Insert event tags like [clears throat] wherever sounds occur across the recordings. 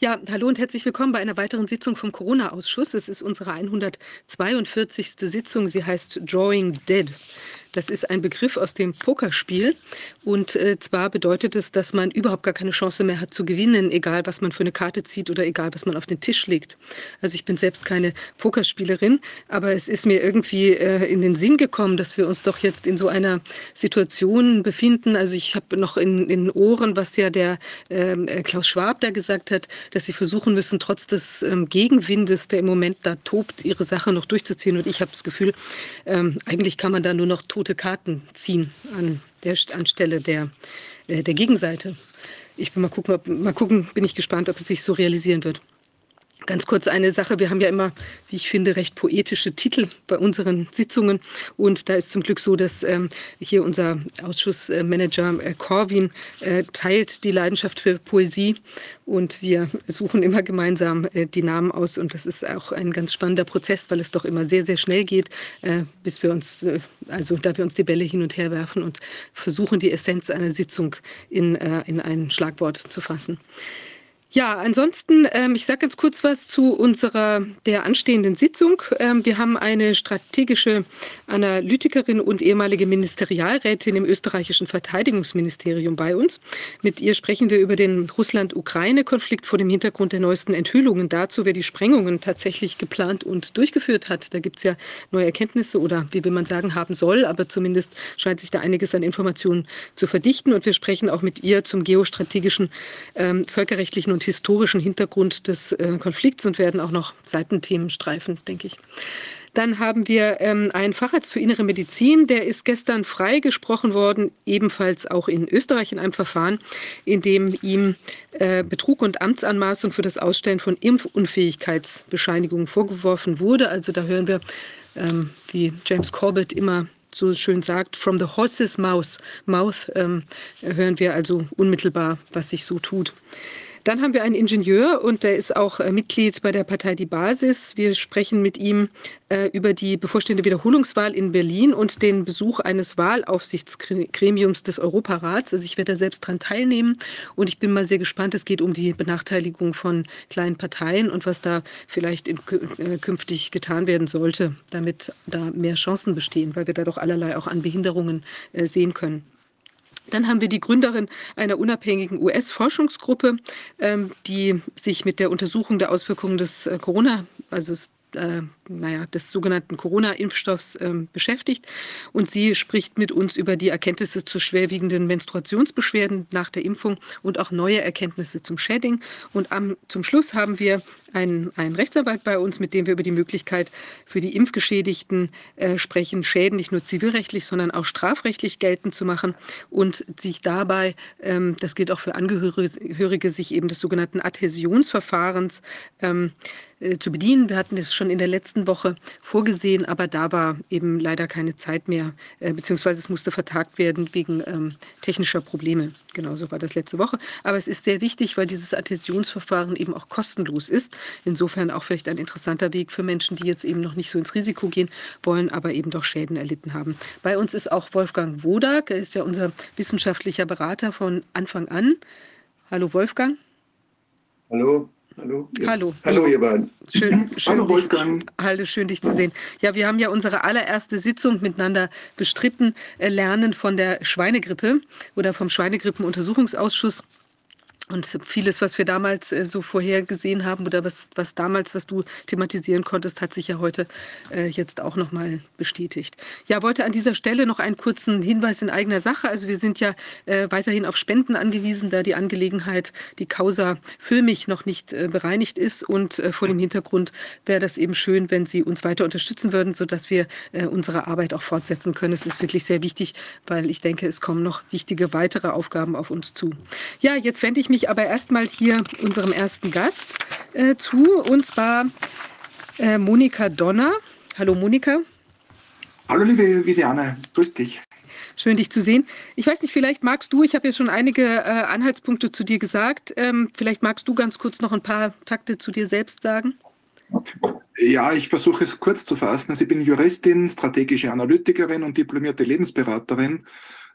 Ja, hallo und herzlich willkommen bei einer weiteren Sitzung vom Corona-Ausschuss. Es ist unsere 142. Sitzung. Sie heißt Drawing Dead. Das ist ein Begriff aus dem Pokerspiel. Und äh, zwar bedeutet es, dass man überhaupt gar keine Chance mehr hat zu gewinnen, egal was man für eine Karte zieht oder egal was man auf den Tisch legt. Also ich bin selbst keine Pokerspielerin, aber es ist mir irgendwie äh, in den Sinn gekommen, dass wir uns doch jetzt in so einer Situation befinden. Also ich habe noch in, in Ohren, was ja der ähm, äh, Klaus Schwab da gesagt hat, dass sie versuchen müssen, trotz des ähm, Gegenwindes, der im Moment da tobt, ihre Sache noch durchzuziehen. Und ich habe das Gefühl, ähm, eigentlich kann man da nur noch tote Karten ziehen an der anstelle der, äh, der Gegenseite. Ich bin mal gucken, ob, mal gucken, bin ich gespannt, ob es sich so realisieren wird. Ganz kurz eine Sache. Wir haben ja immer, wie ich finde, recht poetische Titel bei unseren Sitzungen. Und da ist zum Glück so, dass ähm, hier unser Ausschussmanager äh, Corwin äh, teilt die Leidenschaft für Poesie. Und wir suchen immer gemeinsam äh, die Namen aus. Und das ist auch ein ganz spannender Prozess, weil es doch immer sehr, sehr schnell geht, äh, bis wir uns, äh, also da wir uns die Bälle hin und her werfen und versuchen, die Essenz einer Sitzung in, äh, in ein Schlagwort zu fassen. Ja, ansonsten, ähm, ich sage ganz kurz was zu unserer der anstehenden Sitzung. Ähm, wir haben eine strategische Analytikerin und ehemalige Ministerialrätin im österreichischen Verteidigungsministerium bei uns. Mit ihr sprechen wir über den Russland-Ukraine-Konflikt vor dem Hintergrund der neuesten Enthüllungen dazu, wer die Sprengungen tatsächlich geplant und durchgeführt hat. Da gibt es ja neue Erkenntnisse oder wie will man sagen, haben soll, aber zumindest scheint sich da einiges an Informationen zu verdichten. Und wir sprechen auch mit ihr zum geostrategischen, ähm, völkerrechtlichen und historischen Hintergrund des äh, Konflikts und werden auch noch Seitenthemen streifen, denke ich. Dann haben wir ähm, einen Facharzt für innere Medizin, der ist gestern freigesprochen worden, ebenfalls auch in Österreich in einem Verfahren, in dem ihm äh, Betrug und Amtsanmaßung für das Ausstellen von Impfunfähigkeitsbescheinigungen vorgeworfen wurde. Also da hören wir, ähm, wie James Corbett immer so schön sagt, from the horse's mouth, mouth ähm, hören wir also unmittelbar, was sich so tut. Dann haben wir einen Ingenieur und der ist auch äh, Mitglied bei der Partei Die Basis. Wir sprechen mit ihm äh, über die bevorstehende Wiederholungswahl in Berlin und den Besuch eines Wahlaufsichtsgremiums des Europarats. Also ich werde da selbst dran teilnehmen und ich bin mal sehr gespannt. Es geht um die Benachteiligung von kleinen Parteien und was da vielleicht in, äh, künftig getan werden sollte, damit da mehr Chancen bestehen, weil wir da doch allerlei auch an Behinderungen äh, sehen können. Dann haben wir die Gründerin einer unabhängigen US-Forschungsgruppe, ähm, die sich mit der Untersuchung der Auswirkungen des äh, Corona, also äh, naja, des sogenannten Corona-Impfstoffs ähm, beschäftigt. Und sie spricht mit uns über die Erkenntnisse zu schwerwiegenden Menstruationsbeschwerden nach der Impfung und auch neue Erkenntnisse zum Shedding. Und am, zum Schluss haben wir einen, einen Rechtsanwalt bei uns, mit dem wir über die Möglichkeit für die Impfgeschädigten äh, sprechen, Schäden nicht nur zivilrechtlich, sondern auch strafrechtlich geltend zu machen und sich dabei, ähm, das gilt auch für Angehörige, sich eben des sogenannten Adhäsionsverfahrens ähm, äh, zu bedienen. Wir hatten es schon in der letzten Woche vorgesehen, aber da war eben leider keine Zeit mehr, äh, beziehungsweise es musste vertagt werden wegen ähm, technischer Probleme. Genauso war das letzte Woche. Aber es ist sehr wichtig, weil dieses Adhäsionsverfahren eben auch kostenlos ist. Insofern auch vielleicht ein interessanter Weg für Menschen, die jetzt eben noch nicht so ins Risiko gehen wollen, aber eben doch Schäden erlitten haben. Bei uns ist auch Wolfgang Wodak, er ist ja unser wissenschaftlicher Berater von Anfang an. Hallo Wolfgang. Hallo. Hallo. Hallo. Hallo, ihr beiden. Schön, schön Hallo, Wolfgang. Dich, hallo, schön, dich zu sehen. Ja, wir haben ja unsere allererste Sitzung miteinander bestritten, äh, Lernen von der Schweinegrippe oder vom Schweinegrippenuntersuchungsausschuss. Und vieles, was wir damals äh, so vorhergesehen haben oder was, was damals, was du thematisieren konntest, hat sich ja heute äh, jetzt auch nochmal bestätigt. Ja, wollte an dieser Stelle noch einen kurzen Hinweis in eigener Sache. Also wir sind ja äh, weiterhin auf Spenden angewiesen, da die Angelegenheit, die Causa Filmich noch nicht äh, bereinigt ist. Und äh, vor dem Hintergrund wäre das eben schön, wenn Sie uns weiter unterstützen würden, sodass wir äh, unsere Arbeit auch fortsetzen können. Es ist wirklich sehr wichtig, weil ich denke, es kommen noch wichtige weitere Aufgaben auf uns zu. Ja, jetzt wende ich mich ich aber erstmal hier unserem ersten Gast äh, zu, und zwar äh, Monika Donner. Hallo Monika. Hallo liebe Viviane, grüß dich. Schön, dich zu sehen. Ich weiß nicht, vielleicht magst du, ich habe ja schon einige äh, Anhaltspunkte zu dir gesagt, ähm, vielleicht magst du ganz kurz noch ein paar Takte zu dir selbst sagen. Ja, ich versuche es kurz zu fassen. Also ich bin Juristin, strategische Analytikerin und diplomierte Lebensberaterin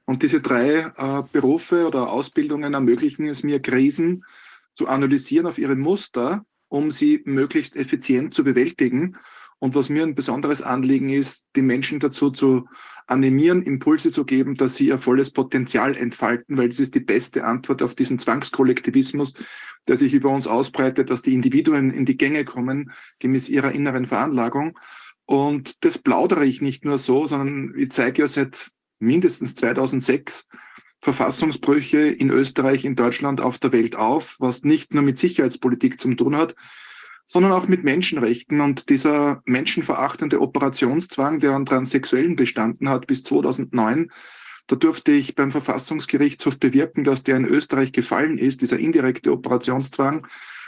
und diese drei äh, Berufe oder Ausbildungen ermöglichen es mir, Krisen zu analysieren auf ihre Muster, um sie möglichst effizient zu bewältigen. Und was mir ein besonderes Anliegen ist, die Menschen dazu zu animieren, Impulse zu geben, dass sie ihr volles Potenzial entfalten, weil das ist die beste Antwort auf diesen Zwangskollektivismus, der sich über uns ausbreitet, dass die Individuen in die Gänge kommen, gemäß ihrer inneren Veranlagung. Und das plaudere ich nicht nur so, sondern ich zeige ja seit mindestens 2006 Verfassungsbrüche in Österreich, in Deutschland, auf der Welt auf, was nicht nur mit Sicherheitspolitik zu tun hat, sondern auch mit Menschenrechten. Und dieser menschenverachtende Operationszwang, der an Transsexuellen bestanden hat bis 2009, da durfte ich beim Verfassungsgerichtshof bewirken, dass der in Österreich gefallen ist, dieser indirekte Operationszwang.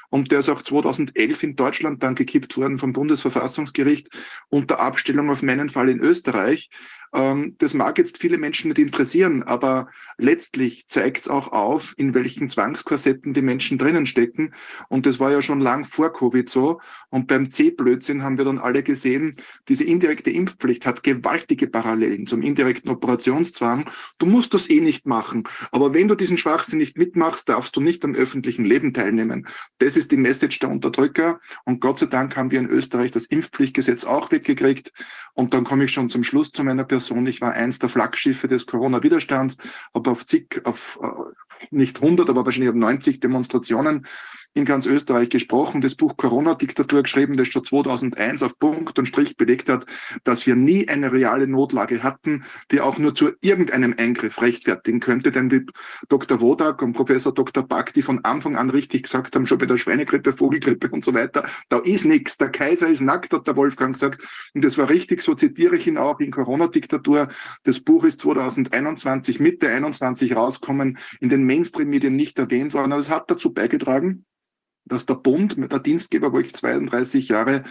Und der ist auch 2011 in Deutschland dann gekippt worden vom Bundesverfassungsgericht unter Abstellung auf meinen Fall in Österreich. Ähm, das mag jetzt viele Menschen nicht interessieren, aber letztlich zeigt es auch auf, in welchen Zwangskorsetten die Menschen drinnen stecken. Und das war ja schon lang vor Covid so. Und beim C-Blödsinn haben wir dann alle gesehen, diese indirekte Impfpflicht hat gewaltige Parallelen zum indirekten Operationszwang. Du musst das eh nicht machen. Aber wenn du diesen Schwachsinn nicht mitmachst, darfst du nicht am öffentlichen Leben teilnehmen. Das ist die Message der Unterdrücker. Und Gott sei Dank haben wir in Österreich das Impfpflichtgesetz auch weggekriegt. Und dann komme ich schon zum Schluss zu meiner Person. Ich war eins der Flaggschiffe des Corona-Widerstands, habe auf zig, auf äh, nicht 100, aber wahrscheinlich auf 90 Demonstrationen in ganz Österreich gesprochen, das Buch Corona-Diktatur geschrieben, das schon 2001 auf Punkt und Strich belegt hat, dass wir nie eine reale Notlage hatten, die auch nur zu irgendeinem Eingriff rechtfertigen könnte. Denn wie Dr. Wodak und Professor Dr. Back, die von Anfang an richtig gesagt haben, schon bei der Schweinegrippe, Vogelgrippe und so weiter, da ist nichts. Der Kaiser ist nackt, hat der Wolfgang gesagt. Und das war richtig, so zitiere ich ihn auch in Corona-Diktatur. Das Buch ist 2021, Mitte 21 rauskommen, in den Mainstream-Medien nicht erwähnt worden. Aber es hat dazu beigetragen, dass der Bund, der Dienstgeber, wo ich 32 Jahre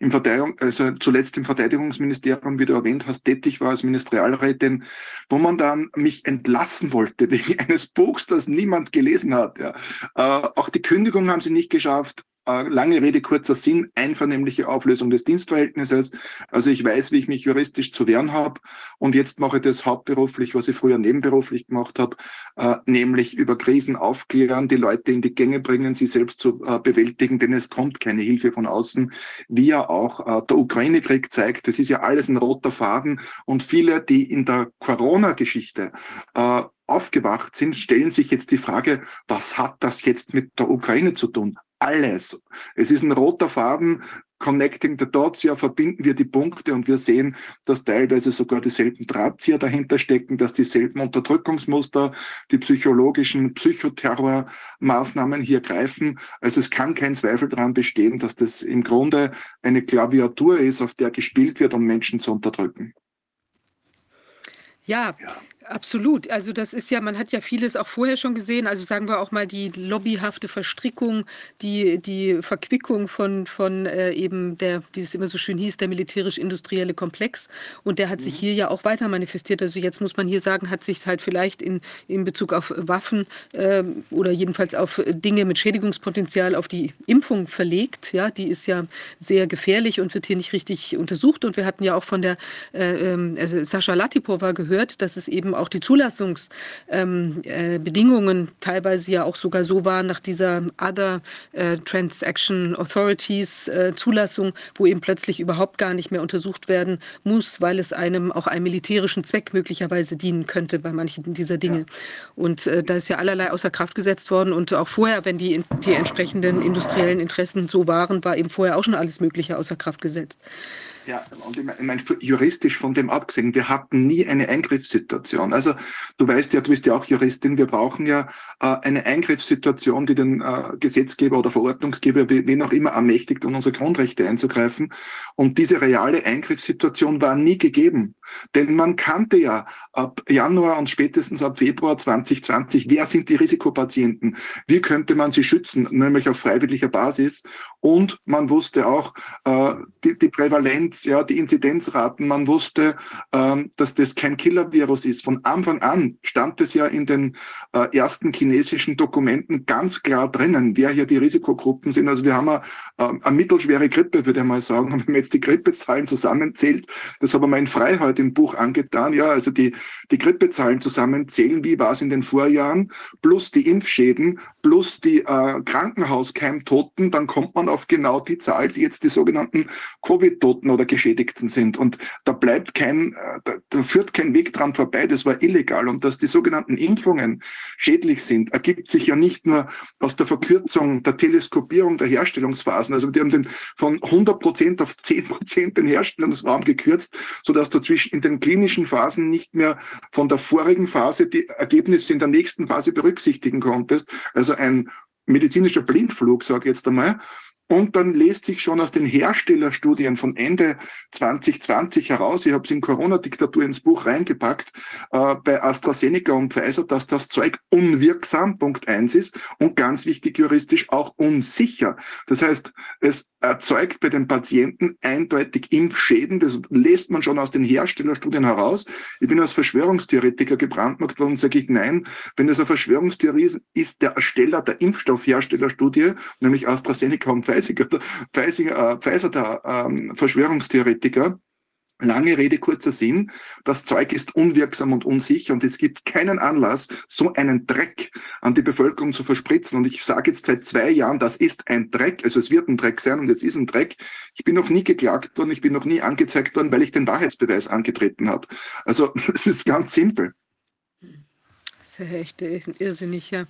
im Verteidigung, also zuletzt im Verteidigungsministerium, wie du erwähnt hast, tätig war als Ministerialrätin, wo man dann mich entlassen wollte [laughs] wegen eines Buchs, das niemand gelesen hat. Ja. Äh, auch die Kündigung haben sie nicht geschafft. Äh, lange Rede, kurzer Sinn, einvernehmliche Auflösung des Dienstverhältnisses. Also ich weiß, wie ich mich juristisch zu wehren habe und jetzt mache ich das hauptberuflich, was ich früher nebenberuflich gemacht habe, äh, nämlich über Krisen aufklären, die Leute in die Gänge bringen, sie selbst zu äh, bewältigen, denn es kommt keine Hilfe von außen, wie ja auch äh, der Ukraine-Krieg zeigt. Das ist ja alles ein roter Faden und viele, die in der Corona-Geschichte äh, aufgewacht sind, stellen sich jetzt die Frage, was hat das jetzt mit der Ukraine zu tun? Alles. Es ist ein roter Faden, connecting the dots, ja, verbinden wir die Punkte und wir sehen, dass teilweise sogar dieselben Drahtzieher dahinter stecken, dass dieselben Unterdrückungsmuster, die psychologischen Psychoterrormaßnahmen hier greifen. Also es kann kein Zweifel daran bestehen, dass das im Grunde eine Klaviatur ist, auf der gespielt wird, um Menschen zu unterdrücken. Ja, ja. Absolut. Also das ist ja, man hat ja vieles auch vorher schon gesehen. Also sagen wir auch mal die lobbyhafte Verstrickung, die, die Verquickung von, von äh, eben der, wie es immer so schön hieß, der militärisch-industrielle Komplex. Und der hat sich mhm. hier ja auch weiter manifestiert. Also jetzt muss man hier sagen, hat sich halt vielleicht in, in Bezug auf Waffen äh, oder jedenfalls auf Dinge mit Schädigungspotenzial auf die Impfung verlegt. Ja, die ist ja sehr gefährlich und wird hier nicht richtig untersucht. Und wir hatten ja auch von der äh, ähm, also Sascha Latipova gehört, dass es eben auch die Zulassungsbedingungen ähm, äh, teilweise ja auch sogar so waren nach dieser Other äh, Transaction Authorities äh, Zulassung, wo eben plötzlich überhaupt gar nicht mehr untersucht werden muss, weil es einem auch einem militärischen Zweck möglicherweise dienen könnte bei manchen dieser Dinge. Ja. Und da ist ja allerlei außer Kraft gesetzt worden und auch vorher, wenn die, die entsprechenden industriellen Interessen so waren, war eben vorher auch schon alles Mögliche außer Kraft gesetzt. Ja, und ich meine, juristisch von dem abgesehen, wir hatten nie eine Eingriffssituation. Also du weißt ja, du bist ja auch Juristin, wir brauchen ja äh, eine Eingriffssituation, die den äh, Gesetzgeber oder Verordnungsgeber, wen auch immer, ermächtigt, um unsere Grundrechte einzugreifen. Und diese reale Eingriffssituation war nie gegeben. Denn man kannte ja ab Januar und spätestens ab Februar 2020, wer sind die Risikopatienten? Wie könnte man sie schützen? Nämlich auf freiwilliger Basis. Und man wusste auch äh, die, die Prävalenz, ja, die Inzidenzraten. Man wusste, ähm, dass das kein Killer-Virus ist. Von Anfang an stand es ja in den äh, ersten chinesischen Dokumenten ganz klar drinnen, wer hier die Risikogruppen sind. Also wir haben eine, äh, eine mittelschwere Grippe, würde ich mal sagen. Und [laughs] wenn man jetzt die Grippezahlen zusammenzählt, das habe ich mir in Freiheit im Buch angetan, ja, also die, die Grippezahlen zusammenzählen, wie war es in den Vorjahren, plus die Impfschäden, plus die äh, Krankenhauskeimtoten, dann kommt man auf genau die Zahl, die jetzt die sogenannten Covid-Toten oder Geschädigten sind. Und da bleibt kein, äh, da, da führt kein Weg dran vorbei. Das war illegal. Und dass die sogenannten Impfungen schädlich sind, ergibt sich ja nicht nur aus der Verkürzung der Teleskopierung der Herstellungsphasen. Also die haben den von 100 Prozent auf 10 Prozent den Herstellungsraum gekürzt, sodass du zwischen in den klinischen Phasen nicht mehr von der vorigen Phase die Ergebnisse in der nächsten Phase berücksichtigen konntest. Also ein medizinischer Blindflug, sage ich jetzt einmal. Und dann lässt sich schon aus den Herstellerstudien von Ende 2020 heraus, ich habe es in Corona-Diktatur ins Buch reingepackt, äh, bei AstraZeneca und Pfizer, dass das Zeug unwirksam, Punkt eins ist, und ganz wichtig juristisch auch unsicher. Das heißt, es erzeugt bei den Patienten eindeutig Impfschäden. Das lässt man schon aus den Herstellerstudien heraus. Ich bin als Verschwörungstheoretiker gebrandmarkt worden, sage ich nein. Wenn es eine Verschwörungstheorie ist, ist der Ersteller der Impfstoffherstellerstudie, nämlich AstraZeneca und Pfizer, Pfizer, äh, Pfizer der ähm, Verschwörungstheoretiker. Lange Rede, kurzer Sinn. Das Zeug ist unwirksam und unsicher und es gibt keinen Anlass, so einen Dreck an die Bevölkerung zu verspritzen. Und ich sage jetzt seit zwei Jahren, das ist ein Dreck. Also es wird ein Dreck sein und es ist ein Dreck. Ich bin noch nie geklagt worden, ich bin noch nie angezeigt worden, weil ich den Wahrheitsbeweis angetreten habe. Also [laughs] es ist ganz simpel. Das ist echt irrsinnig, ja.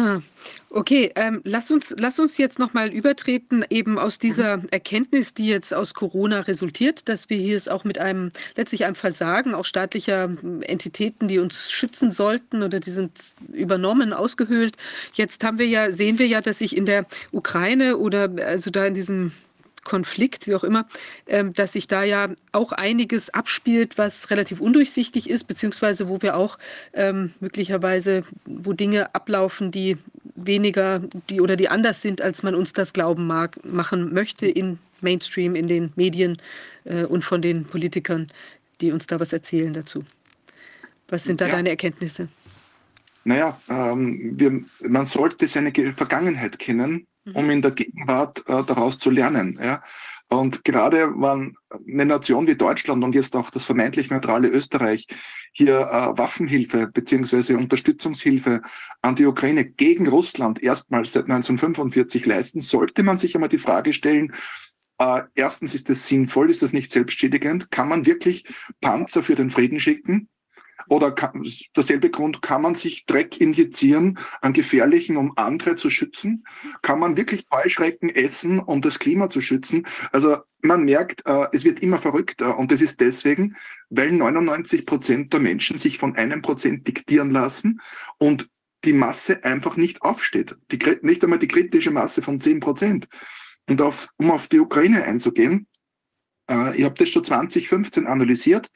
Ah, okay, ähm, lass uns, lass uns jetzt nochmal übertreten, eben aus dieser Erkenntnis, die jetzt aus Corona resultiert, dass wir hier es auch mit einem, letztlich einem Versagen auch staatlicher hm, Entitäten, die uns schützen sollten oder die sind übernommen, ausgehöhlt. Jetzt haben wir ja, sehen wir ja, dass sich in der Ukraine oder also da in diesem Konflikt, wie auch immer, ähm, dass sich da ja auch einiges abspielt, was relativ undurchsichtig ist, beziehungsweise wo wir auch ähm, möglicherweise, wo Dinge ablaufen, die weniger, die oder die anders sind, als man uns das glauben mag, machen möchte in Mainstream, in den Medien äh, und von den Politikern, die uns da was erzählen dazu. Was sind da ja. deine Erkenntnisse? Naja, ähm, wir, man sollte seine Vergangenheit kennen um mhm. in der Gegenwart äh, daraus zu lernen. Ja? Und gerade wenn eine Nation wie Deutschland und jetzt auch das vermeintlich neutrale Österreich hier äh, Waffenhilfe beziehungsweise Unterstützungshilfe an die Ukraine gegen Russland erstmals seit 1945 leisten, sollte man sich einmal die Frage stellen, äh, erstens ist es sinnvoll, ist das nicht selbstschädigend? Kann man wirklich Panzer für den Frieden schicken? Oder kann, derselbe Grund, kann man sich Dreck injizieren an gefährlichen, um andere zu schützen? Kann man wirklich Heuschrecken essen, um das Klima zu schützen? Also man merkt, äh, es wird immer verrückter und das ist deswegen, weil 99 Prozent der Menschen sich von einem Prozent diktieren lassen und die Masse einfach nicht aufsteht. Die, nicht einmal die kritische Masse von 10 Prozent. Und auf, um auf die Ukraine einzugehen, äh, ich habe das schon 2015 analysiert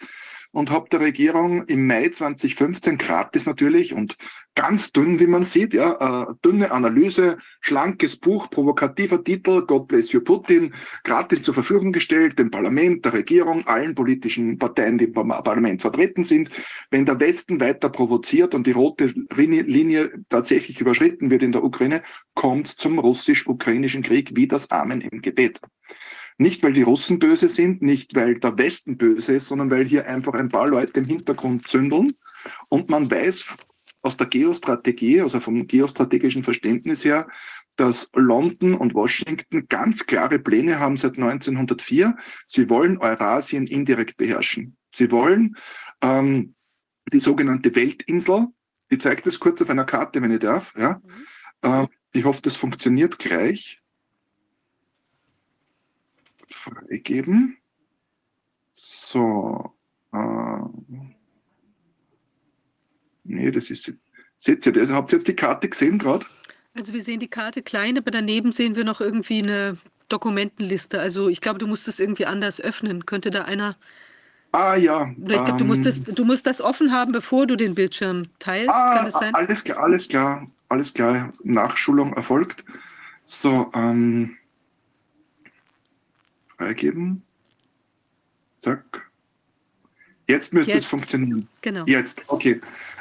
und habe der Regierung im Mai 2015 gratis natürlich und ganz dünn, wie man sieht, ja, äh, dünne Analyse, schlankes Buch, provokativer Titel, God bless you Putin, gratis zur Verfügung gestellt, dem Parlament, der Regierung, allen politischen Parteien, die im Parlament vertreten sind. Wenn der Westen weiter provoziert und die rote Linie tatsächlich überschritten wird in der Ukraine, kommt zum russisch-ukrainischen Krieg wie das Amen im Gebet. Nicht, weil die Russen böse sind, nicht, weil der Westen böse ist, sondern weil hier einfach ein paar Leute im Hintergrund zündeln. Und man weiß aus der Geostrategie, also vom geostrategischen Verständnis her, dass London und Washington ganz klare Pläne haben seit 1904. Sie wollen Eurasien indirekt beherrschen. Sie wollen ähm, die sogenannte Weltinsel, ich zeige das kurz auf einer Karte, wenn ich darf. Ja. Mhm. Äh, ich hoffe, das funktioniert gleich freigeben. So. Äh, nee, das ist. Seht ihr das? Habt ihr jetzt die Karte gesehen gerade? Also wir sehen die Karte klein, aber daneben sehen wir noch irgendwie eine Dokumentenliste. Also ich glaube, du musst es irgendwie anders öffnen. Könnte da einer. Ah ja. Ich glaube, ähm, du, musst das, du musst das offen haben, bevor du den Bildschirm teilst. Ah, Kann das sein? Alles klar, alles klar, alles klar. Nachschulung erfolgt. So, ähm, freigeben. Zack. Jetzt müsste es funktionieren. Genau. Jetzt, okay.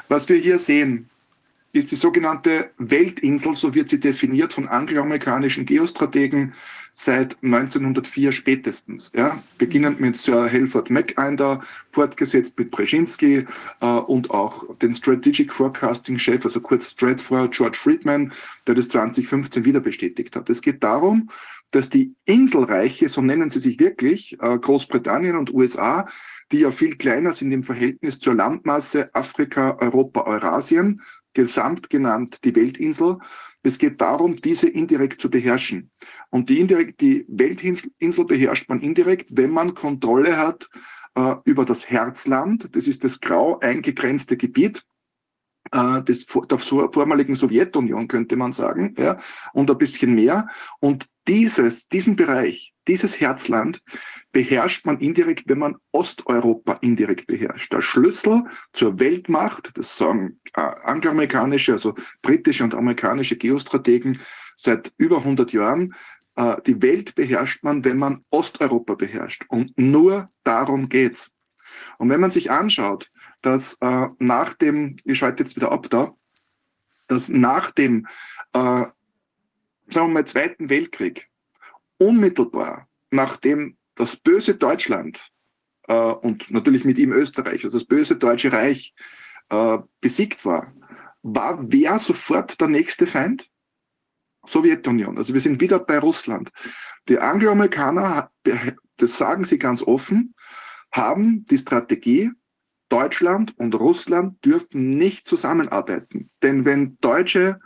Was wir hier sehen, ist die sogenannte Weltinsel, so wird sie definiert von angloamerikanischen Geostrategen seit 1904 spätestens. Ja? Beginnend mit Sir Helford MacInder, fortgesetzt mit Brzezinski äh, und auch den Strategic Forecasting Chef, also kurz Stratfor, George Friedman, der das 2015 wieder bestätigt hat. Es geht darum, dass die Inselreiche, so nennen sie sich wirklich, äh, Großbritannien und USA, die ja viel kleiner sind im Verhältnis zur Landmasse Afrika, Europa, Eurasien, gesamt genannt die Weltinsel. Es geht darum, diese indirekt zu beherrschen. Und die, indirekt, die Weltinsel beherrscht man indirekt, wenn man Kontrolle hat äh, über das Herzland. Das ist das grau eingegrenzte Gebiet äh, des, der vormaligen Sowjetunion, könnte man sagen, ja, und ein bisschen mehr. Und dieses, diesen Bereich, dieses Herzland beherrscht man indirekt, wenn man Osteuropa indirekt beherrscht. Der Schlüssel zur Weltmacht, das sagen äh, angloamerikanische, also britische und amerikanische Geostrategen seit über 100 Jahren, äh, die Welt beherrscht man, wenn man Osteuropa beherrscht. Und nur darum geht's. Und wenn man sich anschaut, dass äh, nach dem, ich schalte jetzt wieder ab da, dass nach dem, äh, sagen wir mal, Zweiten Weltkrieg, unmittelbar nachdem das böse Deutschland äh, und natürlich mit ihm Österreich, also das böse Deutsche Reich äh, besiegt war, war wer sofort der nächste Feind? Sowjetunion. Also wir sind wieder bei Russland. Die Angloamerikaner, das sagen sie ganz offen, haben die Strategie, Deutschland und Russland dürfen nicht zusammenarbeiten. Denn wenn deutsche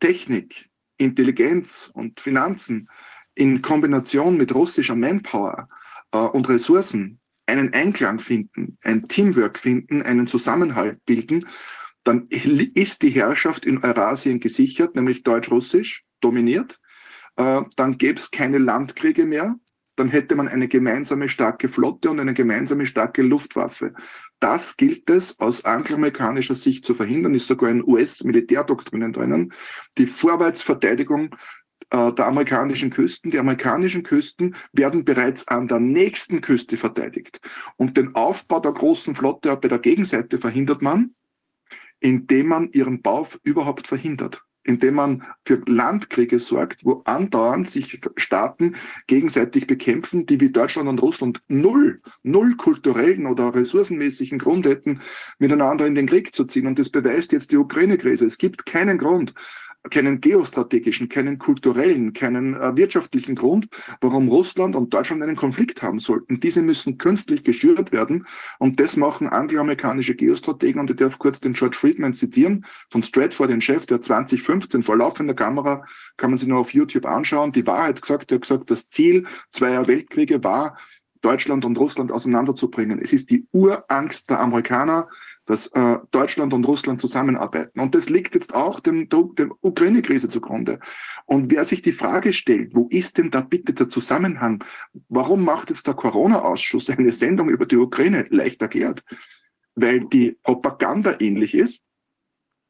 Technik, Intelligenz und Finanzen in Kombination mit russischer Manpower äh, und Ressourcen einen Einklang finden, ein Teamwork finden, einen Zusammenhalt bilden, dann ist die Herrschaft in Eurasien gesichert, nämlich deutsch-russisch dominiert. Äh, dann gäbe es keine Landkriege mehr, dann hätte man eine gemeinsame starke Flotte und eine gemeinsame starke Luftwaffe. Das gilt es aus angloamerikanischer Sicht zu verhindern, ist sogar in US-Militärdoktrinen drinnen. Die Vorwärtsverteidigung äh, der amerikanischen Küsten. Die amerikanischen Küsten werden bereits an der nächsten Küste verteidigt. Und den Aufbau der großen Flotte bei der Gegenseite verhindert man, indem man ihren Bau überhaupt verhindert indem man für Landkriege sorgt, wo andauernd sich Staaten gegenseitig bekämpfen, die wie Deutschland und Russland null, null kulturellen oder ressourcenmäßigen Grund hätten, miteinander in den Krieg zu ziehen. Und das beweist jetzt die Ukraine-Krise. Es gibt keinen Grund, keinen geostrategischen, keinen kulturellen, keinen äh, wirtschaftlichen Grund, warum Russland und Deutschland einen Konflikt haben sollten. Diese müssen künstlich geschürt werden und das machen angloamerikanische Geostrategen und ich darf kurz den George Friedman zitieren, von Stratford, den Chef, der 2015 vor laufender Kamera, kann man sich nur auf YouTube anschauen, die Wahrheit gesagt, er hat gesagt, das Ziel zweier Weltkriege war, Deutschland und Russland auseinanderzubringen. Es ist die Urangst der Amerikaner, dass äh, Deutschland und Russland zusammenarbeiten. Und das liegt jetzt auch dem, der Ukraine-Krise zugrunde. Und wer sich die Frage stellt, wo ist denn da bitte der Zusammenhang? Warum macht jetzt der Corona-Ausschuss eine Sendung über die Ukraine? Leicht erklärt. Weil die Propaganda ähnlich ist,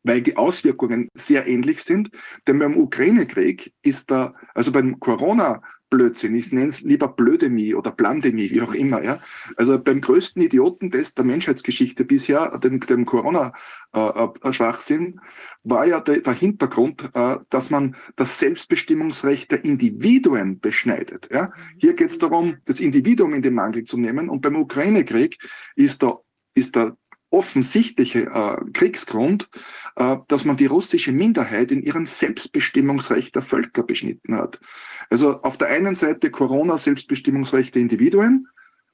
weil die Auswirkungen sehr ähnlich sind. Denn beim Ukraine-Krieg ist da, also beim Corona Blödsinn. Ich nenne es lieber Blödemie oder Blandemie, wie auch immer. Ja? Also beim größten Idiotentest der Menschheitsgeschichte bisher, dem, dem Corona-Schwachsinn, äh, war ja der, der Hintergrund, äh, dass man das Selbstbestimmungsrecht der Individuen beschneidet. Ja? Hier geht es darum, das Individuum in den Mangel zu nehmen. Und beim Ukraine-Krieg ist der, ist der offensichtliche äh, Kriegsgrund, äh, dass man die russische Minderheit in ihrem Selbstbestimmungsrecht der Völker beschnitten hat. Also auf der einen Seite Corona Selbstbestimmungsrecht der Individuen,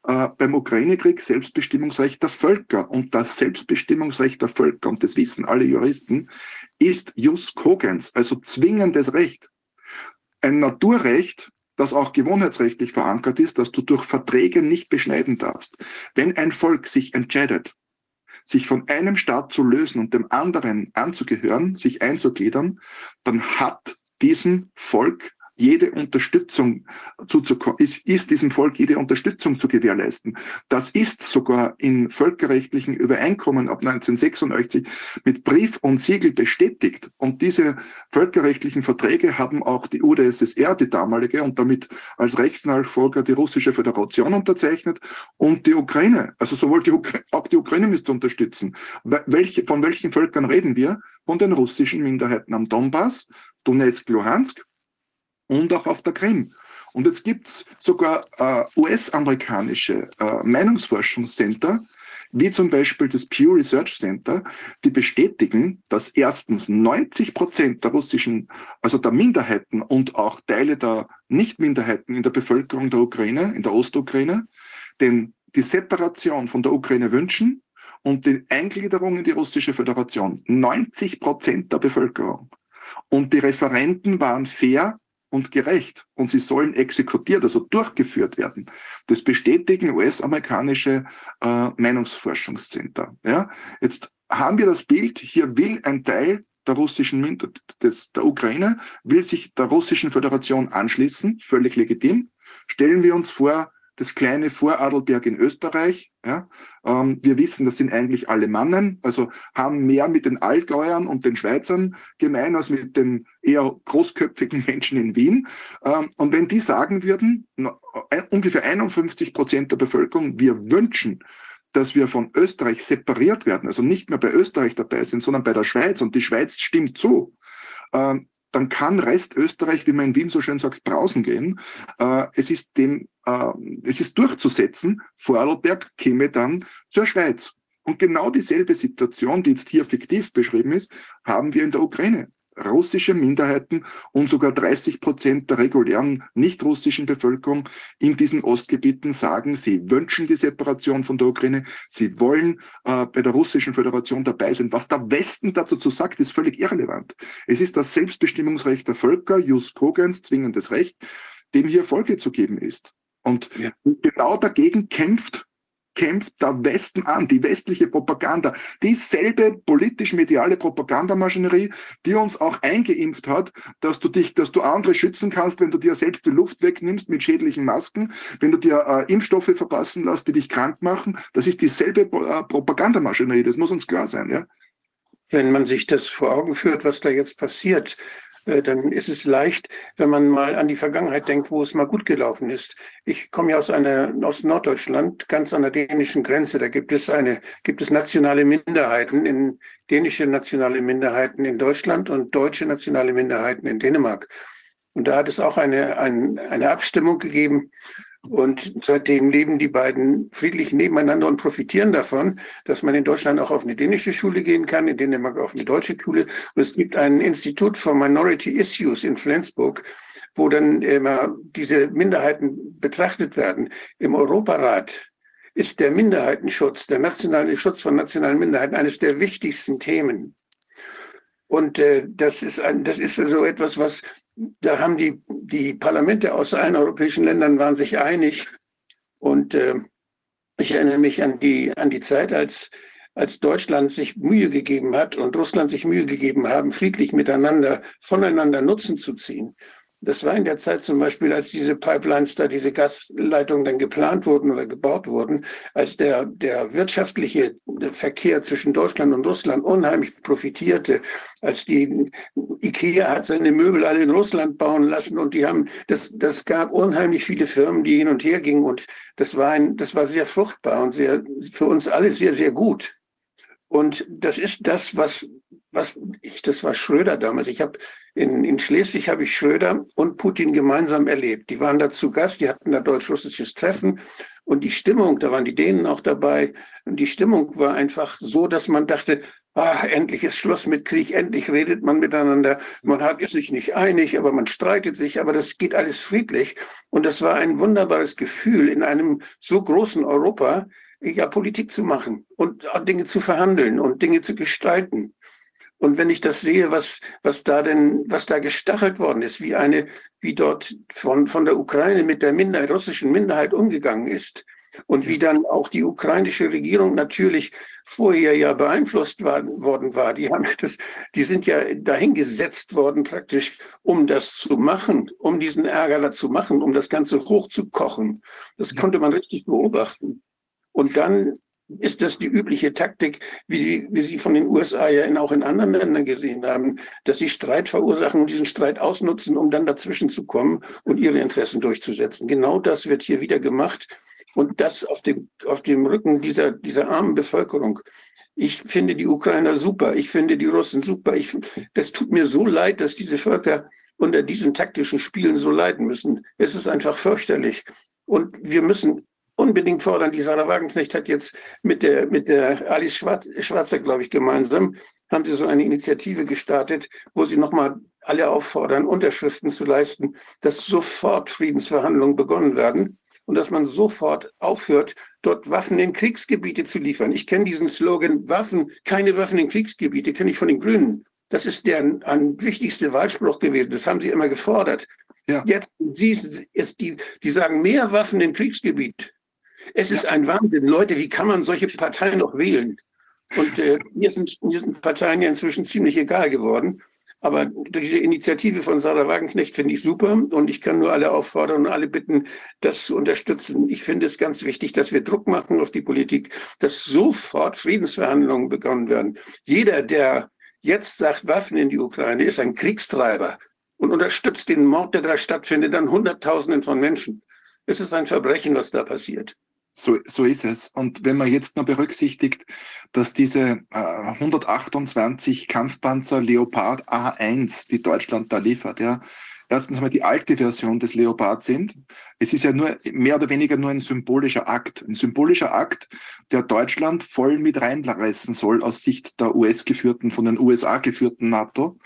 äh, beim Ukraine-Krieg Selbstbestimmungsrecht der Völker. Und das Selbstbestimmungsrecht der Völker, und das wissen alle Juristen, ist Jus Cogens, also zwingendes Recht. Ein Naturrecht, das auch gewohnheitsrechtlich verankert ist, dass du durch Verträge nicht beschneiden darfst. Wenn ein Volk sich entscheidet, sich von einem Staat zu lösen und dem anderen anzugehören, sich einzugliedern, dann hat diesem Volk jede Unterstützung zuzukommen, ist, ist diesem Volk jede Unterstützung zu gewährleisten. Das ist sogar in völkerrechtlichen Übereinkommen ab 1986 mit Brief und Siegel bestätigt. Und diese völkerrechtlichen Verträge haben auch die UdSSR, die damalige, und damit als Rechtsnachfolger die russische Föderation unterzeichnet und die Ukraine. Also sowohl die Ukra auch die Ukraine müsste unterstützen. Welche, von welchen Völkern reden wir? Von den russischen Minderheiten am Donbass, Donetsk, Luhansk und auch auf der Krim. Und jetzt gibt es sogar äh, US-amerikanische äh, Meinungsforschungscenter, wie zum Beispiel das Pew Research Center, die bestätigen, dass erstens 90 Prozent der russischen, also der Minderheiten und auch Teile der Nicht-Minderheiten in der Bevölkerung der Ukraine, in der Ostukraine, den, die Separation von der Ukraine wünschen und die Eingliederung in die russische Föderation. 90 Prozent der Bevölkerung. Und die Referenten waren fair und gerecht und sie sollen exekutiert, also durchgeführt werden. Das bestätigen US-amerikanische äh, Meinungsforschungscenter. Ja? Jetzt haben wir das Bild, hier will ein Teil der russischen, des, der Ukraine, will sich der russischen Föderation anschließen, völlig legitim. Stellen wir uns vor, das kleine Voradelberg in Österreich. Ja. Ähm, wir wissen, das sind eigentlich alle Mannen, also haben mehr mit den Allgäuern und den Schweizern gemein als mit den eher großköpfigen [laughs] Menschen in Wien. Ähm, und wenn die sagen würden, äh, ungefähr 51 Prozent der Bevölkerung, wir wünschen, dass wir von Österreich separiert werden, also nicht mehr bei Österreich dabei sind, sondern bei der Schweiz und die Schweiz stimmt zu, ähm, dann kann Rest Österreich, wie man in Wien so schön sagt, draußen gehen. Äh, es ist dem, äh, es ist durchzusetzen. Vorarlberg käme dann zur Schweiz. Und genau dieselbe Situation, die jetzt hier fiktiv beschrieben ist, haben wir in der Ukraine russische Minderheiten und sogar 30 Prozent der regulären nicht-russischen Bevölkerung in diesen Ostgebieten sagen, sie wünschen die Separation von der Ukraine, sie wollen äh, bei der russischen Föderation dabei sein. Was der Westen dazu sagt, ist völlig irrelevant. Es ist das Selbstbestimmungsrecht der Völker, Jus Cogens, zwingendes Recht, dem hier Folge zu geben ist. Und ja. genau dagegen kämpft kämpft der Westen an, die westliche Propaganda, dieselbe politisch-mediale Propagandamaschinerie, die uns auch eingeimpft hat, dass du dich, dass du andere schützen kannst, wenn du dir selbst die Luft wegnimmst mit schädlichen Masken, wenn du dir äh, Impfstoffe verpassen lässt, die dich krank machen. Das ist dieselbe äh, Propagandamaschinerie, das muss uns klar sein, ja. Wenn man sich das vor Augen führt, was da jetzt passiert, dann ist es leicht, wenn man mal an die Vergangenheit denkt, wo es mal gut gelaufen ist. Ich komme ja aus einer, aus Norddeutschland, ganz an der dänischen Grenze. Da gibt es eine, gibt es nationale Minderheiten in, dänische nationale Minderheiten in Deutschland und deutsche nationale Minderheiten in Dänemark. Und da hat es auch eine, eine, eine Abstimmung gegeben, und seitdem leben die beiden friedlich nebeneinander und profitieren davon, dass man in Deutschland auch auf eine dänische Schule gehen kann, in Dänemark auf eine deutsche Schule. Und es gibt ein Institut for Minority Issues in Flensburg, wo dann immer diese Minderheiten betrachtet werden. Im Europarat ist der Minderheitenschutz, der nationale Schutz von nationalen Minderheiten eines der wichtigsten Themen. Und äh, das ist ein, das ist so etwas, was da haben die, die Parlamente aus allen europäischen Ländern waren sich einig. Und äh, ich erinnere mich an die, an die Zeit, als, als Deutschland sich Mühe gegeben hat und Russland sich Mühe gegeben haben, friedlich miteinander, voneinander Nutzen zu ziehen. Das war in der Zeit zum Beispiel, als diese Pipelines da, diese Gasleitungen dann geplant wurden oder gebaut wurden, als der, der wirtschaftliche Verkehr zwischen Deutschland und Russland unheimlich profitierte, als die Ikea hat seine Möbel alle in Russland bauen lassen und die haben, das, das gab unheimlich viele Firmen, die hin und her gingen und das war ein, das war sehr fruchtbar und sehr, für uns alle sehr, sehr gut. Und das ist das, was, was ich, das war Schröder damals. Ich habe in, in Schleswig habe ich Schröder und Putin gemeinsam erlebt. Die waren da zu Gast, die hatten da deutsch-russisches Treffen und die Stimmung, da waren die Dänen auch dabei, und die Stimmung war einfach so, dass man dachte, ah, endlich ist Schluss mit Krieg, endlich redet man miteinander. Man hat sich nicht einig, aber man streitet sich, aber das geht alles friedlich. Und das war ein wunderbares Gefühl, in einem so großen Europa ja Politik zu machen und Dinge zu verhandeln und Dinge zu gestalten. Und wenn ich das sehe, was, was da denn, was da gestachelt worden ist, wie eine, wie dort von, von der Ukraine mit der Minderheit, russischen Minderheit umgegangen ist, Und wie dann auch die ukrainische Regierung natürlich vorher ja beeinflusst war, worden war. Die haben das, die sind ja dahingesetzt worden praktisch, um das zu machen, um diesen Ärger da zu machen, um das Ganze hochzukochen. Das konnte man richtig beobachten. Und dann ist das die übliche Taktik, wie, wie Sie von den USA ja in, auch in anderen Ländern gesehen haben, dass sie Streit verursachen und diesen Streit ausnutzen, um dann dazwischen zu kommen und ihre Interessen durchzusetzen. Genau das wird hier wieder gemacht und das auf dem, auf dem Rücken dieser, dieser armen Bevölkerung. Ich finde die Ukrainer super, ich finde die Russen super. Ich, das tut mir so leid, dass diese Völker unter diesen taktischen Spielen so leiden müssen. Es ist einfach fürchterlich. Und wir müssen unbedingt fordern. Die Sarah Wagenknecht hat jetzt mit der, mit der Alice Schwarzer, glaube ich, gemeinsam, haben sie so eine Initiative gestartet, wo sie nochmal alle auffordern, Unterschriften zu leisten, dass sofort Friedensverhandlungen begonnen werden und dass man sofort aufhört, dort Waffen in Kriegsgebiete zu liefern. Ich kenne diesen Slogan, Waffen, keine Waffen in Kriegsgebiete, kenne ich von den Grünen. Das ist deren ein wichtigster Wahlspruch gewesen. Das haben sie immer gefordert. Ja. Jetzt sie ist die, die sagen mehr Waffen im Kriegsgebiet. Es ist ein Wahnsinn. Leute, wie kann man solche Parteien noch wählen? Und äh, mir, sind, mir sind Parteien ja inzwischen ziemlich egal geworden. Aber diese Initiative von Sarah Wagenknecht finde ich super und ich kann nur alle auffordern und alle bitten, das zu unterstützen. Ich finde es ganz wichtig, dass wir Druck machen auf die Politik, dass sofort Friedensverhandlungen begonnen werden. Jeder, der jetzt sagt, Waffen in die Ukraine, ist ein Kriegstreiber und unterstützt den Mord, der da stattfindet, an Hunderttausenden von Menschen. Es ist ein Verbrechen, was da passiert. So, so ist es. Und wenn man jetzt noch berücksichtigt, dass diese äh, 128 Kampfpanzer Leopard A1, die Deutschland da liefert, ja, erstens mal die alte Version des Leopard sind. Es ist ja nur mehr oder weniger nur ein symbolischer Akt. Ein symbolischer Akt, der Deutschland voll mit reinreißen soll aus Sicht der US-geführten, von den USA geführten NATO.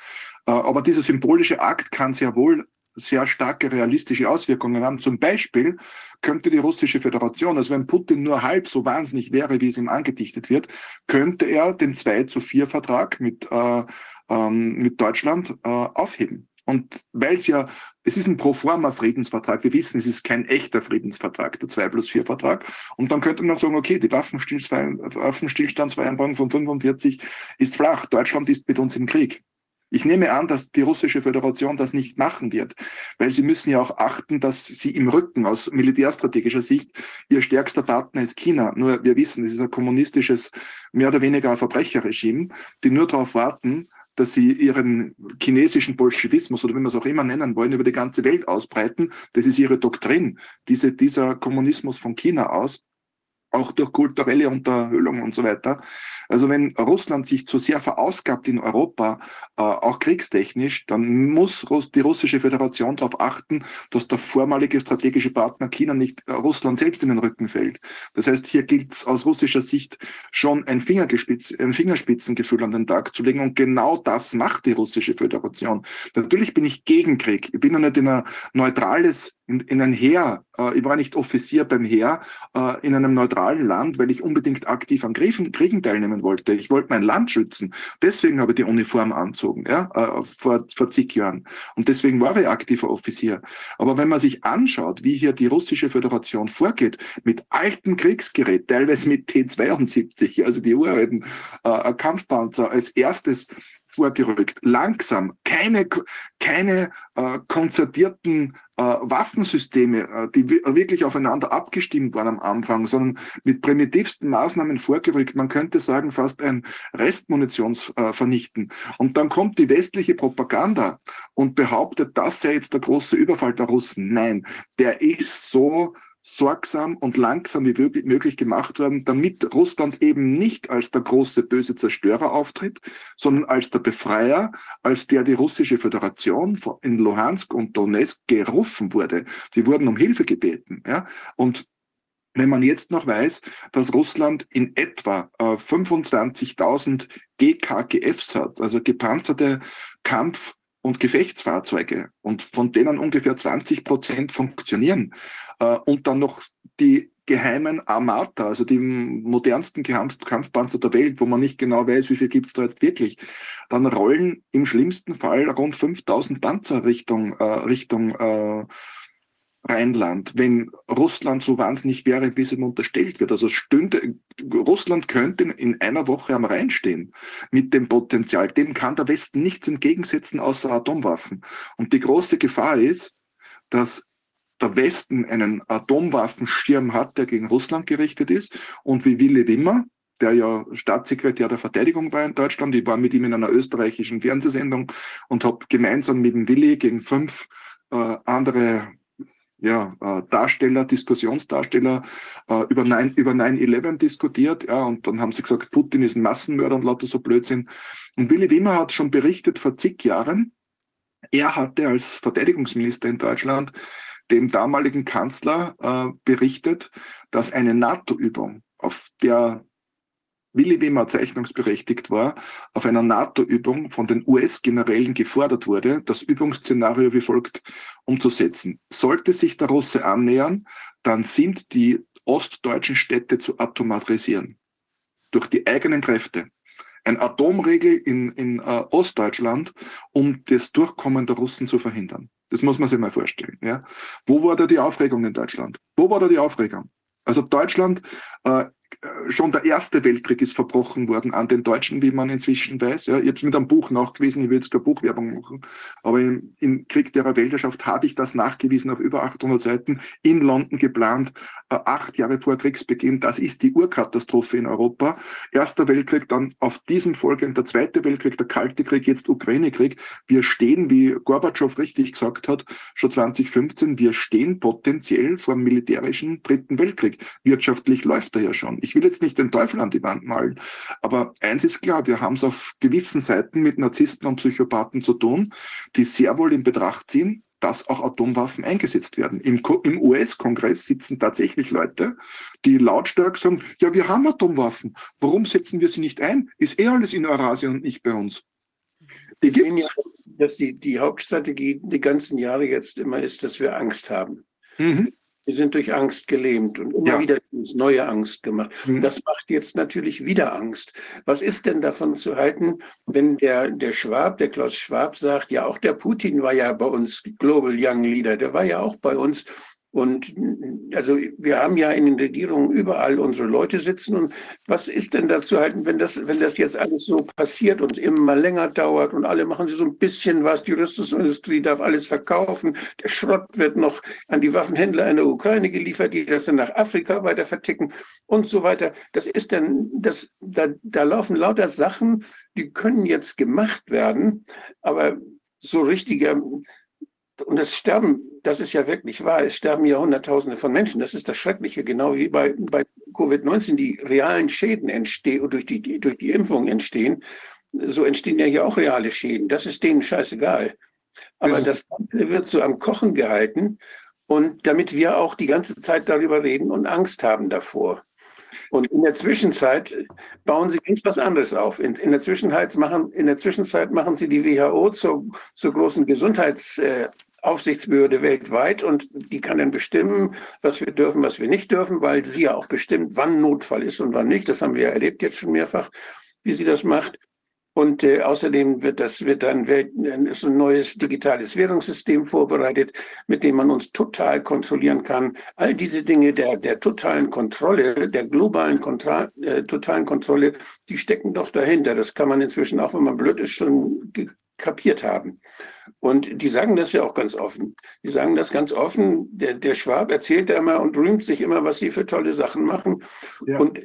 Äh, aber dieser symbolische Akt kann sehr wohl sehr starke realistische Auswirkungen haben. Zum Beispiel könnte die russische Föderation, also wenn Putin nur halb so wahnsinnig wäre, wie es ihm angedichtet wird, könnte er den 2 zu 4 Vertrag mit, äh, ähm, mit Deutschland äh, aufheben. Und weil es ja, es ist ein Proforma-Friedensvertrag, wir wissen, es ist kein echter Friedensvertrag, der 2 plus 4 Vertrag. Und dann könnte man sagen, okay, die Waffenstillstandsvereinbarung von 45 ist flach, Deutschland ist mit uns im Krieg. Ich nehme an, dass die russische Föderation das nicht machen wird, weil sie müssen ja auch achten, dass sie im Rücken aus militärstrategischer Sicht ihr stärkster Partner ist China. Nur wir wissen, es ist ein kommunistisches, mehr oder weniger ein Verbrecherregime, die nur darauf warten, dass sie ihren chinesischen Bolschewismus oder wie man es auch immer nennen wollen, über die ganze Welt ausbreiten. Das ist ihre Doktrin, diese, dieser Kommunismus von China aus auch durch kulturelle Unterhöhlung und so weiter. Also wenn Russland sich zu sehr verausgabt in Europa, äh, auch kriegstechnisch, dann muss die russische Föderation darauf achten, dass der vormalige strategische Partner China nicht äh, Russland selbst in den Rücken fällt. Das heißt, hier gilt es aus russischer Sicht schon ein, ein Fingerspitzengefühl an den Tag zu legen und genau das macht die russische Föderation. Natürlich bin ich gegen Krieg. Ich bin ja nicht in ein neutrales in, in ein Heer, äh, ich war nicht Offizier beim Heer, äh, in einem neutralen Land, weil ich unbedingt aktiv an Kriegen, Kriegen teilnehmen wollte. Ich wollte mein Land schützen. Deswegen habe ich die Uniform anzogen, ja, äh, vor, vor zig Jahren. Und deswegen war ich aktiver Offizier. Aber wenn man sich anschaut, wie hier die russische Föderation vorgeht, mit altem Kriegsgerät, teilweise mit T-72, also die uralten äh, Kampfpanzer als erstes vorgerückt, langsam, keine, keine äh, konzertierten äh, Waffensysteme, äh, die wirklich aufeinander abgestimmt waren am Anfang, sondern mit primitivsten Maßnahmen vorgerückt. Man könnte sagen, fast ein Restmunitionsvernichten. Äh, und dann kommt die westliche Propaganda und behauptet, das sei jetzt der große Überfall der Russen. Nein, der ist so sorgsam und langsam wie möglich gemacht werden, damit Russland eben nicht als der große böse Zerstörer auftritt, sondern als der Befreier, als der die russische Föderation in Luhansk und Donetsk gerufen wurde. Sie wurden um Hilfe gebeten. Ja? Und wenn man jetzt noch weiß, dass Russland in etwa äh, 25.000 GKGFs hat, also gepanzerte Kampf- und Gefechtsfahrzeuge. Und von denen ungefähr 20 Prozent funktionieren, äh, und dann noch die geheimen Armata, also die modernsten Kampf Kampfpanzer der Welt, wo man nicht genau weiß, wie viel gibt es da jetzt wirklich, dann rollen im schlimmsten Fall rund 5000 Panzer Richtung, äh, Richtung äh, Rheinland, wenn Russland so wahnsinnig wäre, wie es ihm unterstellt wird. Also stünde, Russland könnte in einer Woche am Rhein stehen mit dem Potenzial. Dem kann der Westen nichts entgegensetzen außer Atomwaffen. Und die große Gefahr ist, dass der Westen einen Atomwaffenschirm hat, der gegen Russland gerichtet ist und wie Willy Wimmer, der ja Staatssekretär der Verteidigung war in Deutschland. Ich war mit ihm in einer österreichischen Fernsehsendung und habe gemeinsam mit dem Willy gegen fünf äh, andere ja, äh, Darsteller, Diskussionsdarsteller äh, über 9-11 über 9 diskutiert. Ja, und dann haben sie gesagt, Putin ist ein Massenmörder und lauter so Blödsinn. Und Willy Wimmer hat schon berichtet vor zig Jahren, er hatte als Verteidigungsminister in Deutschland dem damaligen Kanzler äh, berichtet, dass eine NATO-Übung, auf der Willy Wimmer zeichnungsberechtigt war, auf einer NATO-Übung von den US-Generälen gefordert wurde, das Übungsszenario wie folgt umzusetzen. Sollte sich der Russe annähern, dann sind die ostdeutschen Städte zu atomarisieren. Durch die eigenen Kräfte. Ein Atomregel in, in äh, Ostdeutschland, um das Durchkommen der Russen zu verhindern. Das muss man sich mal vorstellen. Ja? Wo war da die Aufregung in Deutschland? Wo war da die Aufregung? Also Deutschland äh, schon der Erste Weltkrieg ist verbrochen worden an den Deutschen, wie man inzwischen weiß. Ja, ich habe es mit einem Buch nachgewiesen, ich will jetzt keine Buchwerbung machen, aber im, im Krieg der Weltherrschaft habe ich das nachgewiesen auf über 800 Seiten in London geplant, äh, acht Jahre vor Kriegsbeginn. Das ist die Urkatastrophe in Europa. Erster Weltkrieg, dann auf diesem folgend der Zweite Weltkrieg, der Kalte Krieg, jetzt Ukraine-Krieg. Wir stehen, wie Gorbatschow richtig gesagt hat, schon 2015, wir stehen potenziell vor dem militärischen Dritten Weltkrieg. Wirtschaftlich läuft er ja schon. Ich will jetzt nicht den Teufel an die Wand malen, aber eins ist klar, wir haben es auf gewissen Seiten mit Narzissten und Psychopathen zu tun, die sehr wohl in Betracht ziehen, dass auch Atomwaffen eingesetzt werden. Im, im US-Kongress sitzen tatsächlich Leute, die lautstark sagen, ja, wir haben Atomwaffen, warum setzen wir sie nicht ein? Ist eh alles in Eurasien und nicht bei uns. Die wir sehen ja, dass die, die Hauptstrategie die ganzen Jahre jetzt immer ist, dass wir Angst haben. Mhm. Wir sind durch Angst gelähmt und immer ja. wieder neue Angst gemacht. Mhm. Das macht jetzt natürlich wieder Angst. Was ist denn davon zu halten, wenn der, der Schwab, der Klaus Schwab sagt, ja, auch der Putin war ja bei uns Global Young Leader, der war ja auch bei uns und also wir haben ja in den Regierungen überall unsere Leute sitzen. Und was ist denn da zu halten, wenn das, wenn das jetzt alles so passiert und immer länger dauert und alle machen sie so ein bisschen was, die Rüstungsindustrie darf alles verkaufen, der Schrott wird noch an die Waffenhändler in der Ukraine geliefert, die das dann nach Afrika weiter verticken und so weiter. Das ist dann, das, da, da laufen lauter Sachen, die können jetzt gemacht werden, aber so richtiger und es sterben, das ist ja wirklich wahr, es sterben ja Hunderttausende von Menschen. Das ist das Schreckliche, genau wie bei, bei Covid-19 die realen Schäden entstehen und durch die, durch die Impfung entstehen. So entstehen ja hier auch reale Schäden. Das ist denen scheißegal. Aber das Ganze wird so am Kochen gehalten und damit wir auch die ganze Zeit darüber reden und Angst haben davor. Und in der Zwischenzeit bauen sie ganz was anderes auf. In, in, der, Zwischenzeit machen, in der Zwischenzeit machen sie die WHO zur, zur großen Gesundheits, äh, Aufsichtsbehörde weltweit und die kann dann bestimmen, was wir dürfen, was wir nicht dürfen, weil sie ja auch bestimmt, wann Notfall ist und wann nicht. Das haben wir ja erlebt jetzt schon mehrfach, wie sie das macht. Und äh, außerdem wird das wird dann Welt, ist ein neues digitales Währungssystem vorbereitet, mit dem man uns total kontrollieren kann. All diese Dinge der der totalen Kontrolle, der globalen Kontra äh, totalen Kontrolle, die stecken doch dahinter. Das kann man inzwischen auch, wenn man blöd ist, schon kapiert haben. Und die sagen das ja auch ganz offen. Die sagen das ganz offen. Der, der Schwab erzählt ja immer und rühmt sich immer, was sie für tolle Sachen machen. Ja. Und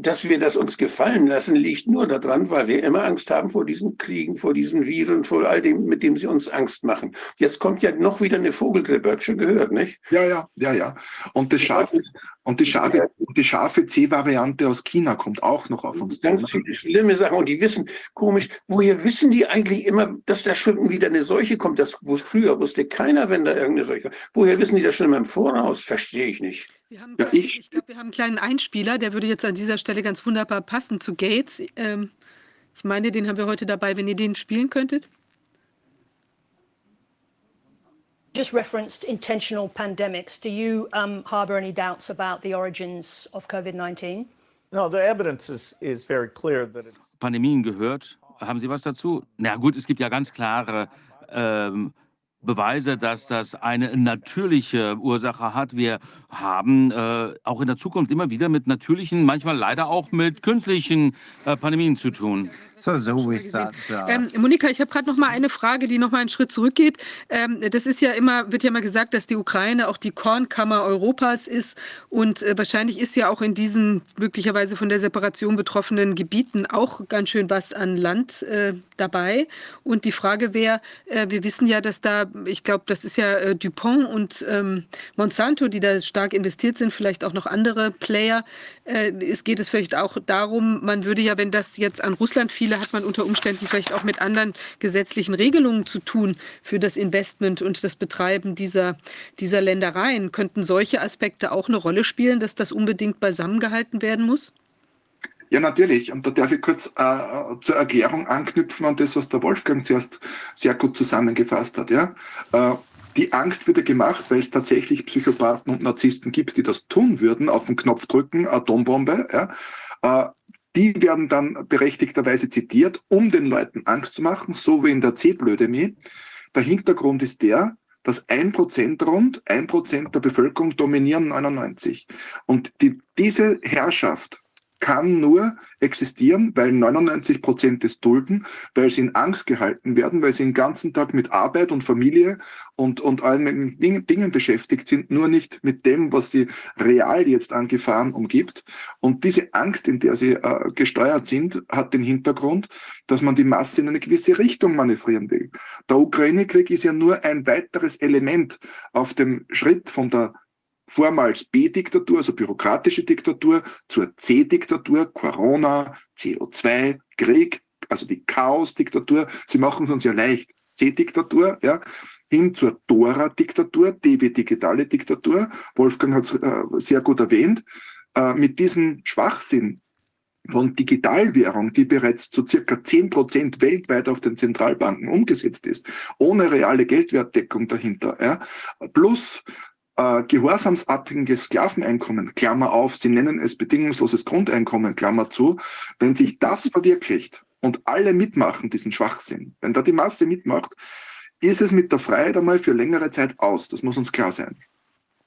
dass wir das uns gefallen lassen, liegt nur daran, weil wir immer Angst haben vor diesen Kriegen, vor diesen Viren, vor all dem, mit dem sie uns Angst machen. Jetzt kommt ja noch wieder eine Vogelgrippe, schon gehört, nicht? Ja, ja, ja, ja. Und das scharfe, und die scharfe, die scharfe C-Variante aus China kommt auch noch auf uns Ganz zu. Ganz ne? schlimme Sachen. Und die wissen, komisch, woher wissen die eigentlich immer, dass da schon wieder eine Seuche kommt? Das wo früher wusste keiner, wenn da irgendeine Seuche kommt. Woher wissen die das schon immer im Voraus? Verstehe ich nicht. Wir haben, ja, ich, ich glaube, wir haben einen kleinen Einspieler, der würde jetzt an dieser Stelle ganz wunderbar passen zu Gates. Ähm, ich meine, den haben wir heute dabei, wenn ihr den spielen könntet. Just referenced intentional pandemics. Do you um, harbor any doubts about the origins of COVID-19? No, the evidence is, is very clear that it's Pandemien gehört. Haben Sie was dazu? Na gut, es gibt ja ganz klare ähm, Beweise, dass das eine natürliche Ursache hat. Wir haben äh, auch in der Zukunft immer wieder mit natürlichen, manchmal leider auch mit künstlichen äh, Pandemien zu tun. So, so that, uh... ähm, Monika, ich habe gerade noch mal eine Frage, die noch mal einen Schritt zurückgeht. Ähm, das ist ja immer, wird ja immer gesagt, dass die Ukraine auch die Kornkammer Europas ist und äh, wahrscheinlich ist ja auch in diesen möglicherweise von der Separation betroffenen Gebieten auch ganz schön was an Land äh, dabei. Und die Frage wäre, äh, wir wissen ja, dass da, ich glaube, das ist ja äh, Dupont und ähm, Monsanto, die da stark investiert sind, vielleicht auch noch andere Player. Äh, es geht es vielleicht auch darum, man würde ja, wenn das jetzt an Russland viele Beispiele hat man unter Umständen vielleicht auch mit anderen gesetzlichen Regelungen zu tun für das Investment und das Betreiben dieser, dieser Ländereien. Könnten solche Aspekte auch eine Rolle spielen, dass das unbedingt beisammengehalten werden muss? Ja, natürlich. Und da darf ich kurz äh, zur Erklärung anknüpfen an das, was der Wolfgang zuerst sehr gut zusammengefasst hat. Ja? Äh, die Angst wird ja gemacht, weil es tatsächlich Psychopathen und Narzissten gibt, die das tun würden, auf den Knopf drücken, Atombombe. Ja? Äh, die werden dann berechtigterweise zitiert, um den Leuten Angst zu machen, so wie in der C-Blödemie. Der Hintergrund ist der, dass ein Prozent rund, ein Prozent der Bevölkerung dominieren 99. Und die, diese Herrschaft kann nur existieren, weil 99 Prozent es dulden, weil sie in Angst gehalten werden, weil sie den ganzen Tag mit Arbeit und Familie und, und allen Dingen, Dingen beschäftigt sind, nur nicht mit dem, was sie real jetzt an Gefahren umgibt. Und diese Angst, in der sie äh, gesteuert sind, hat den Hintergrund, dass man die Masse in eine gewisse Richtung manövrieren will. Der Ukraine-Krieg ist ja nur ein weiteres Element auf dem Schritt von der vormals B-Diktatur, also bürokratische Diktatur, zur C-Diktatur, Corona, CO2, Krieg, also die Chaos-Diktatur. Sie machen es uns ja leicht. C-Diktatur, ja, hin zur Dora-Diktatur, DB digitale Diktatur. Wolfgang hat es äh, sehr gut erwähnt. Äh, mit diesem Schwachsinn von Digitalwährung, die bereits zu circa 10 Prozent weltweit auf den Zentralbanken umgesetzt ist, ohne reale Geldwertdeckung dahinter, ja, plus äh, gehorsamsabhängiges Sklaveneinkommen, Klammer auf, Sie nennen es bedingungsloses Grundeinkommen, Klammer zu, wenn sich das verwirklicht und alle mitmachen, diesen Schwachsinn, wenn da die Masse mitmacht, ist es mit der Freiheit einmal für längere Zeit aus. Das muss uns klar sein.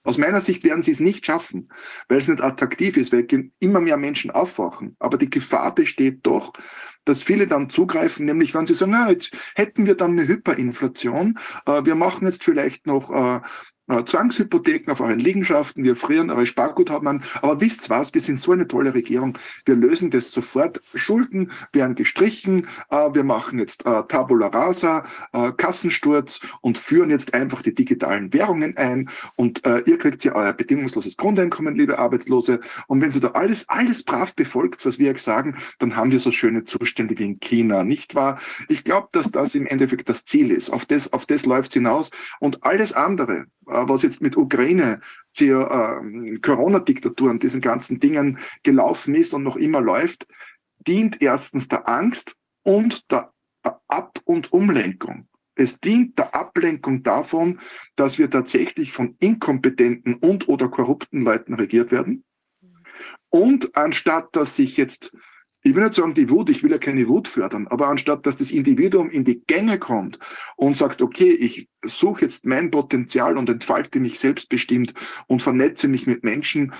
Aus meiner Sicht werden sie es nicht schaffen, weil es nicht attraktiv ist, weil immer mehr Menschen aufwachen. Aber die Gefahr besteht doch, dass viele dann zugreifen, nämlich wenn sie sagen, ah, jetzt hätten wir dann eine Hyperinflation, äh, wir machen jetzt vielleicht noch äh, äh, Zwangshypotheken auf euren Liegenschaften, wir frieren eure Sparguthaben an. Aber wisst was, wir sind so eine tolle Regierung. Wir lösen das sofort. Schulden werden gestrichen. Äh, wir machen jetzt äh, Tabula Rasa, Kassensturz und führen jetzt einfach die digitalen Währungen ein. Und ihr kriegt ja euer bedingungsloses Grundeinkommen, liebe Arbeitslose. Und wenn ihr da alles, alles brav befolgt, was wir euch sagen, dann haben wir so schöne Zustände wie in China, nicht wahr? Ich glaube, dass das im Endeffekt das Ziel ist. Auf das, auf das läuft es hinaus. Und alles andere, was jetzt mit Ukraine, äh, Corona-Diktatur und diesen ganzen Dingen gelaufen ist und noch immer läuft, dient erstens der Angst und der Ab- und Umlenkung. Es dient der Ablenkung davon, dass wir tatsächlich von inkompetenten und oder korrupten Leuten regiert werden. Und anstatt dass sich jetzt ich will nicht sagen die Wut, ich will ja keine Wut fördern, aber anstatt dass das Individuum in die Gänge kommt und sagt, okay, ich suche jetzt mein Potenzial und entfalte mich selbstbestimmt und vernetze mich mit Menschen,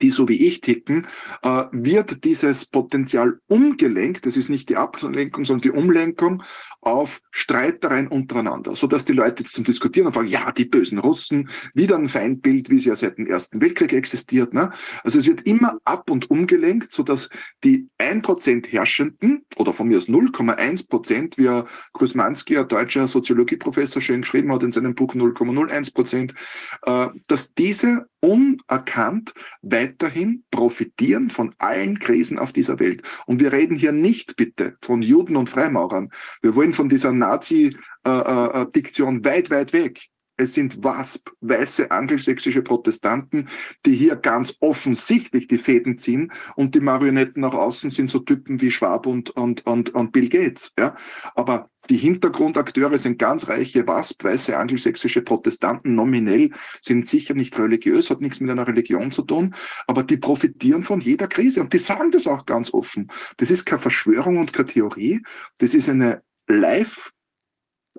die so wie ich ticken, äh, wird dieses Potenzial umgelenkt, das ist nicht die Ablenkung, sondern die Umlenkung auf Streitereien untereinander, so dass die Leute jetzt zum Diskutieren anfangen, ja, die bösen Russen, wieder ein Feindbild, wie es ja seit dem Ersten Weltkrieg existiert. Ne? Also es wird immer ab und umgelenkt, so dass die 1% Herrschenden, oder von mir aus 0,1%, wie Krusmanski, ein deutscher Soziologieprofessor, schön geschrieben hat in seinem Buch 0,01%, äh, dass diese unerkannt weiterhin profitieren von allen Krisen auf dieser Welt. Und wir reden hier nicht bitte von Juden und Freimaurern. Wir wollen von dieser Nazi-Diktion weit, weit weg. Es sind WASP, weiße angelsächsische Protestanten, die hier ganz offensichtlich die Fäden ziehen und die Marionetten nach außen sind so Typen wie Schwab und, und, und, und Bill Gates. Ja? Aber die Hintergrundakteure sind ganz reiche WASP, weiße angelsächsische Protestanten, nominell, sind sicher nicht religiös, hat nichts mit einer Religion zu tun, aber die profitieren von jeder Krise und die sagen das auch ganz offen. Das ist keine Verschwörung und keine Theorie, das ist eine live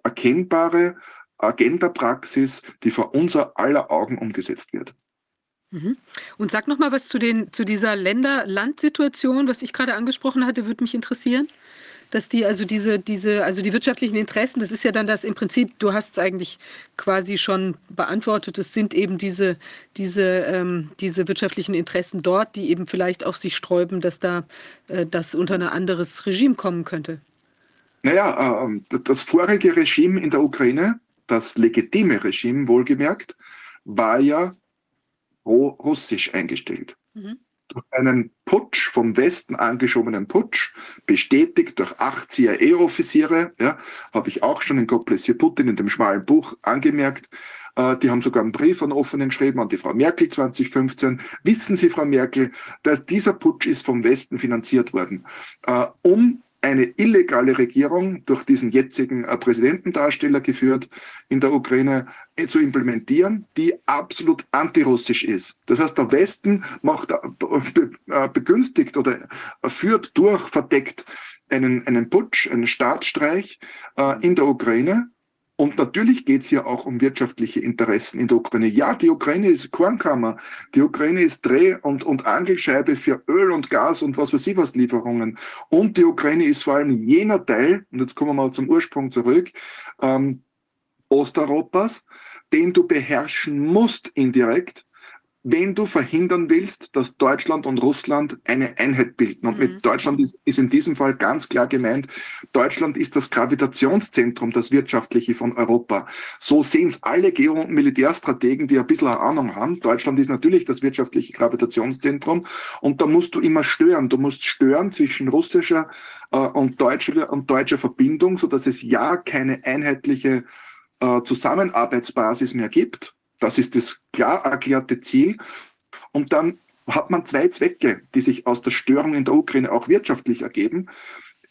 erkennbare Agenda-Praxis, die vor unser aller Augen umgesetzt wird. Mhm. Und sag noch mal was zu, den, zu dieser Länder-Land-Situation, was ich gerade angesprochen hatte, würde mich interessieren. Dass die, also diese, diese, also die wirtschaftlichen Interessen, das ist ja dann das im Prinzip, du hast es eigentlich quasi schon beantwortet, es sind eben diese, diese, ähm, diese wirtschaftlichen Interessen dort, die eben vielleicht auch sich sträuben, dass da äh, das unter ein anderes Regime kommen könnte. Naja, äh, das vorige Regime in der Ukraine, das legitime Regime wohlgemerkt, war ja pro-russisch eingestellt. Mhm. Durch einen Putsch, vom Westen angeschobenen Putsch, bestätigt durch acht CIA-Offiziere, ja, habe ich auch schon in God Bless Putin in dem schmalen Buch angemerkt, äh, die haben sogar einen Brief an offenen geschrieben an die Frau Merkel 2015. Wissen Sie, Frau Merkel, dass dieser Putsch ist vom Westen finanziert worden, äh, um eine illegale Regierung durch diesen jetzigen äh, Präsidentendarsteller geführt in der Ukraine äh, zu implementieren, die absolut antirussisch ist. Das heißt, der Westen macht, äh, begünstigt oder führt durch, verdeckt einen, einen Putsch, einen Staatsstreich in der Ukraine und natürlich geht es hier auch um wirtschaftliche Interessen in der Ukraine. Ja, die Ukraine ist Kornkammer, die Ukraine ist Dreh- und, und Angelscheibe für Öl und Gas und was weiß ich was Lieferungen. Und die Ukraine ist vor allem jener Teil, und jetzt kommen wir mal zum Ursprung zurück, ähm, Osteuropas, den du beherrschen musst indirekt, wenn du verhindern willst, dass Deutschland und Russland eine Einheit bilden. Und mhm. mit Deutschland ist, ist, in diesem Fall ganz klar gemeint, Deutschland ist das Gravitationszentrum, das wirtschaftliche von Europa. So sehen es alle Geo- und Militärstrategen, die ein bisschen eine Ahnung haben. Deutschland ist natürlich das wirtschaftliche Gravitationszentrum und da musst du immer stören. Du musst stören zwischen russischer äh, und, deutscher, und deutscher Verbindung, so dass es ja keine einheitliche äh, Zusammenarbeitsbasis mehr gibt das ist das klar erklärte Ziel. Und dann hat man zwei Zwecke, die sich aus der Störung in der Ukraine auch wirtschaftlich ergeben.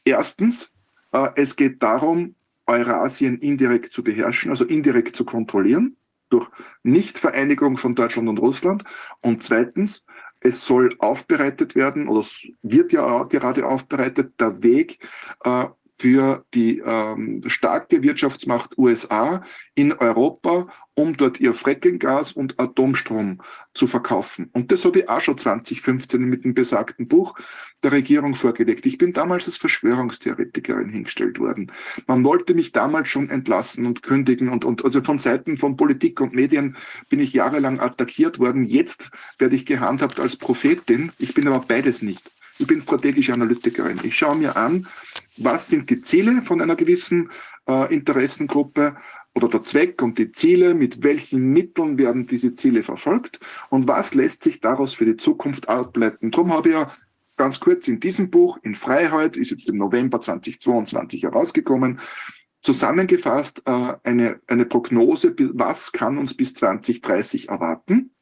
Erstens, äh, es geht darum, Eurasien indirekt zu beherrschen, also indirekt zu kontrollieren, durch Nichtvereinigung von Deutschland und Russland. Und zweitens, es soll aufbereitet werden, oder es wird ja gerade aufbereitet, der Weg äh, für die ähm, starke Wirtschaftsmacht USA in Europa, um dort ihr Frackinggas und Atomstrom zu verkaufen. Und das habe ich auch schon 2015 mit dem besagten Buch der Regierung vorgelegt. Ich bin damals als Verschwörungstheoretikerin hingestellt worden. Man wollte mich damals schon entlassen und kündigen und, und also von Seiten von Politik und Medien bin ich jahrelang attackiert worden. Jetzt werde ich gehandhabt als Prophetin. Ich bin aber beides nicht. Ich bin strategische Analytikerin. Ich schaue mir an, was sind die Ziele von einer gewissen äh, Interessengruppe oder der Zweck und die Ziele, mit welchen Mitteln werden diese Ziele verfolgt und was lässt sich daraus für die Zukunft ableiten. Darum habe ich ja ganz kurz in diesem Buch, in Freiheit, ist jetzt im November 2022 herausgekommen, zusammengefasst äh, eine, eine Prognose, was kann uns bis 2030 erwarten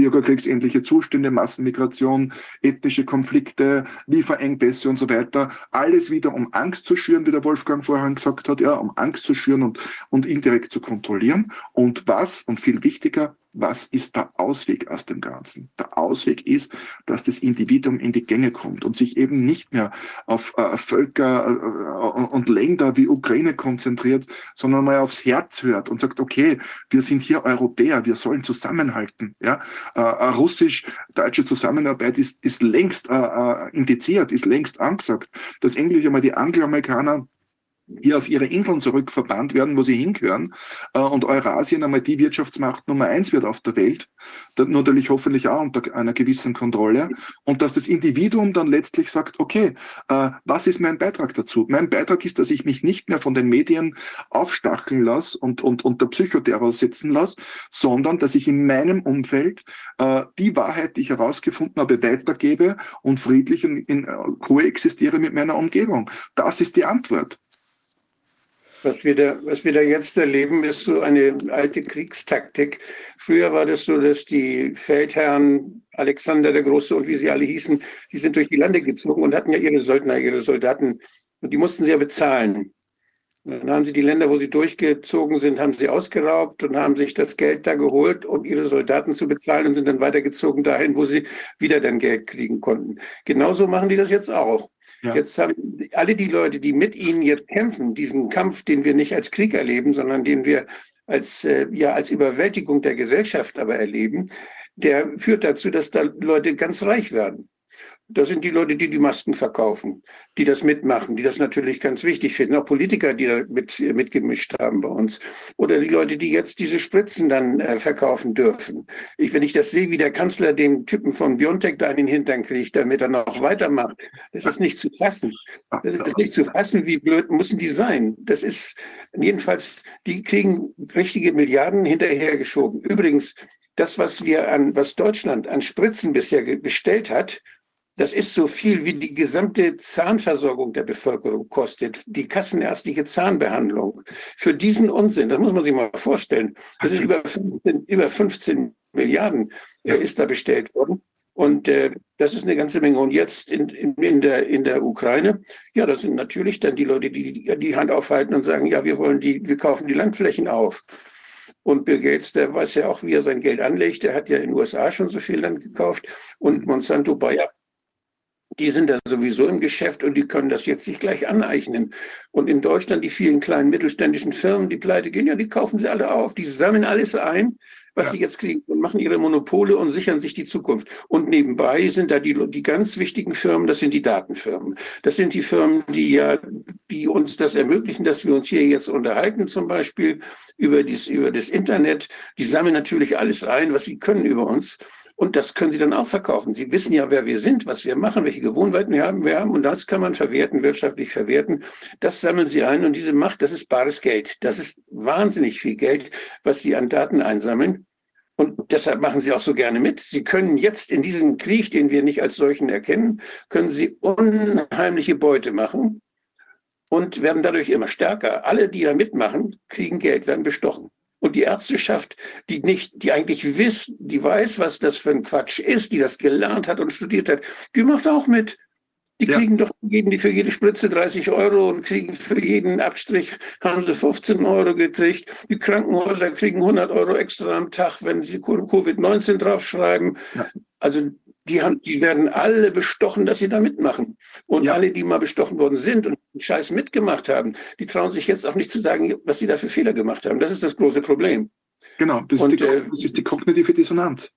bürgerkriegsähnliche Zustände, Massenmigration, ethnische Konflikte, Lieferengpässe und so weiter. Alles wieder um Angst zu schüren, wie der Wolfgang vorhin gesagt hat, ja, um Angst zu schüren und, und indirekt zu kontrollieren. Und was, und viel wichtiger, was ist der Ausweg aus dem Ganzen? Der Ausweg ist, dass das Individuum in die Gänge kommt und sich eben nicht mehr auf äh, Völker äh, und Länder wie Ukraine konzentriert, sondern mal aufs Herz hört und sagt, okay, wir sind hier Europäer, wir sollen zusammenhalten. Ja? Äh, Russisch-deutsche Zusammenarbeit ist, ist längst äh, äh, indiziert, ist längst angesagt. Das Englische mal die Angloamerikaner hier auf ihre Inseln zurückverbannt werden, wo sie hingehören äh, und Eurasien einmal die Wirtschaftsmacht Nummer eins wird auf der Welt, natürlich hoffentlich auch unter einer gewissen Kontrolle und dass das Individuum dann letztlich sagt, okay, äh, was ist mein Beitrag dazu? Mein Beitrag ist, dass ich mich nicht mehr von den Medien aufstacheln lasse und, und unter Psychoterror setzen lasse, sondern dass ich in meinem Umfeld äh, die Wahrheit, die ich herausgefunden habe, weitergebe und friedlich in, in, koexistiere mit meiner Umgebung. Das ist die Antwort. Was wir, da, was wir da jetzt erleben, ist so eine alte Kriegstaktik. Früher war das so, dass die Feldherren Alexander der Große und wie sie alle hießen, die sind durch die Lande gezogen und hatten ja ihre Söldner, ihre Soldaten und die mussten sie ja bezahlen. Dann haben sie die Länder, wo sie durchgezogen sind, haben sie ausgeraubt und haben sich das Geld da geholt, um ihre Soldaten zu bezahlen und sind dann weitergezogen dahin, wo sie wieder dann Geld kriegen konnten. Genauso machen die das jetzt auch. Ja. Jetzt haben alle die Leute, die mit ihnen jetzt kämpfen, diesen Kampf, den wir nicht als Krieg erleben, sondern den wir als, äh, ja, als Überwältigung der Gesellschaft aber erleben, der führt dazu, dass da Leute ganz reich werden. Das sind die Leute, die die Masken verkaufen, die das mitmachen, die das natürlich ganz wichtig finden. Auch Politiker, die da mit, mitgemischt haben bei uns. Oder die Leute, die jetzt diese Spritzen dann äh, verkaufen dürfen. Ich, wenn ich das sehe, wie der Kanzler dem Typen von Biontech da in den Hintern kriegt, damit er noch weitermacht, das ist nicht zu fassen. Das ist nicht zu fassen, wie blöd müssen die sein. Das ist jedenfalls, die kriegen richtige Milliarden hinterhergeschoben. Übrigens, das, was wir an, was Deutschland an Spritzen bisher bestellt hat, das ist so viel, wie die gesamte Zahnversorgung der Bevölkerung kostet, die kassenärztliche Zahnbehandlung. Für diesen Unsinn, das muss man sich mal vorstellen, das ist über 15, über 15 Milliarden äh, ist da bestellt worden. Und äh, das ist eine ganze Menge. Und jetzt in, in, in, der, in der Ukraine, ja, das sind natürlich dann die Leute, die, die die Hand aufhalten und sagen, ja, wir wollen die, wir kaufen die Landflächen auf. Und Bill Gates, der weiß ja auch, wie er sein Geld anlegt. Der hat ja in den USA schon so viel Land gekauft. Und Monsanto Bayer die sind da sowieso im Geschäft und die können das jetzt sich gleich aneignen. Und in Deutschland die vielen kleinen mittelständischen Firmen, die pleite gehen, ja, die kaufen sie alle auf, die sammeln alles ein, was ja. sie jetzt kriegen und machen ihre Monopole und sichern sich die Zukunft. Und nebenbei sind da die, die ganz wichtigen Firmen, das sind die Datenfirmen. Das sind die Firmen, die ja, die uns das ermöglichen, dass wir uns hier jetzt unterhalten, zum Beispiel über, dies, über das Internet. Die sammeln natürlich alles ein, was sie können über uns. Und das können Sie dann auch verkaufen. Sie wissen ja, wer wir sind, was wir machen, welche Gewohnheiten wir haben. Wir haben und das kann man verwerten, wirtschaftlich verwerten. Das sammeln Sie ein und diese Macht, das ist bares Geld. Das ist wahnsinnig viel Geld, was Sie an Daten einsammeln. Und deshalb machen Sie auch so gerne mit. Sie können jetzt in diesem Krieg, den wir nicht als solchen erkennen, können Sie unheimliche Beute machen und werden dadurch immer stärker. Alle, die da mitmachen, kriegen Geld, werden bestochen. Und die Ärzteschaft, die nicht, die eigentlich wissen, die weiß, was das für ein Quatsch ist, die das gelernt hat und studiert hat, die macht auch mit. Die ja. kriegen doch jeden, die für jede Spritze 30 Euro und kriegen für jeden Abstrich, haben sie 15 Euro gekriegt. Die Krankenhäuser kriegen 100 Euro extra am Tag, wenn sie Covid-19 draufschreiben. Ja. Also die, haben, die werden alle bestochen, dass sie da mitmachen. Und ja. alle, die mal bestochen worden sind und den Scheiß mitgemacht haben, die trauen sich jetzt auch nicht zu sagen, was sie da für Fehler gemacht haben. Das ist das große Problem. Genau, das, und, ist, die, äh, das ist die kognitive Dissonanz.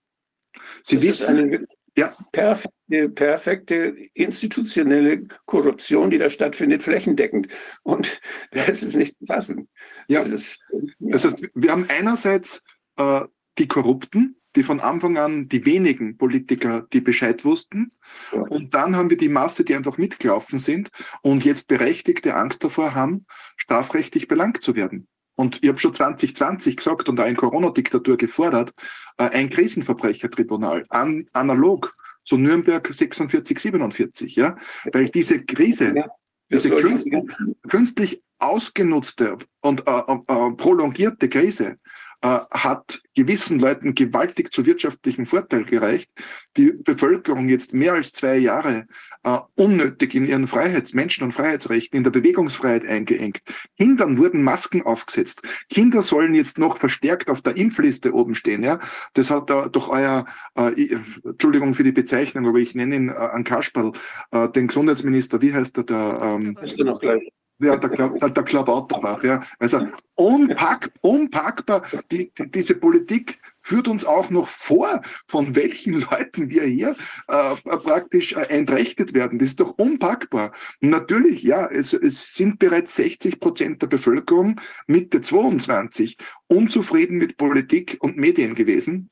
Sie das wissen, ist eine ja. perfekte, perfekte institutionelle Korruption, die da stattfindet, flächendeckend. Und [laughs] das ist nicht zu fassen. Ja. Das, ist, ja. das heißt, wir haben einerseits äh, die Korrupten, die von Anfang an die wenigen Politiker, die Bescheid wussten. Ja. Und dann haben wir die Masse, die einfach mitgelaufen sind und jetzt berechtigte Angst davor haben, strafrechtlich belangt zu werden. Und ich habe schon 2020 gesagt und auch in Corona-Diktatur gefordert, äh, ein Krisenverbrechertribunal, an, analog zu Nürnberg 46, 47, ja, weil diese Krise, ja, diese künstlich, künstlich ausgenutzte und äh, äh, prolongierte Krise äh, hat gewissen Leuten gewaltig zu wirtschaftlichen Vorteil gereicht. Die Bevölkerung jetzt mehr als zwei Jahre äh, unnötig in ihren Freiheits-, Menschen- und Freiheitsrechten, in der Bewegungsfreiheit eingeengt. Kindern wurden Masken aufgesetzt. Kinder sollen jetzt noch verstärkt auf der Impfliste oben stehen. Ja, das hat da doch euer, äh, Entschuldigung für die Bezeichnung, aber ich nenne ihn äh, an Kasperl, äh, den Gesundheitsminister. Wie heißt der? der ähm, ist er noch gleich? Ja, der, der, der Klabauterbach, ja. Also unpack, unpackbar. Die, die, diese Politik führt uns auch noch vor, von welchen Leuten wir hier äh, praktisch äh, entrechtet werden. Das ist doch unpackbar. Und natürlich, ja, es, es sind bereits 60 Prozent der Bevölkerung Mitte 22 unzufrieden mit Politik und Medien gewesen.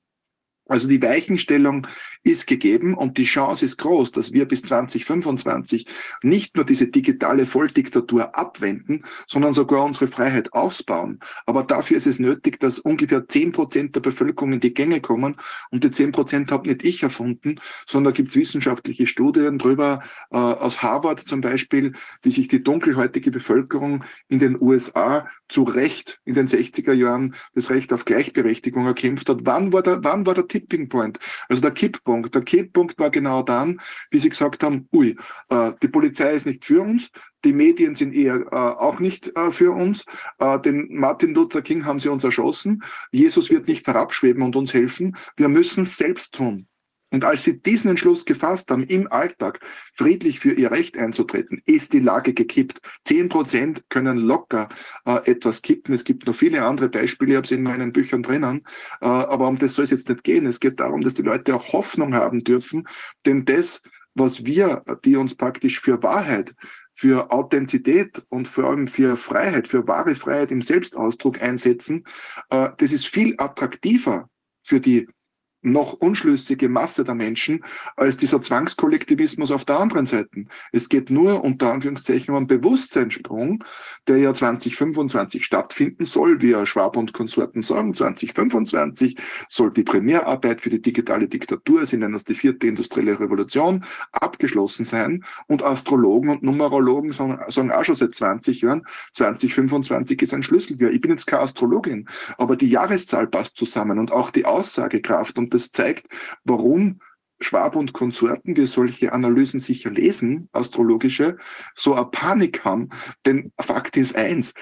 Also die Weichenstellung ist gegeben und die Chance ist groß, dass wir bis 2025 nicht nur diese digitale Volldiktatur abwenden, sondern sogar unsere Freiheit ausbauen. Aber dafür ist es nötig, dass ungefähr zehn Prozent der Bevölkerung in die Gänge kommen. Und die zehn Prozent habe nicht ich erfunden, sondern gibt es wissenschaftliche Studien drüber, äh, aus Harvard zum Beispiel, wie sich die dunkelhäutige Bevölkerung in den USA zu Recht in den 60er Jahren das Recht auf Gleichberechtigung erkämpft hat. Wann war der, wann war der Tipping Point? Also der Kipppunkt. Der Kipppunkt war genau dann, wie sie gesagt haben, ui, äh, die Polizei ist nicht für uns, die Medien sind eher äh, auch nicht äh, für uns. Äh, den Martin Luther King haben sie uns erschossen. Jesus wird nicht herabschweben und uns helfen. Wir müssen es selbst tun. Und als sie diesen Entschluss gefasst haben, im Alltag friedlich für ihr Recht einzutreten, ist die Lage gekippt. Zehn Prozent können locker äh, etwas kippen. Es gibt noch viele andere Beispiele, ich habe sie in meinen Büchern drinnen. Äh, aber um das soll es jetzt nicht gehen. Es geht darum, dass die Leute auch Hoffnung haben dürfen. Denn das, was wir, die uns praktisch für Wahrheit, für Authentität und vor allem für Freiheit, für wahre Freiheit im Selbstausdruck einsetzen, äh, das ist viel attraktiver für die noch unschlüssige Masse der Menschen als dieser Zwangskollektivismus auf der anderen Seite. Es geht nur unter Anführungszeichen um einen Bewusstseinssprung, der ja 2025 stattfinden soll, wie Schwab und Konsorten sagen. 2025 soll die Primärarbeit für die digitale Diktatur, sie nennen das die vierte industrielle Revolution, abgeschlossen sein. Und Astrologen und Numerologen sagen, sagen auch schon seit 20 Jahren, 2025 ist ein Schlüsseljahr. Ich bin jetzt keine Astrologin, aber die Jahreszahl passt zusammen und auch die Aussagekraft und das zeigt, warum Schwab und Konsorten, die solche Analysen sicher lesen, astrologische, so eine Panik haben. Denn Fakt ist eins,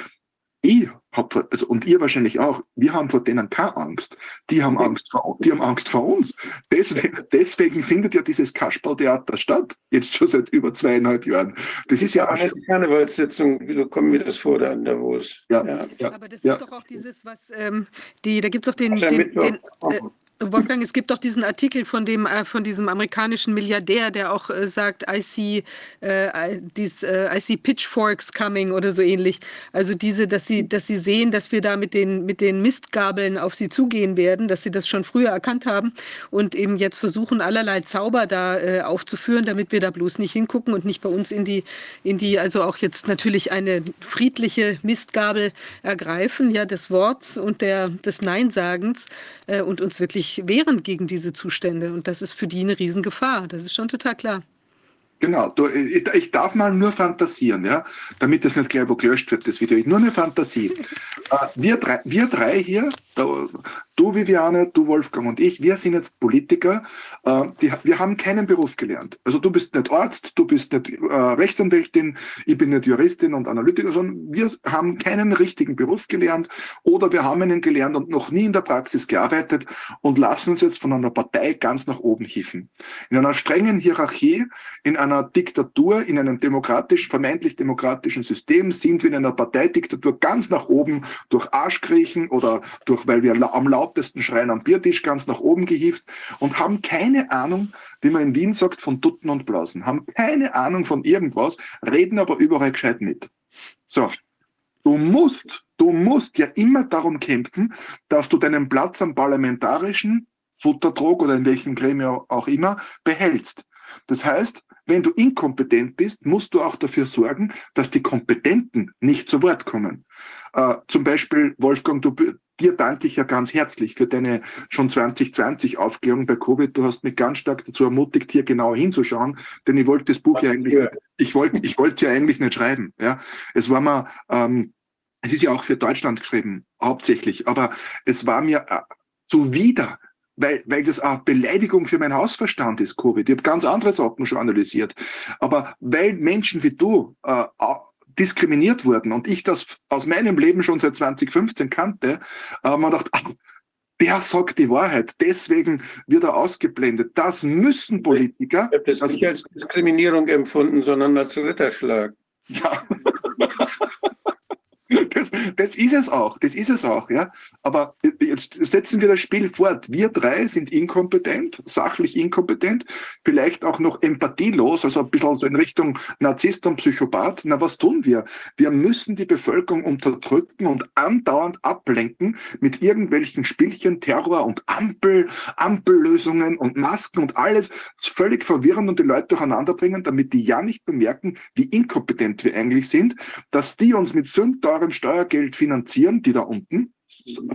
ich hab, also, und ihr wahrscheinlich auch, wir haben vor denen keine Angst. Die haben Angst vor, die haben Angst vor uns. Deswegen, deswegen findet ja dieses Kasperltheater statt, jetzt schon seit über zweieinhalb Jahren. Das ist ja auch eine Karnevalssitzung, wieso kommen wir das vor da in Davos? Ja, ja. ja. Aber das ja. ist doch auch dieses, was ähm, die, da gibt es doch den, den, den äh, Wolfgang, es gibt doch diesen Artikel von dem äh, von diesem amerikanischen Milliardär, der auch äh, sagt, I see, äh, dies, äh, I see pitchforks coming oder so ähnlich. Also diese, dass sie, dass sie sehen, dass wir da mit den mit den Mistgabeln auf sie zugehen werden, dass sie das schon früher erkannt haben und eben jetzt versuchen allerlei Zauber da äh, aufzuführen, damit wir da bloß nicht hingucken und nicht bei uns in die in die also auch jetzt natürlich eine friedliche Mistgabel ergreifen, ja des Worts und der des Neinsagens äh, und uns wirklich sich wehren gegen diese Zustände. Und das ist für die eine Riesengefahr. Das ist schon total klar. Genau, du, ich, ich, darf mal nur fantasieren, ja, damit das nicht gleich wo gelöscht wird, das Video. Nur eine Fantasie. [laughs] Äh, wir, drei, wir drei hier, Du, Viviane, du, Wolfgang und ich, wir sind jetzt Politiker. Äh, die, wir haben keinen Beruf gelernt. Also du bist nicht Arzt, du bist nicht äh, Rechtsanwältin, ich bin nicht Juristin und Analytiker, sondern wir haben keinen richtigen Beruf gelernt oder wir haben einen gelernt und noch nie in der Praxis gearbeitet und lassen uns jetzt von einer Partei ganz nach oben hieven. In einer strengen Hierarchie, in einer Diktatur, in einem demokratisch, vermeintlich demokratischen System sind wir in einer Parteidiktatur ganz nach oben durch Arschkriechen oder durch, weil wir am Laut lautesten Schreien am Biertisch ganz nach oben gehieft und haben keine Ahnung, wie man in Wien sagt, von Dutten und Blasen, haben keine Ahnung von irgendwas, reden aber überall gescheit mit. So, du musst, du musst ja immer darum kämpfen, dass du deinen Platz am parlamentarischen Futterdruck oder in welchem Gremium auch immer behältst. Das heißt, wenn du inkompetent bist, musst du auch dafür sorgen, dass die Kompetenten nicht zu Wort kommen. Äh, zum Beispiel, Wolfgang, du, dir danke ich ja ganz herzlich für deine schon 2020 Aufklärung bei Covid. Du hast mich ganz stark dazu ermutigt, hier genauer hinzuschauen, denn ich wollte das Buch ja eigentlich, ich wollte, ich wollte ja eigentlich nicht schreiben. Ja, es war mal, ähm, es ist ja auch für Deutschland geschrieben, hauptsächlich, aber es war mir äh, zuwider, weil, weil das auch Beleidigung für mein Hausverstand ist, Covid. Ich habe ganz andere Sachen schon analysiert. Aber weil Menschen wie du äh, diskriminiert wurden und ich das aus meinem Leben schon seit 2015 kannte, äh, man dachte, ach, der sagt die Wahrheit, deswegen wird er ausgeblendet. Das müssen Politiker. Ich habe das nicht als Diskriminierung empfunden, sondern als Ritterschlag. Ja. [laughs] Das, das ist es auch, das ist es auch, ja. Aber jetzt setzen wir das Spiel fort. Wir drei sind inkompetent, sachlich inkompetent, vielleicht auch noch empathielos, also ein bisschen so in Richtung Narzisst und Psychopath. Na, was tun wir? Wir müssen die Bevölkerung unterdrücken und andauernd ablenken mit irgendwelchen Spielchen, Terror und Ampel, Ampellösungen und Masken und alles völlig verwirren und die Leute durcheinander bringen, damit die ja nicht bemerken, wie inkompetent wir eigentlich sind, dass die uns mit sündteurem eurem Steuergeld finanzieren, die da unten,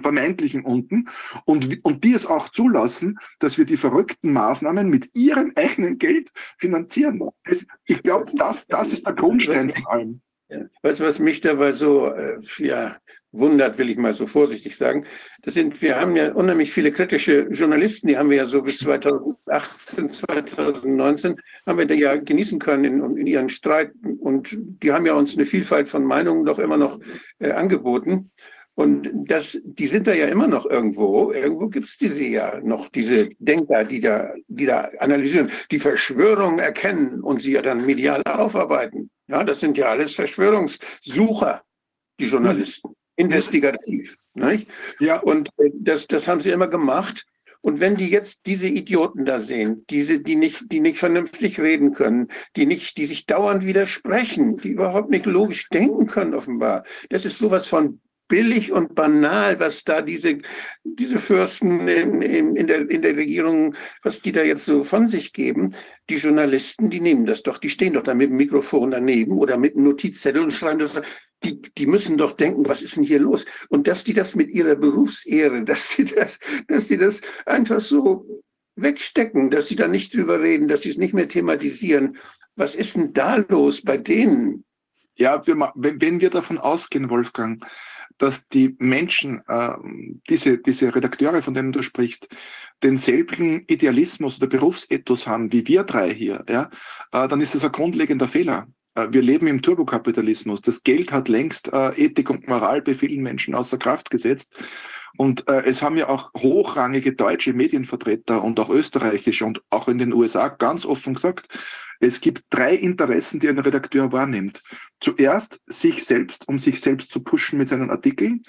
vermeintlichen unten, und, und die es auch zulassen, dass wir die verrückten Maßnahmen mit ihrem eigenen Geld finanzieren. Das, ich glaube, das, das ist der Grundstein von allem. Was, was mich dabei so, äh, ja, wundert, will ich mal so vorsichtig sagen. Das sind, wir haben ja unheimlich viele kritische Journalisten, die haben wir ja so bis 2018, 2019 haben wir da ja genießen können in, in ihren Streiten und die haben ja uns eine Vielfalt von Meinungen doch immer noch äh, angeboten. Und das, die sind da ja immer noch irgendwo. Irgendwo gibt es diese ja noch, diese Denker, die da, die da analysieren, die Verschwörungen erkennen und sie ja dann medial aufarbeiten. Ja, das sind ja alles Verschwörungssucher, die Journalisten, investigativ. Nicht? Ja. Und äh, das, das haben sie immer gemacht. Und wenn die jetzt diese Idioten da sehen, diese, die nicht, die nicht vernünftig reden können, die nicht, die sich dauernd widersprechen, die überhaupt nicht logisch denken können, offenbar. Das ist sowas von billig und banal, was da diese, diese Fürsten in, in, in, der, in der Regierung, was die da jetzt so von sich geben. Die Journalisten, die nehmen das doch, die stehen doch da mit dem Mikrofon daneben oder mit einem Notizzettel und schreiben das. Die, die müssen doch denken, was ist denn hier los? Und dass die das mit ihrer Berufsehre, [laughs] dass die das, dass die das einfach so wegstecken, dass sie da nicht drüber reden, dass sie es nicht mehr thematisieren. Was ist denn da los bei denen? Ja, wir, wenn wir davon ausgehen, Wolfgang, dass die Menschen, äh, diese, diese Redakteure, von denen du sprichst, denselben Idealismus oder Berufsethos haben wie wir drei hier, ja, äh, dann ist das ein grundlegender Fehler. Äh, wir leben im Turbokapitalismus. Das Geld hat längst äh, Ethik und Moral bei vielen Menschen außer Kraft gesetzt. Und äh, es haben ja auch hochrangige deutsche Medienvertreter und auch österreichische und auch in den USA ganz offen gesagt, es gibt drei Interessen, die ein Redakteur wahrnimmt. Zuerst sich selbst, um sich selbst zu pushen mit seinen Artikeln.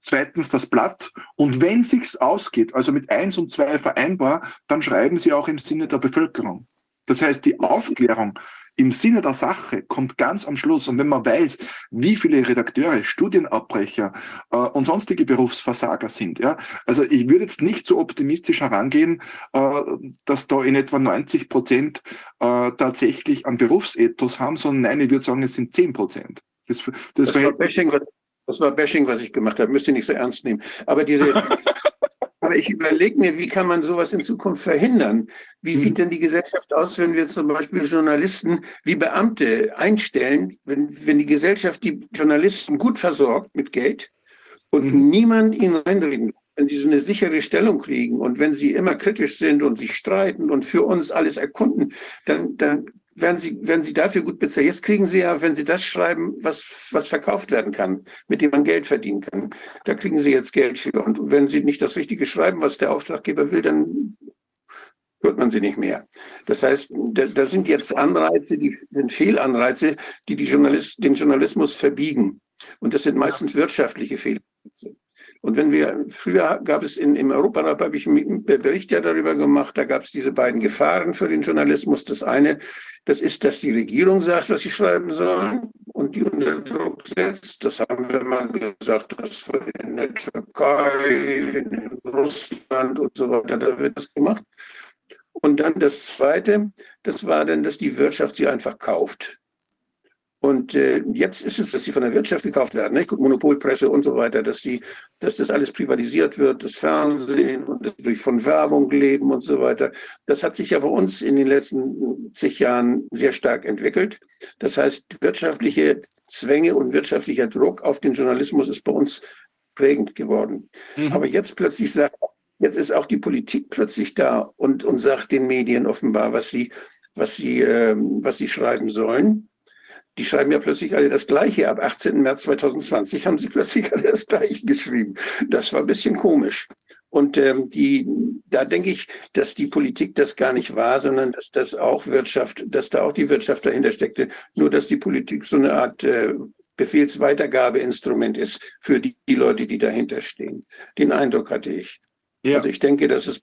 Zweitens das Blatt. Und wenn sich's ausgeht, also mit eins und zwei vereinbar, dann schreiben sie auch im Sinne der Bevölkerung. Das heißt, die Aufklärung im Sinne der Sache kommt ganz am Schluss. Und wenn man weiß, wie viele Redakteure, Studienabbrecher äh, und sonstige Berufsversager sind, ja, also ich würde jetzt nicht so optimistisch herangehen, äh, dass da in etwa 90 Prozent äh, tatsächlich einen Berufsethos haben, sondern nein, ich würde sagen, es sind 10 Prozent. Das, das, das, war Bashing, das war Bashing, was ich gemacht habe. Müsst ihr nicht so ernst nehmen. Aber diese, [laughs] Aber ich überlege mir, wie kann man sowas in Zukunft verhindern? Wie sieht mhm. denn die Gesellschaft aus, wenn wir zum Beispiel Journalisten wie Beamte einstellen, wenn, wenn die Gesellschaft die Journalisten gut versorgt mit Geld und mhm. niemand ihnen reinreden wenn sie so eine sichere Stellung kriegen und wenn sie immer kritisch sind und sich streiten und für uns alles erkunden, dann, dann werden sie, werden sie dafür gut bezahlt. Jetzt kriegen sie ja, wenn sie das schreiben, was, was verkauft werden kann, mit dem man Geld verdienen kann. Da kriegen sie jetzt Geld für. Und wenn sie nicht das Richtige schreiben, was der Auftraggeber will, dann hört man sie nicht mehr. Das heißt, da, da sind jetzt Anreize, die sind Fehlanreize, die, die Journalist, den Journalismus verbiegen. Und das sind meistens wirtschaftliche Fehlanreize. Und wenn wir, früher gab es in, im Europarat, habe ich einen Bericht ja darüber gemacht, da gab es diese beiden Gefahren für den Journalismus. Das eine, das ist, dass die Regierung sagt, was sie schreiben sollen und die unter Druck setzt. Das haben wir mal gesagt, das in der Türkei, in Russland und so weiter, da wird das gemacht. Und dann das Zweite, das war dann, dass die Wirtschaft sie einfach kauft. Und äh, jetzt ist es, dass sie von der Wirtschaft gekauft werden, ne? Monopolpresse und so weiter, dass, die, dass das alles privatisiert wird, das Fernsehen und durch von Werbung leben und so weiter. Das hat sich ja bei uns in den letzten zig Jahren sehr stark entwickelt. Das heißt, wirtschaftliche Zwänge und wirtschaftlicher Druck auf den Journalismus ist bei uns prägend geworden. Mhm. Aber jetzt plötzlich sagt, jetzt ist auch die Politik plötzlich da und, und sagt den Medien offenbar, was sie, was sie, äh, was sie schreiben sollen die schreiben ja plötzlich alle das Gleiche. Ab 18. März 2020 haben sie plötzlich alle das Gleiche geschrieben. Das war ein bisschen komisch. Und ähm, die, da denke ich, dass die Politik das gar nicht war, sondern dass das auch Wirtschaft, dass da auch die Wirtschaft dahinter steckte. Nur dass die Politik so eine Art äh, Befehlsweitergabeinstrument ist für die, die Leute, die dahinter stehen. Den Eindruck hatte ich. Ja. Also ich denke, dass es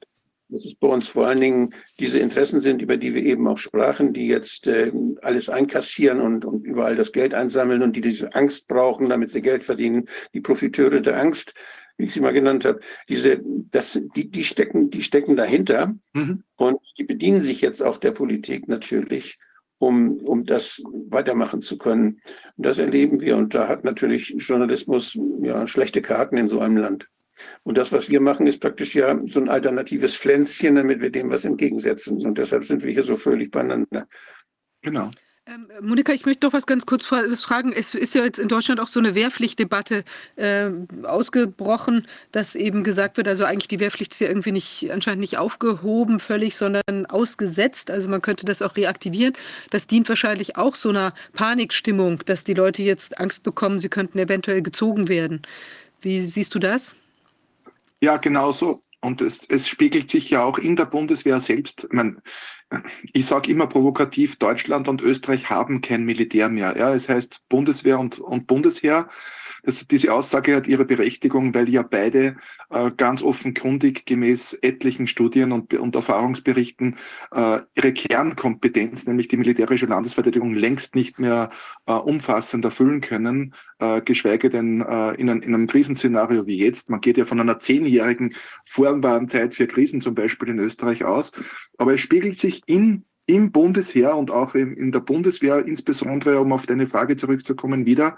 dass es bei uns vor allen Dingen diese Interessen sind, über die wir eben auch sprachen, die jetzt äh, alles einkassieren und, und überall das Geld einsammeln und die diese Angst brauchen, damit sie Geld verdienen, die Profiteure der Angst, wie ich sie mal genannt habe, diese, das, die, die stecken, die stecken dahinter mhm. und die bedienen sich jetzt auch der Politik natürlich, um, um das weitermachen zu können. Und das erleben wir und da hat natürlich Journalismus ja schlechte Karten in so einem Land. Und das, was wir machen, ist praktisch ja so ein alternatives Pflänzchen, damit wir dem was entgegensetzen. Und deshalb sind wir hier so völlig beieinander. Genau. Ähm, Monika, ich möchte doch was ganz kurz fragen. Es ist ja jetzt in Deutschland auch so eine Wehrpflichtdebatte äh, ausgebrochen, dass eben gesagt wird, also eigentlich die Wehrpflicht ist ja irgendwie nicht, anscheinend nicht aufgehoben völlig, sondern ausgesetzt. Also man könnte das auch reaktivieren. Das dient wahrscheinlich auch so einer Panikstimmung, dass die Leute jetzt Angst bekommen, sie könnten eventuell gezogen werden. Wie siehst du das? Ja, genau so. Und es, es spiegelt sich ja auch in der Bundeswehr selbst. Ich, mein, ich sage immer provokativ, Deutschland und Österreich haben kein Militär mehr. Ja, es heißt Bundeswehr und, und Bundesheer. Das, diese Aussage hat ihre Berechtigung, weil ja beide äh, ganz offenkundig gemäß etlichen Studien und, und Erfahrungsberichten äh, ihre Kernkompetenz, nämlich die militärische Landesverteidigung, längst nicht mehr äh, umfassend erfüllen können, äh, geschweige denn äh, in, ein, in einem Krisenszenario wie jetzt. Man geht ja von einer zehnjährigen vorbaren Zeit für Krisen zum Beispiel in Österreich aus. Aber es spiegelt sich in im Bundesheer und auch in der Bundeswehr, insbesondere um auf deine Frage zurückzukommen, wieder,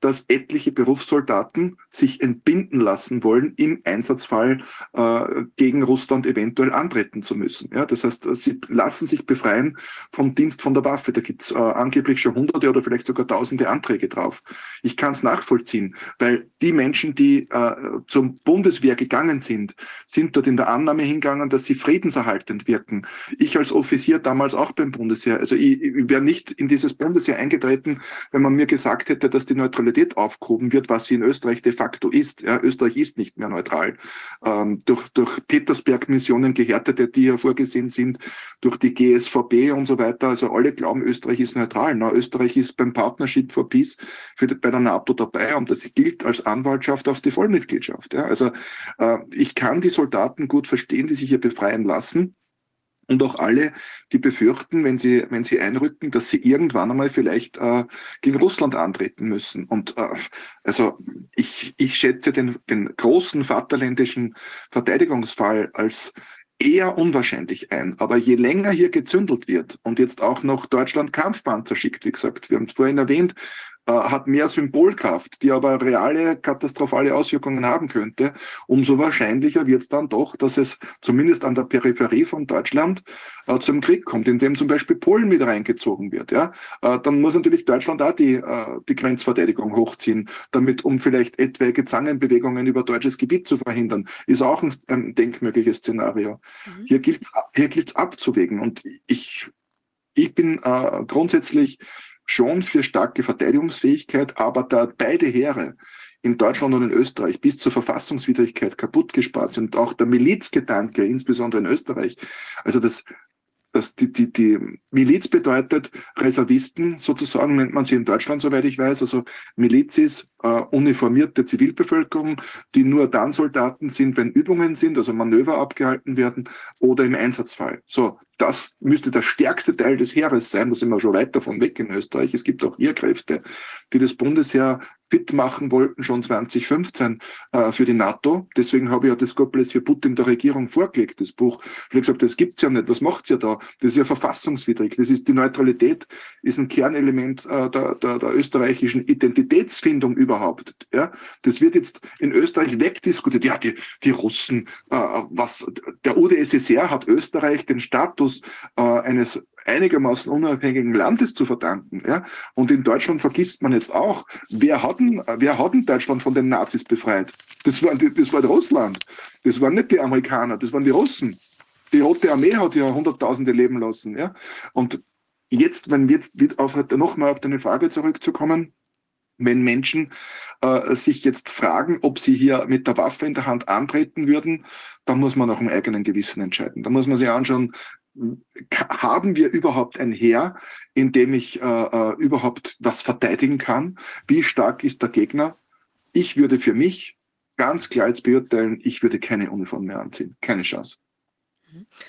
dass etliche Berufssoldaten sich entbinden lassen wollen, im Einsatzfall äh, gegen Russland eventuell antreten zu müssen. Ja, das heißt, sie lassen sich befreien vom Dienst von der Waffe. Da gibt's äh, angeblich schon hunderte oder vielleicht sogar tausende Anträge drauf. Ich kann es nachvollziehen, weil die Menschen, die äh, zum Bundeswehr gegangen sind, sind dort in der Annahme hingegangen, dass sie friedenserhaltend wirken. Ich als Offizier damals auch beim Bundesheer, also ich, ich wäre nicht in dieses Bundesheer eingetreten, wenn man mir gesagt hätte, dass die Neutralität Neutralität aufgehoben wird, was sie in Österreich de facto ist. Ja, Österreich ist nicht mehr neutral. Ähm, durch, durch Petersberg-Missionen gehärtete, die ja vorgesehen sind, durch die GSVB und so weiter. Also alle glauben, Österreich ist neutral. Na, Österreich ist beim Partnership for Peace für die, bei der NATO dabei und das gilt als Anwaltschaft auf die Vollmitgliedschaft. Ja, also äh, ich kann die Soldaten gut verstehen, die sich hier befreien lassen und auch alle, die befürchten, wenn sie, wenn sie einrücken, dass sie irgendwann einmal vielleicht äh, gegen Russland antreten müssen. Und äh, also ich, ich schätze den, den großen vaterländischen Verteidigungsfall als eher unwahrscheinlich ein. Aber je länger hier gezündelt wird und jetzt auch noch Deutschland Kampfpanzer schickt, wie gesagt, wir haben es vorhin erwähnt, äh, hat mehr Symbolkraft, die aber reale katastrophale Auswirkungen haben könnte, umso wahrscheinlicher wird es dann doch, dass es zumindest an der Peripherie von Deutschland äh, zum Krieg kommt, in dem zum Beispiel Polen mit reingezogen wird. Ja? Äh, dann muss natürlich Deutschland auch die, äh, die Grenzverteidigung hochziehen, damit um vielleicht etwaige Zangenbewegungen über deutsches Gebiet zu verhindern, ist auch ein, ein denkmögliches Szenario. Mhm. Hier gilt es hier gilt's abzuwägen und ich, ich bin äh, grundsätzlich schon für starke Verteidigungsfähigkeit, aber da beide Heere in Deutschland und in Österreich bis zur Verfassungswidrigkeit kaputt gespart sind auch der Milizgedanke, insbesondere in Österreich, also das dass die, die, die Miliz bedeutet Reservisten, sozusagen nennt man sie in Deutschland, soweit ich weiß. Also Miliz ist äh, uniformierte Zivilbevölkerung, die nur dann Soldaten sind, wenn Übungen sind, also Manöver abgehalten werden oder im Einsatzfall. So, das müsste der stärkste Teil des Heeres sein. Da sind wir schon weit davon weg in Österreich. Es gibt auch Heerkräfte, die das Bundesheer fit machen wollten, schon 2015 äh, für die NATO. Deswegen habe ich ja das Gottbless für Putin der Regierung vorgelegt, das Buch. Ich habe gesagt, das gibt's ja nicht. Was macht's ja da? Das ist ja verfassungswidrig. Das ist die Neutralität, ist ein Kernelement äh, der, der, der österreichischen Identitätsfindung überhaupt. Ja, das wird jetzt in Österreich wegdiskutiert. Ja, die, die Russen, äh, was der UdSSR hat Österreich den Status äh, eines einigermaßen unabhängigen Landes zu verdanken. Ja? Und in Deutschland vergisst man jetzt auch, wer hat denn, wer hat denn Deutschland von den Nazis befreit? Das war, das war Russland. Das waren nicht die Amerikaner, das waren die Russen. Die Rote Armee hat ja Hunderttausende leben lassen. Ja? Und jetzt, wenn wir jetzt nochmal auf deine Frage zurückzukommen, wenn Menschen äh, sich jetzt fragen, ob sie hier mit der Waffe in der Hand antreten würden, dann muss man nach dem eigenen Gewissen entscheiden. Da muss man sich anschauen, haben wir überhaupt ein Heer, in dem ich äh, äh, überhaupt was verteidigen kann? Wie stark ist der Gegner? Ich würde für mich ganz klar jetzt beurteilen, ich würde keine Uniform mehr anziehen. Keine Chance.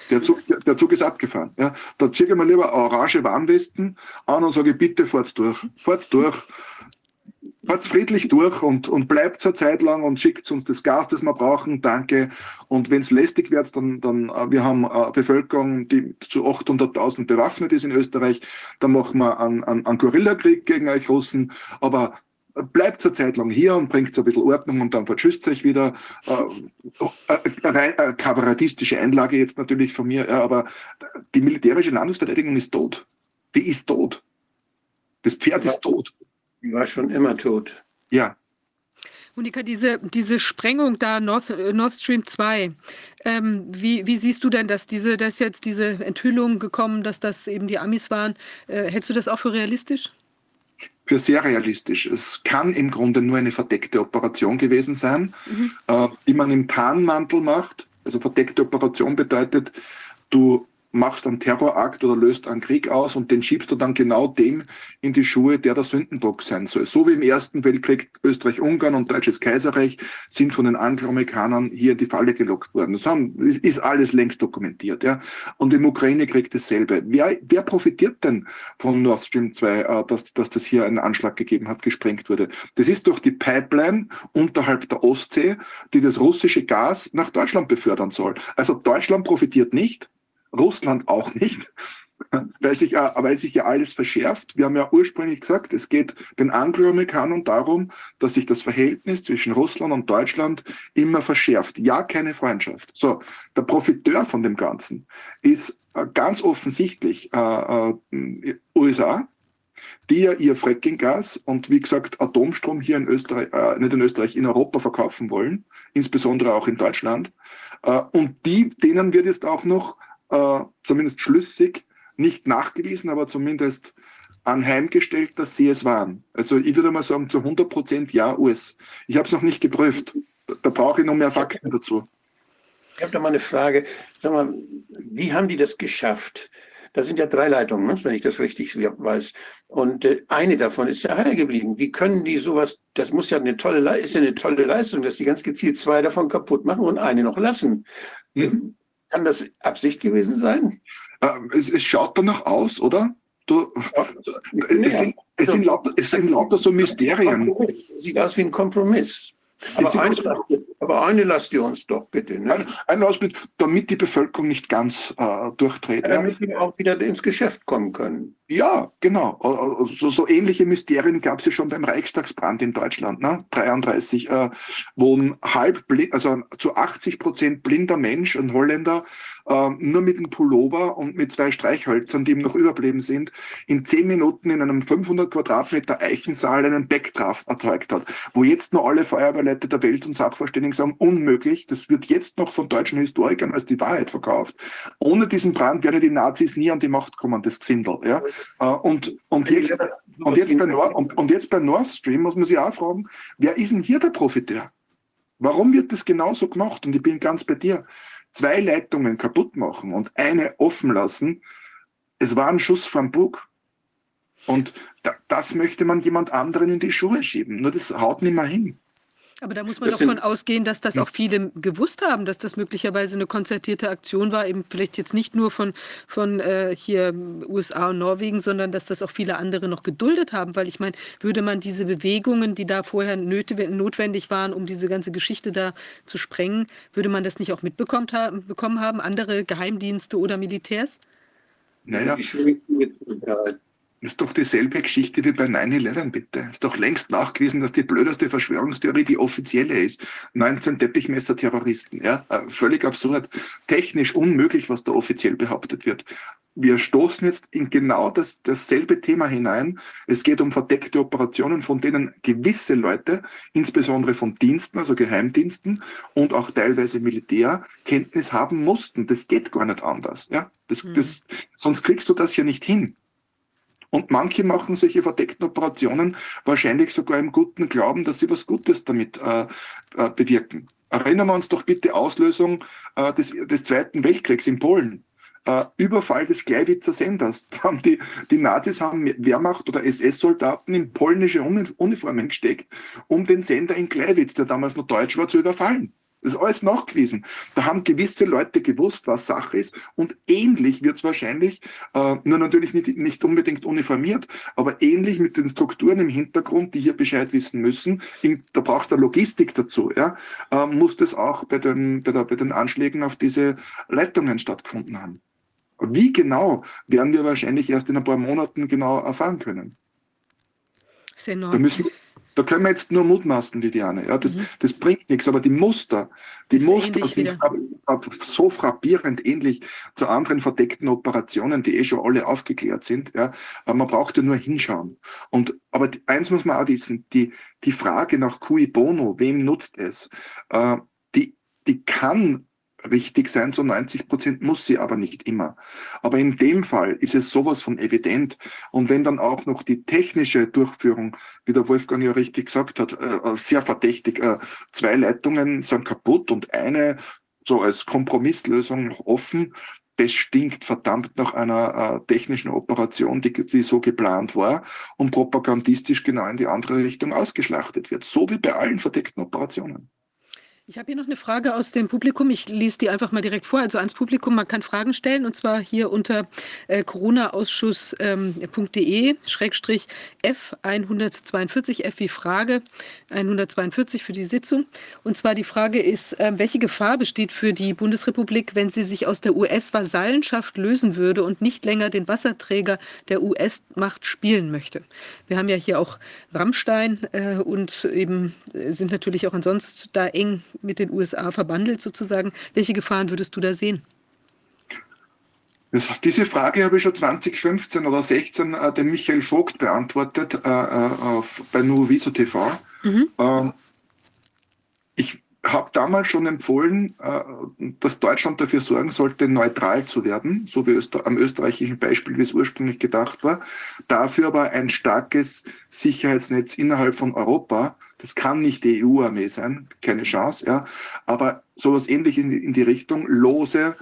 Der Zug, der Zug ist abgefahren. Ja. Da ziehe ich mir lieber orange Warnwesten an und sage, bitte fahrt durch. Fahrt durch fahrt friedlich durch und, und bleibt zur Zeit lang und schickt uns das Gas, das wir brauchen, danke. Und wenn es lästig wird, dann, dann äh, wir haben eine Bevölkerung, die zu 800.000 bewaffnet ist in Österreich, dann machen wir einen, einen, einen Guerillakrieg gegen euch Russen, aber bleibt zur Zeit lang hier und bringt ein bisschen Ordnung und dann verschüsst euch wieder. Äh, äh, äh, kabarettistische Einlage jetzt natürlich von mir, ja, aber die militärische Landesverteidigung ist tot. Die ist tot. Das Pferd ist tot. Die war schon immer tot. Ja. Monika, diese, diese Sprengung da, North, äh, Nord Stream 2, ähm, wie, wie siehst du denn das? Diese, da ist jetzt diese Enthüllung gekommen, dass das eben die Amis waren. Äh, hältst du das auch für realistisch? Für sehr realistisch. Es kann im Grunde nur eine verdeckte Operation gewesen sein, Mhm. äh, die man im Tarnmantel macht. Also verdeckte Operation bedeutet, du machst einen Terrorakt oder löst einen Krieg aus und den schiebst du dann genau dem in die Schuhe, der der Sündenbock sein soll. So wie im Ersten Weltkrieg Österreich-Ungarn und Deutsches Kaiserreich sind von den Angloamerikanern hier in die Falle gelockt worden. Das haben, ist alles längst dokumentiert. Ja? Und im Ukraine-Krieg dasselbe. Wer, wer profitiert denn von Nord Stream 2, äh, dass, dass das hier einen Anschlag gegeben hat, gesprengt wurde? Das ist doch die Pipeline unterhalb der Ostsee, die das russische Gas nach Deutschland befördern soll. Also Deutschland profitiert nicht, Russland auch nicht, [laughs] weil sich, ja- weil sich ja alles verschärft. Wir haben ja ursprünglich gesagt, es geht den Angloamerikanern darum, dass sich das Verhältnis zwischen Russland und Deutschland immer verschärft. Ja, keine Freundschaft. So, der Profiteur von dem Ganzen ist äh, ganz offensichtlich äh, äh, USA, die ja ihr Frackinggas und wie gesagt Atomstrom hier in Österreich, äh, nicht in Österreich, in Europa verkaufen wollen, insbesondere auch in Deutschland. Äh, und die, denen wird jetzt auch noch äh, zumindest schlüssig nicht nachgewiesen, aber zumindest anheimgestellt, dass sie es waren. Also ich würde mal sagen, zu 100 Prozent ja US. Ich habe es noch nicht geprüft. Da, brauche ich noch mehr Fakten dazu. Ich habe da mal eine Frage. Sag mal, wie haben die das geschafft? Da sind ja drei Leitungen, ne, wenn ich das richtig weiß. Und äh, eine davon ist ja heil geblieben. Wie können die sowas, das muss ja eine tolle, Le- ist ja eine tolle Leistung, dass die ganz gezielt zwei davon kaputt machen und eine noch lassen. Mhm. Kann das Absicht gewesen sein? Äh, es, es schaut danach aus, oder? Du, es, sind, es, sind lauter, es sind lauter so Mysterien. Kompromiss. Sieht aus wie ein Kompromiss. Aber ihr- aber eine lasst ihr uns doch bitte. Ne? Ein, ein Ausblick, damit die Bevölkerung nicht ganz äh, durchdreht. Ja. Damit wir auch wieder ins Geschäft kommen können. Ja, genau. Äh, So, so ähnliche Mysterien gab es ja schon beim Reichstagsbrand in Deutschland, ne? 33, äh, wo ein halb blind, also zu 80 Prozent blinder Mensch, ein Holländer, äh, nur mit einem Pullover und mit zwei Streichhölzern, die ihm noch überblieben sind, in zehn Minuten in einem 500 Quadratmeter Eichensaal einen Backdraft erzeugt hat, wo jetzt noch alle Feuerwehrleute der Welt und Sachverständigen sagen, unmöglich, das wird jetzt noch von deutschen Historikern als die Wahrheit verkauft. Ohne diesen Brand wären die Nazis nie an die Macht kommen, das Gesindel. Ja? Äh, Und, und, jetzt, und, jetzt bei Nord, und, und jetzt bei Nord Stream muss man sich auch fragen, wer ist denn hier der Profiteur? Warum wird das genauso gemacht? Und ich bin ganz bei dir. Zwei Leitungen kaputt machen und eine offen lassen, es war ein Schuss vom Bug. Und da, das möchte man jemand anderen in die Schuhe schieben. Nur das haut nicht mehr hin. Aber da muss man Das doch von ausgehen, dass das Ja. auch viele gewusst haben, dass das möglicherweise eine konzertierte Aktion war, eben vielleicht jetzt nicht nur von, von äh, hier USA und Norwegen, sondern dass das auch viele andere noch geduldet haben. Weil ich meine, würde man diese Bewegungen, die da vorher notwendig waren, um diese ganze Geschichte da zu sprengen, würde man das nicht auch mitbekommen haben, bekommen haben, andere Geheimdienste oder Militärs? Naja, Die schwingen jetzt bereit. Ist doch dieselbe Geschichte wie bei 9-11, bitte. Ist doch längst nachgewiesen, dass die blödeste Verschwörungstheorie die offizielle ist. 19 Teppichmesser-Terroristen, ja. Äh, Völlig absurd. Technisch unmöglich, was da offiziell behauptet wird. Wir stoßen jetzt in genau das, dasselbe Thema hinein. Es geht um verdeckte Operationen, von denen gewisse Leute, insbesondere von Diensten, also Geheimdiensten und auch teilweise Militär, Kenntnis haben mussten. Das geht gar nicht anders. Ja? Das, Mhm. das, sonst kriegst du das ja nicht hin. Und manche machen solche verdeckten Operationen wahrscheinlich sogar im guten Glauben, dass sie was Gutes damit äh, äh, bewirken. Erinnern wir uns doch bitte Auslösung äh, des, des Zweiten Weltkriegs in Polen. Äh, Überfall des Gleiwitzer Senders. [laughs] Haben die, die Nazis haben Wehrmacht- oder SS-Soldaten in polnische Uni Uniformen gesteckt, um den Sender in Gleiwitz, der damals noch deutsch war, zu überfallen. Das ist alles nachgewiesen. Da haben gewisse Leute gewusst, was Sache ist. Und ähnlich wird es wahrscheinlich, äh, nur natürlich nicht, nicht unbedingt uniformiert, aber ähnlich mit den Strukturen im Hintergrund, die hier Bescheid wissen müssen. In, da braucht er Logistik dazu. Ja, äh, muss das auch bei den, bei, der, bei den Anschlägen auf diese Leitungen stattgefunden haben. Wie genau, werden wir wahrscheinlich erst in ein paar Monaten genau erfahren können. Das ist enorm. Da müssen, da können wir jetzt nur mutmaßen, Viviane. Ja, das, mhm. das bringt nichts. Aber die Muster, die Muster sind so frappierend ähnlich zu anderen verdeckten Operationen, die eh schon alle aufgeklärt sind. Ja, man braucht ja nur hinschauen. Und aber eins muss man auch wissen: die die Frage nach cui bono, wem nutzt es, äh, die die kann richtig sein, so 90 Prozent muss sie aber nicht immer. Aber in dem Fall ist es sowas von evident. Und wenn dann auch noch die technische Durchführung, wie der Wolfgang ja richtig gesagt hat, äh, äh, sehr verdächtig, äh, zwei Leitungen sind kaputt und eine so als Kompromisslösung noch offen, das stinkt verdammt nach einer äh, technischen Operation, die, die so geplant war und propagandistisch genau in die andere Richtung ausgeschlachtet wird. So wie bei allen verdeckten Operationen. Ich habe hier noch eine Frage aus dem Publikum. Ich lese die einfach mal direkt vor. Also ans Publikum, man kann Fragen stellen und zwar hier unter äh, coronaausschuss.de ähm, Schrägstrich F142, F wie Frage, 142 für die Sitzung. Und zwar die Frage ist, äh, welche Gefahr besteht für die Bundesrepublik, wenn sie sich aus der US-Vasallenschaft lösen würde und nicht länger den Wasserträger der US-Macht spielen möchte? Wir haben ja hier auch Rammstein äh, und eben äh, sind natürlich auch ansonsten da eng mit den USA verbandelt sozusagen. Welche Gefahren würdest du da sehen? Das, diese Frage habe ich schon 2015 oder 2016 äh, dem Michael Vogt beantwortet äh, äh auf, bei Nuoviso TV. Mhm. Ähm, ich habe damals schon empfohlen, äh, dass Deutschland dafür sorgen sollte, neutral zu werden, so wie Öster am österreichischen Beispiel, wie es ursprünglich gedacht war. Dafür aber ein starkes Sicherheitsnetz innerhalb von Europa. Das kann nicht die EU-Armee sein, keine Chance, ja. Aber sowas ähnliches in die Richtung, lose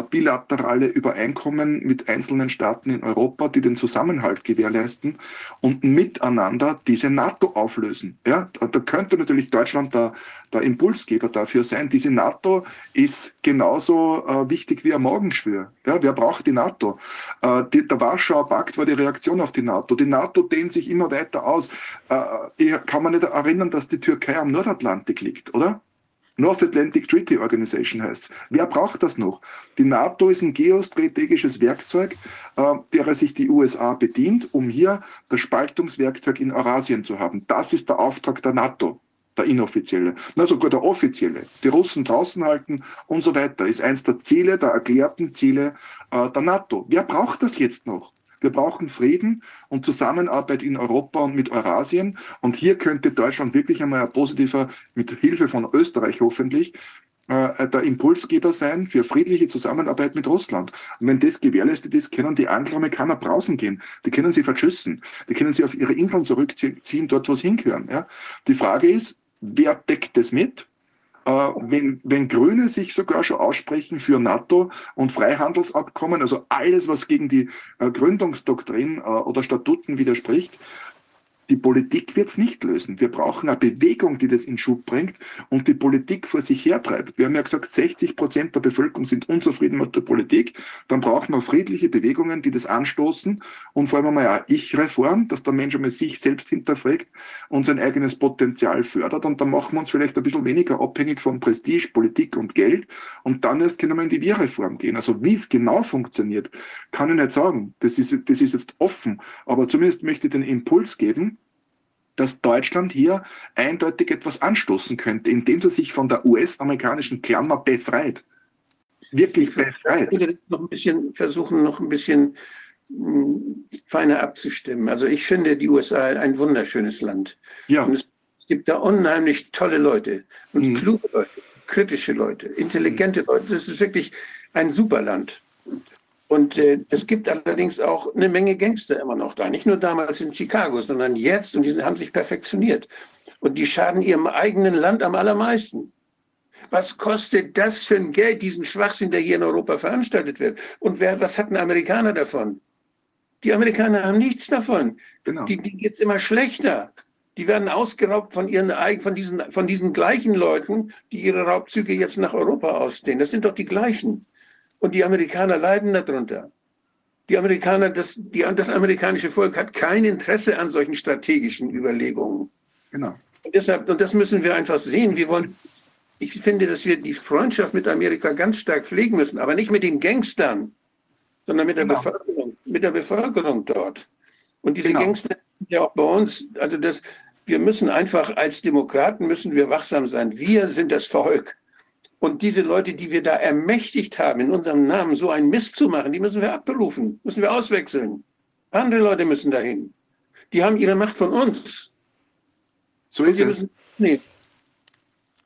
bilaterale Übereinkommen mit einzelnen Staaten in Europa, die den Zusammenhalt gewährleisten und miteinander diese NATO auflösen. Ja, da könnte natürlich Deutschland der, der Impulsgeber dafür sein. Diese NATO ist genauso äh, wichtig wie ein Morgenschwür. Ja, wer braucht die NATO? Äh, die, der Warschauer Pakt war die Reaktion auf die NATO. Die NATO dehnt sich immer weiter aus. Äh, kann man nicht erinnern, dass die Türkei am Nordatlantik liegt, oder? North Atlantic Treaty Organization heißt. Wer braucht das noch? Die NATO ist ein geostrategisches Werkzeug, äh, derer sich die USA bedient, um hier das Spaltungswerkzeug in Eurasien zu haben. Das ist der Auftrag der NATO der inoffizielle, na sogar der offizielle, die Russen draußen halten und so weiter, ist eins der Ziele, der erklärten Ziele äh, der NATO. Wer braucht das jetzt noch? Wir brauchen Frieden und Zusammenarbeit in Europa und mit Eurasien. Und hier könnte Deutschland wirklich einmal ein positiver, mit Hilfe von Österreich hoffentlich, äh, der Impulsgeber sein für friedliche Zusammenarbeit mit Russland. Und wenn das gewährleistet ist, können die Angloamerikaner brausen gehen. Die können sie verschüssen. Die können sie auf ihre Inseln zurückziehen, dort wo sie hingehören. Ja? Die Frage ist, wer deckt das mit? Äh, wenn, wenn Grüne sich sogar schon aussprechen für NATO und Freihandelsabkommen, also alles, was gegen die äh, Gründungsdoktrin äh, oder Statuten widerspricht, die Politik wird es nicht lösen. Wir brauchen eine Bewegung, die das in Schub bringt und die Politik vor sich hertreibt. Wir haben ja gesagt, 60 Prozent der Bevölkerung sind unzufrieden mit der Politik. Dann brauchen wir friedliche Bewegungen, die das anstoßen und vor allem einmal eine Ich-Reform, dass der Mensch einmal sich selbst hinterfragt und sein eigenes Potenzial fördert. Und dann machen wir uns vielleicht ein bisschen weniger abhängig von Prestige, Politik und Geld. Und dann erst können wir in die Wir-Reform gehen. Also wie es genau funktioniert, kann ich nicht sagen. Das ist, das ist jetzt offen. Aber zumindest möchte ich den Impuls geben, dass Deutschland hier eindeutig etwas anstoßen könnte, indem sie sich von der US-amerikanischen Klammer befreit. Wirklich ich befreit. Ich würde noch ein bisschen versuchen, noch ein bisschen hm, feiner abzustimmen. Also ich finde die USA ein wunderschönes Land. Ja. Und es, gibt da unheimlich tolle Leute und mhm. kluge Leute, kritische Leute, intelligente Leute. Das ist wirklich ein super Land. Und äh, es gibt allerdings auch eine Menge Gangster immer noch da. Nicht nur damals in Chicago, sondern jetzt. Und die haben sich perfektioniert. Und die schaden ihrem eigenen Land am allermeisten. Was kostet das für ein Geld, diesen Schwachsinn, der hier in Europa veranstaltet wird? Und wer, was hat ein Amerikaner davon? Die Amerikaner haben nichts davon. Genau. Die, die geht es immer schlechter. Die werden ausgeraubt von ihren von diesen, von diesen gleichen Leuten, die ihre Raubzüge jetzt nach Europa ausdehnen. Das sind doch die gleichen. Und die Amerikaner leiden darunter. Die Amerikaner, das, die, das amerikanische Volk hat kein Interesse an solchen strategischen Überlegungen. Genau. Und, deshalb, und das müssen wir einfach sehen. Wir wollen, ich finde, dass wir die Freundschaft mit Amerika ganz stark pflegen müssen, aber nicht mit den Gangstern, sondern mit der, genau. Bevölkerung, mit der Bevölkerung dort. Und diese genau. Gangster sind ja auch bei uns, also das, Wir müssen einfach als Demokraten müssen wir wachsam sein. Wir sind das Volk. Und diese Leute, die wir da ermächtigt haben, in unserem Namen so einen Mist zu machen, die müssen wir abberufen, müssen wir auswechseln. Andere Leute müssen dahin. Die haben ihre Macht von uns. So ist es. Nee.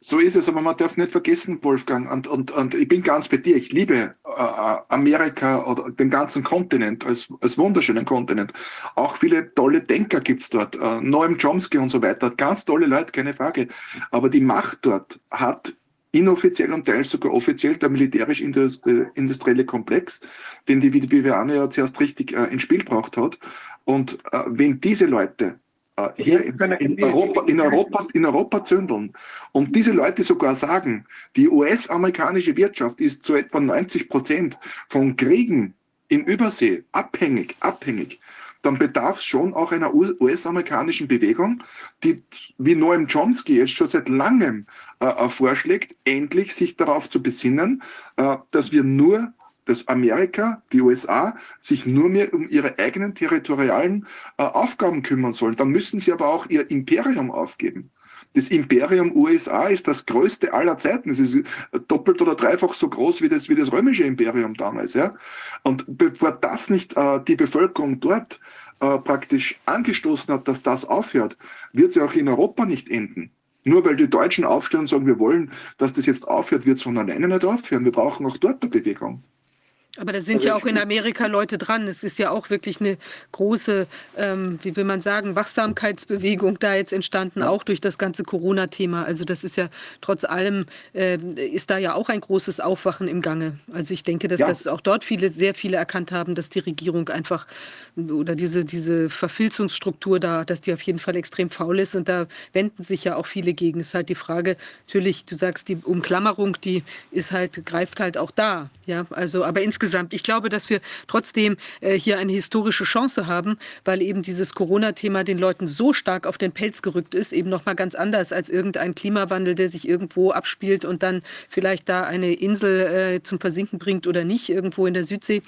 So ist es, aber man darf nicht vergessen, Wolfgang, und, und, und ich bin ganz bei dir. Ich liebe äh, Amerika oder den ganzen Kontinent als, als wunderschönen Kontinent. Auch viele tolle Denker gibt es dort. Äh, Noam Chomsky und so weiter. Ganz tolle Leute, keine Frage. Aber die Macht dort hat inoffiziell und teils sogar offiziell der militärisch-industrielle Komplex, den die Viviane ja zuerst richtig äh, ins Spiel gebracht hat. Und äh, wenn diese Leute äh, hier in, in, Europa, in, Europa, in Europa zündeln. Und diese Leute sogar sagen, die US-amerikanische Wirtschaft ist zu etwa 90 Prozent von Kriegen in Übersee abhängig, abhängig, dann bedarf es schon auch einer US-amerikanischen Bewegung, die, wie Noam Chomsky jetzt schon seit langem äh, äh, vorschlägt, endlich sich darauf zu besinnen, äh, dass wir nur dass Amerika, die USA, sich nur mehr um ihre eigenen territorialen äh, Aufgaben kümmern sollen. Dann müssen sie aber auch ihr Imperium aufgeben. Das Imperium USA ist das größte aller Zeiten. Es ist doppelt oder dreifach so groß wie das, wie das römische Imperium damals. Ja? Und bevor das nicht äh, die Bevölkerung dort äh, praktisch angestoßen hat, dass das aufhört, wird sie auch in Europa nicht enden. Nur weil die Deutschen aufstehen und sagen, wir wollen, dass das jetzt aufhört, wird es von alleine nicht aufhören. Wir brauchen auch dort eine Bewegung. Aber da sind also ja auch in Amerika Leute dran. Es ist ja auch wirklich eine große, ähm, wie will man sagen, Wachsamkeitsbewegung da jetzt entstanden, auch durch das ganze Corona-Thema. Also das ist ja trotz allem, äh, ist da ja auch ein großes Aufwachen im Gange. Also ich denke, dass, ja. dass auch dort viele, sehr viele erkannt haben, dass die Regierung einfach oder diese, diese Verfilzungsstruktur da, dass die auf jeden Fall extrem faul ist. Und da wenden sich ja auch viele gegen. Es ist halt die Frage, natürlich, du sagst, die Umklammerung, die ist halt, greift halt auch da. Ja, also, aber insgesamt insgesamt. Ich glaube, dass wir trotzdem äh, hier eine historische Chance haben, weil eben dieses Corona-Thema den Leuten so stark auf den Pelz gerückt ist, eben noch mal ganz anders als irgendein Klimawandel, der sich irgendwo abspielt und dann vielleicht da eine Insel äh, zum Versinken bringt oder nicht, irgendwo in der Südsee,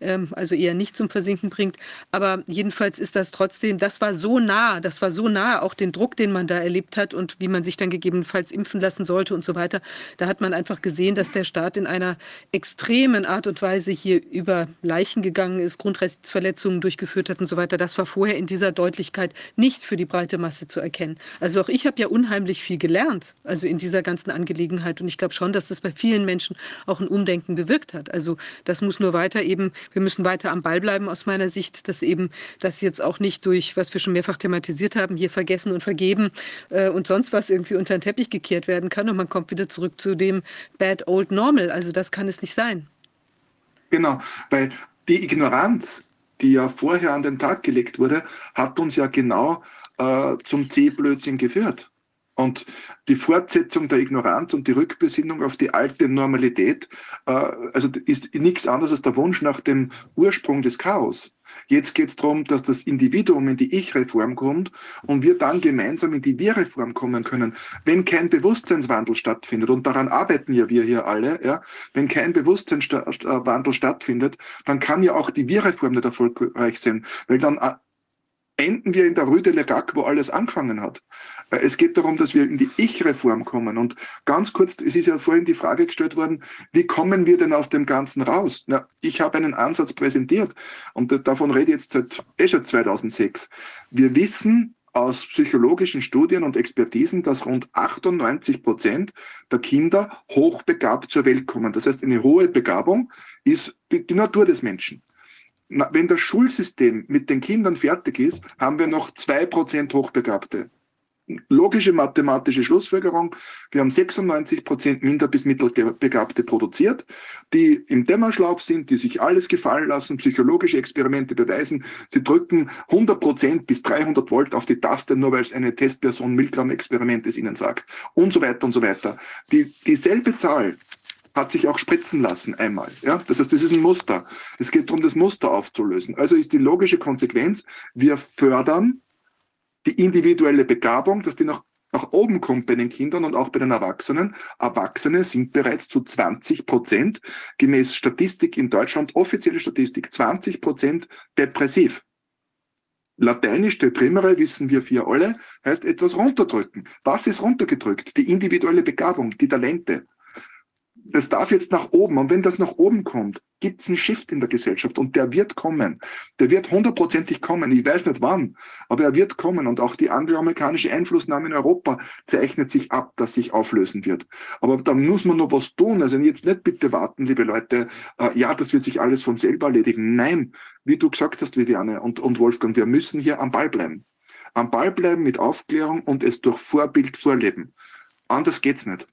ähm, also eher nicht zum Versinken bringt. Aber jedenfalls ist das trotzdem, das war so nah, das war so nah, auch den Druck, den man da erlebt hat und wie man sich dann gegebenenfalls impfen lassen sollte und so weiter. Da hat man einfach gesehen, dass der Staat in einer extremen Art und Weise hier über Leichen gegangen ist, Grundrechtsverletzungen durchgeführt hat und so weiter, das war vorher in dieser Deutlichkeit nicht für die breite Masse zu erkennen. Also auch ich habe ja unheimlich viel gelernt, also in dieser ganzen Angelegenheit. Und ich glaube schon, dass das bei vielen Menschen auch ein Umdenken bewirkt hat. Also das muss nur weiter eben, wir müssen weiter am Ball bleiben aus meiner Sicht, dass eben das jetzt auch nicht durch, was wir schon mehrfach thematisiert haben, hier vergessen und vergeben äh, und sonst was irgendwie unter den Teppich gekehrt werden kann und man kommt wieder zurück zu dem Bad Old Normal. Also das kann es nicht sein. Genau, weil die Ignoranz, die ja vorher an den Tag gelegt wurde, hat uns ja genau äh, zum C-Blödsinn geführt. Und die Fortsetzung der Ignoranz und die Rückbesinnung auf die alte Normalität, äh, also ist nichts anderes als der Wunsch nach dem Ursprung des Chaos. Jetzt geht es darum, dass das Individuum in die Ich-Reform kommt und wir dann gemeinsam in die Wir-Reform kommen können. Wenn kein Bewusstseinswandel stattfindet, und daran arbeiten ja wir hier alle, ja, wenn kein Bewusstseinswandel stattfindet, dann kann ja auch die Wir-Reform nicht erfolgreich sein, weil dann äh, enden wir in der Rue de la Gac, wo alles angefangen hat. Äh, es geht darum, dass wir in die Ich-Reform kommen. Und ganz kurz, es ist ja vorhin die Frage gestellt worden, wie kommen wir denn aus dem Ganzen raus? Na, ich habe einen Ansatz präsentiert und davon rede ich jetzt seit eh schon 2006. Wir wissen aus psychologischen Studien und Expertisen, dass rund 98 Prozent der Kinder hochbegabt zur Welt kommen. Das heißt, eine hohe Begabung ist die, die Natur des Menschen wenn das Schulsystem mit den Kindern fertig ist, haben wir noch zwei Prozent Hochbegabte. Logische mathematische Schlussfolgerung. Wir haben 96 Prozent minder bis mittelbegabte produziert, die im Dämmerschlaf sind, die sich alles gefallen lassen, psychologische Experimente beweisen. Sie drücken 100 Prozent bis 300 Volt auf die Taste, nur weil es eine Testperson Milgram-Experiment es ihnen sagt. Und so weiter und so weiter. Die, dieselbe Zahl hat sich auch spritzen lassen einmal. Ja? Das heißt, das ist ein Muster. Es geht darum, das Muster aufzulösen. Also ist die logische Konsequenz, wir fördern die individuelle Begabung, dass die nach, nach oben kommt bei den Kindern und auch bei den Erwachsenen. Erwachsene sind bereits zu 20 Prozent, gemäß Statistik in Deutschland, offizielle Statistik, 20 Prozent depressiv. Lateinisch deprimere, wissen wir vier alle, heißt etwas runterdrücken. Was ist runtergedrückt? Die individuelle Begabung, die Talente. Das darf jetzt nach oben. Und wenn das nach oben kommt, gibt es einen Shift in der Gesellschaft und der wird kommen. Der wird hundertprozentig kommen. Ich weiß nicht wann, aber er wird kommen. Und auch die angloamerikanische Einflussnahme in Europa zeichnet sich ab, dass sich auflösen wird. Aber da muss man noch was tun. Also jetzt nicht bitte warten, liebe Leute, äh, ja, das wird sich alles von selber erledigen. Nein, wie du gesagt hast, Viviane und, und Wolfgang, wir müssen hier am Ball bleiben. Am Ball bleiben mit Aufklärung und es durch Vorbild vorleben. Anders geht's nicht.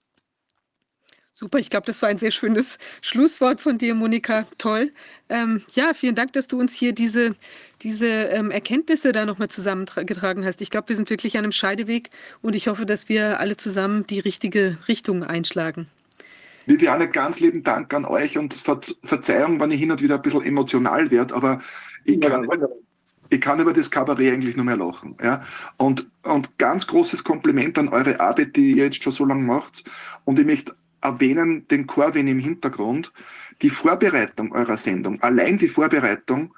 Super, ich glaube, das war ein sehr schönes Schlusswort von dir, Monika. Toll. Ähm, ja, vielen Dank, dass du uns hier diese, diese ähm, Erkenntnisse da nochmal zusammengetragen hast. Ich glaube, wir sind wirklich an einem Scheideweg und ich hoffe, dass wir alle zusammen die richtige Richtung einschlagen. Viviane, ganz lieben Dank an euch und Ver Verzeihung, wenn ich hin und wieder ein bisschen emotional werde, aber ich kann, ich kann über das Kabarett eigentlich nur mehr lachen. Ja? Und, und ganz großes Kompliment an eure Arbeit, die ihr jetzt schon so lange macht. Und ich möchte erwähnen den Corwin im Hintergrund. Die Vorbereitung eurer Sendung, allein die Vorbereitung,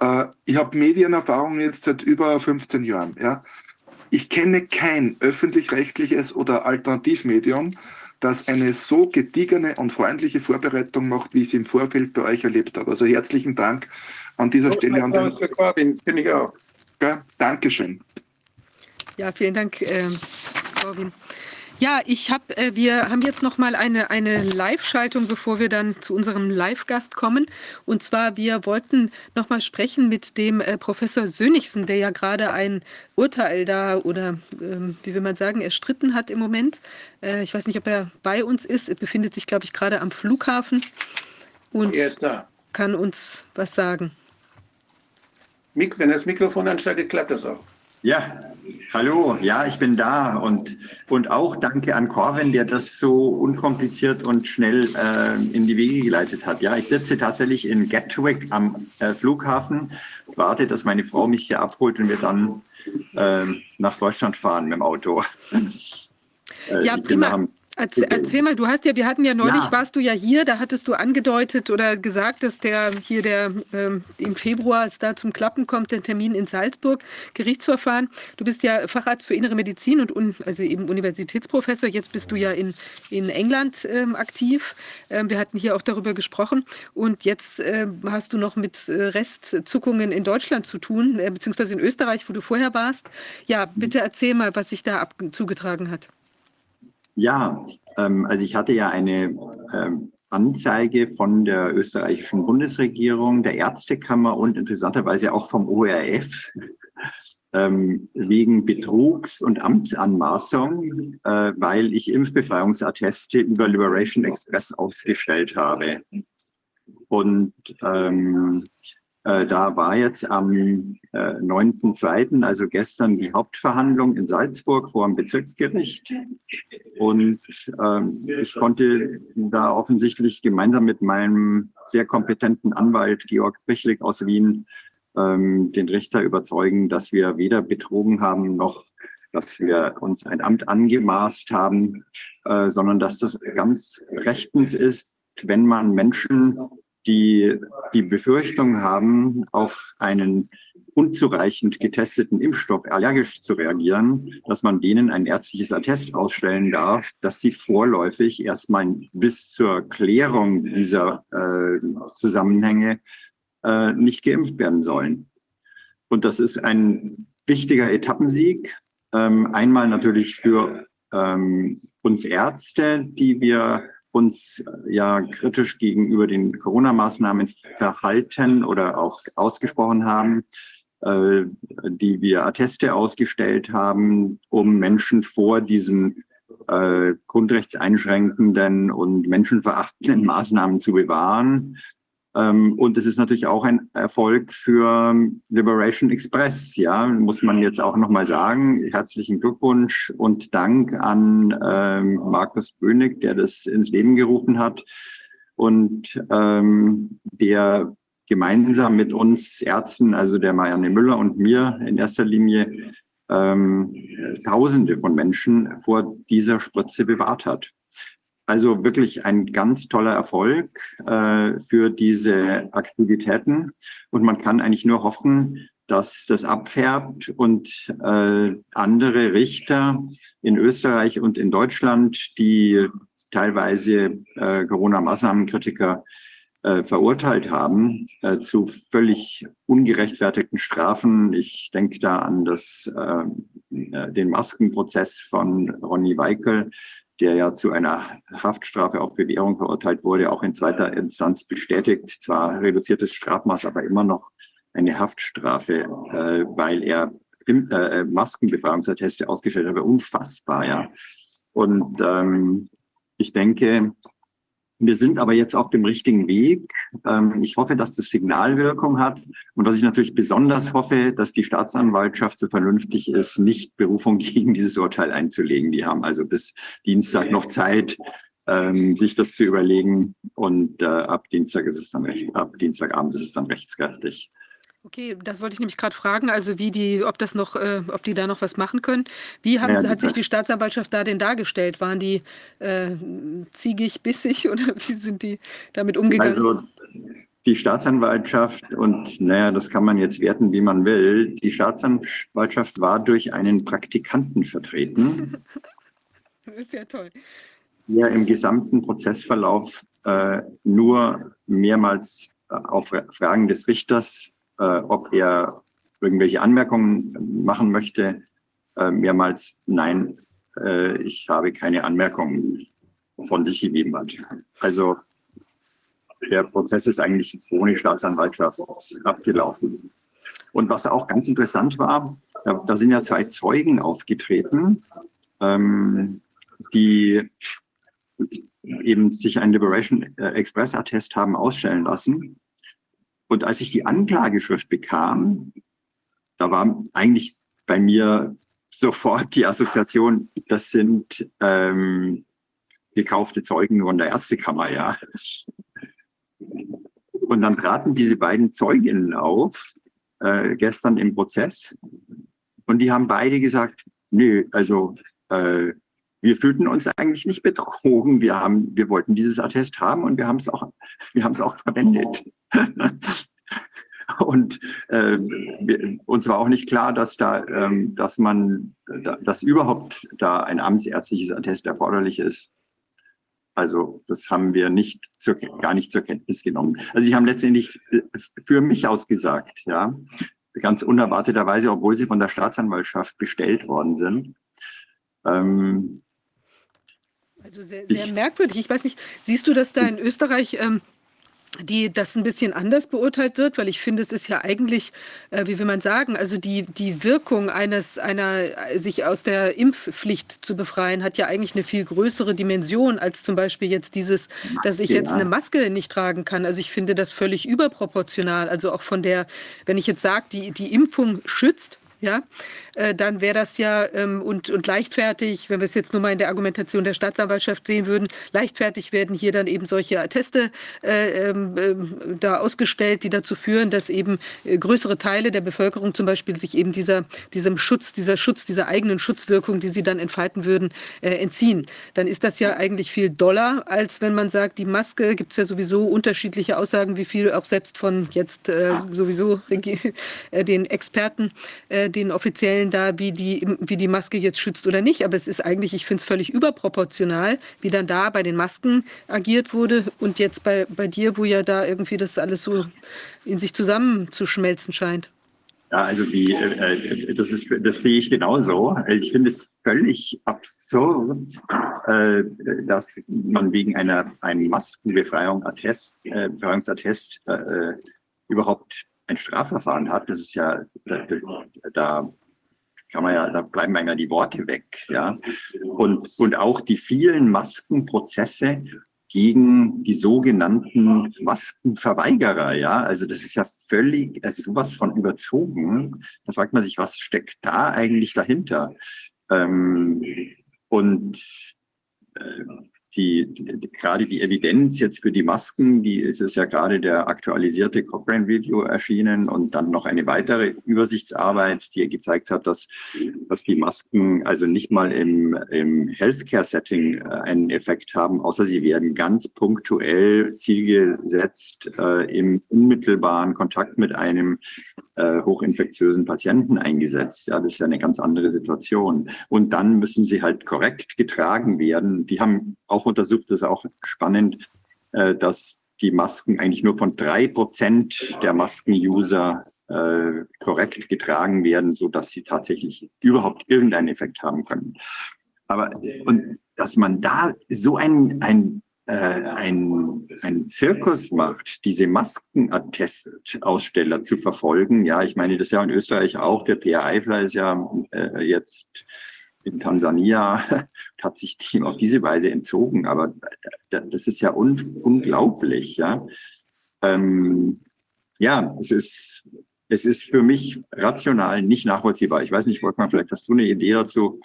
äh, ich habe Medienerfahrung jetzt seit über 15 Jahren. Ja. Ich kenne kein öffentlich-rechtliches oder Alternativmedium, das eine so gediegene und freundliche Vorbereitung macht, wie ich es im Vorfeld bei euch erlebt habe. Also herzlichen Dank an dieser Stelle an den. Corwin, bin ich auch. Ja, Dankeschön. Ja, vielen Dank, äh, Corwin. Ja, ich habe, äh, wir haben jetzt noch mal eine, eine Live-Schaltung, bevor wir dann zu unserem Live-Gast kommen. Und zwar, wir wollten noch mal sprechen mit dem äh, Professor Sönigsen, der ja gerade ein Urteil da oder, ähm, wie will man sagen, erstritten hat im Moment. Äh, ich weiß nicht, ob er bei uns ist. Er befindet sich, glaube ich, gerade am Flughafen und kann uns was sagen. Wenn das Mikrofon anschaltet, klappt das auch. Ja, hallo, ja, ich bin da und, und auch danke an Corvin, der das so unkompliziert und schnell äh, in die Wege geleitet hat. Ja, ich sitze tatsächlich in Gatwick am äh, Flughafen, warte, dass meine Frau mich hier abholt und wir dann äh, nach Deutschland fahren mit dem Auto. [laughs] Äh, ja, prima. Erzähl, erzähl, mal, du hast ja, wir hatten ja neulich, ja. warst du ja hier, da hattest du angedeutet oder gesagt, dass der hier der ähm, im Februar es da zum Klappen kommt, der Termin in Salzburg, Gerichtsverfahren. Du bist ja Facharzt für innere Medizin und un, also eben Universitätsprofessor. Jetzt bist du ja in, in England ähm, aktiv. Ähm, wir hatten hier auch darüber gesprochen. Und jetzt äh, hast du noch mit äh, Restzuckungen in Deutschland zu tun, äh, beziehungsweise in Österreich, wo du vorher warst. Ja, bitte erzähl mal, was sich da zugetragen hat. Ja, ähm, also ich hatte ja eine ähm, Anzeige von der österreichischen Bundesregierung, der Ärztekammer und interessanterweise auch vom ORF [laughs] ähm, wegen Betrugs- und Amtsanmaßung, äh, weil ich Impfbefreiungsatteste über Liberation Express ausgestellt habe. Und ähm, äh, da war jetzt am äh, 9.2., also gestern, die Hauptverhandlung in Salzburg vor dem Bezirksgericht. Und ähm, ich konnte da offensichtlich gemeinsam mit meinem sehr kompetenten Anwalt Georg Bichlik aus Wien ähm, den Richter überzeugen, dass wir weder betrogen haben noch dass wir uns ein Amt angemaßt haben, äh, sondern dass das ganz rechtens ist, wenn man Menschen die die Befürchtung haben, auf einen unzureichend getesteten Impfstoff allergisch zu reagieren, dass man denen ein ärztliches Attest ausstellen darf, dass sie vorläufig erstmal bis zur Klärung dieser äh, Zusammenhänge äh, nicht geimpft werden sollen. Und das ist ein wichtiger Etappensieg. Ähm, einmal natürlich für ähm, uns Ärzte, die wir uns äh, ja kritisch gegenüber den Corona-Maßnahmen verhalten oder auch ausgesprochen haben, äh, die wir Atteste ausgestellt haben, um Menschen vor diesen äh, grundrechtseinschränkenden und menschenverachtenden Maßnahmen zu bewahren. Ähm, und es ist natürlich auch ein Erfolg für Liberation Express. Ja, muss man jetzt auch nochmal sagen. Herzlichen Glückwunsch und Dank an ähm, Markus Bönig, der das ins Leben gerufen hat und ähm, der gemeinsam mit uns Ärzten, also der Marianne Müller und mir in erster Linie, ähm, Tausende von Menschen vor dieser Spritze bewahrt hat. Also wirklich ein ganz toller Erfolg äh, für diese Aktivitäten. Und man kann eigentlich nur hoffen, dass das abfärbt und äh, andere Richter in Österreich und in Deutschland, die teilweise äh, Corona-Maßnahmenkritiker äh, verurteilt haben äh, zu völlig ungerechtfertigten Strafen. Ich denke da an das, äh, den Maskenprozess von Ronny Weikel, der ja zu einer Haftstrafe auf Bewährung verurteilt wurde, auch in zweiter Instanz bestätigt. Zwar reduziertes Strafmaß, aber immer noch eine Haftstrafe, äh, weil er äh, Maskenbefragungsatteste ausgestellt hat. Unfassbar, ja. Und ähm, ich denke, wir sind aber jetzt auf dem richtigen Weg. Ähm, ich hoffe, dass das Signalwirkung hat. Und was ich natürlich besonders hoffe, dass die Staatsanwaltschaft so vernünftig ist, nicht Berufung [laughs] gegen dieses Urteil einzulegen. Die haben also bis Dienstag noch Zeit, ähm, sich das zu überlegen. Und äh, ab Dienstag ist es dann recht, ab Dienstagabend ist es dann rechtskräftig. Okay, das wollte ich nämlich gerade fragen, also wie die ob das noch äh, ob die da noch was machen können. Wie haben Ja, hat sich die Staatsanwaltschaft da denn dargestellt? Waren die, äh, ziegig, bissig [laughs] oder wie sind die damit umgegangen? Also die Staatsanwaltschaft und naja, das kann man jetzt werten, wie man will. Die Staatsanwaltschaft war durch einen Praktikanten vertreten, [laughs] Das ist ja toll. der im gesamten Prozessverlauf äh, nur mehrmals äh, auf Fragen des Richters, äh, ob er irgendwelche Anmerkungen machen möchte, äh, mehrmals nein, äh, ich habe keine Anmerkungen von sich gegeben hat. Also der Prozess ist eigentlich ohne Staatsanwaltschaft abgelaufen. Und was auch ganz interessant war, da, da sind ja zwei Zeugen aufgetreten, ähm, die eben sich ein Liberation Express Attest haben ausstellen lassen. Und als ich die Anklageschrift bekam, da war eigentlich bei mir sofort die Assoziation, das sind ähm, gekaufte Zeugen von der Ärztekammer, ja. Und dann traten diese beiden Zeuginnen auf, äh, gestern im Prozess, und die haben beide gesagt, nö, also äh, wir fühlten uns eigentlich nicht betrogen. Wir haben, wir wollten dieses Attest haben und wir haben es auch, auch verwendet. [laughs] und äh, wir, uns war auch nicht klar, dass da, ähm, dass man, da, dass überhaupt da ein amtsärztliches Attest erforderlich ist. Also das haben wir nicht zur, gar nicht zur Kenntnis genommen. Also sie haben letztendlich äh, für mich ausgesagt, ja, ganz unerwarteterweise, obwohl sie von der Staatsanwaltschaft bestellt worden sind. Ähm, Also sehr, sehr Ich- merkwürdig. Ich weiß nicht, siehst du, dass da in Österreich ähm, die, das ein bisschen anders beurteilt wird? Weil ich finde, es ist ja eigentlich, äh, wie will man sagen, also die, die Wirkung eines, einer, sich aus der Impfpflicht zu befreien, hat ja eigentlich eine viel größere Dimension als zum Beispiel jetzt dieses, dass ich jetzt eine Maske nicht tragen kann. Also ich finde das völlig überproportional. Also auch von der, wenn ich jetzt sage, die, die Impfung schützt, ja, äh, dann wäre das ja ähm, und, und leichtfertig, wenn wir es jetzt nur mal in der Argumentation der Staatsanwaltschaft sehen würden, leichtfertig werden hier dann eben solche Atteste äh, ähm, da ausgestellt, die dazu führen, dass eben äh, größere Teile der Bevölkerung zum Beispiel sich eben dieser, diesem Schutz, dieser Schutz, dieser eigenen Schutzwirkung, die sie dann entfalten würden, äh, entziehen. Dann ist das ja eigentlich viel doller, als wenn man sagt, die Maske gibt es ja sowieso unterschiedliche Aussagen, wie viel auch selbst von jetzt äh, sowieso [laughs] äh, den Experten, äh, den Offiziellen da, wie die, wie die Maske jetzt schützt oder nicht. Aber es ist eigentlich, ich finde es völlig überproportional, wie dann da bei den Masken agiert wurde und jetzt bei, bei dir, wo ja da irgendwie das alles so in sich zusammenzuschmelzen scheint. Ja, also die, äh, das, ist, das sehe ich genauso. Also ich finde es völlig absurd, äh, dass man wegen einer einem Maskenbefreiung Attest, äh, Befreiungsattest äh, überhaupt ein Strafverfahren hat. Das ist ja, da, da kann man ja, da bleiben einem die Worte weg, ja. Und, und auch die vielen Maskenprozesse gegen die sogenannten Maskenverweigerer, ja. Also das ist ja völlig, also sowas von überzogen. Da fragt man sich, was steckt da eigentlich dahinter? Ähm, und äh, die, die, gerade die Evidenz jetzt für die Masken, die ist es ja gerade der aktualisierte Cochrane Review erschienen und dann noch eine weitere Übersichtsarbeit, die gezeigt hat, dass, dass die Masken also nicht mal im, im Healthcare-Setting äh, einen Effekt haben, außer sie werden ganz punktuell zielgesetzt äh, im unmittelbaren Kontakt mit einem äh, hochinfektiösen Patienten eingesetzt. Ja, das ist ja eine ganz andere Situation. Und dann müssen sie halt korrekt getragen werden. Die haben auch untersucht, das ist auch spannend, äh, dass die Masken eigentlich nur von drei Prozent der Masken-User äh, korrekt getragen werden, so dass sie tatsächlich überhaupt irgendeinen Effekt haben können. Aber und dass man da so ein, ein äh, ein, ein Zirkus macht, diese Maskenattestaussteller zu verfolgen. Ja, ich meine, das ist ja in Österreich auch. Der PR Eifler ist ja äh, jetzt in Tansania [laughs] hat sich dem auf diese Weise entzogen. Aber das ist ja un unglaublich. Ja, ähm, ja es, ist, es ist für mich rational nicht nachvollziehbar. Ich weiß nicht, Volkmann, vielleicht hast du eine Idee dazu,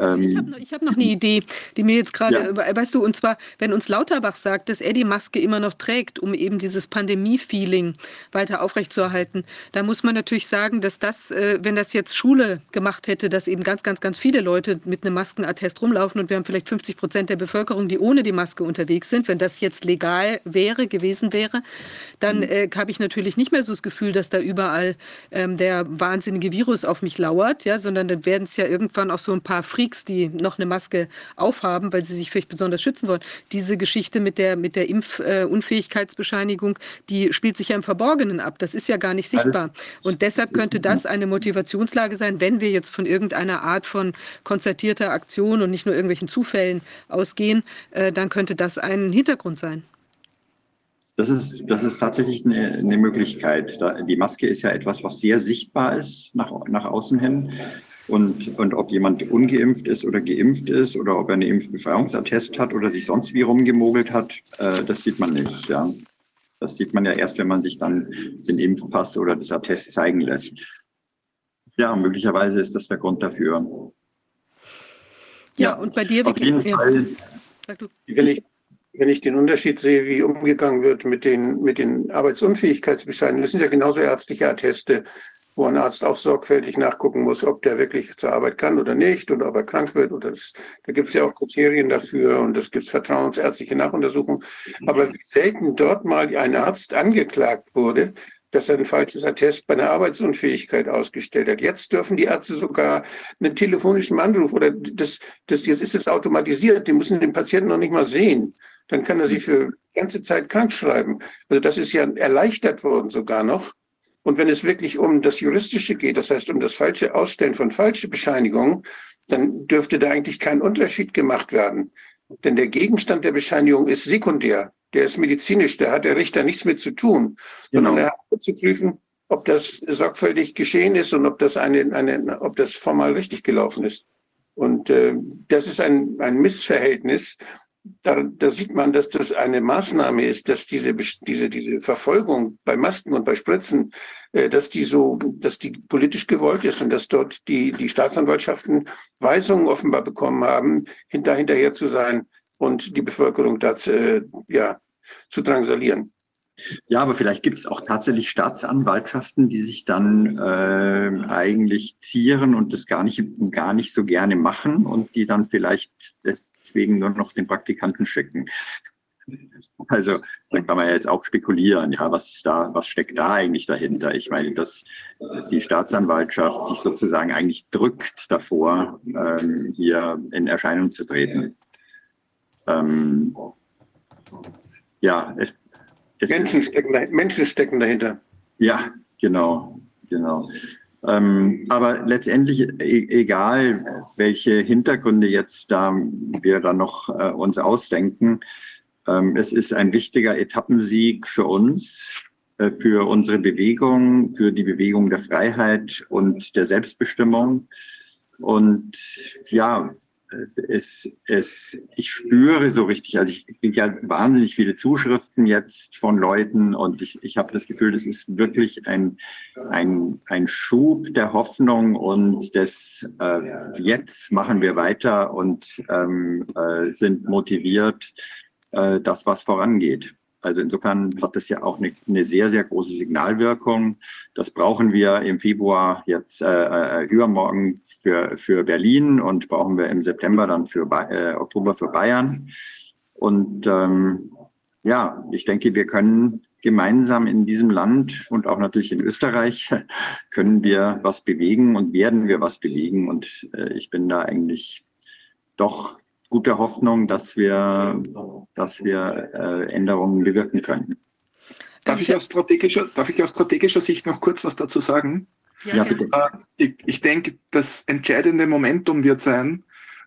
ähm, ich habe noch, hab noch, eine Idee, die mir jetzt gerade, ja. weißt du, und zwar, wenn uns Lauterbach sagt, dass er die Maske immer noch trägt, um eben dieses Pandemie-Feeling weiter aufrechtzuerhalten, da muss man natürlich sagen, dass das, äh, wenn das jetzt Schule gemacht hätte, dass eben ganz, ganz, ganz viele Leute mit einem Maskenattest rumlaufen und wir haben vielleicht 50 Prozent der Bevölkerung, die ohne die Maske unterwegs sind, wenn das jetzt legal wäre, gewesen wäre, dann mhm. äh, habe ich natürlich nicht mehr so das Gefühl, dass da überall ähm, der wahnsinnige Virus auf mich lauert, ja, sondern dann werden es ja irgendwann auch so ein paar Freaks Freaks, die noch eine Maske aufhaben, weil sie sich vielleicht besonders schützen wollen. Diese Geschichte mit der, mit der Impfunfähigkeitsbescheinigung, die spielt sich ja im Verborgenen ab. Das ist ja gar nicht sichtbar. Und deshalb könnte das eine Motivationslage sein, wenn wir jetzt von irgendeiner Art von konzertierter Aktion und nicht nur irgendwelchen Zufällen ausgehen, äh, dann könnte das ein Hintergrund sein. Das ist, das ist tatsächlich eine, eine Möglichkeit. die Maske ist ja etwas, was sehr sichtbar ist nach, nach außen hin. Und, und ob jemand ungeimpft ist oder geimpft ist oder ob er einen Impfbefreiungsattest hat oder sich sonst wie rumgemogelt hat, äh, das sieht man nicht. Ja. Das sieht man ja erst, wenn man sich dann den Impfpass oder das Attest zeigen lässt. Ja, möglicherweise ist das der Grund dafür. Ja, und bei dir, wie auf jeden ja. Fall. Wenn ich, wenn ich den Unterschied sehe, wie umgegangen wird mit den, mit den Arbeitsunfähigkeitsbescheiden, das sind ja genauso ärztliche Atteste wo ein Arzt auch sorgfältig nachgucken muss, ob der wirklich zur Arbeit kann oder nicht oder ob er krank wird. Oder das, da gibt es ja auch Kriterien dafür und es gibt vertrauensärztliche Nachuntersuchungen. Aber wie selten dort mal ein Arzt angeklagt wurde, dass er ein falsches Attest bei einer Arbeitsunfähigkeit ausgestellt hat. Jetzt dürfen die Ärzte sogar einen telefonischen Anruf oder das, das jetzt ist es automatisiert, die müssen den Patienten noch nicht mal sehen. Dann kann er sich für ganze Zeit krank schreiben. Also das ist ja erleichtert worden sogar noch. Und wenn es wirklich um das Juristische geht, das heißt um das falsche Ausstellen von falschen Bescheinigungen, dann dürfte da eigentlich kein Unterschied gemacht werden. Denn der Gegenstand der Bescheinigung ist sekundär. Der ist medizinisch, da hat der Richter nichts mit zu tun, genau. sondern er hat zu prüfen, ob das sorgfältig geschehen ist und ob das eine, eine ob das formal richtig gelaufen ist. Und äh, das ist ein, ein Missverhältnis, da, da sieht man, dass das eine Maßnahme ist, dass diese, diese, diese Verfolgung bei Masken und bei Spritzen, äh, dass die so, dass die politisch gewollt ist und dass dort die, die Staatsanwaltschaften Weisungen offenbar bekommen haben, hinter, hinterher zu sein und die Bevölkerung dazu, äh, ja, zu drangsalieren. Ja, aber vielleicht gibt es auch tatsächlich Staatsanwaltschaften, die sich dann äh, eigentlich zieren und das gar nicht, gar nicht so gerne machen und die dann vielleicht das deswegen nur noch den Praktikanten schicken. Also da kann man ja jetzt auch spekulieren, ja, was ist da, was steckt da eigentlich dahinter? Ich meine, dass die Staatsanwaltschaft sich sozusagen eigentlich drückt davor, ähm, hier in Erscheinung zu treten. Ähm, ja, es, es Menschen, ist, stecken, Menschen stecken dahinter. Ja, genau, genau. Ähm, aber letztendlich e egal, welche Hintergründe jetzt da wir da noch äh, uns ausdenken, ähm, es ist ein wichtiger Etappensieg für uns, äh, für unsere Bewegung, für die Bewegung der Freiheit und der Selbstbestimmung. Und ja, es, es, ich spüre so richtig, also ich kriege ja wahnsinnig viele Zuschriften jetzt von Leuten und ich, ich habe das Gefühl, das ist wirklich ein, ein, ein Schub der Hoffnung und des äh, jetzt machen wir weiter und ähm, äh, sind motiviert, äh, dass was vorangeht. Also insofern hat das ja auch eine, eine, sehr, sehr große Signalwirkung. Das brauchen wir im Februar jetzt äh, äh, übermorgen für, für Berlin und brauchen wir im September dann für äh, Oktober für Bayern. Und ähm, ja, ich denke, wir können gemeinsam in diesem Land und auch natürlich in Österreich [laughs] können wir was bewegen und werden wir was bewegen. Und äh, ich bin da eigentlich doch gute Hoffnung, dass wir, dass wir äh, Änderungen bewirken können. Darf ich, aus strategischer, darf ich aus strategischer Sicht noch kurz was dazu sagen? Ja, ja bitte. Äh, ich, ich denke, das entscheidende Momentum wird sein,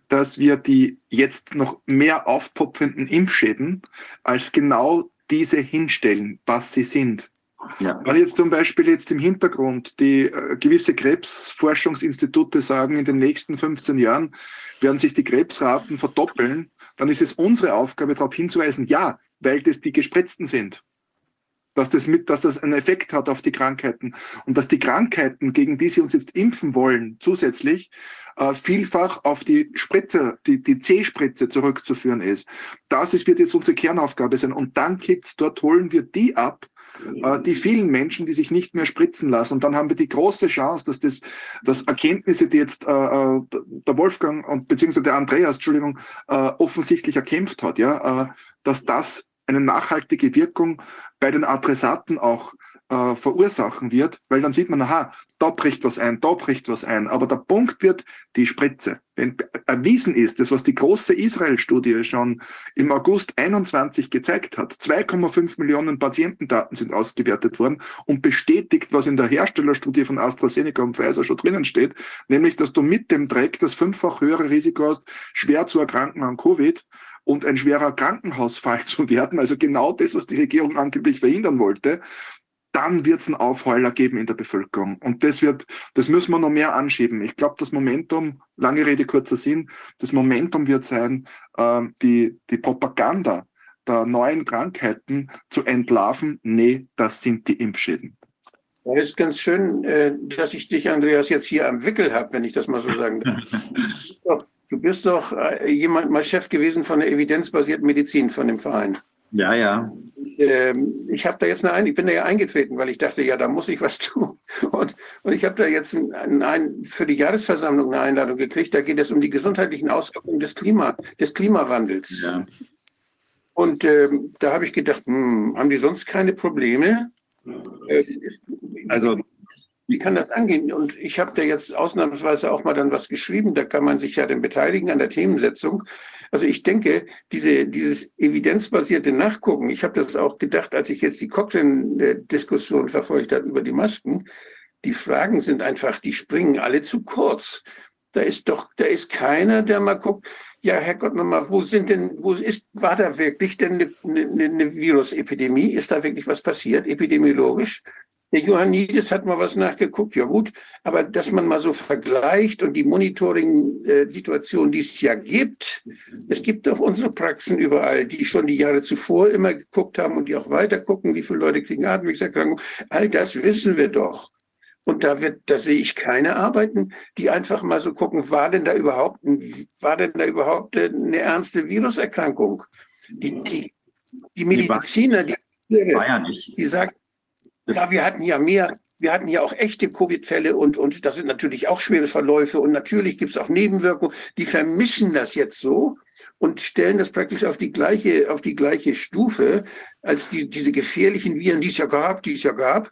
dass wir die jetzt noch mehr aufpopfenden Impfschäden als genau diese hinstellen, was sie sind. Ja. Wenn jetzt zum Beispiel jetzt im Hintergrund die äh, gewisse Krebsforschungsinstitute sagen, in den nächsten 15 Jahren werden sich die Krebsraten verdoppeln, dann ist es unsere Aufgabe, darauf hinzuweisen, ja, weil das die Gespritzten sind. Dass das, mit, dass das einen Effekt hat auf die Krankheiten und dass die Krankheiten, gegen die sie uns jetzt impfen wollen, zusätzlich äh, vielfach auf die Spritze, die, die C-Spritze zurückzuführen ist. Das ist, wird jetzt unsere Kernaufgabe sein. Und dann kippt dort, holen wir die ab, die vielen Menschen, die sich nicht mehr spritzen lassen. Und dann haben wir die große Chance, dass das dass Erkenntnisse, die jetzt äh, äh der Wolfgang und beziehungsweise der Andreas, Entschuldigung, äh, offensichtlich erkämpft hat, ja, äh, dass das eine nachhaltige Wirkung bei den Adressaten auch äh, verursachen wird, weil dann sieht man, aha, da bricht was ein, da bricht was ein. Aber der Punkt wird die Spritze. Wenn erwiesen ist, das was die große Israel-Studie schon im August 21 gezeigt hat, 2,5 Millionen Patientendaten sind ausgewertet worden und bestätigt, was in der Herstellerstudie von AstraZeneca und Pfizer schon drinnen steht, nämlich, dass du mit dem Dreck das fünffach höhere Risiko hast, schwer zu erkranken an Covid und ein schwerer Krankenhausfall [laughs] zu werden, also genau das, was die Regierung angeblich verhindern wollte dann wird es einen Aufheuler geben in der Bevölkerung. Und das wird, das müssen wir noch mehr anschieben. Ich glaube, das Momentum, lange Rede, kurzer Sinn, das Momentum wird sein, äh, die, die Propaganda der neuen Krankheiten zu entlarven. Nee, das sind die Impfschäden. Ja, ist ganz schön, äh, dass ich dich, Andreas, jetzt hier am Wickel habe, wenn ich das mal so sagen darf. [laughs] Du bist doch äh, jemand mal Chef gewesen von der evidenzbasierten Medizin von dem Verein. Ja, ja. Ähm, ich habe da jetzt eine, ich bin da ja eingetreten, weil ich dachte, ja, da muss ich was [laughs] tun. Und, und ich habe da jetzt ein, ein, für die Jahresversammlung eine Einladung gekriegt. Da geht es um die gesundheitlichen Auswirkungen des, Klima, des Klimawandels. Ja. Und ähm, da habe ich gedacht, hm, haben die sonst keine Probleme? Äh, also wie kann das angehen? Und ich habe da jetzt ausnahmsweise auch mal dann was geschrieben, da kann man sich ja dann beteiligen an der Themensetzung. Also ich denke, diese, dieses evidenzbasierte Nachgucken, ich habe das auch gedacht, als ich jetzt die Cochrane-Diskussion verfolgt habe über die Masken, die Fragen sind einfach, die springen alle zu kurz. Da ist doch, da ist keiner, der mal guckt, ja, Herrgott nochmal, wo sind denn, wo ist, war da wirklich denn eine, eine, eine Virusepidemie? Ist da wirklich was passiert, epidemiologisch? Der Johannidis hat mal was nachgeguckt, ja gut, aber dass man mal so vergleicht und die Monitoring-Situation, die es ja gibt, es gibt doch unsere Praxen überall, die schon die Jahre zuvor immer geguckt haben und die auch weiter gucken, wie viele Leute kriegen Atemwegserkrankungen, all das wissen wir doch. Und da wird, da sehe ich keine Arbeiten, die einfach mal so gucken, war denn da überhaupt, war denn da überhaupt eine ernste Viruserkrankung? Die, die, die Mediziner, die, ja die sagen, ja, wir hatten ja mehr, wir hatten ja auch echte Covid-Fälle und, und das sind natürlich auch schwere Verläufe und natürlich gibt es auch Nebenwirkungen. Die vermischen das jetzt so und stellen das praktisch auf die gleiche, auf die gleiche Stufe als die, diese gefährlichen Viren, die es ja gab, die es ja gab.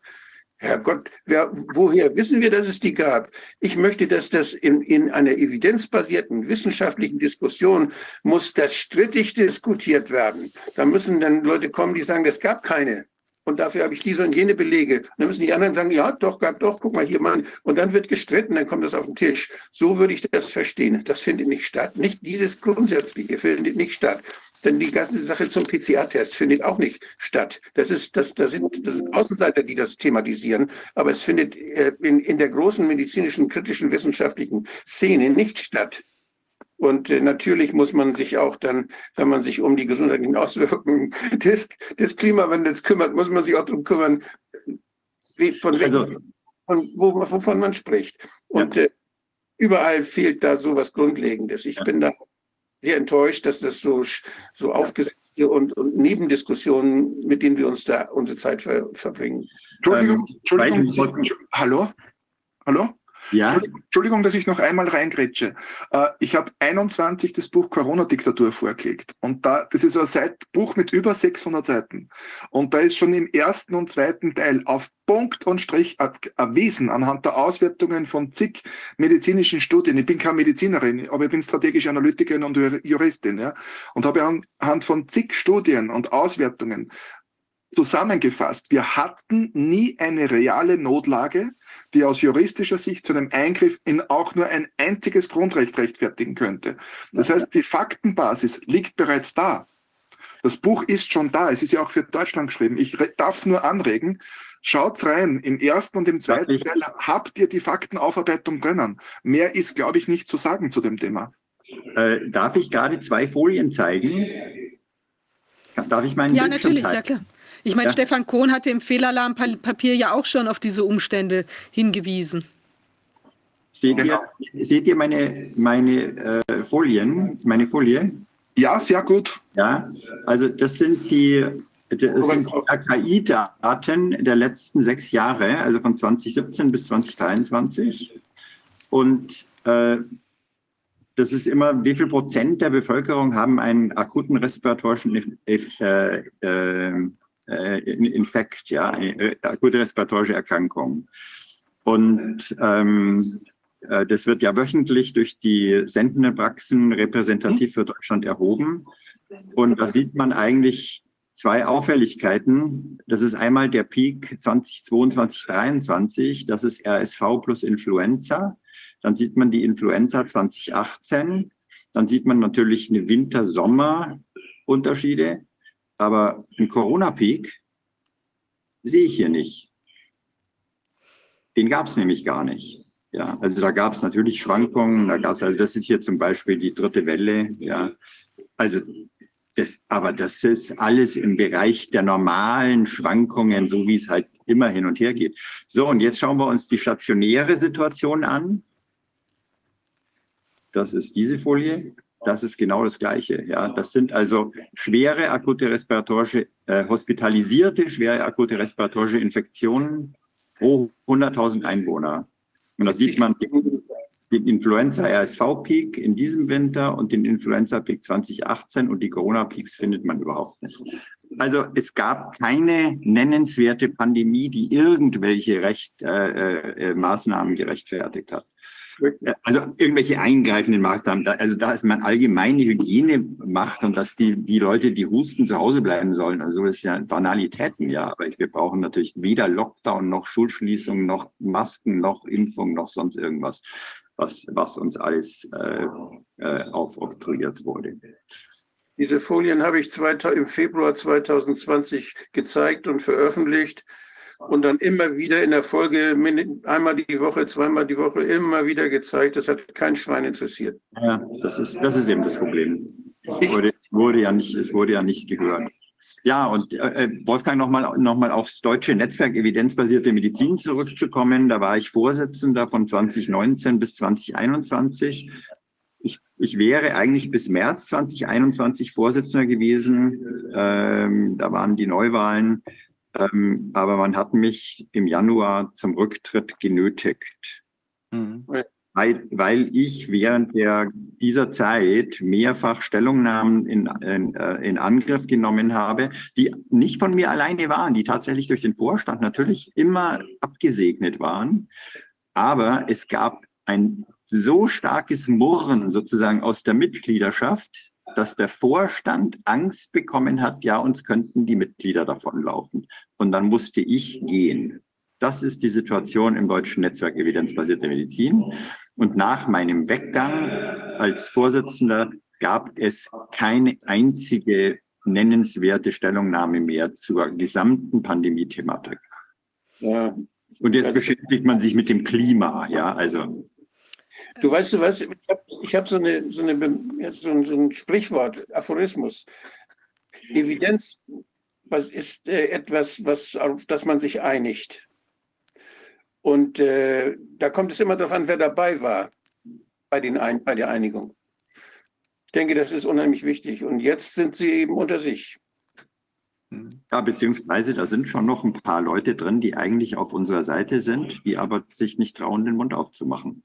Herrgott, wer, woher wissen wir, dass es die gab? Ich möchte, dass das in, in einer evidenzbasierten wissenschaftlichen Diskussion muss das strittig diskutiert werden. Da müssen dann Leute kommen, die sagen, es gab keine und dafür habe ich diese und jene Belege. Und dann müssen die anderen sagen, ja, doch, gab doch, guck mal hier mal. Und dann wird gestritten, dann kommt das auf den Tisch. So würde ich das verstehen. Das findet nicht statt. Nicht dieses Grundsätzliche findet nicht statt. Denn die ganze Sache zum PCR-Test findet auch nicht statt. Das ist, das, das sind, das sind Außenseiter, die das thematisieren. Aber es findet äh, in, in der großen medizinischen, kritischen, wissenschaftlichen Szene nicht statt. Und äh, natürlich muss man sich auch dann, wenn man sich um die gesundheitlichen Auswirkungen [laughs] des, des Klimawandels kümmert, muss man sich auch darum kümmern, wie, von, Also- von wo, wovon man spricht. Und äh, überall fehlt da so was Grundlegendes. Ich Ja. bin da sehr enttäuscht, dass das so, so aufgesetzte und, und Nebendiskussionen, mit denen wir uns da unsere Zeit ver, verbringen. Entschuldigung, Ähm, Entschuldigung, hallo? Hallo? Ja, Entschuldigung, dass ich noch einmal reingrätsche. Äh, ich habe 21 das Buch Corona-Diktatur vorgelegt. Und da, das ist ein Buch mit über 600 Seiten. Und da ist schon im ersten und zweiten Teil auf Punkt und Strich er- erwiesen, anhand der Auswertungen von zig medizinischen Studien. Ich bin keine Medizinerin, aber ich bin strategische Analytikerin und Jur- Juristin. Ja? Und habe anhand von zig Studien und Auswertungen zusammengefasst, wir hatten nie eine reale Notlage, die aus juristischer Sicht zu einem Eingriff in auch nur ein einziges Grundrecht rechtfertigen könnte. Das heißt, die Faktenbasis liegt bereits da. Das Buch ist schon da. Es ist ja auch für Deutschland geschrieben. Ich darf nur anregen, schaut rein. Im ersten und im zweiten Teil habt ihr die Faktenaufarbeitung drinnen. Mehr ist, glaube ich, nicht zu sagen zu dem Thema. äh, darf ich gerade zwei Folien zeigen? Darf ich meinen Ja, Bildschirm natürlich, ja zeigen? klar. Ich meine, Ja. Stefan Kohn hatte im Fehlalarmpapier ja auch schon auf diese Umstände hingewiesen. Seht, Genau. ihr, seht ihr meine, meine äh, Folien, meine Folie? Ja, sehr gut. Ja, also das sind die, das sind die RKI-Daten der letzten sechs Jahre, also von 2017 bis 2023. Und äh, das ist immer, wie viel Prozent der Bevölkerung haben einen akuten respiratorischen äh, äh, äh, Infekt, ja, eine äh, akute respiratorische Erkrankung. Und ähm, äh, das wird ja wöchentlich durch die sendenden Praxen repräsentativ für Deutschland erhoben. Und da sieht man eigentlich zwei Auffälligkeiten. Das ist einmal der Peak 2022, 2023. Das ist RSV plus Influenza. Dann sieht man die Influenza 2018. Dann sieht man natürlich eine Winter-Sommer-Unterschiede. Aber einen Corona-Peak sehe ich hier nicht. Den gab es nämlich gar nicht. Ja, also da gab es natürlich Schwankungen. Da gab es, also das ist hier zum Beispiel die dritte Welle. Ja, also das, aber das ist alles im Bereich der normalen Schwankungen, so wie es halt immer hin und her geht. So, und jetzt schauen wir uns die stationäre Situation an. Das ist diese Folie. Das ist genau das Gleiche. Ja, das sind also schwere akute respiratorische, äh, hospitalisierte schwere akute respiratorische Infektionen pro 100.000 Einwohner. Und da sieht man den Influenza-RSV-Peak in diesem Winter und den Influenza-Peak 2018 und die Corona-Peaks findet man überhaupt nicht. Also es gab keine nennenswerte Pandemie, die irgendwelche Recht, äh, äh, Maßnahmen gerechtfertigt hat. Also irgendwelche eingreifenden Maßnahmen, also da ist man allgemeine Hygiene macht und dass die, die Leute, die husten, zu Hause bleiben sollen. Also das ist ja Banalitäten, ja. Aber wir brauchen natürlich weder Lockdown noch Schulschließung noch Masken noch Impfung noch sonst irgendwas, was, was uns alles äh, äh, aufoktroyiert wurde. Diese Folien habe ich zwei, im Februar 2020 gezeigt und veröffentlicht und dann immer wieder in der Folge einmal die Woche, zweimal die Woche immer wieder gezeigt. Das hat kein Schwein interessiert. Ja, das ist, das ist eben das Problem. Es wurde, wurde ja nicht, es wurde ja nicht gehört. Ja, und äh, Wolfgang, nochmal noch mal aufs deutsche Netzwerk evidenzbasierte Medizin zurückzukommen. Da war ich Vorsitzender von 2019 bis 2021. Ich, ich wäre eigentlich bis März 2021 Vorsitzender gewesen. Ähm, da waren die Neuwahlen. Ähm, aber man hat mich im Januar zum Rücktritt genötigt weil, weil ich während der, dieser Zeit mehrfach Stellungnahmen in, in, äh, in Angriff genommen habe, die nicht von mir alleine waren, die tatsächlich durch den Vorstand natürlich immer abgesegnet waren. Aber es gab ein so starkes Murren sozusagen aus der Mitgliedschaft, dass der Vorstand Angst bekommen hat, ja, uns könnten die Mitglieder davonlaufen. Und dann musste ich gehen. Das ist die Situation im deutschen Netzwerk evidenzbasierte Medizin. Und nach meinem Weggang als Vorsitzender gab es keine einzige nennenswerte Stellungnahme mehr zur gesamten Pandemie-Thematik. Und jetzt beschäftigt man sich mit dem Klima, ja, also. Du weißt du was, habe ich hab so, eine, so, eine, so, ein, so ein Sprichwort, Aphorismus. Evidenz was ist äh, etwas, was, auf das man sich einigt. Und äh, da kommt es immer darauf an, wer dabei war bei, den Ein bei der Einigung. Ich denke, das ist unheimlich wichtig. Und jetzt sind sie eben unter sich. Ja, beziehungsweise da sind schon noch ein paar Leute drin, die eigentlich auf unserer Seite sind, die aber sich nicht trauen, den Mund aufzumachen.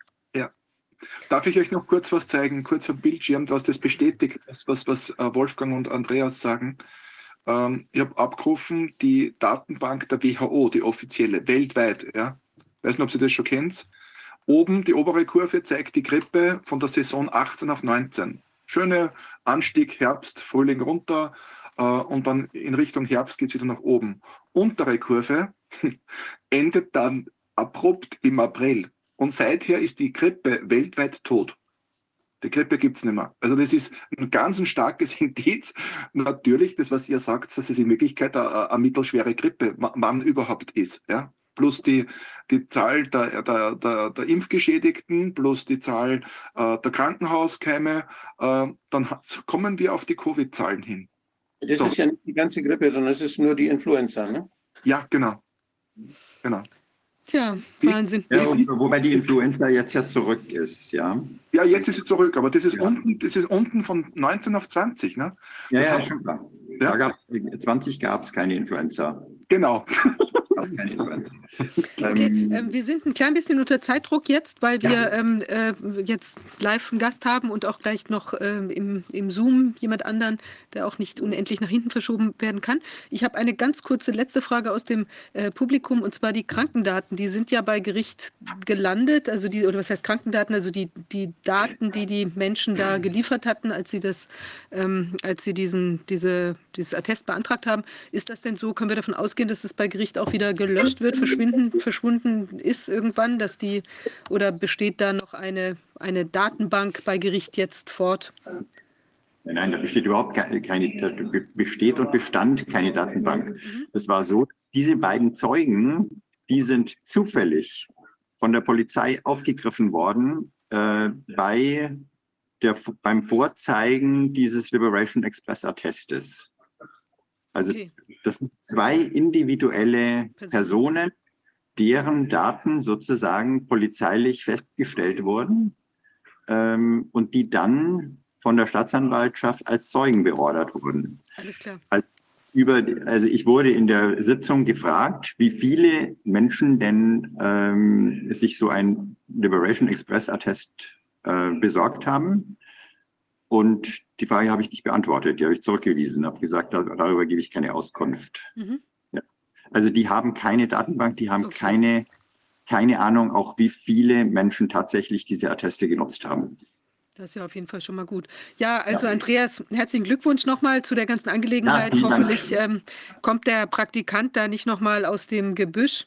Darf ich euch noch kurz was zeigen, kurz am Bildschirm, was das bestätigt, was, was äh, Wolfgang und Andreas sagen? Ähm, ich habe abgerufen die Datenbank der WHO, die offizielle, weltweit. Ja. Weiß nicht, ob Sie das schon kennt. Oben die obere Kurve zeigt die Grippe von der Saison 18 auf 19. Schöner Anstieg, Herbst, Frühling runter äh, und dann in Richtung Herbst geht es wieder nach oben. Untere Kurve [laughs] endet dann abrupt im April. Und seither ist die Grippe weltweit tot. Die Grippe gibt es nicht mehr. Also das ist ein ganz ein starkes [laughs] Indiz. Natürlich, das, was ihr sagt, dass es in Wirklichkeit eine, eine mittelschwere Grippe, wann überhaupt ist. Ja? Plus die, die Zahl der, der, der, der Impfgeschädigten, plus die Zahl äh, der Krankenhauskeime, äh, dann kommen wir auf die Covid-Zahlen hin. Das so. ist ja nicht die ganze Grippe, sondern es ist nur die Influenza, ne? Ja, genau. Genau. Tja, Wahnsinn. Ja, wobei die Influenza jetzt ja zurück ist, ja. Ja, jetzt ist sie zurück, aber das ist, ja. unten, das ist unten von 19 auf 20, ne? Ja, das ja, schon klar. Da gab's, 20 gab es keine Influenza. Genau. [laughs] Okay, äh, wir sind ein klein bisschen unter Zeitdruck jetzt, weil wir ja. ähm, äh, jetzt live einen Gast haben und auch gleich noch ähm, im, im Zoom jemand anderen, der auch nicht unendlich nach hinten verschoben werden kann. Ich habe eine ganz kurze letzte Frage aus dem äh, Publikum und zwar die Krankendaten. Die sind ja bei Gericht gelandet, also die, oder was heißt Krankendaten, also die, die Daten, die die Menschen da geliefert hatten, als sie das, ähm, als sie diesen, diese, dieses Attest beantragt haben. Ist das denn so? Können wir davon ausgehen, dass es bei Gericht auch wieder gelöscht wird, verschwinden, verschwunden ist irgendwann, dass die oder besteht da noch eine, eine Datenbank bei Gericht jetzt fort? Nein, da besteht überhaupt keine, da besteht und bestand keine Datenbank. Mhm. Es war so, dass diese beiden Zeugen, die sind zufällig von der Polizei aufgegriffen worden äh, bei der, beim Vorzeigen dieses Liberation Express Attestes. Also okay. das sind zwei individuelle Personen, deren Daten sozusagen polizeilich festgestellt wurden ähm, und die dann von der Staatsanwaltschaft als Zeugen beordert wurden. Alles klar. Also, über, also ich wurde in der Sitzung gefragt, wie viele Menschen denn ähm, sich so ein Liberation Express Attest äh, besorgt haben. Und die Frage habe ich nicht beantwortet, die habe ich zurückgewiesen, habe gesagt, darüber gebe ich keine Auskunft. Mhm. Ja. Also die haben keine Datenbank, die haben okay. keine, keine Ahnung, auch wie viele Menschen tatsächlich diese Atteste genutzt haben. Das ist ja auf jeden Fall schon mal gut. Ja, also ja. Andreas, herzlichen Glückwunsch nochmal zu der ganzen Angelegenheit. Ja, Hoffentlich ähm, kommt der Praktikant da nicht nochmal aus dem Gebüsch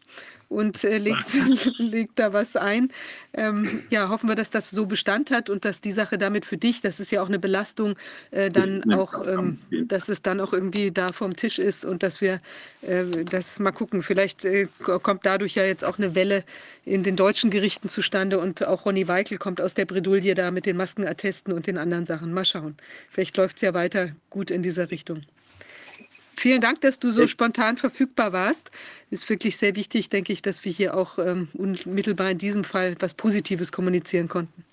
und äh, legt, [laughs] [laughs] legt da was ein. Ähm, ja, hoffen wir, dass das so Bestand hat und dass die Sache damit für dich, das ist ja auch eine Belastung, äh, dann das auch, ähm, dass es dann auch irgendwie da vom Tisch ist und dass wir äh, das mal gucken. Vielleicht äh, kommt dadurch ja jetzt auch eine Welle in den deutschen Gerichten zustande und auch Ronny Weikel kommt aus der Bredouille da mit den Maskenattesten und den anderen Sachen. Mal schauen. Vielleicht läuft es ja weiter gut in dieser Richtung. Vielen Dank, dass du so spontan verfügbar warst. Ist wirklich sehr wichtig, denke ich, dass wir hier auch ähm, unmittelbar in diesem Fall was Positives kommunizieren konnten.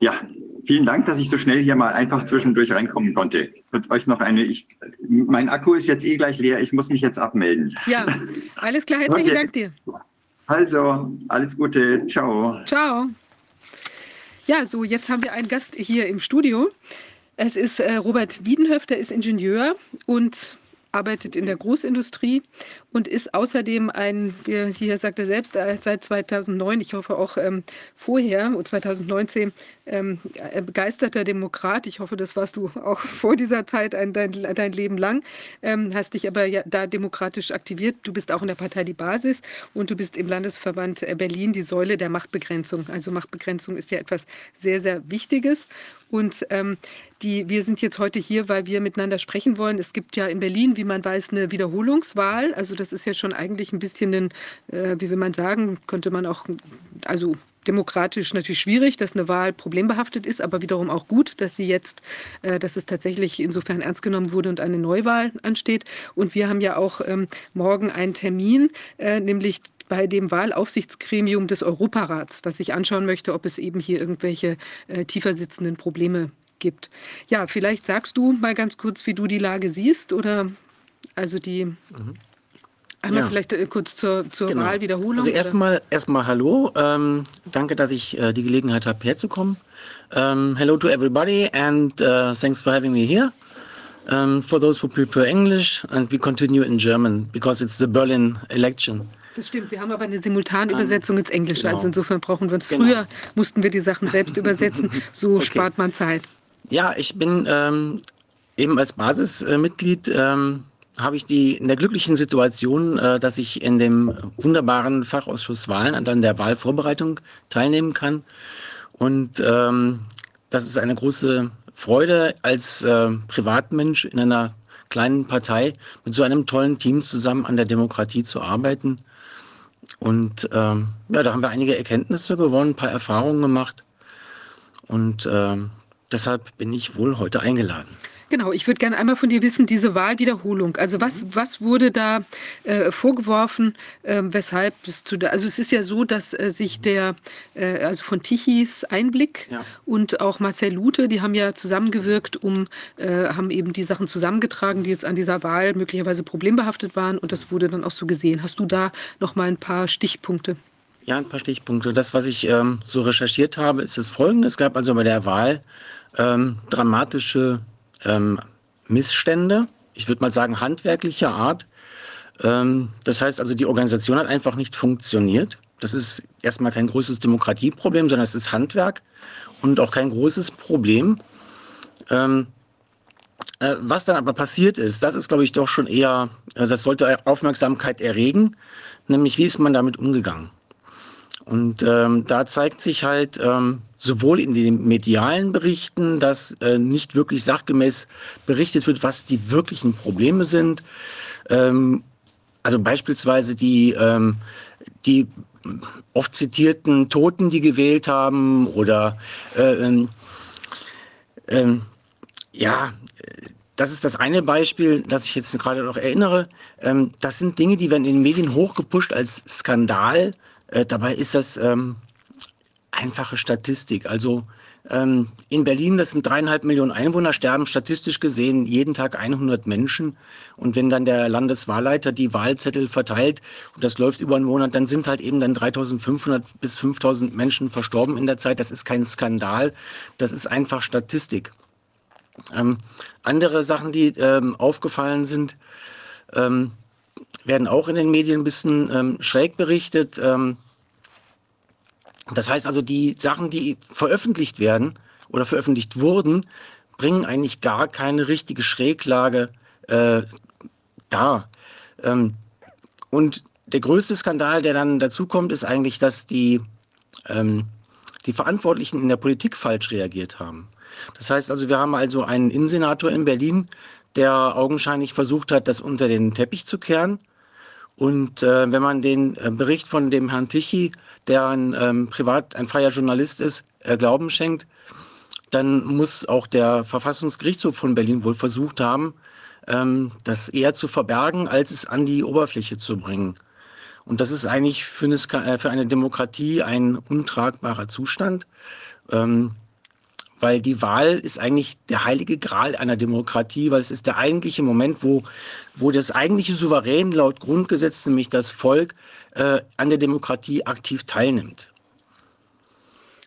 Ja, vielen Dank, dass ich so schnell hier mal einfach zwischendurch reinkommen konnte. Und euch noch eine, ich, mein Akku ist jetzt eh gleich leer, ich muss mich jetzt abmelden. Ja, alles klar, herzlichen okay. Dank dir. Also, alles Gute, ciao. Ciao. Ja, so, jetzt haben wir einen Gast hier im Studio. Es ist äh, Robert Wiedenhöf, der ist Ingenieur und arbeitet in der Großindustrie und ist außerdem ein, wie hier sagt er selbst, äh, seit 2009, ich hoffe auch ähm, vorher, 2019, ähm, begeisterter Demokrat. Ich hoffe, das warst du auch [laughs] vor dieser Zeit ein, dein, dein Leben lang, ähm, hast dich aber ja da demokratisch aktiviert. Du bist auch in der Partei Die Basis und du bist im Landesverband äh, Berlin die Säule der Machtbegrenzung. Also Machtbegrenzung ist ja etwas sehr, sehr Wichtiges. Und ähm, die, wir sind jetzt heute hier, weil wir miteinander sprechen wollen. Es gibt ja in Berlin, wie man weiß, eine Wiederholungswahl. Also das ist ja schon eigentlich ein bisschen ein, äh, wie will man sagen, könnte man auch, also demokratisch natürlich schwierig, dass eine Wahl problembehaftet ist, aber wiederum auch gut, dass sie jetzt, äh, dass es tatsächlich insofern ernst genommen wurde und eine Neuwahl ansteht. Und wir haben ja auch ähm, morgen einen Termin, äh, nämlich bei dem Wahlaufsichtsgremium des Europarats, was sich anschauen möchte, ob es eben hier irgendwelche äh, tiefer sitzenden Probleme gibt. Ja, vielleicht sagst du mal ganz kurz, wie du die Lage siehst oder also die. Mhm. Einmal ja. vielleicht äh, kurz zur, zur genau. Wahlwiederholung. Also erstmal erstmal Hallo. Ähm, danke, dass ich äh, die Gelegenheit habe, herzukommen. Um, ähm, hello to everybody and uh, thanks for having me here. Um, for those who prefer English and we continue in German because it's the Berlin election. Das stimmt, wir haben aber eine Simultanübersetzung ins Englische. Genau. Also insofern brauchen wir uns genau. früher, mussten wir die Sachen selbst [laughs] übersetzen. So okay. spart man Zeit. Ja, ich bin ähm, eben als Basismitglied ähm, habe ich die in der glücklichen Situation, äh, dass ich in dem wunderbaren Fachausschuss Wahlen an der Wahlvorbereitung teilnehmen kann. Und ähm, das ist eine große Freude, als äh, Privatmensch in einer kleinen Partei mit so einem tollen Team zusammen an der Demokratie zu arbeiten. Und ähm, ja, da haben wir einige Erkenntnisse gewonnen, ein paar Erfahrungen gemacht. Und ähm, deshalb bin ich wohl heute eingeladen. Genau, ich würde gerne einmal von dir wissen, diese Wahlwiederholung. Also was, mhm. was wurde da äh, vorgeworfen, äh, weshalb es zu da, also es ist ja so, dass äh, sich der, äh, also von Tichys Einblick ja. und auch Marcel Lute, die haben ja zusammengewirkt, um, äh, haben eben die Sachen zusammengetragen, die jetzt an dieser Wahl möglicherweise problembehaftet waren und das wurde dann auch so gesehen. Hast du da noch mal ein paar Stichpunkte? Ja, ein paar Stichpunkte. Das, was ich ähm, so recherchiert habe, ist das folgende. Es gab also bei der Wahl ähm, dramatische ähm, Missstände, ich würde mal sagen handwerklicher Art. Ähm, das heißt also, die Organisation hat einfach nicht funktioniert. Das ist erstmal kein großes Demokratieproblem, sondern es ist Handwerk und auch kein großes Problem. Ähm, äh, was dann aber passiert ist, das ist, glaube ich, doch schon eher, äh, das sollte Aufmerksamkeit erregen, nämlich wie ist man damit umgegangen. Und ähm, da zeigt sich halt ähm, sowohl in den medialen Berichten, dass äh, nicht wirklich sachgemäß berichtet wird, was die wirklichen Probleme sind. Ähm, also beispielsweise die, ähm, die oft zitierten Toten, die gewählt haben oder äh, ähm, ja, das ist das eine Beispiel, das ich jetzt gerade noch erinnere. Ähm, das sind Dinge, die werden in den Medien hochgepusht als Skandal äh, dabei ist das ähm, einfache Statistik. Also ähm, in Berlin, das sind dreieinhalb Millionen Einwohner, sterben statistisch gesehen jeden Tag 100 Menschen. Und wenn dann der Landeswahlleiter die Wahlzettel verteilt und das läuft über einen Monat, dann sind halt eben dann 3500 bis 5000 Menschen verstorben in der Zeit. Das ist kein Skandal, das ist einfach Statistik. Ähm, andere Sachen, die ähm, aufgefallen sind, ähm, werden auch in den Medien ein bisschen ähm, schräg berichtet. Ähm, das heißt also, die Sachen, die veröffentlicht werden oder veröffentlicht wurden, bringen eigentlich gar keine richtige Schräglage äh, dar. Ähm, und der größte Skandal, der dann dazu kommt, ist eigentlich, dass die, ähm, die Verantwortlichen in der Politik falsch reagiert haben. Das heißt also, wir haben also einen Innensenator in Berlin, der augenscheinlich versucht hat, das unter den Teppich zu kehren und äh, wenn man den äh, Bericht von dem Herrn Tichy, der ein ähm, privat, ein freier Journalist ist, äh, Glauben schenkt, dann muss auch der Verfassungsgerichtshof von Berlin wohl versucht haben, ähm, das eher zu verbergen, als es an die Oberfläche zu bringen. Und das ist eigentlich für eine, äh, für eine Demokratie ein untragbarer Zustand. Ähm, weil die Wahl ist eigentlich der heilige Gral einer Demokratie, weil es ist der eigentliche Moment, wo, wo das eigentliche Souverän laut Grundgesetz, nämlich das Volk, äh, an der Demokratie aktiv teilnimmt.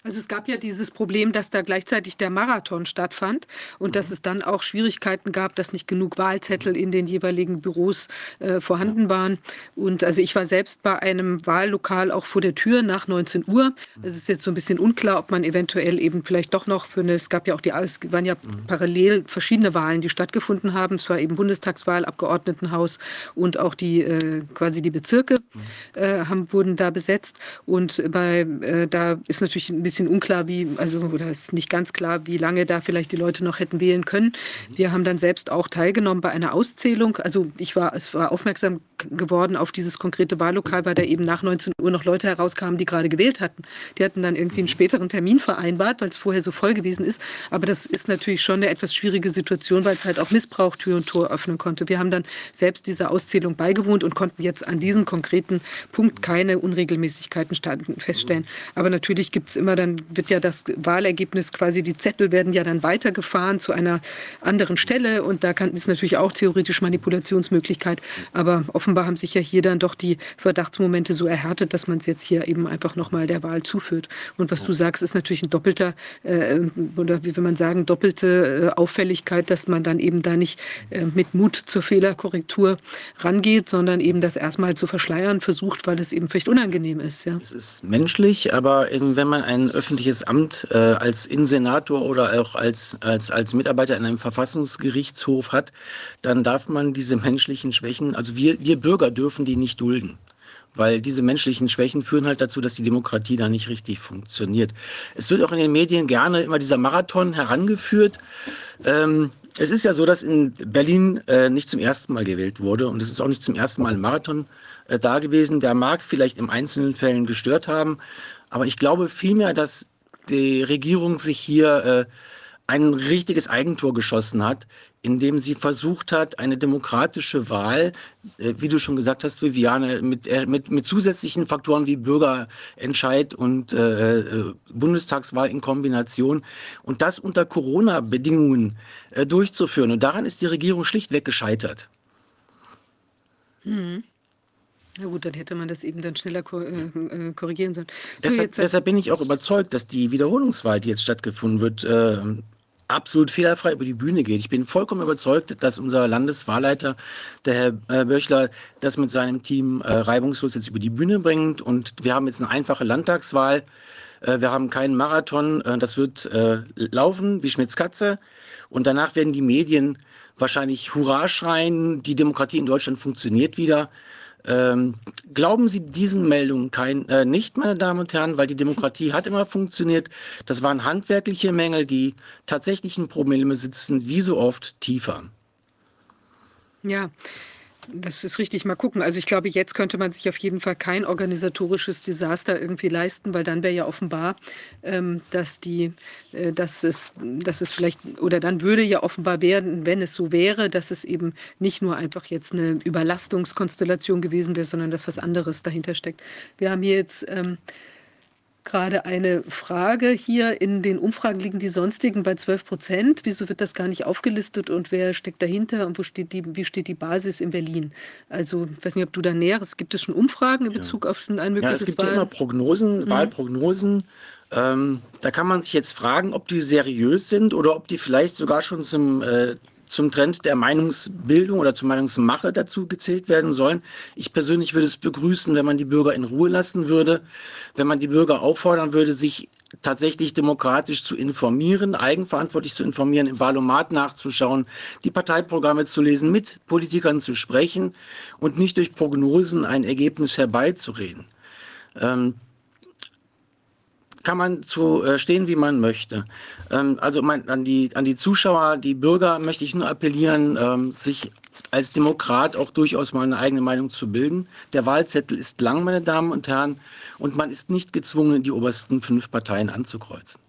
Also es gab ja dieses Problem, dass da gleichzeitig der Marathon stattfand und mhm. dass es dann auch Schwierigkeiten gab, dass nicht genug Wahlzettel in den jeweiligen Büros äh, vorhanden waren. Und also ich war selbst bei einem Wahllokal auch vor der Tür nach 19 Uhr. Es ist jetzt so ein bisschen unklar, ob man eventuell eben vielleicht doch noch für eine, es gab ja auch die, es waren ja mhm. parallel verschiedene Wahlen, die stattgefunden haben. Es war eben Bundestagswahl, Abgeordnetenhaus und auch die äh, quasi die Bezirke mhm. äh, haben, wurden da besetzt. Und bei, äh, da ist natürlich ein bisschen bisschen unklar, wie, also, oder ist nicht ganz klar, wie lange da vielleicht die Leute noch hätten wählen können. Wir haben dann selbst auch teilgenommen bei einer Auszählung. Also ich war, es war aufmerksam geworden auf dieses konkrete Wahllokal, weil da eben nach 19 Uhr noch Leute herauskamen, die gerade gewählt hatten. Die hatten dann irgendwie einen späteren Termin vereinbart, weil es vorher so voll gewesen ist. Aber das ist natürlich schon eine etwas schwierige Situation, weil es halt auch Missbrauch Tür und Tor öffnen konnte. Wir haben dann selbst dieser Auszählung beigewohnt und konnten jetzt an diesem konkreten Punkt keine Unregelmäßigkeiten feststellen. Aber natürlich gibt es immer, dann wird ja das Wahlergebnis quasi, die Zettel werden ja dann weitergefahren zu einer anderen Stelle und da kann, ist natürlich auch theoretisch Manipulationsmöglichkeit. Aber offenbar haben sich ja hier dann doch die Verdachtsmomente so erhärtet, dass man es jetzt hier eben einfach nochmal der Wahl zuführt. Und was du sagst, ist natürlich ein doppelter, äh, oder wie will man sagen, doppelte äh, Auffälligkeit, dass man dann eben da nicht äh, mit Mut zur Fehlerkorrektur rangeht, sondern eben das erstmal zu verschleiern versucht, weil es eben vielleicht unangenehm ist. Ja. Es ist menschlich, aber wenn man ein öffentliches Amt äh, als Insenator oder auch als, als, als Mitarbeiter in einem Verfassungsgerichtshof hat, dann darf man diese menschlichen Schwächen, also wir, wir Bürger dürfen die nicht dulden. Weil diese menschlichen Schwächen führen halt dazu, dass die Demokratie da nicht richtig funktioniert. Es wird auch in den Medien gerne immer dieser Marathon herangeführt. Ähm, es ist ja so, dass in Berlin äh, nicht zum ersten Mal gewählt wurde und es ist auch nicht zum ersten Mal ein Marathon äh, da gewesen. Der mag vielleicht im einzelnen Fällen gestört haben, aber ich glaube vielmehr, dass die Regierung sich hier äh, ein richtiges Eigentor geschossen hat, indem sie versucht hat, eine demokratische Wahl, äh, wie du schon gesagt hast, Viviane, mit, äh, mit, mit zusätzlichen Faktoren wie Bürgerentscheid und äh, äh, Bundestagswahl in Kombination und das unter Corona-Bedingungen äh, durchzuführen. Und daran ist die Regierung schlichtweg gescheitert. Hm. Na gut, dann hätte man das eben dann schneller äh, korrigieren sollen. Deshalb, deshalb, bin ich auch überzeugt, dass die Wiederholungswahl, die jetzt stattgefunden wird, äh, absolut fehlerfrei über die Bühne geht. Ich bin vollkommen überzeugt, dass unser Landeswahlleiter, der Herr äh, Böchler, das mit seinem Team äh, reibungslos jetzt über die Bühne bringt. Und wir haben jetzt eine einfache Landtagswahl. Äh, wir haben keinen Marathon. Äh, das wird äh, laufen wie Schmitz Katze. Und danach werden die Medien wahrscheinlich Hurra schreien. Die Demokratie in Deutschland funktioniert wieder. Ähm, glauben Sie diesen Meldungen kein, äh, nicht, meine Damen und Herren, weil die Demokratie hat immer funktioniert. Das waren handwerkliche Mängel, die tatsächlichen Probleme sitzen wie so oft tiefer. Ja, das ist richtig. Mal gucken. Also ich glaube, jetzt könnte man sich auf jeden Fall kein organisatorisches Desaster irgendwie leisten, weil dann wäre ja offenbar, ähm, dass die, äh, dass es, dass es vielleicht oder dann würde ja offenbar werden, wenn es so wäre, dass es eben nicht nur einfach jetzt eine Überlastungskonstellation gewesen wäre, sondern dass was anderes dahinter steckt. Wir haben hier jetzt ähm, gerade eine Frage hier. In den Umfragen liegen die sonstigen bei 12 Prozent. Wieso wird das gar nicht aufgelistet und wer steckt dahinter und wo steht die, wie steht die Basis in Berlin? Also, ich weiß nicht, ob du da näheres, gibt es schon Umfragen in Bezug ja. auf ein mögliches Ja, es gibt Wahl? ja immer Prognosen, mhm. Wahlprognosen. Ähm, da kann man sich jetzt fragen, ob die seriös sind oder ob die vielleicht sogar schon zum äh, zum Trend der Meinungsbildung oder zur Meinungsmache dazu gezählt werden sollen. Ich persönlich würde es begrüßen, wenn man die Bürger in Ruhe lassen würde, wenn man die Bürger auffordern würde, sich tatsächlich demokratisch zu informieren, eigenverantwortlich zu informieren, im Wahlomat nachzuschauen, die Parteiprogramme zu lesen, mit Politikern zu sprechen und nicht durch Prognosen ein Ergebnis herbeizureden. Ähm, kann man zu äh, stehen, wie man möchte. Ähm, also mein, an, die, an die Zuschauer, die Bürger möchte ich nur appellieren, ähm, sich als Demokrat auch durchaus mal eine eigene Meinung zu bilden. Der Wahlzettel ist lang, meine Damen und Herren, und man ist nicht gezwungen, die obersten fünf Parteien anzukreuzen.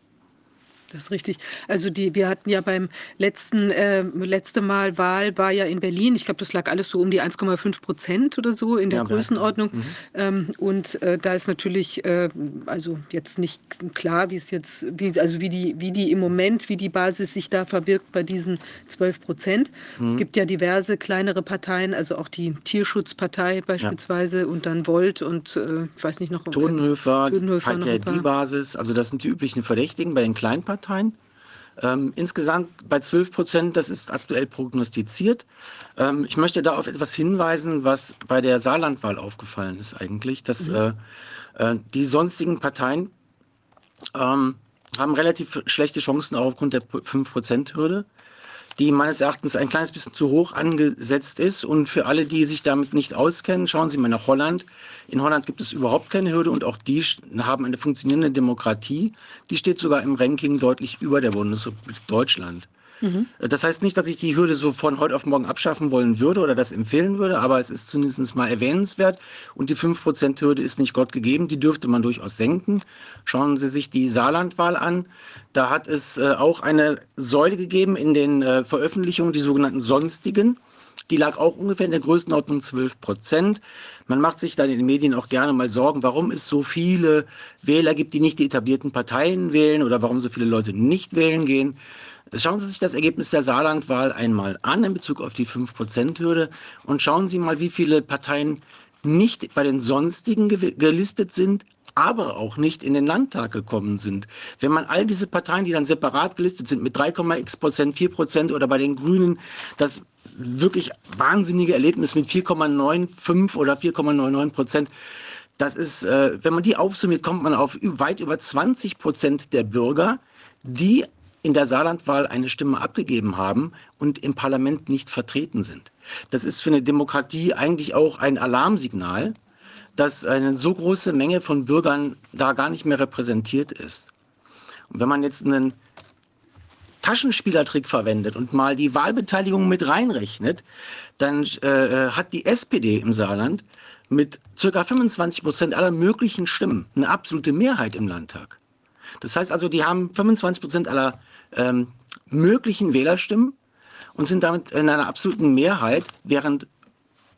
Das ist richtig. Also die, wir hatten ja beim letzten äh, letzte Mal Wahl war ja in Berlin. Ich glaube, das lag alles so um die 1,5 Prozent oder so in der ja, Größenordnung. Mhm. Ähm, und äh, da ist natürlich äh, also jetzt nicht klar, wie es jetzt, wie, also wie die, wie die im Moment, wie die Basis sich da verbirgt bei diesen 12 Prozent. Mhm. Es gibt ja diverse kleinere Parteien, also auch die Tierschutzpartei beispielsweise ja. und dann Volt und äh, ich weiß nicht noch. Todenhöfer, Todenhöfer hat ja die Basis. Also das sind die üblichen Verdächtigen bei den kleinen Parteien. Parteien. Ähm, insgesamt bei 12 Prozent, das ist aktuell prognostiziert. Ähm, ich möchte da auf etwas hinweisen, was bei der Saarlandwahl aufgefallen ist eigentlich, dass mhm. äh, äh, die sonstigen Parteien ähm, haben relativ schlechte Chancen auch aufgrund der 5-Prozent-Hürde. Die meines Erachtens ein kleines bisschen zu hoch angesetzt ist. Und für alle, die sich damit nicht auskennen, schauen Sie mal nach Holland. In Holland gibt es überhaupt keine Hürde und auch die haben eine funktionierende Demokratie. Die steht sogar im Ranking deutlich über der Bundesrepublik Deutschland. Mhm. Das heißt nicht, dass ich die Hürde so von heute auf morgen abschaffen wollen würde oder das empfehlen würde, aber es ist zumindest mal erwähnenswert. Und die 5%-Hürde ist nicht Gott gegeben, die dürfte man durchaus senken. Schauen Sie sich die Saarlandwahl an. Da hat es äh, auch eine Säule gegeben in den äh, Veröffentlichungen, die sogenannten sonstigen. Die lag auch ungefähr in der Größenordnung 12 Prozent. Man macht sich dann in den Medien auch gerne mal Sorgen, warum es so viele Wähler gibt, die nicht die etablierten Parteien wählen oder warum so viele Leute nicht wählen gehen. Schauen Sie sich das Ergebnis der Saarlandwahl einmal an in Bezug auf die 5%-Hürde und schauen Sie mal, wie viele Parteien nicht bei den sonstigen gelistet sind, aber auch nicht in den Landtag gekommen sind. Wenn man all diese Parteien, die dann separat gelistet sind, mit 3,x Prozent, 4 Prozent oder bei den Grünen das wirklich wahnsinnige Erlebnis mit 4,95 oder 4,99 Prozent, das ist, äh, wenn man die aufsummiert, kommt man auf weit über 20 Prozent der Bürger, die in der Saarlandwahl eine Stimme abgegeben haben und im Parlament nicht vertreten sind. Das ist für eine Demokratie eigentlich auch ein Alarmsignal, dass eine so große Menge von Bürgern da gar nicht mehr repräsentiert ist. Und wenn man jetzt einen Taschenspielertrick verwendet und mal die Wahlbeteiligung mit reinrechnet, dann äh, hat die SPD im Saarland mit ca. 25 Prozent aller möglichen Stimmen eine absolute Mehrheit im Landtag. Das heißt also, die haben 25 Prozent aller ähm, möglichen Wählerstimmen und sind damit in einer absoluten Mehrheit, während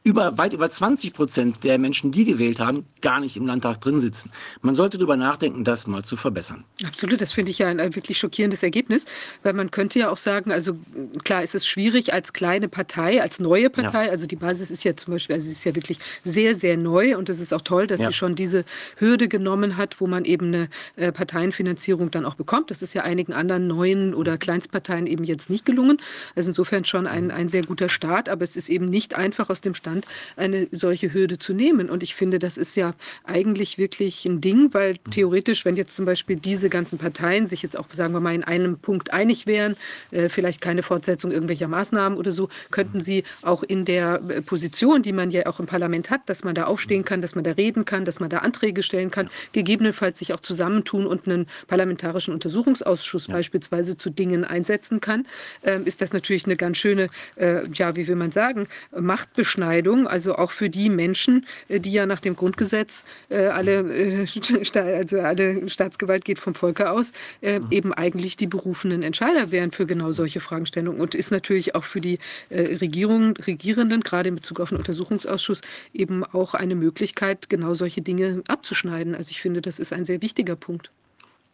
über, weit über 20 Prozent der Menschen, die gewählt haben, gar nicht im Landtag drin sitzen. Man sollte darüber nachdenken, das mal zu verbessern. Absolut, das finde ich ja ein, ein, wirklich schockierendes Ergebnis, weil man könnte ja auch sagen, also klar ist es schwierig als kleine Partei, als neue Partei, ja. also die Basis ist ja zum Beispiel, also sie ist ja wirklich sehr, sehr neu und es ist auch toll, dass ja. sie schon diese Hürde genommen hat, wo man eben eine äh, Parteienfinanzierung dann auch bekommt. Das ist ja einigen anderen neuen oder Kleinstparteien eben jetzt nicht gelungen. Also insofern schon ein, ein sehr guter Start, aber es ist eben nicht einfach aus dem Staat Stand, eine solche Hürde zu nehmen. Und ich finde, das ist ja eigentlich wirklich ein Ding, weil theoretisch, wenn jetzt zum Beispiel diese ganzen Parteien sich jetzt auch, sagen wir mal, in einem Punkt einig wären, äh, vielleicht keine Fortsetzung irgendwelcher Maßnahmen oder so, könnten sie auch in der äh, Position, die man ja auch im Parlament hat, dass man da aufstehen kann, dass man da reden kann, dass man da Anträge stellen kann, gegebenenfalls sich auch zusammentun und einen parlamentarischen Untersuchungsausschuss ja. beispielsweise zu Dingen einsetzen kann, ähm, ist das natürlich eine ganz schöne, äh, ja, wie will man sagen, Machtbeschneidung Entscheidung, also auch für die Menschen, äh, die ja nach dem Grundgesetz äh, alle, äh, [laughs] also alle Staatsgewalt geht vom Volke aus, mhm. eben eigentlich die berufenen Entscheider wären für genau solche Fragestellungen und ist natürlich auch für die Regierung, Regierenden, gerade in Bezug auf den Untersuchungsausschuss, eben auch eine Möglichkeit, genau solche Dinge abzuschneiden. Also ich finde, das ist ein sehr wichtiger Punkt.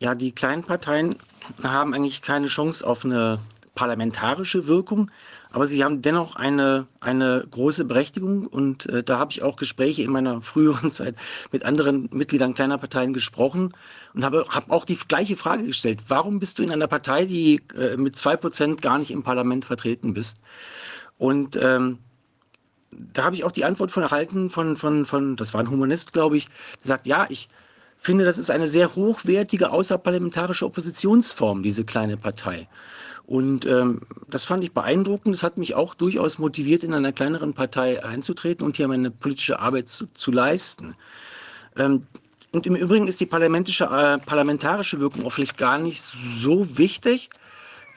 Ja, die kleinen Parteien haben eigentlich keine Chance auf eine parlamentarische Wirkung, aber sie haben dennoch eine, eine große Berechtigung und äh, da habe ich auch Gespräche in meiner früheren [laughs] Zeit mit anderen Mitgliedern kleiner Parteien gesprochen und habe, habe auch die gleiche Frage gestellt. Warum bist du in einer Partei, die äh, mit zwei Prozent gar nicht im Parlament vertreten bist? Und ähm, da habe ich auch die Antwort von erhalten von, von, von, das war ein Humanist, glaube ich, der sagt, ja, ich finde, das ist eine sehr hochwertige außerparlamentarische Oppositionsform, diese kleine Partei. Und ähm, das fand ich beeindruckend. Das hat mich auch durchaus motiviert, in einer kleineren Partei einzutreten und hier meine politische Arbeit zu, zu leisten. Ähm, und im Übrigen ist die parlamentarische, äh, parlamentarische Wirkung auch vielleicht gar nicht so wichtig,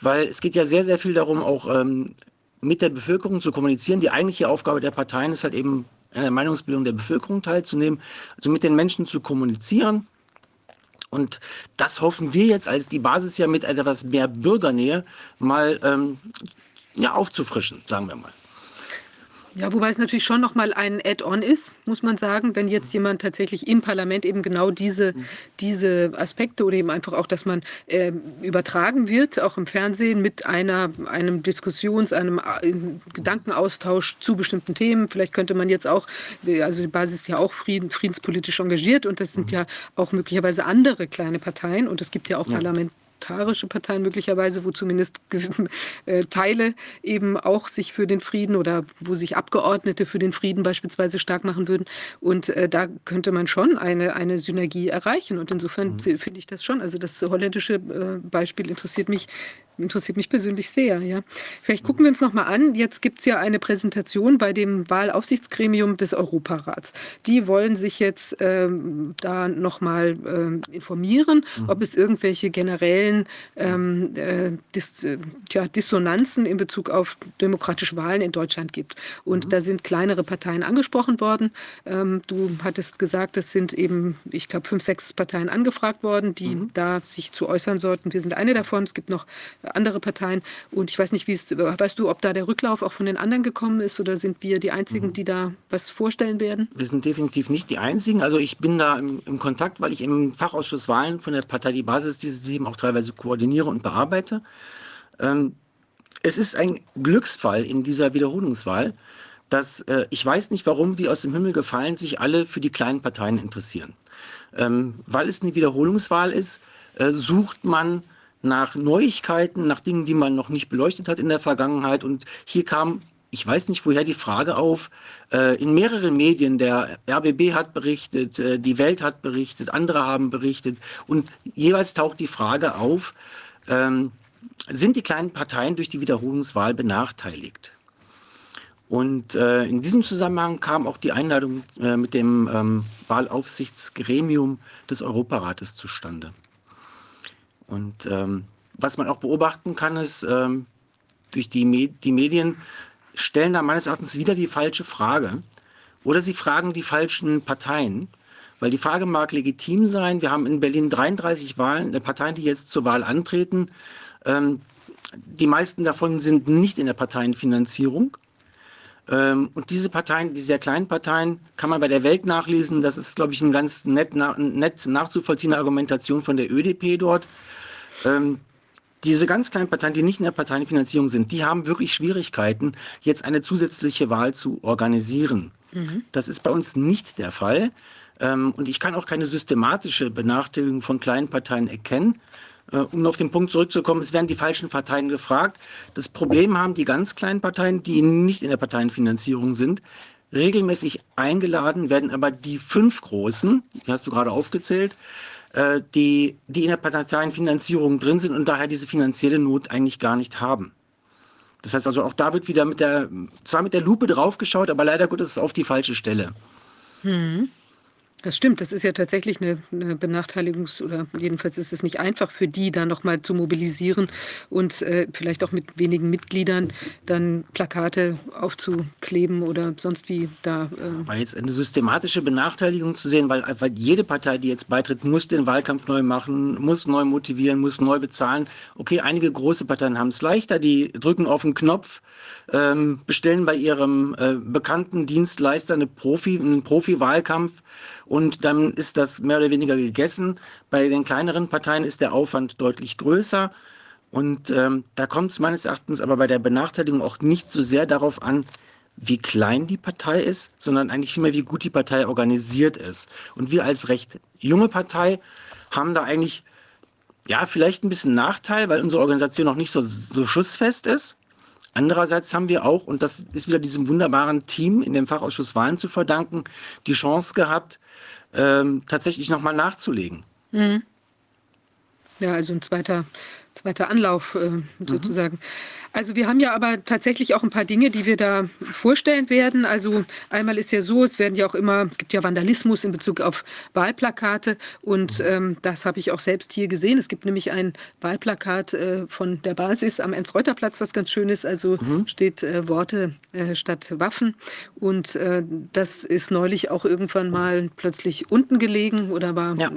weil es geht ja sehr, sehr viel darum, auch ähm, mit der Bevölkerung zu kommunizieren. Die eigentliche Aufgabe der Parteien ist halt eben, an der Meinungsbildung der Bevölkerung teilzunehmen, also mit den Menschen zu kommunizieren und das hoffen wir jetzt als die Basis ja mit etwas mehr Bürgernähe mal ähm, ja, aufzufrischen, sagen wir mal. Ja, wobei es natürlich schon noch mal ein Add-on ist, muss man sagen, wenn jetzt jemand tatsächlich im Parlament eben genau diese, diese Aspekte oder eben einfach auch, dass man äh, übertragen wird, auch im Fernsehen mit einer, einem Diskussions-, einem äh, Gedankenaustausch zu bestimmten Themen. Vielleicht könnte man jetzt auch, also die Basis ist ja auch frieden, friedenspolitisch engagiert und das sind mhm. ja auch möglicherweise andere kleine Parteien und es gibt ja auch ja. Parlament, parlamentarische Parteien möglicherweise, wo zumindest äh, Teile eben auch sich für den Frieden oder wo sich Abgeordnete für den Frieden beispielsweise stark machen würden. Und äh, da könnte man schon eine, eine Synergie erreichen. Und insofern mhm. finde ich das schon. Also das holländische äh, Beispiel interessiert mich interessiert mich persönlich sehr, ja. Vielleicht gucken wir uns noch mal an. Jetzt gibt es ja eine Präsentation bei dem Wahlaufsichtsgremium des Europarats. Die wollen sich jetzt ähm, da noch mal ähm, informieren, mhm. ob es irgendwelche generellen ähm, äh, Dis, äh, tja, Dissonanzen in Bezug auf demokratische Wahlen in Deutschland gibt. Und mhm. da sind kleinere Parteien angesprochen worden. Ähm, du hattest gesagt, es sind eben, ich glaube, fünf, sechs Parteien angefragt worden, die mhm. da sich zu äußern sollten. Wir sind eine davon. Es gibt noch andere Parteien. Und ich weiß nicht, wie es, weißt du, ob da der Rücklauf auch von den anderen gekommen ist oder sind wir die Einzigen, mhm. die da was vorstellen werden? Wir sind definitiv nicht die Einzigen. Also ich bin da im, im Kontakt, weil ich im Fachausschuss Wahlen von der Partei Die Basis diese Themen auch teilweise koordiniere und bearbeite. Ähm, es ist ein Glücksfall in dieser Wiederholungswahl, dass äh, ich weiß nicht, warum, wie aus dem Himmel gefallen, sich alle für die kleinen Parteien interessieren. Ähm, weil es eine Wiederholungswahl ist, äh, sucht man nach Neuigkeiten, nach Dingen, die man noch nicht beleuchtet hat in der Vergangenheit. Und hier kam, ich weiß nicht woher, die Frage auf, äh, in mehreren Medien, der RBB hat berichtet, äh, die Welt hat berichtet, andere haben berichtet. Und jeweils taucht die Frage auf, ähm, sind die kleinen Parteien durch die Wiederholungswahl benachteiligt? Und äh, in diesem Zusammenhang kam auch die Einladung äh, mit dem ähm, Wahlaufsichtsgremium des Europarates zustande. Und ähm, was man auch beobachten kann, ist, ähm, durch die, Me die Medien stellen da meines Erachtens wieder die falsche Frage. Oder sie fragen die falschen Parteien. Weil die Frage mag legitim sein. Wir haben in Berlin 33 Wahlen, äh, Parteien, die jetzt zur Wahl antreten. Ähm, die meisten davon sind nicht in der Parteienfinanzierung. Ähm, und diese Parteien, die sehr kleinen Parteien, kann man bei der Welt nachlesen. Das ist, glaube ich, eine ganz nett, na, nett nachzuvollziehende Argumentation von der ÖDP dort. Ähm, diese ganz kleinen Parteien, die nicht in der Parteienfinanzierung sind, die haben wirklich Schwierigkeiten, jetzt eine zusätzliche Wahl zu organisieren. Mhm. Das ist bei uns nicht der Fall. Ähm, und ich kann auch keine systematische Benachteiligung von kleinen Parteien erkennen. Äh, um auf den Punkt zurückzukommen, es werden die falschen Parteien gefragt. Das Problem haben die ganz kleinen Parteien, die nicht in der Parteienfinanzierung sind, regelmäßig eingeladen werden aber die fünf großen, die hast du gerade aufgezählt, äh, die, die in der Parteienfinanzierung drin sind und daher diese finanzielle Not eigentlich gar nicht haben. Das heißt also, auch da wird wieder mit der, zwar mit der Lupe draufgeschaut, aber leider Gottes auf die falsche Stelle. Hm. Das stimmt, das ist ja tatsächlich eine, eine Benachteiligungs- oder jedenfalls ist es nicht einfach für die, da nochmal zu mobilisieren und äh, vielleicht auch mit wenigen Mitgliedern dann Plakate aufzukleben oder sonst wie da. Äh War jetzt eine systematische Benachteiligung zu sehen, weil, weil jede Partei, die jetzt beitritt, muss den Wahlkampf neu machen, muss neu motivieren, muss neu bezahlen. Okay, einige große Parteien haben es leichter, die drücken auf den Knopf, ähm, bestellen bei ihrem äh, bekannten Dienstleister eine Profi, einen Profi-Wahlkampf und dann ist das mehr oder weniger gegessen. Bei den kleineren Parteien ist der Aufwand deutlich größer. Und ähm, da kommt es meines Erachtens aber bei der Benachteiligung auch nicht so sehr darauf an, wie klein die Partei ist, sondern eigentlich vielmehr, wie gut die Partei organisiert ist. Und wir als recht junge Partei haben da eigentlich, ja, vielleicht ein bisschen Nachteil, weil unsere Organisation noch nicht so, so schussfest ist. Andererseits haben wir auch, und das ist wieder diesem wunderbaren Team in dem Fachausschuss Wahlen zu verdanken, die Chance gehabt, ähm, tatsächlich nochmal nachzulegen. Mhm. Ja, also ein zweiter, zweiter Anlauf äh, mhm. sozusagen. Mhm. Also wir haben ja aber tatsächlich auch ein paar Dinge, die wir da vorstellen werden. Also einmal ist ja so, es werden ja auch immer, es gibt ja Vandalismus in Bezug auf Wahlplakate und ähm, das habe ich auch selbst hier gesehen. Es gibt nämlich ein Wahlplakat äh, von der Basis am Ernst-Reuter-Platz, was ganz schön ist. Also mhm. steht äh, Worte äh, statt Waffen und äh, das ist neulich auch irgendwann mal plötzlich unten gelegen oder war ja.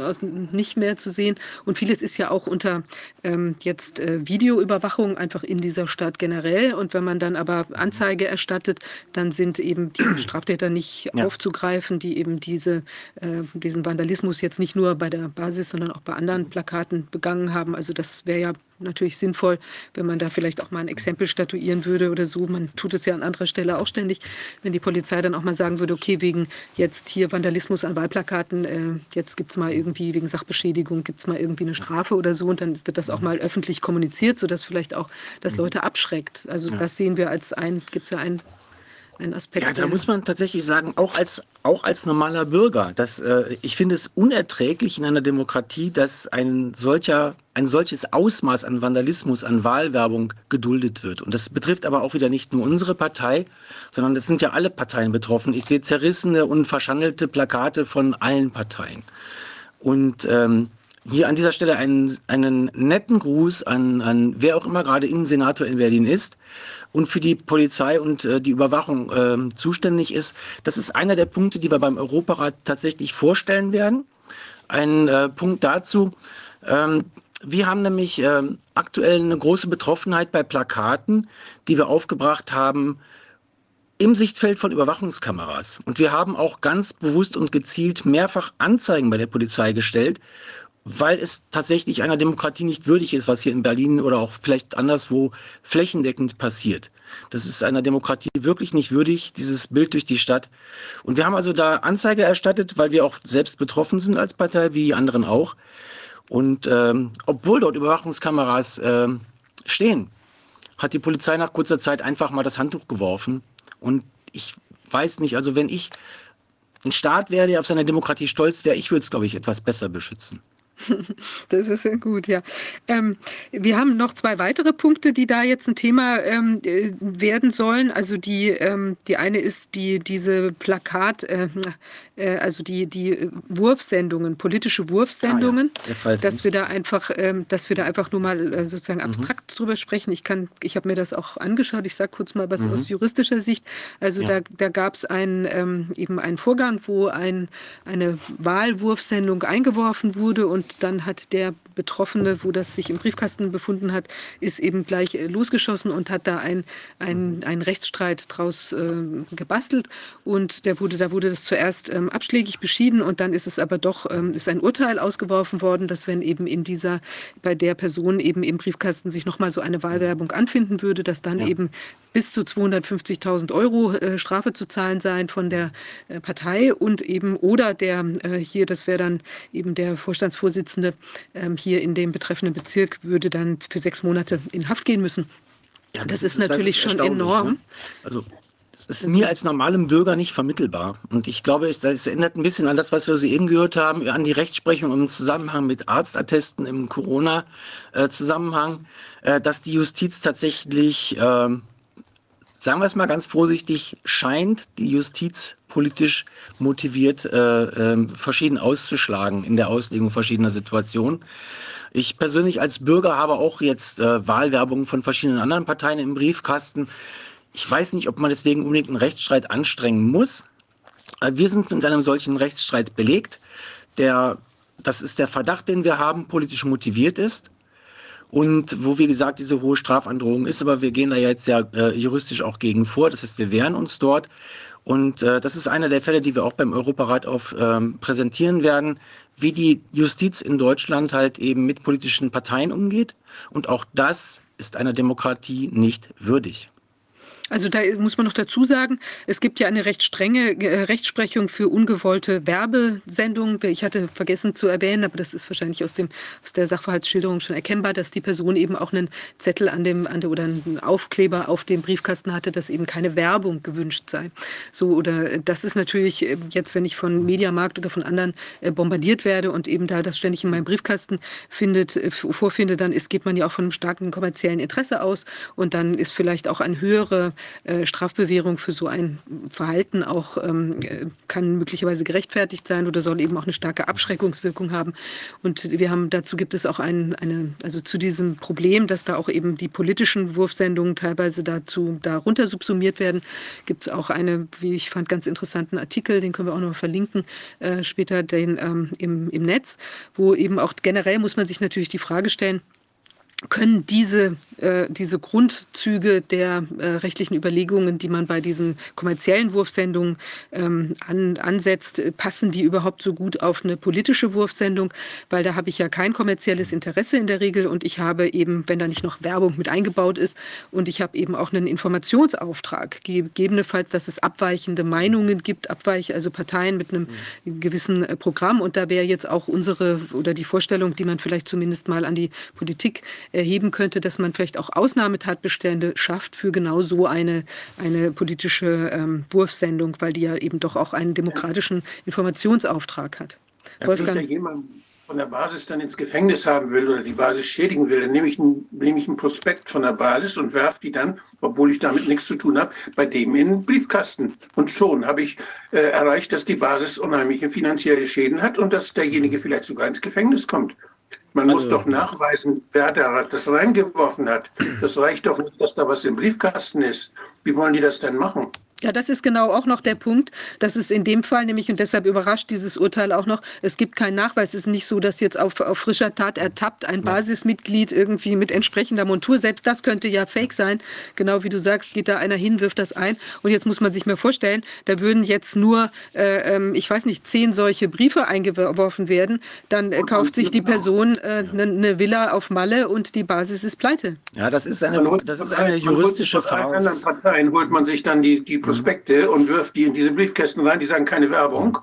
nicht mehr zu sehen. Und vieles ist ja auch unter ähm, jetzt äh, Videoüberwachung einfach in dieser Stadt Straftat generell. Und wenn man dann aber Anzeige erstattet, dann sind eben die [clears throat] Straftäter nicht ja. aufzugreifen, die eben diese, äh, diesen Vandalismus jetzt nicht nur bei der Basis, sondern auch bei anderen Plakaten begangen haben. Also das wäre ja natürlich sinnvoll, wenn man da vielleicht auch mal ein Exempel statuieren würde oder so. Man tut es ja an anderer Stelle auch ständig, wenn die Polizei dann auch mal sagen würde, okay, wegen jetzt hier Vandalismus an Wahlplakaten, äh, jetzt gibt es mal irgendwie wegen Sachbeschädigung, gibt es mal irgendwie eine Strafe oder so und dann wird das auch mal öffentlich kommuniziert, sodass vielleicht auch das Leute abschreckt. Also ja. das sehen wir als ein, gibt es ja ein ein Aspekt. Ja, da muss man tatsächlich sagen, auch als, auch als normaler Bürger, dass, äh, ich finde es unerträglich in einer Demokratie, dass ein solcher, ein solches Ausmaß an Vandalismus, an Wahlwerbung geduldet wird. Und das betrifft aber auch wieder nicht nur unsere Partei, sondern es sind ja alle Parteien betroffen. Ich sehe zerrissene und verschandelte Plakate von allen Parteien. Und ähm, hier an dieser Stelle einen, einen netten Gruß an, an wer auch immer gerade Innensenator in Berlin ist und für die Polizei und äh, die Überwachung ähm, zuständig ist. Das ist einer der Punkte, die wir beim Europarat tatsächlich vorstellen werden. Ein äh, Punkt dazu. Ähm, wir haben nämlich ähm, aktuell eine große Betroffenheit bei Plakaten, die wir aufgebracht haben im Sichtfeld von Überwachungskameras. Und wir haben auch ganz bewusst und gezielt mehrfach Anzeigen bei der Polizei gestellt, weil es tatsächlich einer Demokratie nicht würdig ist, was hier in Berlin oder auch vielleicht anderswo flächendeckend passiert. Das ist einer Demokratie wirklich nicht würdig, dieses Bild durch die Stadt. Und wir haben also da Anzeige erstattet, weil wir auch selbst betroffen sind als Partei, wie die anderen auch. Und ähm, obwohl dort Überwachungskameras ähm, stehen, hat die Polizei nach kurzer Zeit einfach mal das Handtuch geworfen. Und ich weiß nicht, also wenn ich ein Staat wäre, der auf seine Demokratie stolz wäre, ich würde es, glaube ich, etwas besser beschützen. [laughs] Das ist gut, ja. Ähm, wir haben noch zwei weitere Punkte, die da jetzt ein Thema ähm, äh, werden sollen. Also die, ähm, die eine ist die, diese Plakat, äh, äh, also die, die Wurfsendungen, politische Wurfsendungen, Ah, ja, dass wir da einfach, ähm, dass wir da einfach nur mal äh, sozusagen Mhm. abstrakt drüber sprechen. Ich kann, ich habe mir das auch angeschaut. Ich sage kurz mal was aus juristischer Sicht. Also Mhm. Ja. da, da gab es einen, ähm, eben einen Vorgang, wo ein, eine Wahlwurfsendung eingeworfen wurde und dann hat der Betroffene, wo das sich im Briefkasten befunden hat, ist eben gleich äh, losgeschossen und hat da ein, ein, einen Rechtsstreit draus äh, gebastelt. Und der wurde, da wurde das zuerst ähm, abschlägig beschieden und dann ist es aber doch, ähm, ist ein Urteil ausgeworfen worden, dass wenn eben in dieser, bei der Person eben im Briefkasten sich nochmal so eine Wahlwerbung anfinden würde, dass dann Ja. eben bis zu 250.000 Euro äh, Strafe zu zahlen sein von der äh, Partei und eben oder der äh, hier, das wäre dann eben der Vorstandsvorsitzende ähm, hier in dem betreffenden Bezirk, würde dann für sechs Monate in Haft gehen müssen. Ja, Das ist natürlich schon erstaunlich, enorm. Ne? Also das ist mir als normalem Bürger nicht vermittelbar. Und ich glaube, es, das erinnert ein bisschen an das, was wir soeben gehört haben, an die Rechtsprechung im Zusammenhang mit Arztattesten im Corona-Zusammenhang, äh, dass die Justiz tatsächlich, ähm, sagen wir es mal ganz vorsichtig, scheint die Justiz politisch motiviert äh, ähm, verschieden auszuschlagen in der Auslegung verschiedener Situationen. Ich persönlich als Bürger habe auch jetzt äh, Wahlwerbung von verschiedenen anderen Parteien im Briefkasten. Ich weiß nicht, ob man deswegen unbedingt einen Rechtsstreit anstrengen muss. Äh, Wir sind mit einem solchen Rechtsstreit belegt, der, das ist der Verdacht, den wir haben, politisch motiviert ist. Und wo, wie gesagt, diese hohe Strafandrohung ist, aber wir gehen da jetzt ja äh, juristisch auch gegen vor. Das heißt, wir wehren uns dort. Und äh, das ist einer der Fälle, die wir auch beim Europarat auf ähm, präsentieren werden, wie die Justiz in Deutschland halt eben mit politischen Parteien umgeht. Und auch das ist einer Demokratie nicht würdig. Also da muss man noch dazu sagen, es gibt ja eine recht strenge äh, Rechtsprechung für ungewollte Werbesendungen. Ich hatte vergessen zu erwähnen, aber das ist wahrscheinlich aus, dem, aus der Sachverhaltsschilderung schon erkennbar, dass die Person eben auch einen Zettel an dem, an der, oder einen Aufkleber auf dem Briefkasten hatte, dass eben keine Werbung gewünscht sei. So, oder äh, das ist natürlich äh, jetzt, wenn ich von Mediamarkt oder von anderen bombardiert werde und eben da das ständig in meinem Briefkasten findet, vorfinde, dann ist, geht man ja auch von einem starken kommerziellen Interesse aus und dann ist vielleicht auch eine höhere äh, Strafbewährung für so ein Verhalten auch ähm, äh, kann möglicherweise gerechtfertigt sein oder soll eben auch eine starke Abschreckungswirkung haben. Und wir haben dazu gibt es auch ein, eine, also zu diesem Problem, dass da auch eben die politischen Wurfsendungen teilweise dazu darunter subsumiert werden, gibt es auch eine, wie ich fand, ganz interessanten Artikel, den können wir auch noch verlinken, äh, später den ähm, im, im Netz, wo eben auch generell muss man sich natürlich die Frage stellen, können diese, äh, diese Grundzüge der äh, rechtlichen Überlegungen, die man bei diesen kommerziellen Wurfsendungen ähm, an, ansetzt, äh, passen die überhaupt so gut auf eine politische Wurfsendung? Weil da habe ich ja kein kommerzielles Interesse in der Regel und ich habe eben, wenn da nicht noch Werbung mit eingebaut ist, und ich habe eben auch einen Informationsauftrag, gegebenenfalls, dass es abweichende Meinungen gibt, abweich, also Parteien mit einem gewissen äh, Programm. Und da wäre jetzt auch unsere oder die Vorstellung, die man vielleicht zumindest mal an die Politik erheben könnte, dass man vielleicht auch Ausnahmetatbestände schafft für genau so eine, eine politische ähm, Wurfsendung, weil die ja eben doch auch einen demokratischen Informationsauftrag hat. Wenn ja jemand von der Basis dann ins Gefängnis haben will oder die Basis schädigen will, dann nehme ich einen, nehme ich einen Prospekt von der Basis und werfe die dann, obwohl ich damit nichts zu tun habe, bei dem in den Briefkasten. Und schon habe ich äh, erreicht, dass die Basis unheimliche finanzielle Schäden hat und dass derjenige vielleicht sogar ins Gefängnis kommt. Man also, muss doch nachweisen, wer das reingeworfen hat. Das reicht doch nicht, dass da was im Briefkasten ist. Wie wollen die das denn machen? Ja, das ist genau auch noch der Punkt, dass es in dem Fall nämlich, und deshalb überrascht dieses Urteil auch noch, es gibt keinen Nachweis. Es ist nicht so, dass jetzt auf, auf frischer Tat ertappt ein Basismitglied irgendwie mit entsprechender Montur, selbst das könnte ja fake sein. Genau wie du sagst, geht da einer hin, wirft das ein. Und jetzt muss man sich mal vorstellen, da würden jetzt nur, äh, ähm, ich weiß nicht, zehn solche Briefe eingeworfen werden. Dann äh, kauft sich die Person eine äh, ne, ne Villa auf Malle und die Basis ist pleite. Ja, das ist eine, das ist eine juristische Farce. anderen Parteien holt man sich dann die, die Prospekte und wirft die in diese Briefkästen rein, die sagen keine Werbung.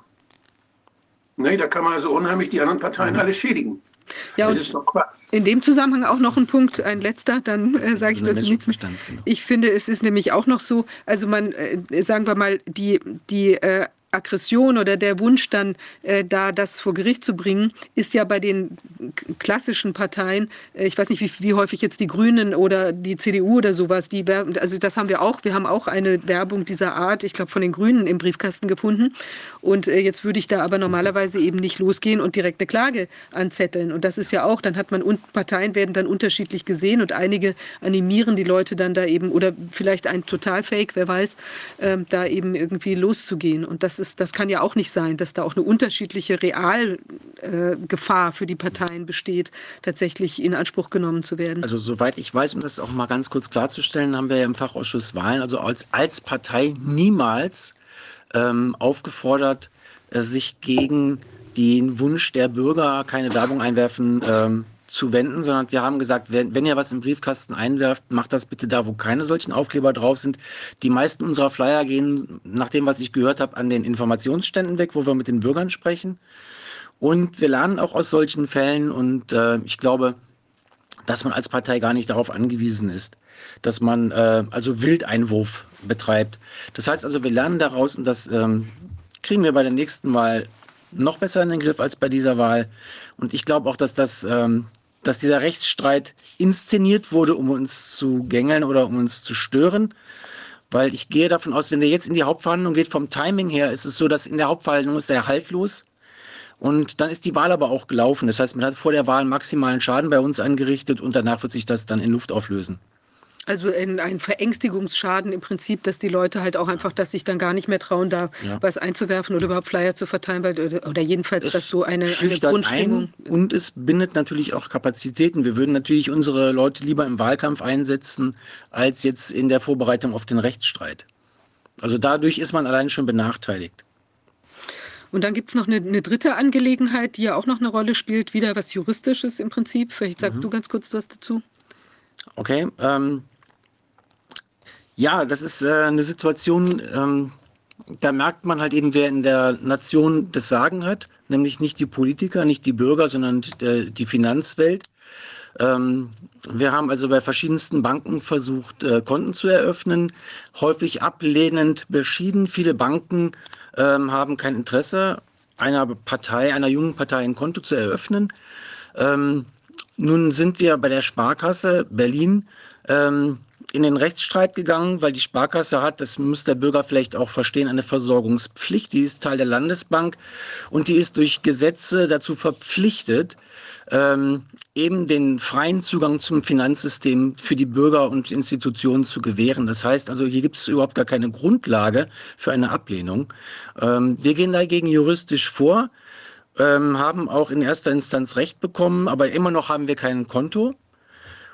Ne, da kann man also unheimlich die anderen Parteien mhm. alle schädigen. Ja, das ist doch Quatsch. In dem Zusammenhang auch noch ein Punkt, ein letzter, dann äh, sage ich dazu nichts mehr. Genau. Ich finde, es ist nämlich auch noch so, also man, äh, sagen wir mal, die, die äh, Aggression oder der Wunsch dann äh, da das vor Gericht zu bringen, ist ja bei den klassischen Parteien, äh, ich weiß nicht, wie, wie, häufig jetzt die Grünen oder die CDU oder sowas, die also das haben wir auch, wir haben auch eine Werbung dieser Art, ich glaube von den Grünen im Briefkasten gefunden. Und äh, jetzt würde ich da aber normalerweise eben nicht losgehen und direkt eine Klage anzetteln. Und das ist ja auch, dann hat man und Parteien werden dann unterschiedlich gesehen und einige animieren die Leute dann da eben oder vielleicht ein Totalfake, wer weiß, ähm, da eben irgendwie loszugehen. Und das ist, das kann ja auch nicht sein, dass da auch eine unterschiedliche Realgefahr äh, für die Parteien besteht, tatsächlich in Anspruch genommen zu werden. Also soweit ich weiß, um das auch mal ganz kurz klarzustellen, haben wir ja im Fachausschuss Wahlen, also als, als Partei niemals ähm, aufgefordert, äh, sich gegen den Wunsch der Bürger, keine Werbung einwerfen, ähm, zu wenden, sondern wir haben gesagt, wenn, wenn ihr was im Briefkasten einwerft, macht das bitte da, wo keine solchen Aufkleber drauf sind. Die meisten unserer Flyer gehen, nach dem, was ich gehört habe, an den Informationsständen weg, wo wir mit den Bürgern sprechen. Und wir lernen auch aus solchen Fällen und äh, ich glaube, dass man als Partei gar nicht darauf angewiesen ist, dass man äh, also Wildeinwurf betreibt. Das heißt also, wir lernen daraus und das ähm, kriegen wir bei der nächsten Wahl noch besser in den Griff als bei dieser Wahl. Und ich glaube auch, dass das ähm, dass dieser Rechtsstreit inszeniert wurde, um uns zu gängeln oder um uns zu stören. Weil ich gehe davon aus, wenn der jetzt in die Hauptverhandlung geht, vom Timing her, ist es so, dass in der Hauptverhandlung ist er haltlos. Und dann ist die Wahl aber auch gelaufen. Das heißt, man hat vor der Wahl maximalen Schaden bei uns angerichtet und danach wird sich das dann in Luft auflösen. Also in ein Verängstigungsschaden im Prinzip, dass die Leute halt auch einfach, dass sich dann gar nicht mehr trauen, da ja. was einzuwerfen oder überhaupt Flyer zu verteilen, weil, oder, oder jedenfalls, es dass so eine, eine Grundstimmung. Ein und es bindet natürlich auch Kapazitäten. Wir würden natürlich unsere Leute lieber im Wahlkampf einsetzen, als jetzt in der Vorbereitung auf den Rechtsstreit. Also dadurch ist man allein schon benachteiligt. Und dann gibt es noch eine, eine, dritte Angelegenheit, die ja auch noch eine Rolle spielt, wieder was Juristisches im Prinzip. Vielleicht sagst mhm. du ganz kurz was dazu. Okay, ähm, ja, das ist äh, eine Situation, ähm, da merkt man halt eben, wer in der Nation das Sagen hat, nämlich nicht die Politiker, nicht die Bürger, sondern die, äh, die Finanzwelt. Ähm, wir haben also bei verschiedensten Banken versucht, äh, Konten zu eröffnen, häufig ablehnend beschieden. Viele Banken ähm, haben kein Interesse, einer Partei, einer jungen Partei ein Konto zu eröffnen. Ähm, nun sind wir bei der Sparkasse Berlin ähm, in den Rechtsstreit gegangen, weil die Sparkasse hat, das muss der Bürger vielleicht auch verstehen, eine Versorgungspflicht. Die ist Teil der Landesbank und die ist durch Gesetze dazu verpflichtet, ähm, eben den freien Zugang zum Finanzsystem für die Bürger und Institutionen zu gewähren. Das heißt also, hier gibt es überhaupt gar keine Grundlage für eine Ablehnung. Ähm, wir gehen dagegen juristisch vor, ähm, haben auch in erster Instanz Recht bekommen, aber immer noch haben wir kein Konto.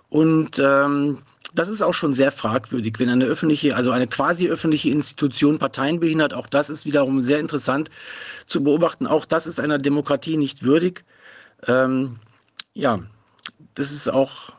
Und ähm, das ist auch schon sehr fragwürdig, wenn eine öffentliche, also eine quasi öffentliche Institution Parteien behindert. Auch das ist wiederum sehr interessant zu beobachten. Auch das ist einer Demokratie nicht würdig. Ähm, ja, das ist auch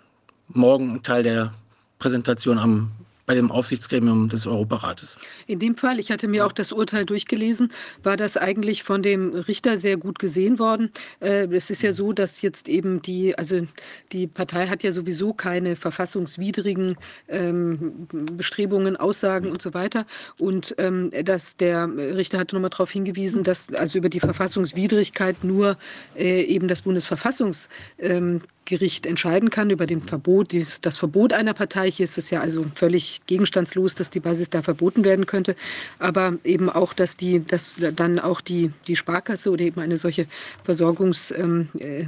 morgen Teil der Präsentation am bei dem Aufsichtsgremium des Europarates. In dem Fall, ich hatte mir auch das Urteil durchgelesen, war das eigentlich von dem Richter sehr gut gesehen worden. Äh, es ist ja so, dass jetzt eben die, also die Partei hat ja sowieso keine verfassungswidrigen ähm, Bestrebungen, Aussagen und so weiter. Und ähm, dass der Richter hatte nochmal darauf hingewiesen, dass also über die Verfassungswidrigkeit nur äh, eben das Bundesverfassungs ähm, Gericht entscheiden kann über den Verbot, das Verbot einer Partei. Hier ist es ja also völlig gegenstandslos, dass die Basis da verboten werden könnte. Aber eben auch, dass die, dass dann auch die, die Sparkasse oder eben eine solche Versorgungs, ähm, äh,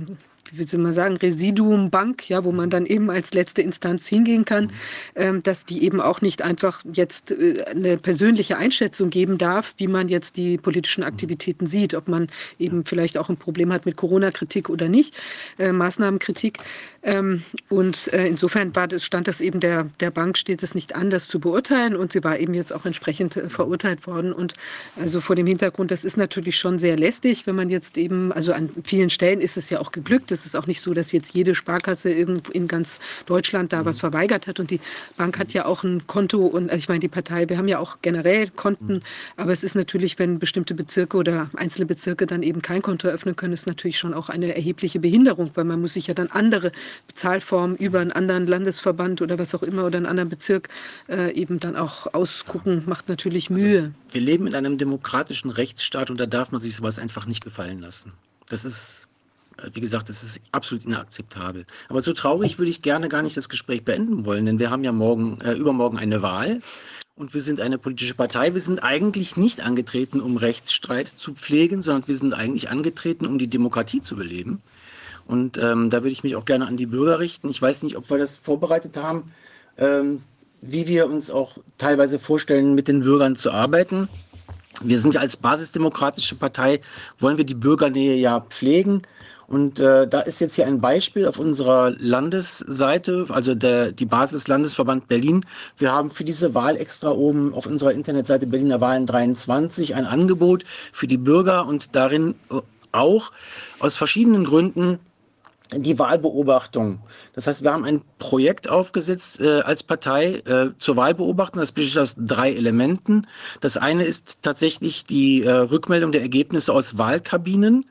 wie soll man sagen, Residuumbank, ja, wo man dann eben als letzte Instanz hingehen kann, ähm, dass die eben auch nicht einfach jetzt äh, eine persönliche Einschätzung geben darf, wie man jetzt die politischen Aktivitäten sieht, ob man eben vielleicht auch ein Problem hat mit Corona-Kritik oder nicht, äh, Maßnahmenkritik. Ähm, und äh, insofern war das, stand das eben der, der Bank, steht es nicht an, das zu beurteilen. Und sie war eben jetzt auch entsprechend äh, verurteilt worden. Und also vor dem Hintergrund, das ist natürlich schon sehr lästig, wenn man jetzt eben, also an vielen Stellen ist es ja auch geglückt. Es ist auch nicht so, dass jetzt jede Sparkasse in ganz Deutschland da was mhm. verweigert hat. Und die Bank hat ja auch ein Konto und also ich meine, die Partei, wir haben ja auch generell Konten, mhm. aber es ist natürlich, wenn bestimmte Bezirke oder einzelne Bezirke dann eben kein Konto eröffnen können, ist natürlich schon auch eine erhebliche Behinderung, weil man muss sich ja dann andere Bezahlformen über einen anderen Landesverband oder was auch immer oder einen anderen Bezirk äh, eben dann auch ausgucken, macht natürlich also, Mühe. Also, wir leben in einem demokratischen Rechtsstaat und da darf man sich sowas einfach nicht gefallen lassen. Das ist äh, wie gesagt, das ist absolut inakzeptabel. Aber so traurig würde ich gerne gar nicht das Gespräch beenden wollen, denn wir haben ja morgen, äh, übermorgen eine Wahl und wir sind eine politische Partei. Wir sind eigentlich nicht angetreten, um Rechtsstreit zu pflegen, sondern wir sind eigentlich angetreten, um die Demokratie zu beleben. Und ähm, da würde ich mich auch gerne an die Bürger richten. Ich weiß nicht, ob wir das vorbereitet haben, ähm, wie wir uns auch teilweise vorstellen, mit den Bürgern zu arbeiten. Wir sind als basisdemokratische Partei, wollen wir die Bürgernähe ja pflegen. Und äh, da ist jetzt hier ein Beispiel auf unserer Landesseite, also der, die Basis Landesverband Berlin. Wir haben für diese Wahl extra oben auf unserer Internetseite Berliner Wahlen 23 ein Angebot für die Bürger und darin äh, auch aus verschiedenen Gründen die Wahlbeobachtung. Das heißt, wir haben ein Projekt aufgesetzt äh, als Partei äh, zur Wahlbeobachtung. Das besteht aus drei Elementen. Das eine ist tatsächlich die äh, Rückmeldung der Ergebnisse aus Wahlkabinen,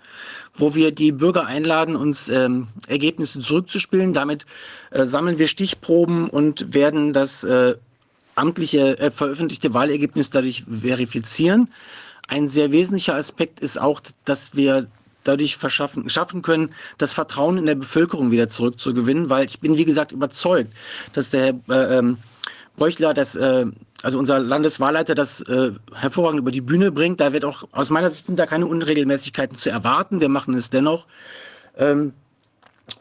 wo wir die Bürger einladen, uns ähm, Ergebnisse zurückzuspielen. Damit äh, sammeln wir Stichproben und werden das äh, amtliche äh, veröffentlichte Wahlergebnis dadurch verifizieren. Ein sehr wesentlicher Aspekt ist auch, dass wir dadurch verschaffen, schaffen können, das Vertrauen in der Bevölkerung wieder zurückzugewinnen, weil ich bin, wie gesagt, überzeugt, dass der äh, ähm, Bräuchler das, äh, also unser Landeswahlleiter das äh, hervorragend über die Bühne bringt. Da wird auch, aus meiner Sicht sind da keine Unregelmäßigkeiten zu erwarten. Wir machen es dennoch. Ähm,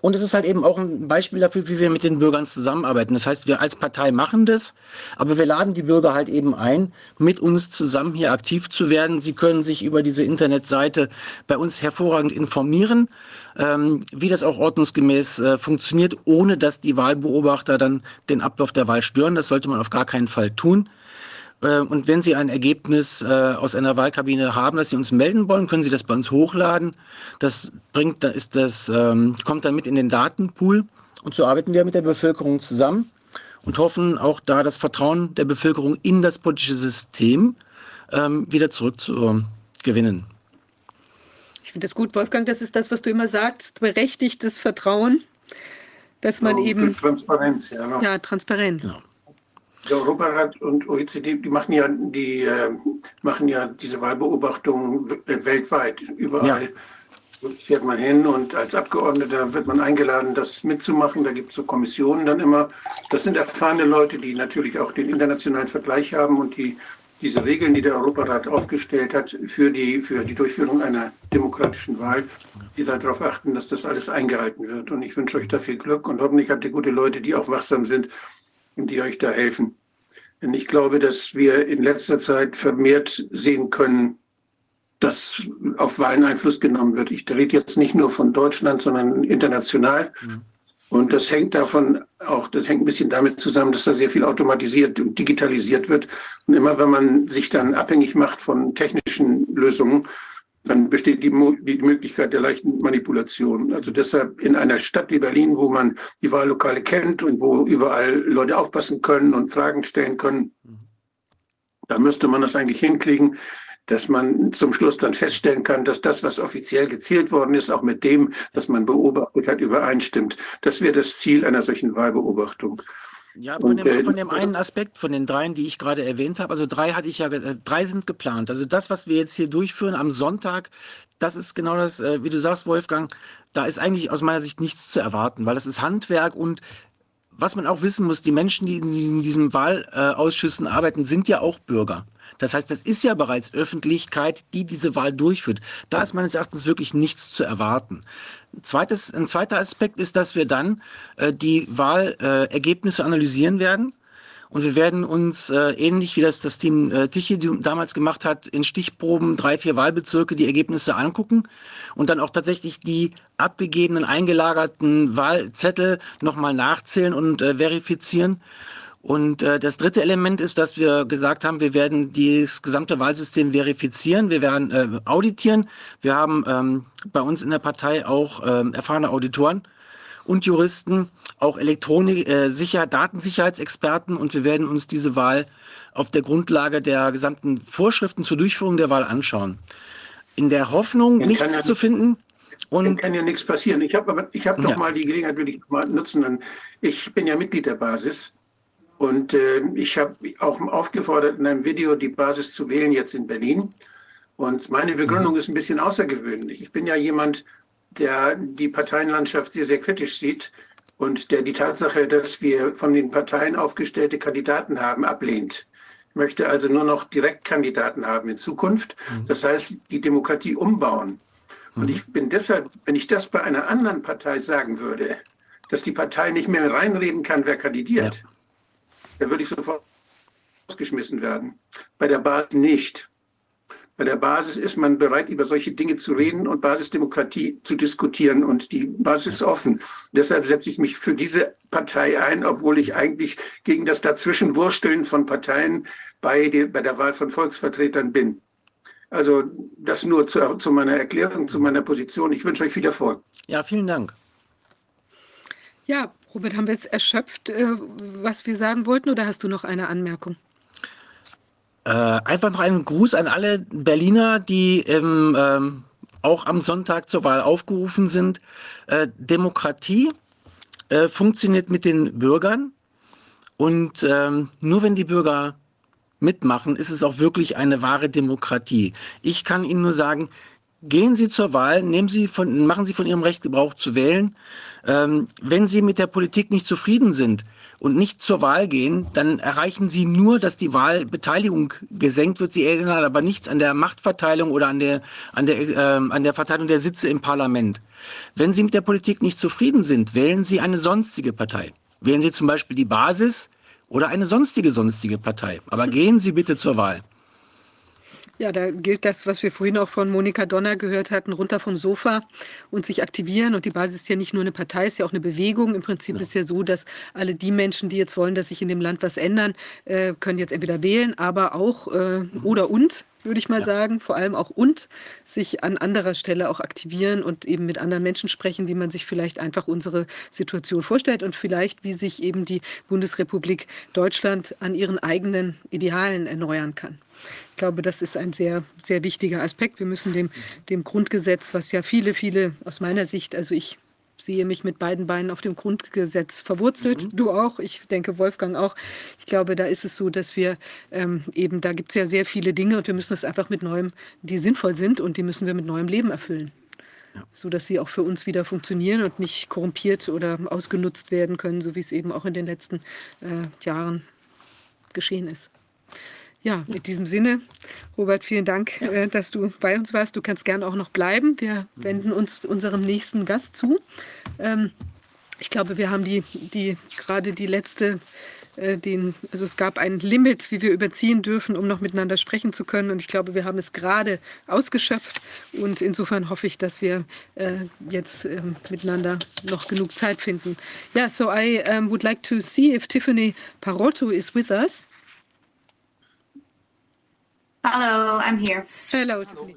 und es ist halt eben auch ein Beispiel dafür, wie wir mit den Bürgern zusammenarbeiten. Das heißt, wir als Partei machen das, aber wir laden die Bürger halt eben ein, mit uns zusammen hier aktiv zu werden. Sie können sich über diese Internetseite bei uns hervorragend informieren, ähm, wie das auch ordnungsgemäß äh, funktioniert, ohne dass die Wahlbeobachter dann den Ablauf der Wahl stören. Das sollte man auf gar keinen Fall tun. Äh, und wenn Sie ein Ergebnis äh, aus einer Wahlkabine haben, das Sie uns melden wollen, können Sie das bei uns hochladen. Das bringt, da ist das, ähm, kommt dann mit in den Datenpool. Und so arbeiten wir mit der Bevölkerung zusammen und hoffen auch da das Vertrauen der Bevölkerung in das politische System ähm, wieder zurückzugewinnen. Ich finde das gut, Wolfgang. Das ist das, was du immer sagst: berechtigtes Vertrauen, dass man ja, eben. Transparenz, ja. Genau. Ja, Transparenz. Genau. Der Europarat und OECD, die machen ja, die äh, machen ja diese Wahlbeobachtung weltweit, überall. Ja. Fährt man hin und als Abgeordneter wird man eingeladen, das mitzumachen. Da gibt es so Kommissionen dann immer. Das sind erfahrene Leute, die natürlich auch den internationalen Vergleich haben und die diese Regeln, die der Europarat aufgestellt hat für die, für die Durchführung einer demokratischen Wahl, die darauf achten, dass das alles eingehalten wird. Und ich wünsche euch da viel Glück und hoffentlich habt ihr gute Leute, die auch wachsam sind die euch da helfen. Denn ich glaube, dass wir in letzter Zeit vermehrt sehen können, dass auf Wahlen Einfluss genommen wird. Ich rede jetzt nicht nur von Deutschland, sondern international. Mhm. Und das hängt davon auch, das hängt ein bisschen damit zusammen, dass da sehr viel automatisiert und digitalisiert wird. Und immer wenn man sich dann abhängig macht von technischen Lösungen, dann besteht die, die, Möglichkeit der leichten Manipulation. Also deshalb in einer Stadt wie Berlin, wo man die Wahllokale kennt und wo überall Leute aufpassen können und Fragen stellen können, da müsste man das eigentlich hinkriegen, dass man zum Schluss dann feststellen kann, dass das, was offiziell gezählt worden ist, auch mit dem, was man beobachtet hat, übereinstimmt. Das wäre das Ziel einer solchen Wahlbeobachtung. Ja, von dem, von dem, einen Aspekt, von den dreien, die ich gerade erwähnt habe, also drei hatte ich ja, äh, drei sind geplant. Also das, was wir jetzt hier durchführen am Sonntag, das ist genau das, äh, wie du sagst, Wolfgang, da ist eigentlich aus meiner Sicht nichts zu erwarten, weil das ist Handwerk und was man auch wissen muss, die Menschen, die in diesen Wahlausschüssen arbeiten, sind ja auch Bürger. Das heißt, das ist ja bereits Öffentlichkeit, die diese Wahl durchführt. Da ist meines Erachtens wirklich nichts zu erwarten. Zweites, ein zweiter Aspekt ist, dass wir dann äh, die Wahlergebnisse äh, analysieren werden. Und wir werden uns äh, ähnlich wie das das Team äh, Tichy damals gemacht hat, in Stichproben drei, vier Wahlbezirke die Ergebnisse angucken und dann auch tatsächlich die abgegebenen, eingelagerten Wahlzettel nochmal nachzählen und äh, verifizieren. Und äh, das dritte Element ist, dass wir gesagt haben, wir werden das gesamte Wahlsystem verifizieren, wir werden äh, auditieren. Wir haben ähm, bei uns in der Partei auch äh, erfahrene Auditoren und Juristen, auch Elektronik, äh, Sicher Datensicherheitsexperten und wir werden uns diese Wahl auf der Grundlage der gesamten Vorschriften zur Durchführung der Wahl anschauen. In der Hoffnung, Dann nichts ja, zu finden. Und kann ja nichts passieren. Ich habe aber, ich noch ja. mal die Gelegenheit, würde ich mal nutzen. Ich bin ja Mitglied der Basis und äh, ich habe auch aufgefordert, in einem Video die Basis zu wählen, jetzt in Berlin. Und meine Begründung mhm. ist ein bisschen außergewöhnlich. Ich bin ja jemand, der die Parteienlandschaft sehr, sehr kritisch sieht und der die Tatsache, dass wir von den Parteien aufgestellte Kandidaten haben, ablehnt. Ich möchte also nur noch Direktkandidaten haben in Zukunft. Mhm. Das heißt, die Demokratie umbauen. Und mhm. ich bin deshalb, wenn ich das bei einer anderen Partei sagen würde, dass die Partei nicht mehr reinreden kann, wer kandidiert, ja da würde ich sofort ausgeschmissen werden. Bei der Basis nicht. Bei der Basis ist man bereit, über solche Dinge zu reden und Basisdemokratie zu diskutieren und die Basis ist offen. Deshalb setze ich mich für diese Partei ein, obwohl ich eigentlich gegen das Dazwischenwursteln von Parteien bei, die, bei der Wahl von Volksvertretern bin. Also das nur zu, zu meiner Erklärung, zu meiner Position. Ich wünsche euch viel Erfolg. Ja, vielen Dank. Ja, Robert, haben wir es erschöpft, äh, was wir sagen wollten, oder hast du noch eine Anmerkung? Äh, einfach noch einen Gruß an alle Berliner, die im, ähm, auch am Sonntag zur Wahl aufgerufen sind. Äh, Demokratie äh, funktioniert mit den Bürgern und ähm, nur wenn die Bürger mitmachen, ist es auch wirklich eine wahre Demokratie. Ich kann Ihnen nur sagen, gehen Sie zur Wahl, nehmen Sie von, machen Sie von Ihrem Recht Gebrauch zu wählen. Ähm, wenn Sie mit der Politik nicht zufrieden sind und nicht zur Wahl gehen, dann erreichen Sie nur, dass die Wahlbeteiligung gesenkt wird. Sie erinnern aber nichts an der Machtverteilung oder an der, an der, äh, an der Verteilung der Sitze im Parlament. Wenn Sie mit der Politik nicht zufrieden sind, wählen Sie eine sonstige Partei. Wählen Sie zum Beispiel die Basis oder eine sonstige sonstige Partei. Aber gehen Sie bitte zur Wahl. Ja, da gilt das, was wir vorhin auch von Monika Donner gehört hatten, runter vom Sofa und sich aktivieren. Und die Basis ist ja nicht nur eine Partei, ist ja auch eine Bewegung. Im Prinzip ja. ist ja so, dass alle die Menschen, die jetzt wollen, dass sich in dem Land was ändern, äh, können jetzt entweder wählen, aber auch äh, mhm. oder und würde ich mal ja. sagen, vor allem auch und sich an anderer Stelle auch aktivieren und eben mit anderen Menschen sprechen, wie man sich vielleicht einfach unsere Situation vorstellt und vielleicht, wie sich eben die Bundesrepublik Deutschland an ihren eigenen Idealen erneuern kann. Ich glaube, das ist ein sehr, sehr wichtiger Aspekt. Wir müssen dem, dem Grundgesetz, was ja viele, viele aus meiner Sicht, also ich sehe mich mit beiden Beinen auf dem Grundgesetz verwurzelt. Mhm. Du auch, ich denke Wolfgang auch. Ich glaube, da ist es so, dass wir ähm, eben, da gibt es ja sehr viele Dinge und wir müssen das einfach mit neuem, die sinnvoll sind und die müssen wir mit neuem Leben erfüllen. Ja. So dass sie auch für uns wieder funktionieren und nicht korrumpiert oder ausgenutzt werden können, so wie es eben auch in den letzten äh, Jahren geschehen ist. Ja, mit diesem Sinne, Robert, vielen Dank, ja. äh, dass du bei uns warst. Du kannst gerne auch noch bleiben. Wir mhm. wenden uns unserem nächsten Gast zu. Ähm, ich glaube, wir haben die, die gerade die letzte, äh, den, also es gab ein Limit, wie wir überziehen dürfen, um noch miteinander sprechen zu können. Und ich glaube, wir haben es gerade ausgeschöpft. Und insofern hoffe ich, dass wir äh, jetzt ähm, miteinander noch genug Zeit finden. Ja, yeah, so I um, would like to see if Tiffany Parotto is with us. Hello, I'm here. Hello, Tiffany.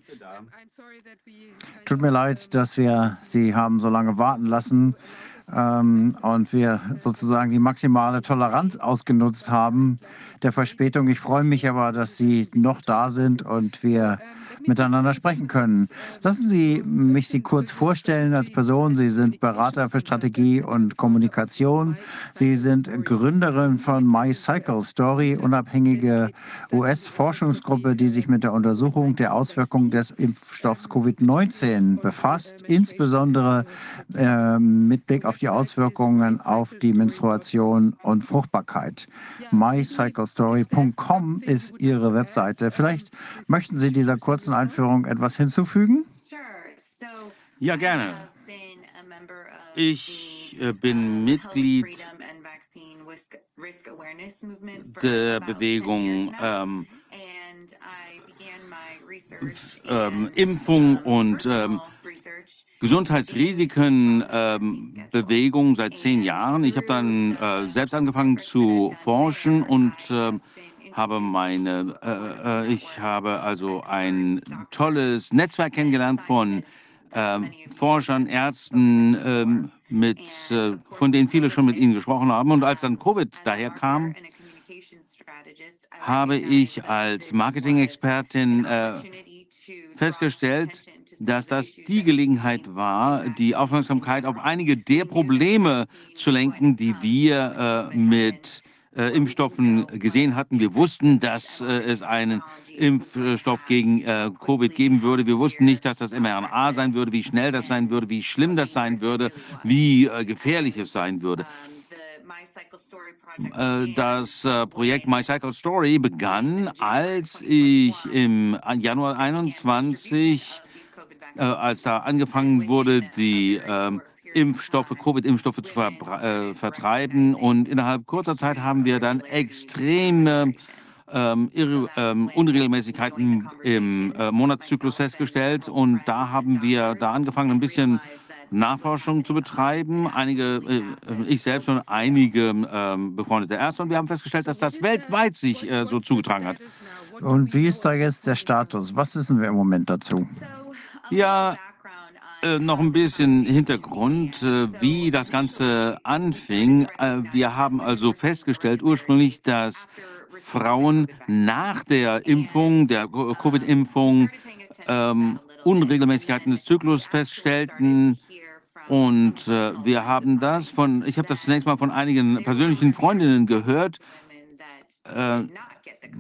Tut mir leid, dass wir Sie haben so lange warten lassen ähm, und wir sozusagen die maximale Toleranz ausgenutzt haben der Verspätung. Ich freue mich aber, dass Sie noch da sind und wir miteinander sprechen können. Lassen Sie mich Sie kurz vorstellen als Person. Sie sind Berater für Strategie und Kommunikation. Sie sind Gründerin von My Cycle Story, unabhängige US-Forschungsgruppe, die sich mit der Untersuchung der Auswirkungen des Impfstoffs Covid-19 befasst, insbesondere äh, mit Blick auf die Auswirkungen auf die Menstruation und Fruchtbarkeit. mycyclestory.com ist Ihre Webseite. Vielleicht möchten Sie dieser kurzen Einführung etwas hinzufügen? Ja, gerne. Ich äh, bin Mitglied der Bewegung ähm, ähm, Impfung und ähm, Gesundheitsrisiken ähm, Bewegung seit zehn Jahren. Ich habe dann äh, selbst angefangen zu forschen und äh, habe meine, äh, äh, ich habe also ein tolles Netzwerk kennengelernt von ähm, Forschern, Ärzten, ähm, mit, äh, von denen viele schon mit ihnen gesprochen haben. Und als dann Covid daherkam, habe ich als Marketing-Expertin äh, festgestellt, dass das die Gelegenheit war, die Aufmerksamkeit auf einige der Probleme zu lenken, die wir äh, mit äh, Impfstoffen gesehen hatten. Wir wussten, dass äh, es einen Impfstoff gegen äh, Covid geben würde. Wir wussten nicht, dass das mRNA sein würde, wie schnell das sein würde, wie schlimm das sein würde, wie äh, gefährlich es sein würde. Äh, das äh, Projekt My Cycle Story begann, als ich im Januar 21 äh, als da angefangen wurde, die ähm, Impfstoffe, Covid-Impfstoffe zu ver äh, vertreiben. Und innerhalb kurzer Zeit haben wir dann extreme ähm, ähm, Unregelmäßigkeiten im äh, Monatszyklus festgestellt. Und da haben wir da angefangen, ein bisschen Nachforschung zu betreiben. Einige, äh, ich selbst und einige äh, befreundete Ärzte. Und wir haben festgestellt, dass das weltweit sich äh, so zugetragen hat. Und wie ist da jetzt der Status? Was wissen wir im Moment dazu? Ja, äh, noch ein bisschen Hintergrund, äh, wie das Ganze anfing. Äh, wir haben also festgestellt ursprünglich, dass Frauen nach der Impfung, der Covid-Impfung, ähm, Unregelmäßigkeiten des Zyklus feststellten. Und äh, wir haben das von, ich habe das zunächst mal von einigen persönlichen Freundinnen gehört, äh,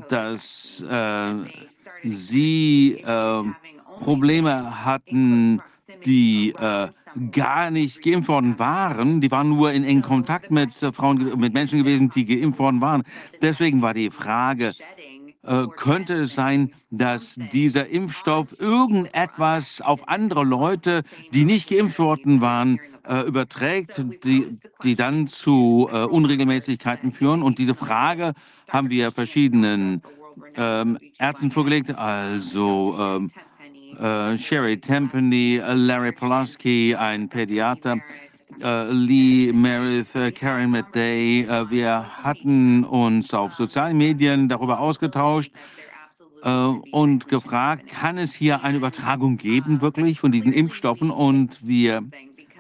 dass äh, sie Probleme hatten, die äh, gar nicht geimpft worden waren. Die waren nur in engen Kontakt mit äh, Frauen, mit Menschen gewesen, die geimpft worden waren. Deswegen war die Frage, äh, könnte es sein, dass dieser Impfstoff irgendetwas auf andere Leute, die nicht geimpft worden waren, äh, überträgt, die, die dann zu äh, Unregelmäßigkeiten führen? Und diese Frage haben wir verschiedenen ähm, Ärzten vorgelegt, also ähm, äh, Sherry Tempany, äh, Larry Polaski, ein Pädiater, äh, Lee Meredith, äh, Karen McDay. Äh, wir hatten uns auf sozialen Medien darüber ausgetauscht äh, und gefragt, kann es hier eine Übertragung geben, wirklich von diesen Impfstoffen? Und wir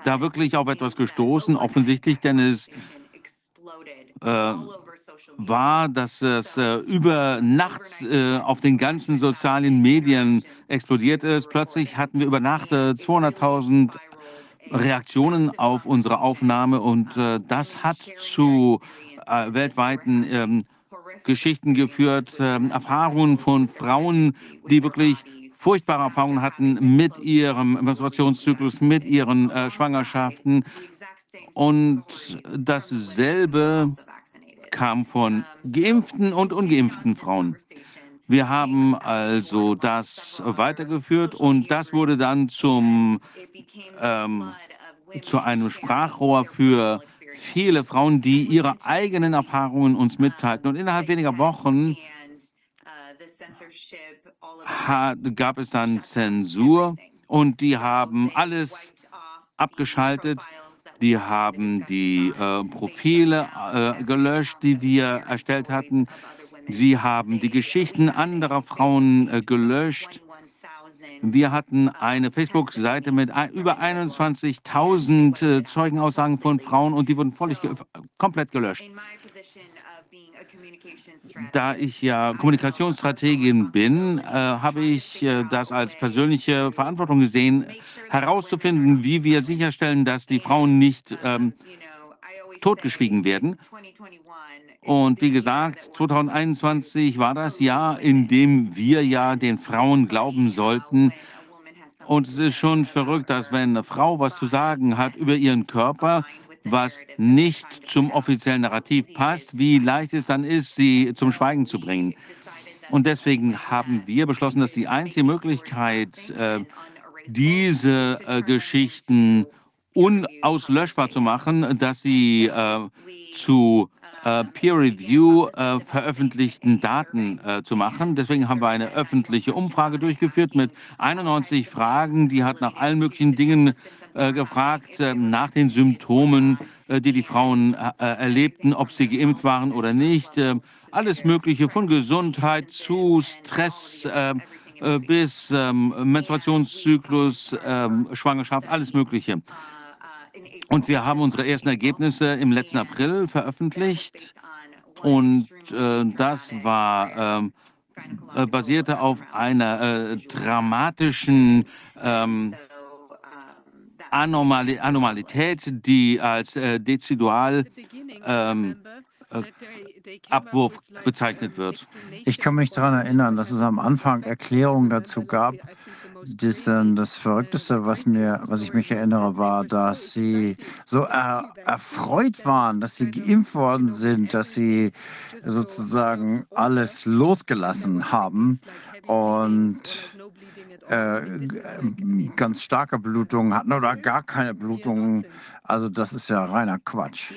da wirklich auf etwas gestoßen, offensichtlich, denn es war, dass es äh, über nachts äh, auf den ganzen sozialen Medien explodiert ist. Plötzlich hatten wir über Nacht äh, 200.000 Reaktionen auf unsere Aufnahme und äh, das hat zu äh, weltweiten ähm, Geschichten geführt, ähm, Erfahrungen von Frauen, die wirklich furchtbare Erfahrungen hatten mit ihrem Menstruationszyklus, mit ihren äh, Schwangerschaften. Und dasselbe kam von geimpften und ungeimpften Frauen. Wir haben also das weitergeführt und das wurde dann zum, ähm, zu einem Sprachrohr für viele Frauen, die ihre eigenen Erfahrungen uns mitteilten. Und innerhalb weniger Wochen hat, gab es dann Zensur und die haben alles abgeschaltet. Die haben die äh, Profile äh, gelöscht, die wir erstellt hatten. Sie haben die Geschichten anderer Frauen äh, gelöscht. Wir hatten eine Facebook-Seite mit über 21.000 äh, Zeugenaussagen von Frauen und die wurden völlig komplett gelöscht. Da ich ja Kommunikationsstrategin bin, äh, habe ich äh, das als persönliche Verantwortung gesehen, herauszufinden, wie wir sicherstellen, dass die Frauen nicht ähm, totgeschwiegen werden. Und wie gesagt, 2021 war das Jahr, in dem wir ja den Frauen glauben sollten. Und es ist schon verrückt, dass wenn eine Frau was zu sagen hat über ihren Körper, was nicht zum offiziellen Narrativ passt, wie leicht es dann ist, sie zum Schweigen zu bringen. Und deswegen haben wir beschlossen, dass die einzige Möglichkeit, äh, diese äh, Geschichten unauslöschbar zu machen, dass sie äh, zu Peer-Review veröffentlichten Daten zu machen. Deswegen haben wir eine öffentliche Umfrage durchgeführt mit 91 Fragen. Die hat nach allen möglichen Dingen äh, gefragt, äh, nach den Symptomen, äh, die die Frauen erlebten, ob sie geimpft waren oder nicht. alles Mögliche von Gesundheit zu Stress bis ähm, Menstruationszyklus, ähm, Schwangerschaft, alles Mögliche. Und wir haben unsere ersten Ergebnisse im letzten April veröffentlicht. Und äh, das war ähm, äh, basierte auf einer äh, dramatischen Anomali Anomalität, die als äh, Dezidual ähm, äh, Abwurf bezeichnet wird. Ich kann mich daran erinnern, dass es am Anfang Erklärungen dazu gab, das, das Verrückteste, was, mir, was ich mich erinnere, war, dass sie so er, erfreut waren, dass sie geimpft worden sind, dass sie sozusagen alles losgelassen haben. und äh, ganz starke Blutungen hatten oder gar keine Blutungen. Also das ist ja reiner Quatsch.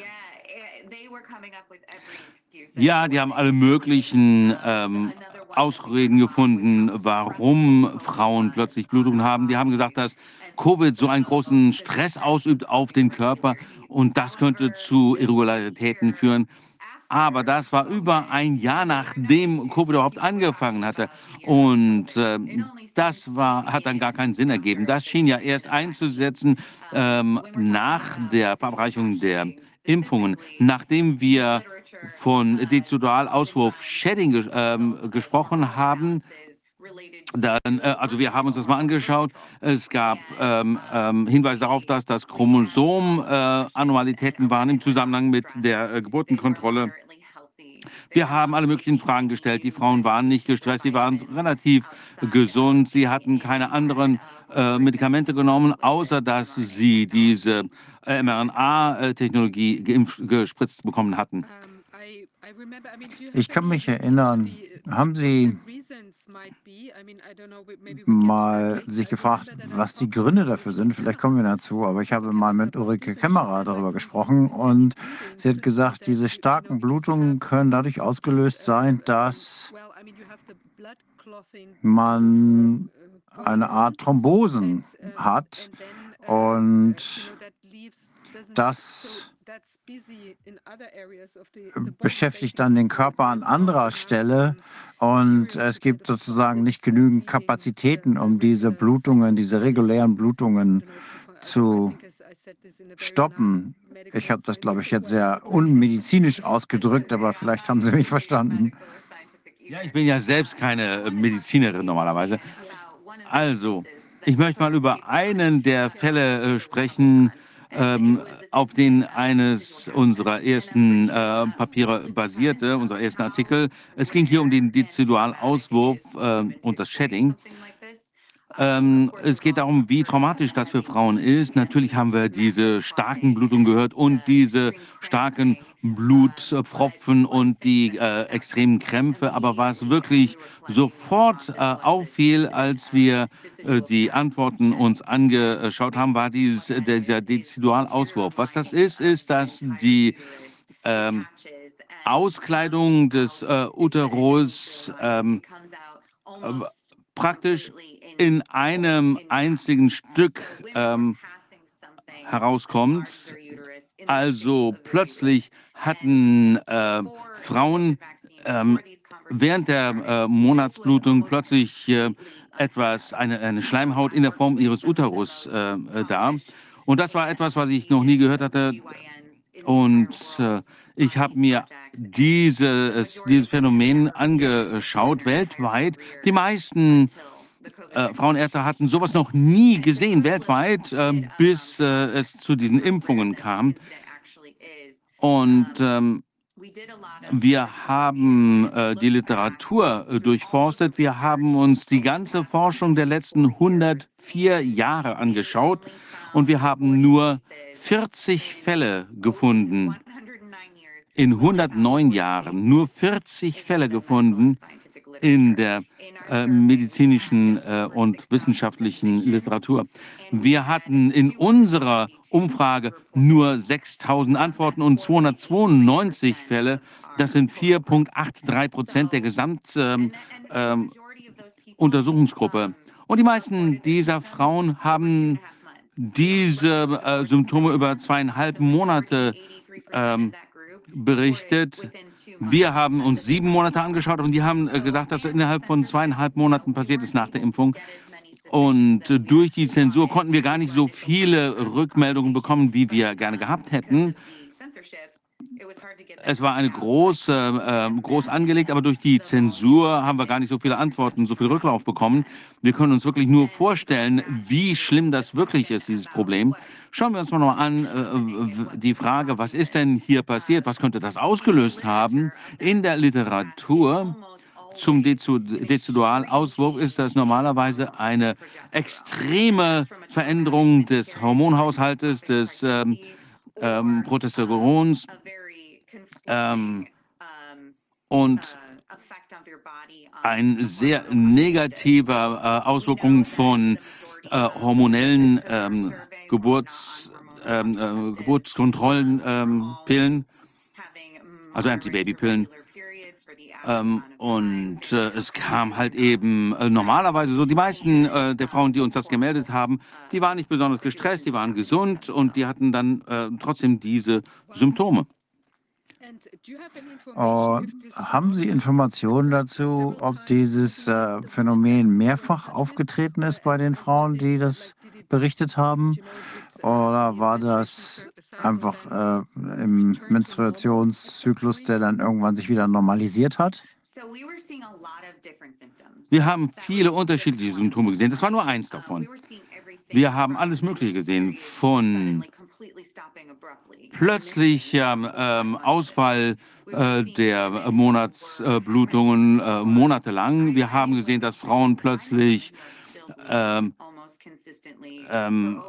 Ja, die haben alle möglichen ähm, Ausreden gefunden, warum Frauen plötzlich Blutungen haben. Die haben gesagt, dass Covid so einen großen Stress ausübt auf den Körper und das könnte zu Irregularitäten führen. Aber das war über ein Jahr nachdem Covid überhaupt angefangen hatte. Und äh, das war, hat dann gar keinen Sinn ergeben. Das schien ja erst einzusetzen ähm, nach der Verabreichung der Impfungen. Nachdem wir von Dezidral-Auswurf Shedding ges ähm, gesprochen haben, dann, äh, also wir haben uns das mal angeschaut. Es gab ähm, ähm, Hinweise darauf, dass das Chromosom äh, Annualitäten waren im Zusammenhang mit der äh, Geburtenkontrolle. Wir haben alle möglichen Fragen gestellt. Die Frauen waren nicht gestresst, sie waren relativ gesund, sie hatten keine anderen äh, Medikamente genommen, außer dass sie diese äh, mRNA-Technologie gespritzt bekommen hatten. Ich kann mich erinnern, haben Sie mal sich gefragt, was die Gründe dafür sind? Vielleicht kommen wir dazu, aber ich habe mal mit Ulrike Kämmerer darüber gesprochen und sie hat gesagt, diese starken Blutungen können dadurch ausgelöst sein, dass man eine Art Thrombosen hat und das beschäftigt dann den Körper an anderer Stelle und es gibt sozusagen nicht genügend Kapazitäten, um diese Blutungen, diese regulären Blutungen zu stoppen. Ich habe das, glaube ich, jetzt sehr unmedizinisch ausgedrückt, aber vielleicht haben Sie mich verstanden. Ja, ich bin ja selbst keine Medizinerin normalerweise. Also, ich möchte mal über einen der Fälle äh, sprechen, ähm, auf den eines unserer ersten äh, Papiere basierte, unserer ersten Artikel. Es ging hier um den Dezidualauswurf äh, und das Shedding. Ähm, es geht darum, wie traumatisch das für Frauen ist. Natürlich haben wir diese starken Blutungen gehört und diese starken Blutpfropfen und die äh, extremen Krämpfe. Aber was wirklich sofort äh, auffiel, als wir äh, die Antworten uns angeschaut haben, war dieses, dieser Dezidualauswurf. Was das ist, ist, dass die ähm, Auskleidung des äh, Uterus ähm, praktisch in einem einzigen Stück ähm, herauskommt. Also plötzlich hatten äh, Frauen ähm, während der äh, Monatsblutung plötzlich äh, etwas, eine, eine Schleimhaut in der Form ihres Uterus äh, äh, da. Und das war etwas, was ich noch nie gehört hatte. Und äh, ich habe mir dieses, dieses Phänomen angeschaut weltweit. Die meisten äh, Frauenärzte hatten sowas noch nie gesehen weltweit, äh, bis äh, es zu diesen Impfungen kam. Und ähm, wir haben äh, die Literatur äh, durchforstet. Wir haben uns die ganze Forschung der letzten 104 Jahre angeschaut und wir haben nur 40 Fälle gefunden. In 109 Jahren nur 40 Fälle gefunden in der äh, medizinischen äh, und wissenschaftlichen Literatur. Wir hatten in unserer Umfrage nur 6000 Antworten und 292 Fälle. Das sind 4,83 Prozent der Gesamtuntersuchungsgruppe. Ähm, ähm, und die meisten dieser Frauen haben diese äh, Symptome über zweieinhalb Monate ähm, berichtet. Wir haben uns sieben Monate angeschaut und die haben äh, gesagt, dass innerhalb von zweieinhalb Monaten passiert ist nach der Impfung. Und durch die Zensur konnten wir gar nicht so viele Rückmeldungen bekommen, wie wir gerne gehabt hätten. Es war eine große, äh, groß angelegt, aber durch die Zensur haben wir gar nicht so viele Antworten, so viel Rücklauf bekommen. Wir können uns wirklich nur vorstellen, wie schlimm das wirklich ist, dieses Problem. Schauen wir uns mal noch an äh, die Frage, was ist denn hier passiert? Was könnte das ausgelöst haben? In der Literatur zum Dezidualauswurf ist das normalerweise eine extreme Veränderung des Hormonhaushaltes, des ähm, ähm, Protesterons ähm, und ein sehr negativer äh, Auswirkung von äh, hormonellen ähm, Geburts, ähm, äh, Geburtskontrollenpillen, ähm, also Antibabypillen. Ähm, und äh, es kam halt eben äh, normalerweise so, die meisten äh, der Frauen, die uns das gemeldet haben, die waren nicht besonders gestresst, die waren gesund und die hatten dann äh, trotzdem diese Symptome. Uh, haben Sie Informationen dazu, ob dieses äh, Phänomen mehrfach aufgetreten ist bei den Frauen, die das berichtet haben? Oder war das einfach äh, im Menstruationszyklus, der dann irgendwann sich wieder normalisiert hat? Wir haben viele unterschiedliche Symptome gesehen. Das war nur eins davon. Wir haben alles Mögliche gesehen, von plötzlichem ähm, Ausfall äh, der Monatsblutungen äh, monatelang. Wir haben gesehen, dass Frauen plötzlich ähm, ähm,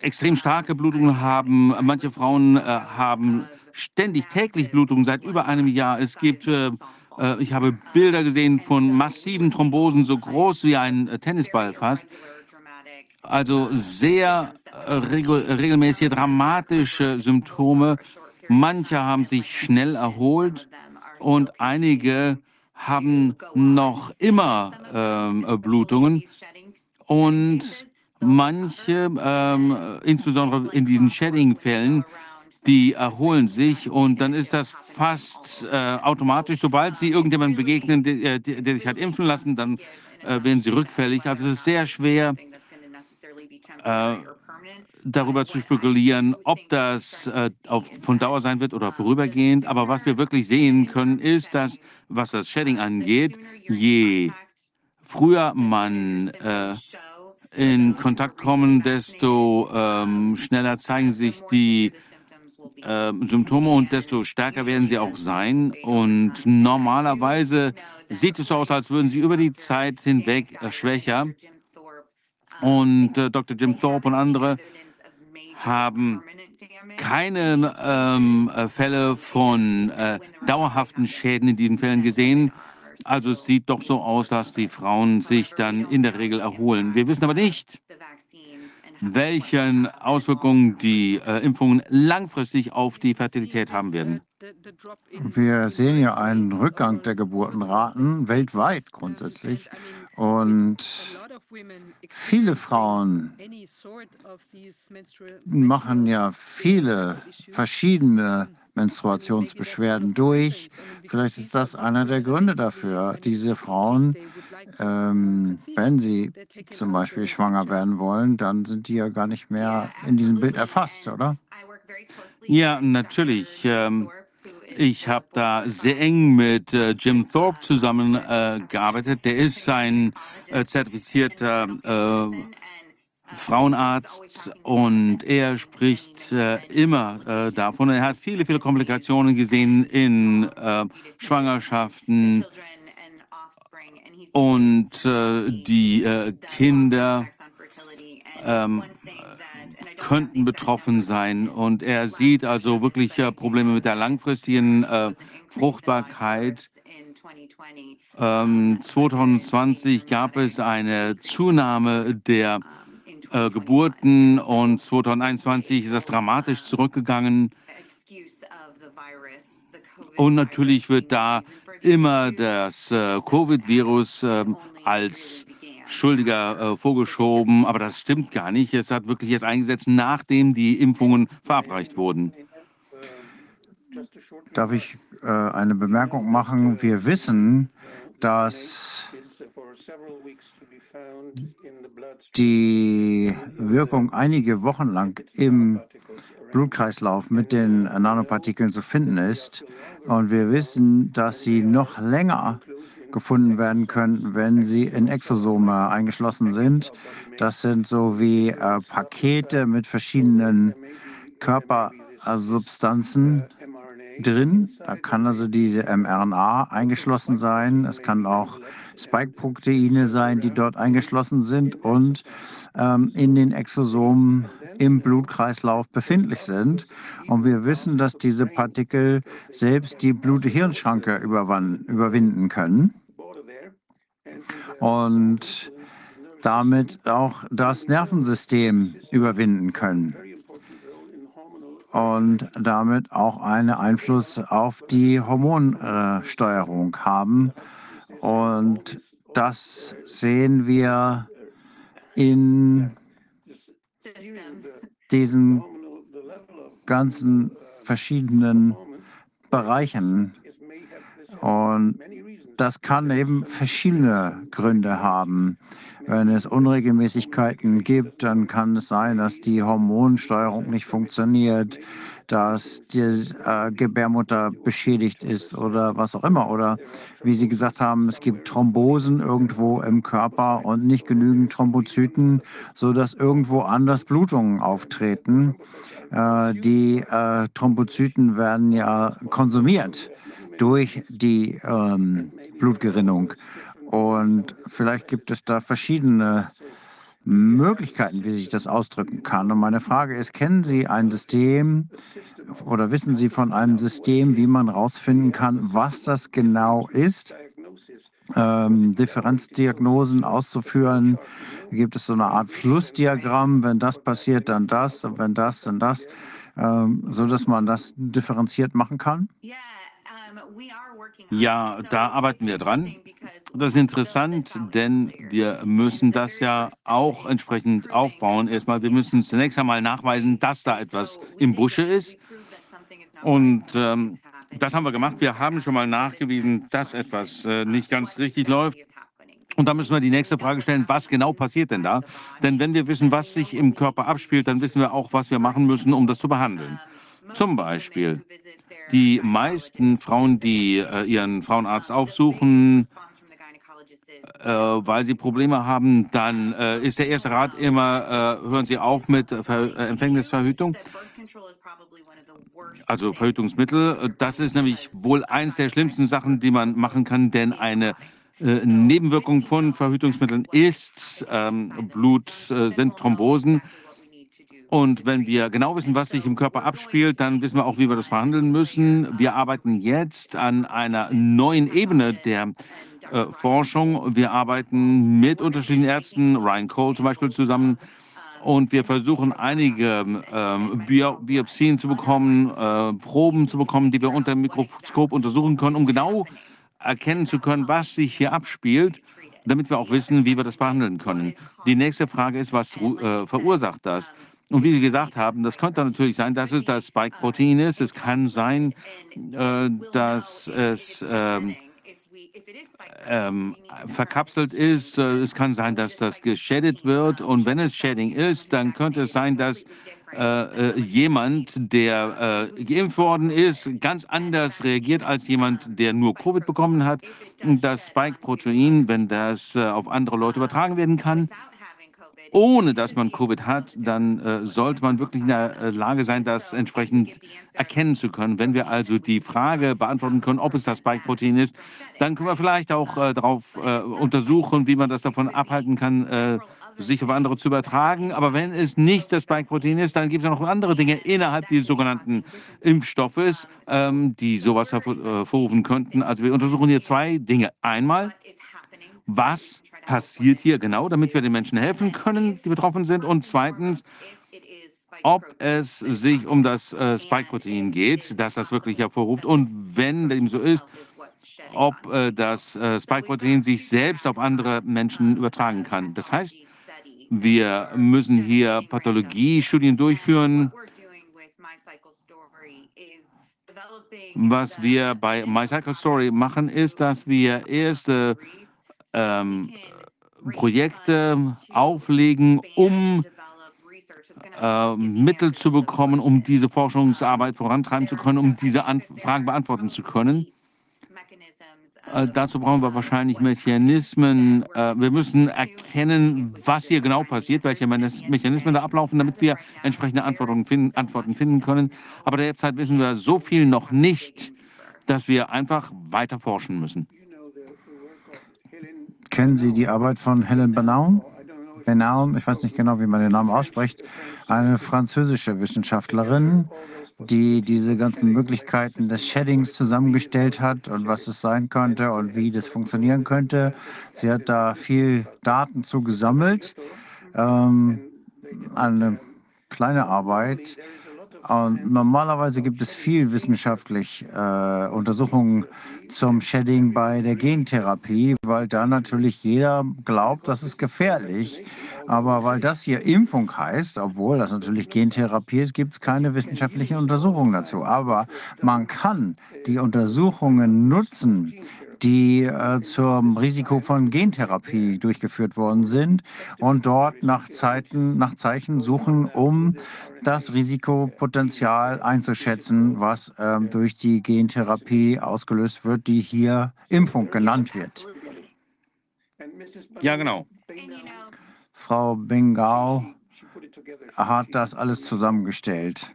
extrem starke Blutungen haben. Manche Frauen äh, haben ständig täglich Blutungen seit über einem Jahr. Es gibt, äh, äh, ich habe Bilder gesehen von massiven Thrombosen, so groß wie ein äh, Tennisball fast. Also sehr äh, regel regelmäßige dramatische Symptome. Manche haben sich schnell erholt und einige haben noch immer ähm, Blutungen. Und Manche, ähm, insbesondere in diesen Shedding-Fällen, die erholen sich und dann ist das fast äh, automatisch, sobald sie irgendjemandem begegnen, der, der, der, sich hat impfen lassen, dann äh, werden sie rückfällig. Also es ist sehr schwer, äh, darüber zu spekulieren, ob das äh, auch von Dauer sein wird oder vorübergehend. Aber was wir wirklich sehen können, ist, dass, was das Shedding angeht, je früher man äh, in Kontakt kommen, desto ähm, schneller zeigen sich die äh, Symptome und desto stärker werden sie auch sein. Und normalerweise sieht es so aus, als würden sie über die Zeit hinweg schwächer. Und äh, Dr. Jim Thorpe und andere haben keine ähm, äh, Fälle von äh, dauerhaften Schäden in diesen Fällen gesehen. Also es sieht doch so aus, dass die Frauen sich dann in der Regel erholen. Wir wissen aber nicht, welche Auswirkungen die äh, Impfungen langfristig auf die Fertilität haben werden. Wir sehen ja einen Rückgang der Geburtenraten weltweit grundsätzlich. Und viele Frauen machen ja viele verschiedene Menstruationsbeschwerden durch. Vielleicht ist das einer der Gründe dafür. Diese Frauen, ähm, wenn sie zum Beispiel schwanger werden wollen, dann sind die ja gar nicht mehr in diesem Bild erfasst, oder? Ja, natürlich. Ähm, ich habe da sehr eng mit äh, Jim Thorpe zusammengearbeitet. Äh, Der ist ein äh, zertifizierter äh, Frauenarzt und er spricht äh, immer äh, davon. Er hat viele, viele Komplikationen gesehen in Schwangerschaften und die Kinder ähm, könnten betroffen sein. Und er sieht also wirklich äh, Probleme mit der langfristigen Fruchtbarkeit. Ähm, 2020 gab es eine Zunahme der äh, Geburten und 2021 ist das dramatisch zurückgegangen. Und natürlich wird da immer das äh, Covid-Virus äh, als Schuldiger äh, vorgeschoben, aber das stimmt gar nicht. Es hat wirklich jetzt eingesetzt, nachdem die Impfungen verabreicht wurden. Darf ich äh, eine Bemerkung machen? Wir wissen, dass die Wirkung einige Wochen lang im Blutkreislauf mit den Nanopartikeln zu finden ist. Und wir wissen, dass sie noch länger gefunden werden können, wenn sie in Exosome eingeschlossen sind. Das sind so wie äh, Pakete mit verschiedenen Körpersubstanzen drin. Da kann also diese mRNA eingeschlossen sein. Es kann auch Spike-Proteine sein, die dort eingeschlossen sind und ähm, in den Exosomen im Blutkreislauf befindlich sind. Und wir wissen, dass diese Partikel selbst die Blut-Hirn-Schranke überwinden können und damit auch das Nervensystem überwinden können und damit auch einen Einfluss auf die Hormonsteuerung haben. Und das sehen wir in diesen ganzen verschiedenen Bereichen. Und das kann eben verschiedene Gründe haben. Wenn es Unregelmäßigkeiten gibt, dann kann es sein, dass die Hormonsteuerung nicht funktioniert, dass die äh, Gebärmutter beschädigt ist oder was auch immer. Oder wie Sie gesagt haben, es gibt Thrombosen irgendwo im Körper und nicht genügend Thrombozyten, sodass irgendwo anders Blutungen auftreten. Äh, die äh, Thrombozyten werden ja konsumiert durch die ähm, Blutgerinnung. Und vielleicht gibt es da verschiedene Möglichkeiten, wie sich das ausdrücken kann. Und meine Frage ist, kennen Sie ein System oder wissen Sie von einem System, wie man herausfinden kann, was das genau ist? Ähm, Differenzdiagnosen auszuführen. Gibt es so eine Art Flussdiagramm, wenn das passiert, dann das, und wenn das, dann das, ähm, so dass man das differenziert machen kann? Ja, da arbeiten wir dran. Das ist interessant, denn wir müssen das ja auch entsprechend aufbauen. Erstmal, wir müssen zunächst einmal nachweisen, dass da etwas im Busche ist. Und ähm, das haben wir gemacht. Wir haben schon mal nachgewiesen, dass etwas äh, nicht ganz richtig läuft. Und da müssen wir die nächste Frage stellen, was genau passiert denn da? Denn wenn wir wissen, was sich im Körper abspielt, dann wissen wir auch, was wir machen müssen, um das zu behandeln. Zum Beispiel, die meisten Frauen, die äh, ihren Frauenarzt aufsuchen, äh, weil sie Probleme haben, dann äh, ist der erste Rat immer, äh, hören Sie auf mit Ver äh, Empfängnisverhütung. Also Verhütungsmittel. Das ist nämlich wohl eines der schlimmsten Sachen, die man machen kann, denn eine äh, Nebenwirkung von Verhütungsmitteln ist ähm, Blut, äh, sind Thrombosen. Und wenn wir genau wissen, was sich im Körper abspielt, dann wissen wir auch, wie wir das verhandeln müssen. Wir arbeiten jetzt an einer neuen Ebene der äh, Forschung. Wir arbeiten mit unterschiedlichen Ärzten, Ryan Cole zum Beispiel zusammen. und wir versuchen einige äh, Biopsien zu bekommen, äh, Proben zu bekommen, die wir unter dem Mikroskop untersuchen können, um genau erkennen zu können, was sich hier abspielt, damit wir auch wissen, wie wir das behandeln können. Die nächste Frage ist, was äh, verursacht das? Und wie Sie gesagt haben, das könnte natürlich sein, dass es das Spike-Protein ist. Es kann sein, äh, dass es äh, verkapselt ist. Äh, es kann sein, dass das geschädigt wird. Und wenn es Shedding ist, dann könnte es sein, dass äh, äh, jemand, der äh, geimpft worden ist, ganz anders reagiert als jemand, der nur Covid bekommen hat. Das Spike-Protein, wenn das äh, auf andere Leute übertragen werden kann, ohne dass man Covid hat, dann äh, sollte man wirklich in der äh, Lage sein, das entsprechend erkennen zu können. Wenn wir also die Frage beantworten können, ob es das Spike-Protein ist, dann können wir vielleicht auch äh, darauf äh, untersuchen, wie man das davon abhalten kann, äh, sich auf andere zu übertragen. Aber wenn es nicht das Spike-Protein ist, dann gibt es noch andere Dinge innerhalb dieses sogenannten Impfstoffes, ähm, die sowas hervorrufen könnten. Also wir untersuchen hier zwei Dinge. Einmal, was passiert hier genau, damit wir den Menschen helfen können, die betroffen sind? Und zweitens, ob es sich um das äh, Spike-Protein geht, dass das wirklich hervorruft und wenn dem so ist, ob äh, das äh, Spike-Protein sich selbst auf andere Menschen übertragen kann. Das heißt, wir müssen hier Pathologiestudien durchführen. Was wir bei MyCycle Story machen, ist, dass wir erste ähm, Projekte auflegen, um äh, Mittel zu bekommen, um diese Forschungsarbeit vorantreiben zu können, um diese Fragen beantworten zu können. Äh, dazu brauchen wir wahrscheinlich Mechanismen. Äh, wir müssen erkennen, was hier genau passiert, welche Mechanismen da ablaufen, damit wir entsprechende Antworten finden können. Aber derzeit wissen wir so viel noch nicht, dass wir einfach weiter forschen müssen. Kennen Sie die Arbeit von Helen Banaun? Banaun, ich weiß nicht genau, wie man den Namen ausspricht, eine französische Wissenschaftlerin, die diese ganzen Möglichkeiten des Sheddings zusammengestellt hat und was es sein könnte und wie das funktionieren könnte. Sie hat da viel Daten zu gesammelt. Ähm, eine kleine Arbeit, normalerweise gibt es viel wissenschaftlich äh, Untersuchungen zum Shedding bei der Gentherapie, weil da natürlich jeder glaubt, das ist gefährlich. Aber weil das hier Impfung heißt, obwohl das natürlich Gentherapie ist, gibt es keine wissenschaftlichen Untersuchungen dazu. Aber man kann die Untersuchungen nutzen, die äh, zum Risiko von Gentherapie durchgeführt worden sind und dort nach, Zeiten, nach Zeichen suchen, um das Risikopotenzial einzuschätzen, was äh, durch die Gentherapie ausgelöst wird, die hier Impfung genannt wird. Ja, genau. Frau Bengau hat das alles zusammengestellt.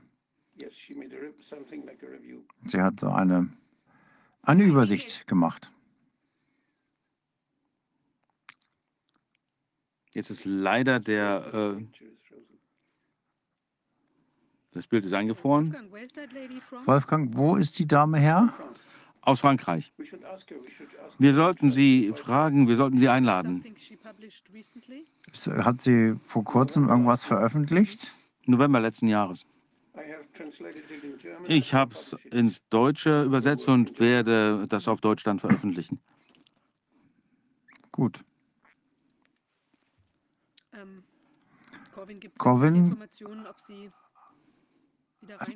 Sie hat so eine eine Übersicht gemacht. Jetzt ist leider der, äh, das Bild ist eingefroren. Wolfgang, wo ist die Dame her? Aus Frankreich. Wir sollten sie fragen, wir sollten sie einladen. Hat sie vor kurzem irgendwas veröffentlicht? November letzten Jahres. Ich habe es ins Deutsche übersetzt und werde das auf Deutsch dann veröffentlichen. Gut. Ähm, Corvin,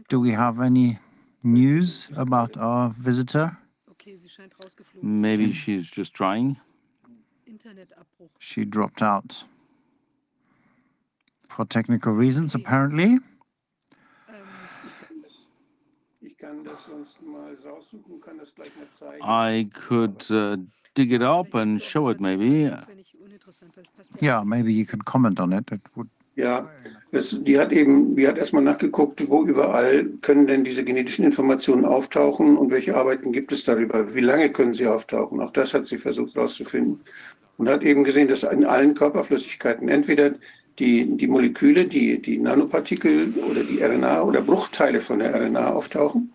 do we have any news about our visitor? Okay, sie scheint rausgeflogen. Maybe she's just trying. Internetabbruch. She dropped out for technical reasons, apparently. I could uh, dig it up and show it maybe. Yeah, maybe you could comment on it. It would Ja, das, die hat eben, die hat erstmal nachgeguckt, wo überall können denn diese genetischen Informationen auftauchen und welche Arbeiten gibt es darüber? Wie lange können sie auftauchen? Auch das hat sie versucht herauszufinden. Und hat eben gesehen, dass in allen Körperflüssigkeiten entweder die, die Moleküle, die, die Nanopartikel oder die RNA oder Bruchteile von der RNA auftauchen.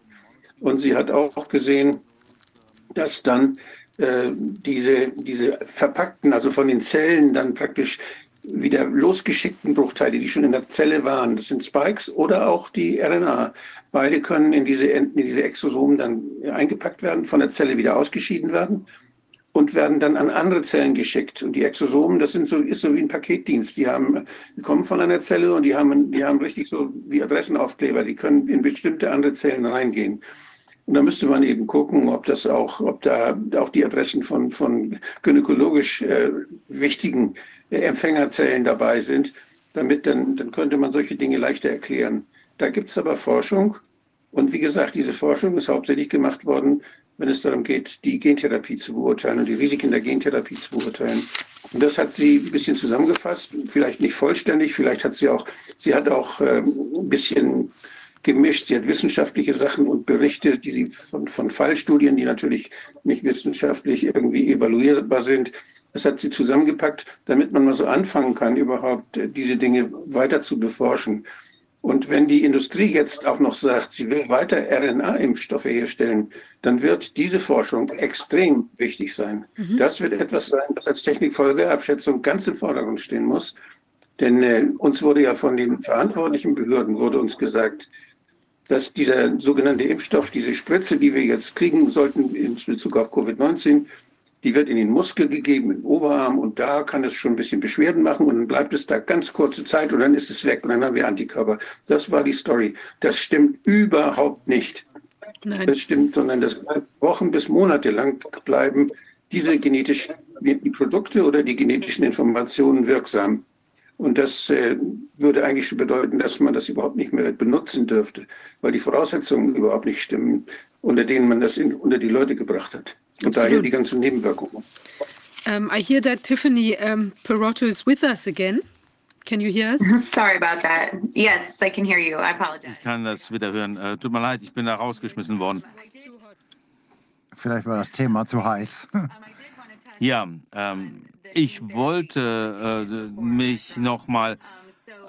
Und sie hat auch gesehen, dass dann äh, diese, diese verpackten, also von den Zellen dann praktisch wieder losgeschickten Bruchteile, die schon in der Zelle waren. Das sind Spikes oder auch die RNA. Beide können in diese, in diese Exosomen dann eingepackt werden, von der Zelle wieder ausgeschieden werden und werden dann an andere Zellen geschickt. Und die Exosomen, das sind so, ist so wie ein Paketdienst. Die haben, die kommen von einer Zelle und die haben, die haben richtig so wie Adressenaufkleber. Die können in bestimmte andere Zellen reingehen. Und da müsste man eben gucken, ob das auch, ob da auch die Adressen von, von gynäkologisch äh, wichtigen äh, Empfängerzellen dabei sind. Damit dann, dann könnte man solche Dinge leichter erklären. Da gibt es aber Forschung. Und wie gesagt, diese Forschung ist hauptsächlich gemacht worden wenn es darum geht, die Gentherapie zu beurteilen und die Risiken der Gentherapie zu beurteilen. Und das hat sie ein bisschen zusammengefasst, vielleicht nicht vollständig, vielleicht hat sie auch, sie hat auch ähm, ein bisschen gemischt. Sie hat wissenschaftliche Sachen und Berichte, die sie von, von Fallstudien, die natürlich nicht wissenschaftlich irgendwie evaluierbar sind, das hat sie zusammengepackt, damit man mal so anfangen kann, überhaupt äh, diese Dinge weiter zu beforschen. Und wenn die Industrie jetzt auch noch sagt, sie will weiter RNA-Impfstoffe herstellen, dann wird diese Forschung extrem wichtig sein. Mhm. Das wird etwas sein, das als Technikfolgeabschätzung ganz im Vordergrund stehen muss. Denn äh, uns wurde ja von den verantwortlichen Behörden wurde uns gesagt, dass dieser sogenannte Impfstoff, diese Spritze, die wir jetzt kriegen sollten in Bezug auf Covid-19, die wird in den Muskel gegeben, im Oberarm und da kann es schon ein bisschen Beschwerden machen und dann bleibt es da ganz kurze Zeit und dann ist es weg und dann haben wir Antikörper. Das war die Story. Das stimmt überhaupt nicht. Nein. Das stimmt, sondern das bleibt Wochen bis Monate lang bleiben diese genetischen die Produkte oder die genetischen Informationen wirksam. Und das äh, würde eigentlich schon bedeuten, dass man das überhaupt nicht mehr benutzen dürfte, weil die Voraussetzungen überhaupt nicht stimmen, unter denen man das in, unter die Leute gebracht hat. Und Absolut. daher die ganzen Nebenwirkungen. Um, I hear that Tiffany um, Perotto is with us again. Can you hear us? [laughs] Sorry about that. Yes, I can hear you. I apologize. Ich kann das wieder hören. Äh, tut mir leid, ich bin da rausgeschmissen worden. Vielleicht war das Thema zu heiß. Ja, ähm, ich wollte äh, mich nochmal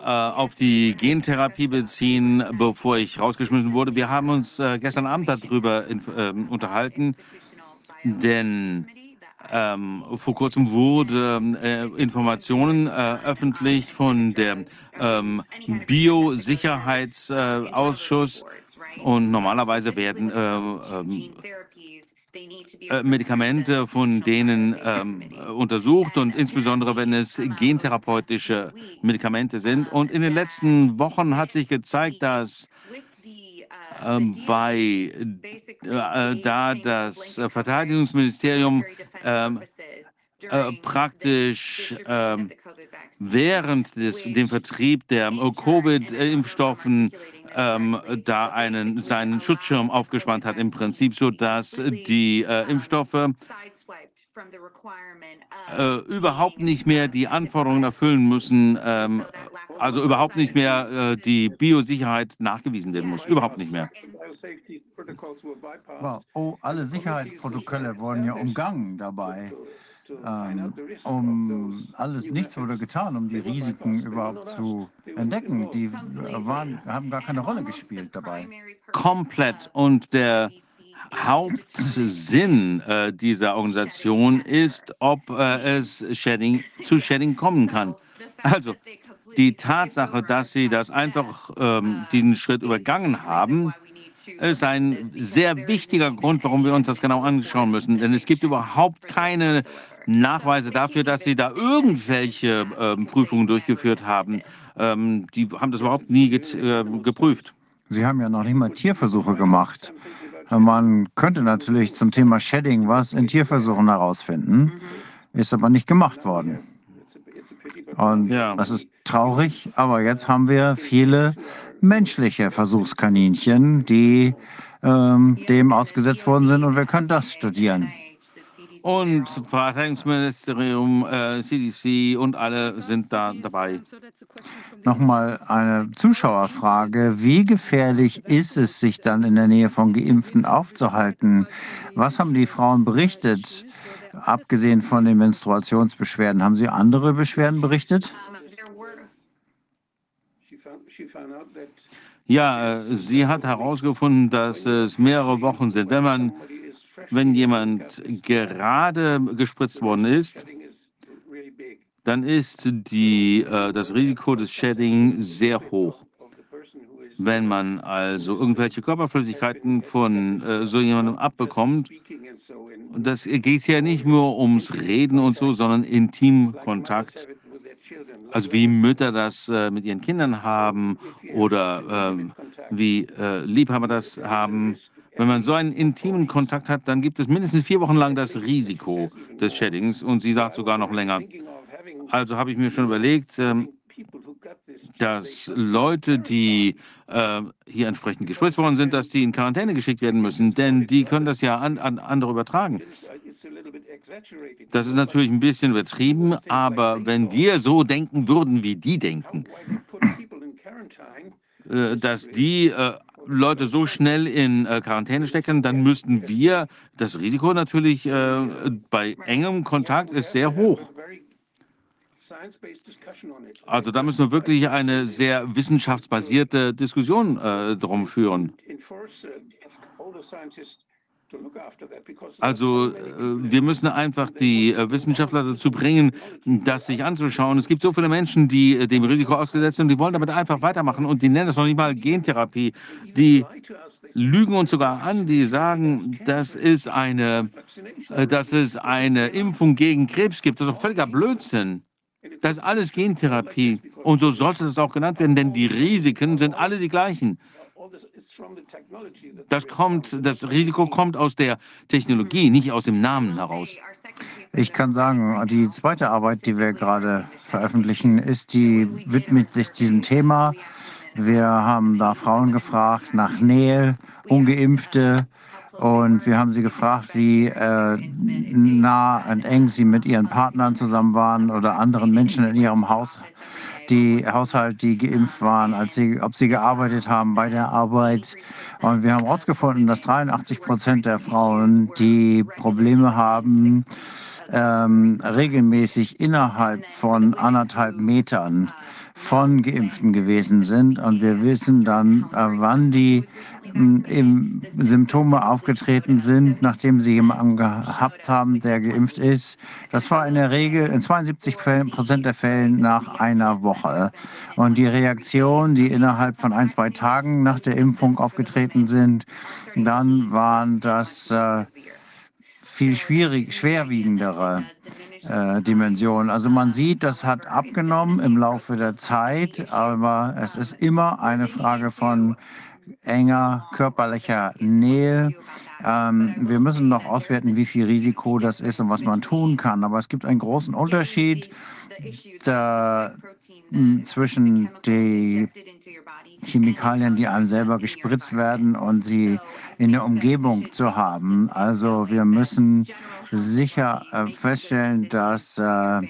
äh, auf die Gentherapie beziehen, bevor ich rausgeschmissen wurde. Wir haben uns äh, gestern Abend darüber in, äh, unterhalten, denn ähm, vor kurzem wurde äh, Informationen äh, öffentlich von der ähm, Biosicherheitsausschuss und normalerweise werden äh, ähm, äh, Medikamente von denen ähm, untersucht und insbesondere wenn es gentherapeutische Medikamente sind. Und in den letzten Wochen hat sich gezeigt, dass ähm, bei äh, da das äh, Verteidigungsministerium ähm, äh, praktisch äh, während des, dem Vertrieb der Covid-Impfstoffen ähm, da einen, seinen Schutzschirm aufgespannt hat, im Prinzip, so dass die äh, Impfstoffe äh, überhaupt nicht mehr die Anforderungen erfüllen müssen, ähm, also überhaupt nicht mehr äh, die Biosicherheit nachgewiesen werden muss, überhaupt nicht mehr. Wow. Oh, alle Sicherheitsprotokolle wurden ja umgangen dabei. Ähm, um alles, nichts wurde getan, um die Risiken überhaupt zu entdecken. Die waren, haben gar keine Rolle gespielt dabei. Komplett. Und der Hauptsinn äh, dieser Organisation ist, ob äh, es Shedding, zu Shedding kommen kann. Also die Tatsache, dass sie das einfach ähm, diesen Schritt übergangen haben, ist ein sehr wichtiger Grund, warum wir uns das genau anschauen müssen. Denn es gibt überhaupt keine Nachweise dafür, dass sie da irgendwelche ähm, Prüfungen durchgeführt haben. Ähm, die haben das überhaupt nie äh, geprüft. Sie haben ja noch nicht mal Tierversuche gemacht. Man könnte natürlich zum Thema Shedding was in Tierversuchen herausfinden, ist aber nicht gemacht worden. Und ja. das ist traurig, aber jetzt haben wir viele menschliche Versuchskaninchen, die ähm, dem ausgesetzt worden sind und wir können das studieren. Und Verteidigungsministerium, äh, CDC und alle sind da dabei. Nochmal eine Zuschauerfrage. Wie gefährlich ist es, sich dann in der Nähe von Geimpften aufzuhalten? Was haben die Frauen berichtet, abgesehen von den Menstruationsbeschwerden? Haben sie andere Beschwerden berichtet? Ja, äh, sie hat herausgefunden, dass es mehrere Wochen sind. Wenn man wenn jemand gerade gespritzt worden ist, dann ist die, äh, das Risiko des Shedding sehr hoch. Wenn man also irgendwelche Körperflüssigkeiten von äh, so jemandem abbekommt, das geht ja nicht nur ums Reden und so, sondern Intimkontakt. Also wie Mütter das äh, mit ihren Kindern haben oder äh, wie äh, Liebhaber das haben. Wenn man so einen intimen Kontakt hat, dann gibt es mindestens vier Wochen lang das Risiko des Sheddings und sie sagt sogar noch länger. Also habe ich mir schon überlegt, ähm, dass Leute, die äh, hier entsprechend gespritzt worden sind, dass die in Quarantäne geschickt werden müssen, denn die können das ja an, an andere übertragen. Das ist natürlich ein bisschen übertrieben, aber wenn wir so denken würden, wie die denken, äh, dass die äh, Leute so schnell in äh, Quarantäne stecken, dann müssten wir, das Risiko natürlich äh, bei engem Kontakt ist sehr hoch. Also da müssen wir wirklich eine sehr wissenschaftsbasierte Diskussion äh, drum führen. Also äh, wir müssen einfach die äh, Wissenschaftler dazu bringen, das sich anzuschauen. Es gibt so viele Menschen, die äh, dem Risiko ausgesetzt sind, die wollen damit einfach weitermachen und die nennen das noch nicht mal Gentherapie. Die lügen uns sogar an, die sagen, dass es eine, dass es eine Impfung gegen Krebs gibt. Das ist doch völliger Blödsinn. Das ist alles Gentherapie. Und so sollte das auch genannt werden, denn die Risiken sind alle die gleichen. Das, kommt, das Risiko kommt aus der Technologie, nicht aus dem Namen heraus. Ich kann sagen, die zweite Arbeit, die wir gerade veröffentlichen, ist, die widmet sich diesem Thema. Wir haben da Frauen gefragt nach Nähe, ungeimpfte, und wir haben sie gefragt, wie äh, nah und eng sie mit ihren Partnern zusammen waren oder anderen Menschen in ihrem Haus, die Haushalt, die geimpft waren, als sie, ob sie gearbeitet haben bei der Arbeit. Und wir haben herausgefunden, dass 83 Prozent der Frauen, die Probleme haben, ähm, regelmäßig innerhalb von anderthalb Metern von Geimpften gewesen sind. Und wir wissen dann, äh, wann die Symptome aufgetreten sind, nachdem sie jemanden gehabt haben, der geimpft ist. Das war in der Regel in 72 Prozent der Fällen nach einer Woche. Und die Reaktionen, die innerhalb von ein, zwei Tagen nach der Impfung aufgetreten sind, dann waren das äh, viel schwierig, schwerwiegendere äh, Dimension. Also man sieht, das hat abgenommen im Laufe der Zeit, aber es ist immer eine Frage von enger körperlicher Nähe. Ähm, wir müssen noch auswerten, wie viel Risiko das ist und was man tun kann. Aber es gibt einen großen Unterschied da, zwischen den Chemikalien, die einem selber gespritzt werden und sie in der Umgebung zu haben. Also wir müssen sicher äh, feststellen, dass äh,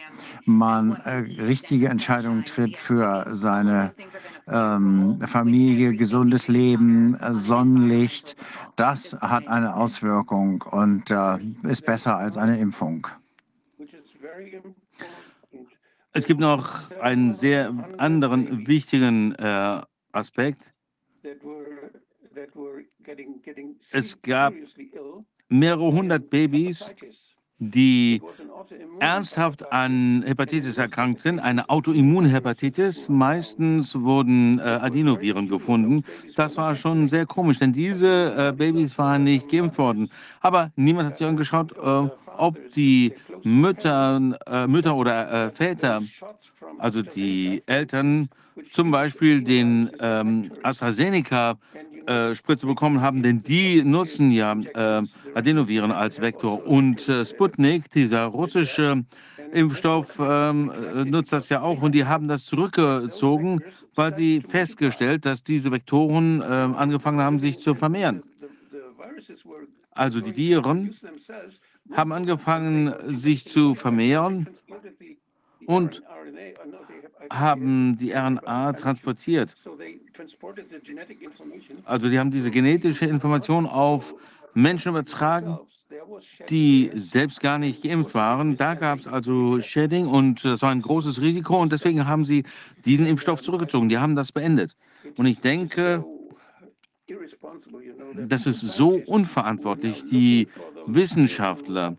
man äh, richtige Entscheidungen tritt für seine ähm, Familie, gesundes Leben, Sonnenlicht. Das hat eine Auswirkung und ist besser als eine Impfung. Es gibt noch einen sehr anderen wichtigen Aspekt. Es gab mehrere hundert Babys, die ernsthaft an Hepatitis erkrankt sind, eine Autoimmunhepatitis. Meistens wurden äh, Adenoviren gefunden. Das war schon sehr komisch, denn diese äh, Babys waren nicht geimpft worden. Aber niemand hat sich angeschaut, äh, ob die Mütter, äh, Mütter oder äh, Väter, also die Eltern, zum Beispiel den ähm, AstraZeneca äh, Spritze bekommen haben, denn die nutzen ja äh, Adenoviren als Vektor. Und äh, Sputnik, dieser russische Impfstoff, ähm, äh, nutzt das ja auch. Und die haben das zurückgezogen, weil sie festgestellt, dass diese Vektoren ähm, angefangen haben, sich zu vermehren. Also die Viren haben angefangen, sich zu vermehren und haben die RNA transportiert. Also die haben diese genetische Information auf Menschen übertragen, die selbst gar nicht geimpft waren. Da gab es also Shedding und das war ein großes Risiko und deswegen haben sie diesen Impfstoff zurückgezogen. Die haben das beendet. Und ich denke, das ist so unverantwortlich. Die Wissenschaftler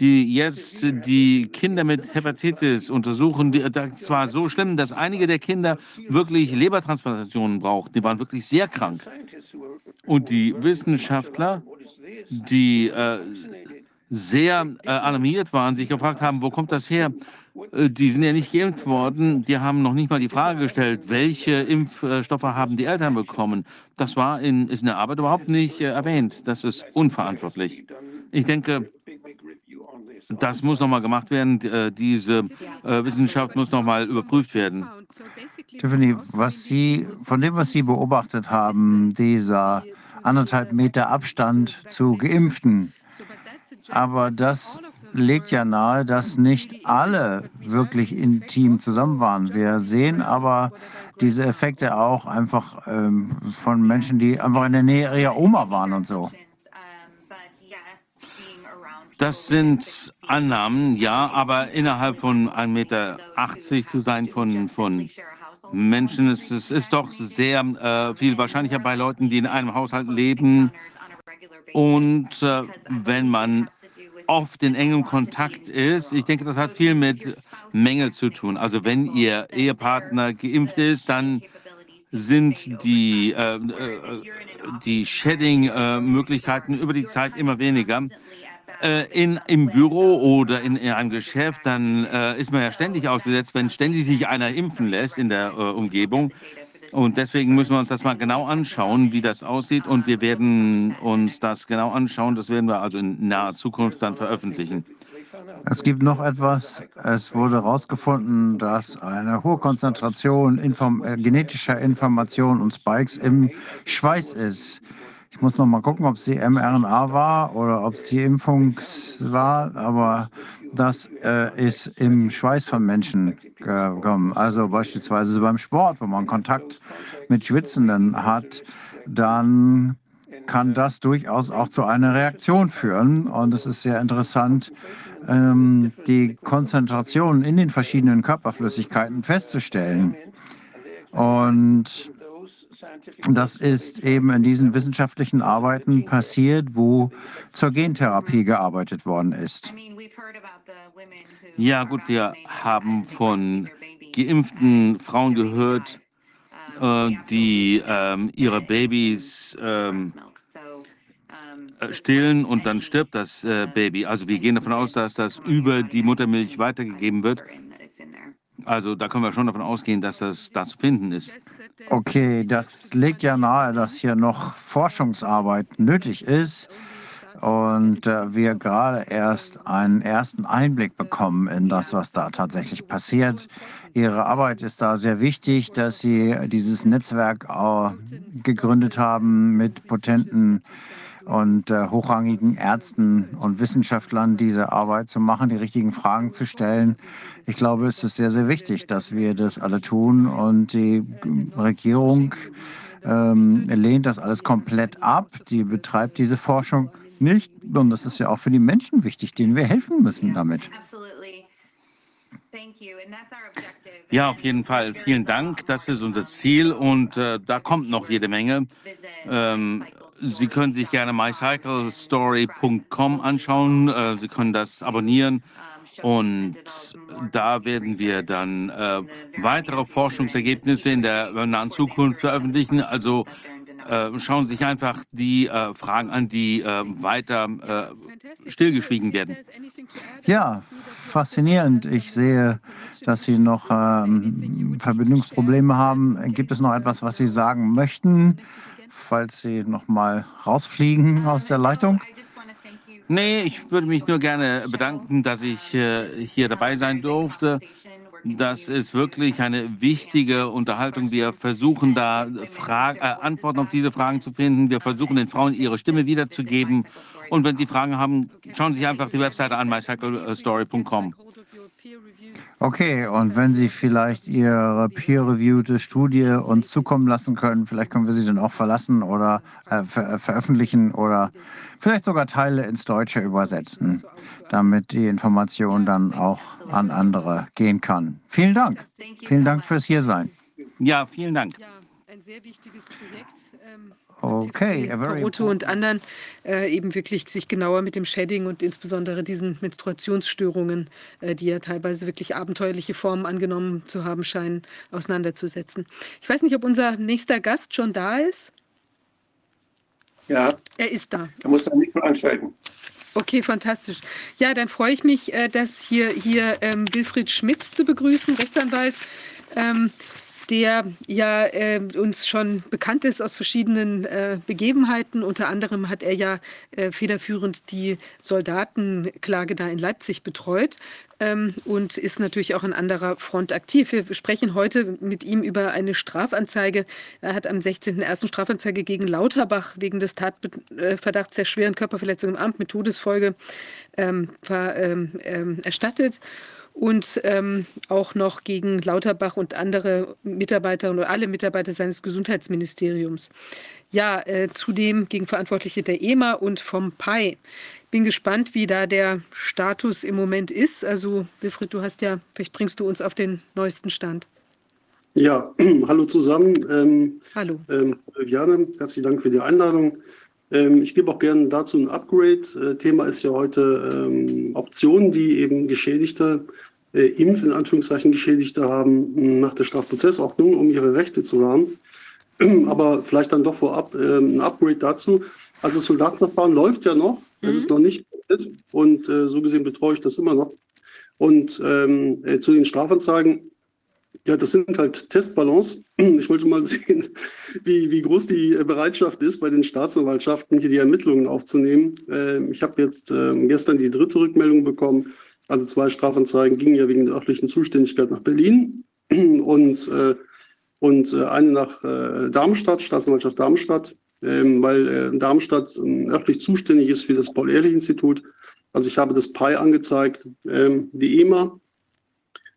die jetzt die Kinder mit Hepatitis untersuchen. Das war so schlimm, dass einige der Kinder wirklich Lebertransplantationen brauchten. Die waren wirklich sehr krank. Und die Wissenschaftler, die äh, sehr äh, alarmiert waren, sich gefragt haben, wo kommt das her? Äh, die sind ja nicht geimpft worden. Die haben noch nicht mal die Frage gestellt, welche Impfstoffe haben die Eltern bekommen. Das war in, ist in der Arbeit überhaupt nicht äh, erwähnt. Das ist unverantwortlich. Ich denke, das muss nochmal gemacht werden. Äh, diese äh, Wissenschaft muss nochmal überprüft werden. Tiffany, was Sie, von dem, was Sie beobachtet haben, dieser anderthalb Meter Abstand zu Geimpften, aber das legt ja nahe, dass nicht alle wirklich intim zusammen waren. Wir sehen aber diese Effekte auch einfach ähm, von Menschen, die einfach in der Nähe ihrer Oma waren und so. Das sind Annahmen, ja, aber innerhalb von 1,80 Meter zu sein von, von Menschen, ist, ist doch sehr äh, viel wahrscheinlicher bei Leuten, die in einem Haushalt leben. Und äh, wenn man oft in engem Kontakt ist, ich denke, das hat viel mit Mängel zu tun. Also wenn Ihr Ehepartner geimpft ist, dann sind die, äh, äh die Shedding-Möglichkeiten über die Zeit immer weniger äh, in, im Büro oder in, in einem Geschäft, dann äh, ist man ja ständig ausgesetzt, wenn ständig sich einer impfen lässt in der äh, Umgebung. Und deswegen müssen wir uns das mal genau anschauen, wie das aussieht. Und wir werden uns das genau anschauen. Das werden wir also in naher Zukunft dann veröffentlichen. Es gibt noch etwas. Es wurde herausgefunden, dass eine hohe Konzentration inform äh, genetischer Information und Spikes im Schweiß ist. Ich muss noch mal gucken, ob es die mRNA war oder ob es die Impfung war, aber das äh, ist im Schweiß von Menschen gekommen. Also beispielsweise beim Sport, wo man Kontakt mit Schwitzenden hat, dann kann das durchaus auch zu einer Reaktion führen. Und es ist sehr interessant, ähm, die Konzentration in den verschiedenen Körperflüssigkeiten festzustellen. Und das ist eben in diesen wissenschaftlichen Arbeiten passiert, wo zur Gentherapie gearbeitet worden ist. Ja, gut, wir haben von geimpften Frauen gehört, äh, die äh, ihre Babys ähm, äh, stillen und dann stirbt das äh, Baby. Also wir gehen davon aus, dass das über die Muttermilch weitergegeben wird. Also da können wir schon davon ausgehen, dass das da zu finden ist. Okay, das legt ja nahe, dass hier noch Forschungsarbeit nötig ist und äh, wir gerade erst einen ersten Einblick bekommen in das, was da tatsächlich passiert. Ihre Arbeit ist da sehr wichtig, dass Sie dieses Netzwerk äh, gegründet haben mit potenten und äh, hochrangigen Ärzten und Wissenschaftlern diese Arbeit zu machen, die richtigen Fragen zu stellen. Ich glaube, es ist sehr, sehr wichtig, dass wir das alle tun und die Regierung ähm, lehnt das alles komplett ab. Die betreibt diese Forschung nicht und das ist ja auch für die Menschen wichtig, denen wir helfen müssen damit. Ja, auf jeden Fall. Vielen Dank. Das ist unser Ziel und äh, da kommt noch jede Menge. Ähm, Sie können sich gerne mycyclestory.com anschauen. Äh, Sie können das abonnieren. Und da werden wir dann äh, weitere Forschungsergebnisse in der nahen Zukunft veröffentlichen. Also äh, schauen Sie sich einfach die äh, Fragen an, die äh, weiter äh, stillgeschwiegen werden. Ja, faszinierend. Ich sehe, dass Sie noch ähm, Verbindungsprobleme haben. Gibt es noch etwas, was Sie sagen möchten? Falls Sie noch mal rausfliegen aus der Leitung? Nee, ich würde mich nur gerne bedanken, dass ich äh, hier dabei sein durfte. Das ist wirklich eine wichtige Unterhaltung. Wir versuchen da Fra äh, Antworten auf diese Fragen zu finden. Wir versuchen den Frauen ihre Stimme wiederzugeben. Und wenn Sie Fragen haben, schauen Sie sich einfach die Webseite an, mycyclestory.com. Okay, und wenn Sie vielleicht Ihre peer-reviewte Studie uns zukommen lassen können, vielleicht können wir sie dann auch verlassen oder äh, ver veröffentlichen oder vielleicht sogar Teile ins Deutsche übersetzen, damit die Information dann auch an andere gehen kann. Vielen Dank. Vielen Dank fürs Hiersein. Ja, vielen Dank. ein sehr wichtiges Projekt. Okay, Otto und anderen äh, eben wirklich sich genauer mit dem Shedding und insbesondere diesen Menstruationsstörungen, äh, die ja teilweise wirklich abenteuerliche Formen angenommen zu haben scheinen, auseinanderzusetzen. Ich weiß nicht, ob unser nächster Gast schon da ist. Ja, Er ist da. da muss man nicht mal anschalten. Okay, fantastisch. Ja, dann freue ich mich, äh, dass hier, hier ähm, Wilfried Schmitz zu begrüßen, Rechtsanwalt, ähm, der ja äh, uns schon bekannt ist aus verschiedenen äh, Begebenheiten. Unter anderem hat er ja äh, federführend die Soldatenklage da in Leipzig betreut ähm, und ist natürlich auch an anderer Front aktiv. Wir sprechen heute mit ihm über eine Strafanzeige. Er hat am 16.01. Strafanzeige gegen Lauterbach wegen des Tatverdachts der schweren Körperverletzung im Amt mit Todesfolge ähm, ver, ähm, ähm, erstattet und ähm, auch noch gegen Lauterbach und andere Mitarbeiter oder alle Mitarbeiter seines Gesundheitsministeriums. Ja, äh, zudem gegen Verantwortliche der EMA und vom PAI. Bin gespannt, wie da der Status im Moment ist. Also, Wilfried, du hast ja, vielleicht bringst du uns auf den neuesten Stand. Ja, [clears throat] hallo zusammen. Ähm, Hallo. ähm, Viviane, herzlichen Dank für die Einladung. Ähm, ich gebe auch gerne dazu ein Upgrade. Äh, Thema ist ja heute ähm, Optionen, die eben Geschädigte, äh, Impf in Anführungszeichen Geschädigte haben mh, nach der Strafprozessordnung, um ihre Rechte zu wahren. [clears throat] Aber vielleicht dann doch vorab ähm, ein Upgrade dazu. Also das Soldatenverfahren läuft ja noch, es ist noch nicht beendet und äh, so gesehen betreue ich das immer noch. Und ähm, äh, zu den Strafanzeigen, ja, das sind halt Testballons. [clears throat] Ich wollte mal [laughs] sehen, wie, wie groß die äh, Bereitschaft ist, bei den Staatsanwaltschaften hier die Ermittlungen aufzunehmen. Ähm, ich habe jetzt ähm, gestern die dritte Rückmeldung bekommen. Also zwei Strafanzeigen gingen ja wegen der örtlichen Zuständigkeit nach Berlin [clears throat] und, äh, und äh, eine nach Darmstadt, Staatsanwaltschaft Darmstadt, ähm, weil Darmstadt örtlich zuständig ist für das Paul-Ehrlich-Institut. Also ich habe das PI angezeigt, die EMA,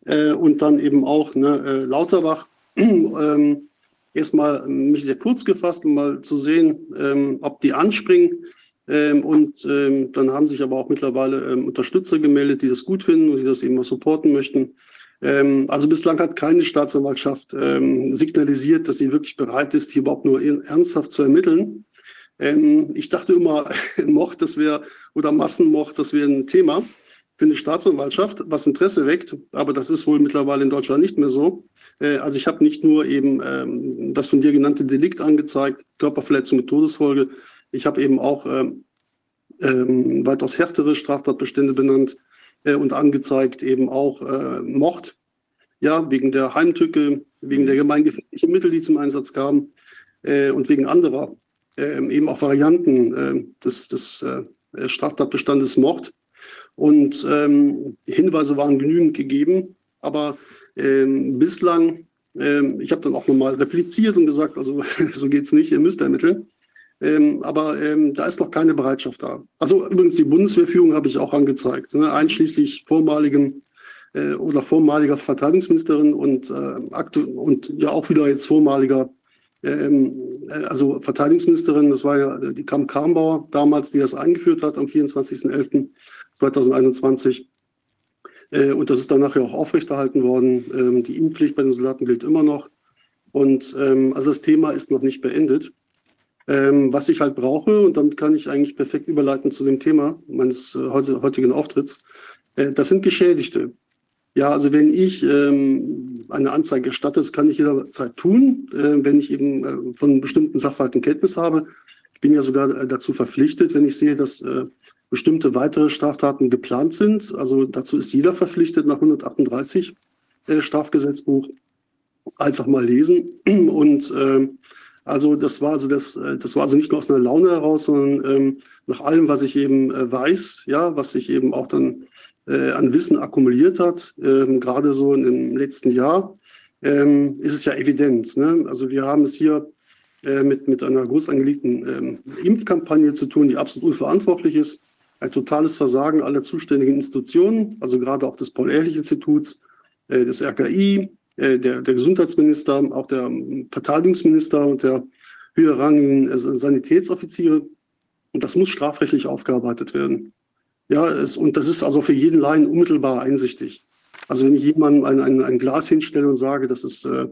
äh, und dann eben auch ne, äh, Lauterbach. [clears throat] ähm, erstmal mich sehr kurz gefasst, um mal zu sehen, ähm, ob die anspringen. Ähm, und ähm, dann haben sich aber auch mittlerweile ähm, Unterstützer gemeldet, die das gut finden und die das eben auch supporten möchten. Ähm, also bislang hat keine Staatsanwaltschaft signalisiert, dass sie wirklich bereit ist, hier überhaupt nur ernsthaft zu ermitteln. Ich dachte immer, [laughs] Mord, das wäre, oder Massenmord, das wäre ein Thema für eine Staatsanwaltschaft, was Interesse weckt, aber das ist wohl mittlerweile in Deutschland nicht mehr so. Äh, also ich habe nicht nur eben ähm, das von dir genannte Delikt angezeigt, Körperverletzung mit Todesfolge, ich habe eben auch ähm, ähm, weitaus härtere Straftatbestände benannt äh, und angezeigt eben auch äh, Mord, ja, wegen der Heimtücke, wegen der gemeingefährlichen Mittel, die zum Einsatz kamen äh, und wegen anderer, äh, eben auch Varianten äh, des, des äh, Straftatbestandes Mord. Und ähm, Hinweise waren genügend gegeben, aber ähm, bislang, ähm, ich habe dann auch nochmal repliziert und gesagt, also [laughs] so geht's nicht, ihr müsst ermitteln. Ähm, aber ähm, da ist noch keine Bereitschaft da. Also übrigens die Bundeswehrführung habe ich auch angezeigt, ne, einschließlich vormaligem äh, oder vormaliger Verteidigungsministerin und, äh, und ja auch wieder jetzt vormaliger, ähm, äh, also Verteidigungsministerin, das war ja die Kram Karmbauer damals, die das eingeführt hat am 24.11.2021. Äh, und das ist dann nachher auch aufrechterhalten worden. Ähm, die Impfpflicht bei den Soldaten gilt immer noch. Und ähm, also das Thema ist noch nicht beendet. Ähm, was ich halt brauche, und damit kann ich eigentlich perfekt überleiten zu dem Thema meines äh, heutigen Auftritts, äh, das sind Geschädigte. Ja, also wenn ich ähm, eine Anzeige erstatte, das kann ich jederzeit tun, äh, wenn ich eben äh, von bestimmten Sachverhalten Kenntnis habe. Ich bin ja sogar äh, dazu verpflichtet, wenn ich sehe, dass äh, bestimmte weitere Straftaten geplant sind. Also dazu ist jeder verpflichtet nach 138 äh, Strafgesetzbuch. Einfach mal lesen [clears throat] und äh, also das war also das, äh, das war also nicht nur aus einer Laune heraus, sondern ähm, nach allem, was ich eben äh, weiß, ja, was sich eben auch dann äh, an Wissen akkumuliert hat, ähm, gerade so in, im letzten Jahr, ähm, ist es ja evident. Ne? Also wir haben es hier äh, mit, mit einer groß angelegten ähm, Impfkampagne zu tun, die absolut unverantwortlich ist. Ein totales Versagen aller zuständigen Institutionen, also gerade auch des Paul-Ehrlich-Instituts, äh, des RKI, äh, der, der Gesundheitsminister, auch der ähm, Verteidigungsminister und der höherrangigen äh, Sanitätsoffiziere. Und das muss strafrechtlich aufgearbeitet werden. Ja, es, und das ist also für jeden Laien unmittelbar einsichtig. Also wenn ich jemandem ein, ein, ein Glas hinstelle und sage, das ist äh,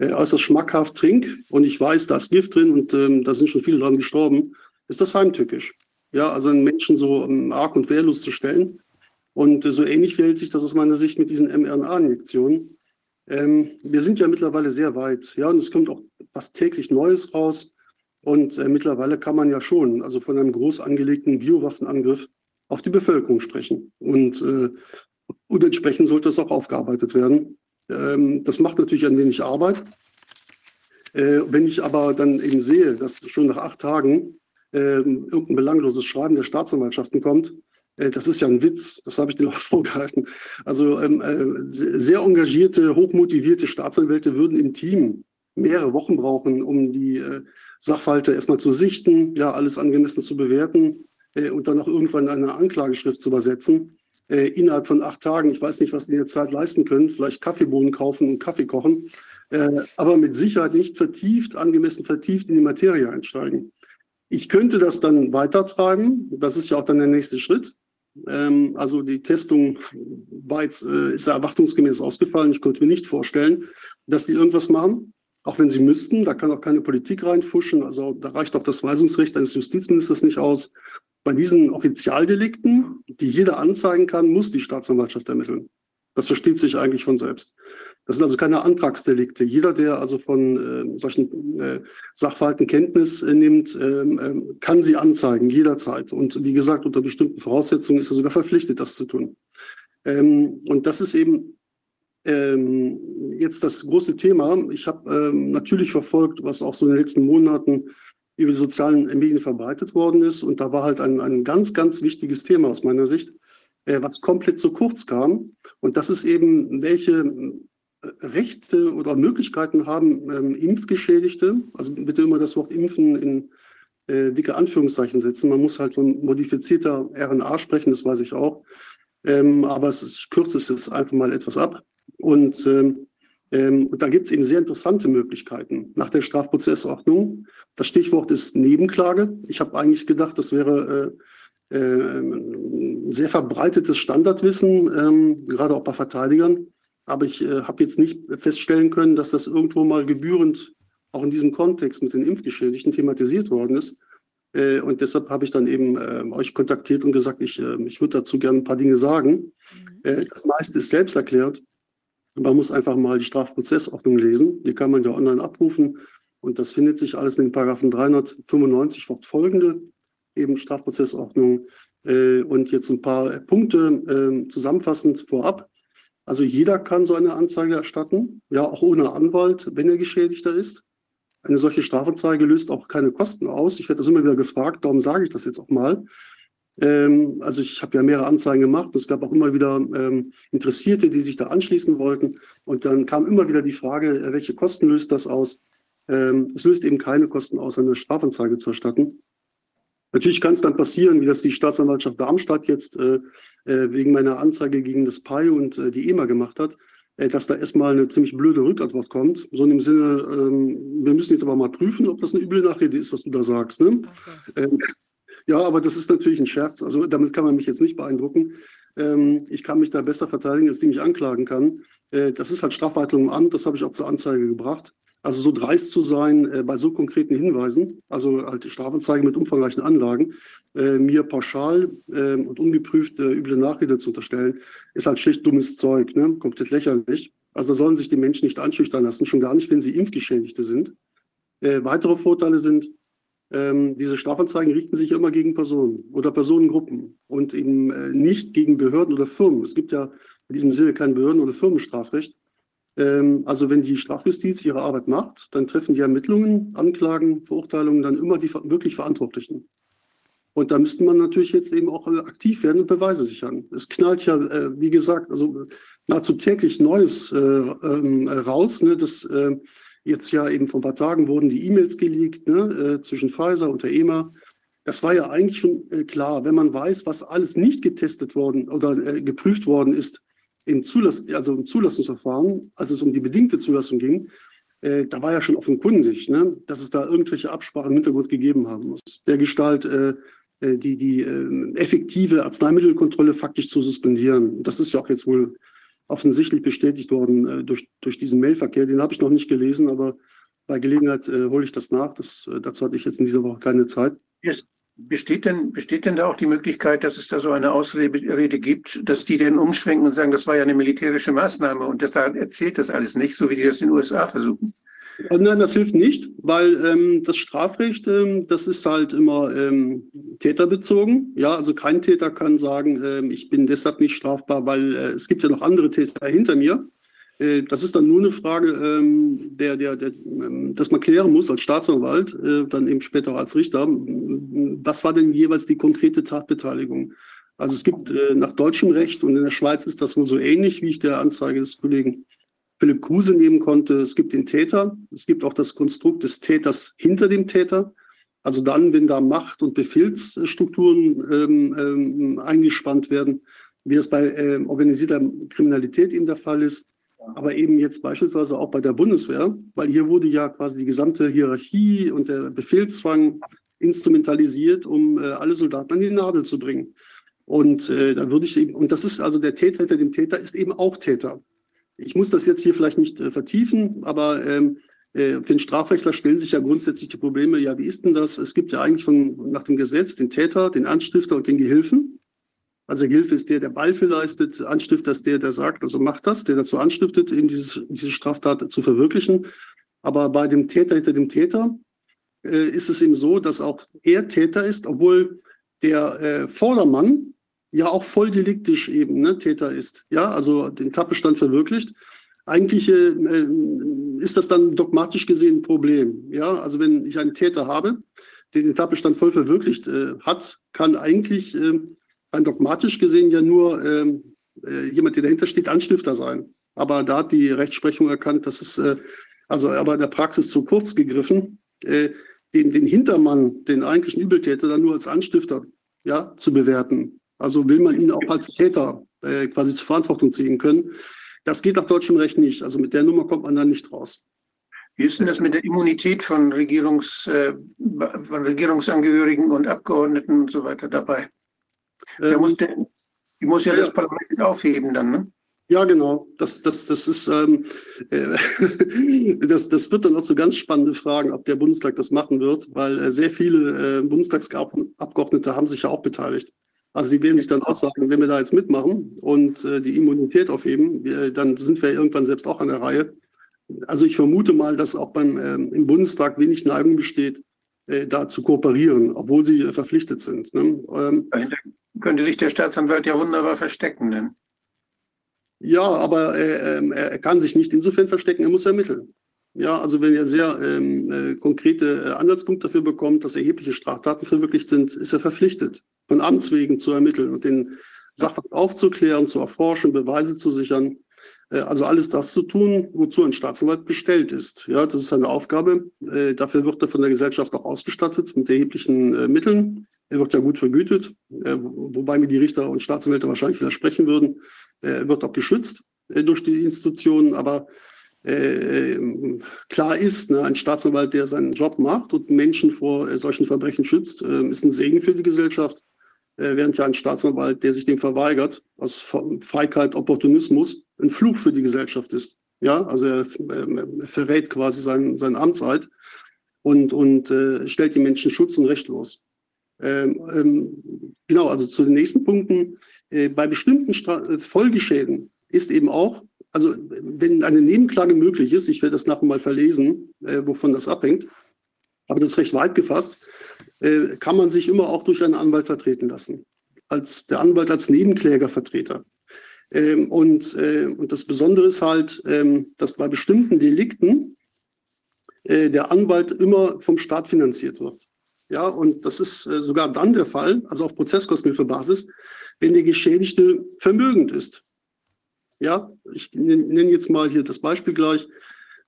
äußerst schmackhaft trinke und ich weiß, da ist Gift drin und ähm, da sind schon viele dran gestorben, ist das heimtückisch. Ja, also einen Menschen so ähm, arg und wehrlos zu stellen. Und äh, so ähnlich verhält sich das aus meiner Sicht mit diesen mRNA-Injektionen. Ähm, wir sind ja mittlerweile sehr weit, ja, und es kommt auch fast täglich Neues raus. Und äh, mittlerweile kann man ja schon, also von einem groß angelegten Biowaffenangriff auf die Bevölkerung sprechen. Und, äh, und entsprechend sollte es auch aufgearbeitet werden. Ähm, das macht natürlich ein wenig Arbeit. Äh, wenn ich aber dann eben sehe, dass schon nach acht Tagen äh, irgendein belangloses Schreiben der Staatsanwaltschaften kommt, äh, das ist ja ein Witz, das habe ich dir [laughs] auch vorgehalten. Also ähm, äh, sehr engagierte, hochmotivierte Staatsanwälte würden im Team mehrere Wochen brauchen, um die äh, Sachverhalte erstmal zu sichten, ja, alles angemessen zu bewerten äh, und dann auch irgendwann eine Anklageschrift zu übersetzen. Innerhalb von acht Tagen, ich weiß nicht, was die in der Zeit leisten können, vielleicht Kaffeebohnen kaufen und Kaffee kochen, aber mit Sicherheit nicht vertieft, angemessen vertieft in die Materie einsteigen. Ich könnte das dann weitertreiben, das ist ja auch dann der nächste Schritt. Ähm, also die Testung war jetzt, äh, ist ja erwartungsgemäß ausgefallen. Ich konnte mir nicht vorstellen, dass die irgendwas machen. Auch wenn sie müssten, da kann auch keine Politik reinfuschen. Also da reicht auch das Weisungsrecht eines Justizministers nicht aus. Bei diesen Offizialdelikten, die jeder anzeigen kann, muss die Staatsanwaltschaft ermitteln. Das versteht sich eigentlich von selbst. Das sind also keine Antragsdelikte. Jeder, der also von äh, solchen äh, Sachverhalten Kenntnis äh, nimmt, ähm, ähm, kann sie anzeigen, jederzeit. Und wie gesagt, unter bestimmten Voraussetzungen ist er sogar verpflichtet, das zu tun. Ähm, und das ist eben ähm, jetzt das große Thema. Ich habe ähm, natürlich verfolgt, was auch so in den letzten Monaten über die sozialen Medien verbreitet worden ist. Und da war halt ein, ein ganz, ganz wichtiges Thema aus meiner Sicht, äh, was komplett zu kurz kam. Und das ist eben, welche Rechte oder Möglichkeiten haben ähm, Impfgeschädigte, also bitte immer das Wort Impfen in äh, dicke Anführungszeichen setzen. Man muss halt von modifizierter RNA sprechen, das weiß ich auch. Ähm, aber es ist, ich kürze es jetzt einfach mal etwas ab. Und, ähm, ähm, und da gibt es eben sehr interessante Möglichkeiten nach der Strafprozessordnung. Das Stichwort ist Nebenklage. Ich habe eigentlich gedacht, das wäre äh, äh, sehr verbreitetes Standardwissen, ähm, gerade auch bei Verteidigern. Aber ich äh, habe jetzt nicht feststellen können, dass das irgendwo mal gebührend auch in diesem Kontext mit den Impfgeschädigten thematisiert worden ist. Äh, und deshalb habe ich dann eben äh, euch kontaktiert und gesagt, ich, äh, ich würde dazu gerne ein paar Dinge sagen. Mhm. Äh, das meiste ist selbst erklärt. Man muss einfach mal die Strafprozessordnung lesen. Die kann man ja online abrufen. Und das findet sich alles in den Paragraphen 395 fortfolgende, eben Strafprozessordnung. Äh, und jetzt ein paar Punkte äh, zusammenfassend vorab. Also jeder kann so eine Anzeige erstatten, ja auch ohne Anwalt, wenn er Geschädigter ist. Eine solche Strafanzeige löst auch keine Kosten aus. Ich werde das immer wieder gefragt, darum sage ich das jetzt auch mal. Ähm, also ich habe ja mehrere Anzeigen gemacht. Es gab auch immer wieder ähm, Interessierte, die sich da anschließen wollten. Und dann kam immer wieder die Frage, äh, welche Kosten löst das aus? Ähm, es löst eben keine Kosten aus, eine Strafanzeige zu erstatten. Natürlich kann es dann passieren, wie das die Staatsanwaltschaft Darmstadt jetzt äh, wegen meiner Anzeige gegen das PAI und äh, die EMA gemacht hat, äh, dass da erstmal eine ziemlich blöde Rückantwort kommt. So in dem Sinne, ähm, wir müssen jetzt aber mal prüfen, ob das eine üble Nachrede ist, was du da sagst. Ne? Okay. Ähm, ja, aber das ist natürlich ein Scherz. Also damit kann man mich jetzt nicht beeindrucken. Ähm, ich kann mich da besser verteidigen, als die mich anklagen kann. Äh, das ist halt Strafweitelung im Amt, das habe ich auch zur Anzeige gebracht. Also so dreist zu sein äh, bei so konkreten Hinweisen, also halt Strafanzeige mit umfangreichen Anlagen, äh, mir pauschal äh, und ungeprüft äh, üble Nachrede zu unterstellen, ist halt schlicht dummes Zeug, ne? komplett lächerlich. Also sollen sich die Menschen nicht anschüchtern lassen, schon gar nicht, wenn sie Impfgeschädigte sind. Äh, weitere Vorteile sind, ähm, diese Strafanzeigen richten sich immer gegen Personen oder Personengruppen und eben äh, nicht gegen Behörden oder Firmen. Es gibt ja in diesem Sinne kein Behörden- oder Firmenstrafrecht. Ähm, also wenn die Strafjustiz ihre Arbeit macht, dann treffen die Ermittlungen, Anklagen, Verurteilungen dann immer die wirklich Verantwortlichen. Und da müsste man natürlich jetzt eben auch äh, aktiv werden und Beweise sichern. Es knallt ja, äh, wie gesagt, also nahezu täglich Neues äh, ähm, raus. Ne, das Jetzt ja eben vor ein paar Tagen wurden die E-Mails geleakt ne, zwischen Pfizer und der EMA. Das war ja eigentlich schon klar, wenn man weiß, was alles nicht getestet worden oder geprüft worden ist im, Zulass also im Zulassungsverfahren, als es um die bedingte Zulassung ging, äh, da war ja schon offenkundig, ne, dass es da irgendwelche Absprachen im Hintergrund gegeben haben muss. Der Gestalt, äh, äh, die, die effektive Arzneimittelkontrolle faktisch zu suspendieren. Das ist ja auch jetzt wohl offensichtlich bestätigt worden äh, durch, durch diesen Mailverkehr. Den habe ich noch nicht gelesen, aber bei Gelegenheit äh, hole ich das nach. Das, äh, dazu hatte ich jetzt in dieser Woche keine Zeit. Yes. Besteht denn, besteht denn da auch die Möglichkeit, dass es da so eine Ausrede gibt, dass die denn umschwenken und sagen, das war ja eine militärische Maßnahme und das, da erzählt das alles nicht, so wie die das in den USA versuchen? Äh, nein, das hilft nicht, weil ähm, das Strafrecht, ähm, das ist halt immer ähm, täterbezogen. Ja, also kein Täter kann sagen, ähm, ich bin deshalb nicht strafbar, weil äh, es gibt ja noch andere Täter hinter mir. Äh, das ist dann nur eine Frage, ähm, der, der, der, ähm, dass man klären muss als Staatsanwalt, äh, dann eben später auch als Richter, was war denn jeweils die konkrete Tatbeteiligung? Also es gibt äh, nach deutschem Recht und in der Schweiz ist das wohl so ähnlich, wie ich der Anzeige des Kollegen Philipp Kruse nehmen konnte. Es gibt den Täter, es gibt auch das Konstrukt des Täters hinter dem Täter. Also dann, wenn da Macht- und Befehlsstrukturen ähm, ähm, eingespannt werden, wie es bei ähm, organisierter Kriminalität eben der Fall ist, aber eben jetzt beispielsweise auch bei der Bundeswehr, weil hier wurde ja quasi die gesamte Hierarchie und der Befehlszwang instrumentalisiert, um äh, alle Soldaten an die Nadel zu bringen. Und äh, da würde ich eben, und das ist also der Täter hinter dem Täter ist eben auch Täter. Ich muss das jetzt hier vielleicht nicht äh, vertiefen, aber ähm, äh, für den Strafrechtler stellen sich ja grundsätzlich die Probleme, ja, wie ist denn das? Es gibt ja eigentlich von, nach dem Gesetz den Täter, den Anstifter und den Gehilfen. Also Gehilfe ist der, der Beifall leistet, Anstifter ist der, der sagt, also macht das, der dazu anstiftet, eben dieses, diese Straftat zu verwirklichen. Aber bei dem Täter hinter dem Täter äh, ist es eben so, dass auch er Täter ist, obwohl der äh, Vordermann ja auch voll deliktisch eben ne, Täter ist. Ja, also den Tatbestand verwirklicht. Eigentlich äh, ist das dann dogmatisch gesehen ein Problem. Ja, also wenn ich einen Täter habe, der den Tatbestand voll verwirklicht äh, hat, kann eigentlich äh, rein dogmatisch gesehen ja nur ähm, äh, jemand, der dahinter steht, Anstifter sein. Aber da hat die Rechtsprechung erkannt, dass es äh, also aber in der Praxis zu kurz gegriffen, äh, den, den Hintermann, den eigentlichen Übeltäter, dann nur als Anstifter ja, zu bewerten. Also will man ihn auch als Täter äh, quasi zur Verantwortung ziehen können. Das geht nach deutschem Recht nicht. Also mit der Nummer kommt man dann nicht raus. Wie ist denn das mit der Immunität von, Regierungs, äh, von Regierungsangehörigen und Abgeordneten und so weiter dabei? Der ähm, muss, der, die muss ja, ja das Parlament aufheben dann, ne? Ja, genau. Das, das, das ist, ähm, [laughs] äh, das, das wird dann auch so ganz spannende Fragen, ob der Bundestag das machen wird, weil äh, sehr viele äh, Bundestagsabgeordnete haben sich ja auch beteiligt. Also die werden sich dann auch sagen, wenn wir da jetzt mitmachen und äh, die Immunität aufheben, wir, dann sind wir irgendwann selbst auch an der Reihe. Also ich vermute mal, dass auch beim ähm, im Bundestag wenig Neigung besteht, äh, da zu kooperieren, obwohl sie äh, verpflichtet sind. Ne? Ähm, könnte sich der Staatsanwalt ja wunderbar verstecken, denn. Ja, aber äh, ähm, er kann sich nicht insofern verstecken, er muss ermitteln. Ja, also wenn er sehr ähm, äh, konkrete äh, Ansatzpunkte dafür bekommt, dass erhebliche Straftaten verwirklicht sind, ist er verpflichtet, von Amts wegen zu ermitteln und den Sachverhalt aufzuklären, zu erforschen, Beweise zu sichern. Äh, also alles das zu tun, wozu ein Staatsanwalt bestellt ist. Ja, das ist seine Aufgabe. Äh, dafür wird er von der Gesellschaft auch ausgestattet mit erheblichen äh, Mitteln. Er wird ja gut vergütet, wobei mir die Richter und Staatsanwälte wahrscheinlich widersprechen würden. Er wird auch geschützt durch die Institutionen, aber klar ist, ne, ein Staatsanwalt, der seinen Job macht und Menschen vor solchen Verbrechen schützt, ist ein Segen für die Gesellschaft während ja ein Staatsanwalt, der sich dem verweigert, aus Feigheit, Opportunismus, ein Fluch für die Gesellschaft ist. Ja, also er, er verrät quasi sein, sein Amtseid und, und äh, stellt die Menschen schutz- und rechtlos. Ähm, ähm, genau, also zu den nächsten Punkten. Äh, bei bestimmten Stra äh, Folgeschäden ist eben auch, also wenn eine Nebenklage möglich ist, ich werde das nachher mal verlesen, äh, wovon das abhängt, aber das ist recht weit gefasst, äh, kann man sich immer auch durch einen Anwalt vertreten lassen. Als der Anwalt als Nebenklägervertreter. Ähm, und, äh, und das Besondere ist halt, ähm, dass bei bestimmten Delikten äh, der Anwalt immer vom Staat finanziert wird. Ja, und das ist äh, sogar dann der Fall, also auf Prozesskostenhilfebasis, wenn der Geschädigte vermögend ist. Ja, ich nenne jetzt mal hier das Beispiel gleich.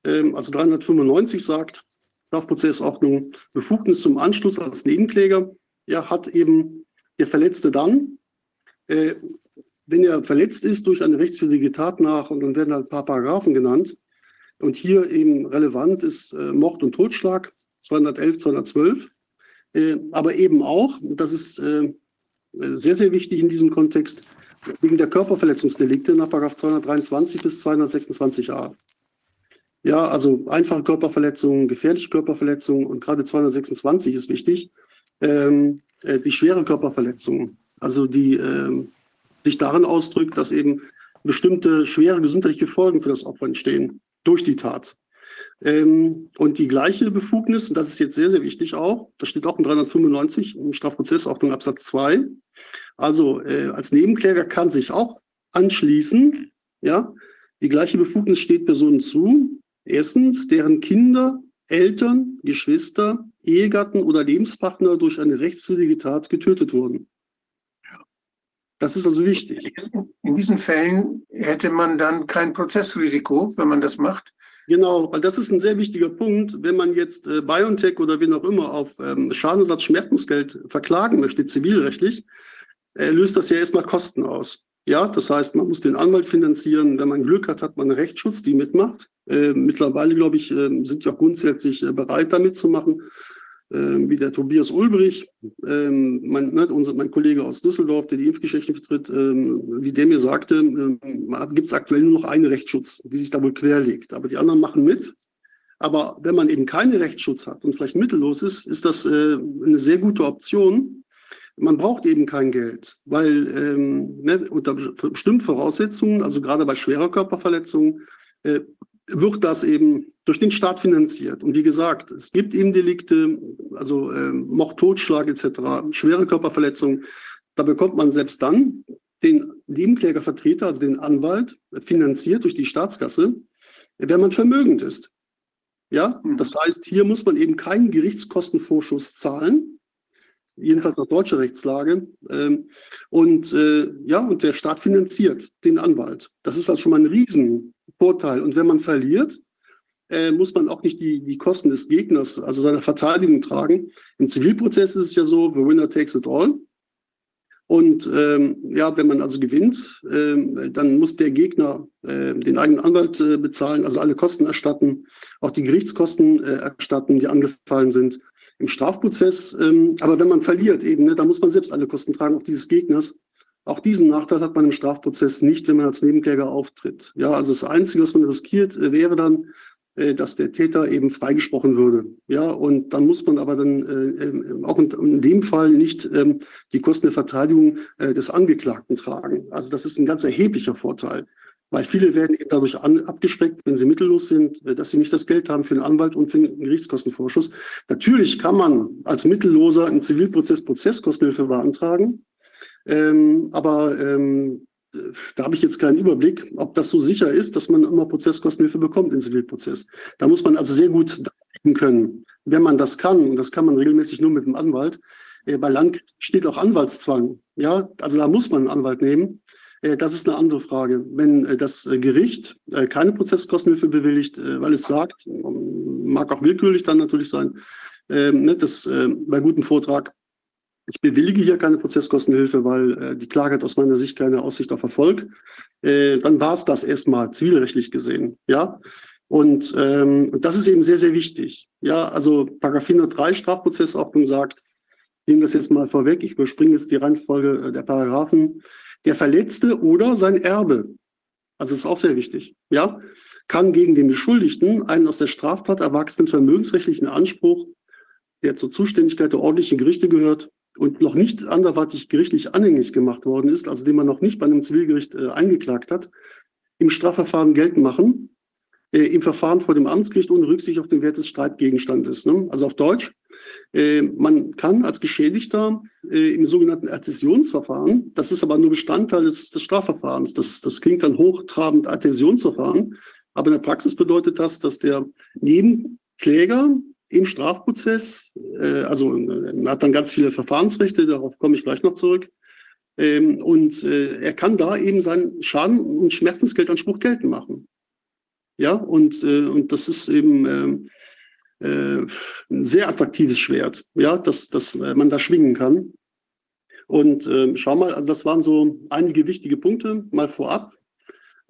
Ähm, also 395 sagt, Strafprozessordnung Befugnis zum Anschluss als Nebenkläger, ja, hat eben der Verletzte dann, äh, wenn er verletzt ist durch eine rechtswidrige Tat nach, und dann werden halt ein paar Paragraphen genannt, und hier eben relevant ist äh, Mord und Totschlag, 211, 212, äh, aber eben auch, das ist äh, sehr, sehr wichtig in diesem Kontext, wegen der Körperverletzungsdelikte nach 223 bis 226a. Ja, also einfache Körperverletzungen, gefährliche Körperverletzungen und gerade 226 ist wichtig. Ähm, äh, die schwere Körperverletzung, also die ähm, sich darin ausdrückt, dass eben bestimmte schwere gesundheitliche Folgen für das Opfer entstehen durch die Tat. Ähm, und die gleiche Befugnis, und das ist jetzt sehr, sehr wichtig auch, das steht auch in 395 im Strafprozessordnung Absatz 2. Also äh, als Nebenkläger kann sich auch anschließen, ja, die gleiche Befugnis steht Personen zu. Erstens, deren Kinder, Eltern, Geschwister, Ehegatten oder Lebenspartner durch eine rechtswidrige Tat getötet wurden. Das ist also wichtig. In diesen Fällen hätte man dann kein Prozessrisiko, wenn man das macht. Genau, weil das ist ein sehr wichtiger Punkt. Wenn man jetzt äh, BioNTech oder wen auch immer auf ähm, Schadenersatz Schmerzensgeld verklagen möchte, zivilrechtlich, äh, löst das ja erstmal Kosten aus. Ja, das heißt, man muss den Anwalt finanzieren. Wenn man Glück hat, hat man einen Rechtsschutz, die mitmacht. Äh, mittlerweile, glaube ich, äh, sind auch grundsätzlich äh, bereit, damit zu machen. Ähm, wie der Tobias Ulbrich, ähm, mein, ne, unser, mein Kollege aus Düsseldorf, der die Impfgeschichte vertritt, ähm, wie der mir sagte, gibt es aktuell nur noch einen Rechtsschutz, die sich da wohl querlegt. Aber die anderen machen mit. Aber wenn man eben keinen Rechtsschutz hat und vielleicht mittellos ist, ist das äh, eine sehr gute Option. Man braucht eben kein Geld, weil ne, unter bestimmten Voraussetzungen, also gerade bei schwerer Körperverletzungen, äh, wird das eben durch den Staat finanziert. Und wie gesagt, es gibt eben Delikte, also äh, Mord, Totschlag etc., schwere Körperverletzungen. Da bekommt man selbst dann den Nebenklägervertreter, also den Anwalt, finanziert durch die Staatskasse, wenn man vermögend ist. Ja, mhm. das heißt, hier muss man eben keinen Gerichtskostenvorschuss zahlen, jedenfalls nach deutscher Rechtslage. Ähm, und äh, ja, und der Staat finanziert den Anwalt. Das ist also schon mal ein Riesenvorteil. Und wenn man verliert, äh, muss man auch nicht die, die Kosten des Gegners, also seiner Verteidigung tragen. Im Zivilprozess ist es ja so, the winner takes it all. Und ähm, ja, wenn man also gewinnt, äh, dann muss der Gegner äh, den eigenen Anwalt äh, bezahlen, also alle Kosten erstatten, auch die Gerichtskosten äh, erstatten, die angefallen sind im Strafprozess. Ähm, aber wenn man verliert eben, ne, dann muss man selbst alle Kosten tragen, auch dieses Gegners. Auch diesen Nachteil hat man im Strafprozess nicht, wenn man als Nebenkläger auftritt. Ja, also das Einzige, was man riskiert, äh, wäre dann, äh, dass der Täter eben freigesprochen würde. Ja, und dann muss man aber dann äh, ähm, auch in, in, dem Fall nicht ähm, die Kosten der Verteidigung äh, des Angeklagten tragen. Also das ist ein ganz erheblicher Vorteil, weil viele werden eben dadurch an, abgeschreckt, wenn sie mittellos sind, äh, dass sie nicht das Geld haben für einen Anwalt und für einen Gerichtskostenvorschuss. Natürlich kann man als Mittelloser im Zivilprozess Prozesskostenhilfe beantragen. Ähm, aber ähm, da habe ich jetzt keinen Überblick, ob das so sicher ist, dass man immer Prozesskostenhilfe bekommt im Zivilprozess. Da muss man also sehr gut denken können. Wenn man das kann, und das kann man regelmäßig nur mit dem Anwalt, äh, bei Land steht auch Anwaltszwang. Ja, also da muss man einen Anwalt nehmen. Äh, das ist eine andere Frage. Wenn äh, das Gericht äh, keine Prozesskostenhilfe bewilligt, äh, weil es sagt, mag auch willkürlich dann natürlich sein, ähm, ne, das bei gutem Vortrag, ich bewillige hier keine Prozesskostenhilfe, weil äh, die Klage hat aus meiner Sicht keine Aussicht auf Erfolg. Äh, dann war es das erstmal zivilrechtlich gesehen. Ja. Und ähm, das ist eben sehr, sehr wichtig. Ja, also Paragraph 403 Strafprozessordnung sagt, ich nehme das jetzt mal vorweg, ich überspringe jetzt die Reihenfolge äh, der Paragraphen, der Verletzte oder sein Erbe, also ist auch sehr wichtig, ja, kann gegen den Beschuldigten einen aus der Straftat erwachsenen vermögensrechtlichen Anspruch, der zur Zuständigkeit der ordentlichen Gerichte gehört, und noch nicht anderweitig gerichtlich anhängig gemacht worden ist, also den man noch nicht bei einem Zivilgericht äh, eingeklagt hat, im Strafverfahren geltend machen, äh, im Verfahren vor dem Amtsgericht ohne Rücksicht auf den Wert des Streitgegenstandes. Ne? Also auf Deutsch, äh, man kann als Geschädigter äh, im sogenannten Adhäsionsverfahren, das ist aber nur Bestandteil des, des Strafverfahrens, das, das klingt dann hochtrabend Adhäsionsverfahren, aber in der Praxis bedeutet das, dass der Nebenkläger im Strafprozess, äh, also man hat dann ganz viele Verfahrensrechte, darauf komme ich gleich noch zurück. Ähm, und äh, er kann da eben seinen Schaden- und Schmerzensgeldanspruch geltend machen. Ja, und, äh, und das ist eben ähm, äh, ein sehr attraktives Schwert, ja, dass, dass man da schwingen kann. Und ähm, schau mal, also das waren so einige wichtige Punkte mal vorab.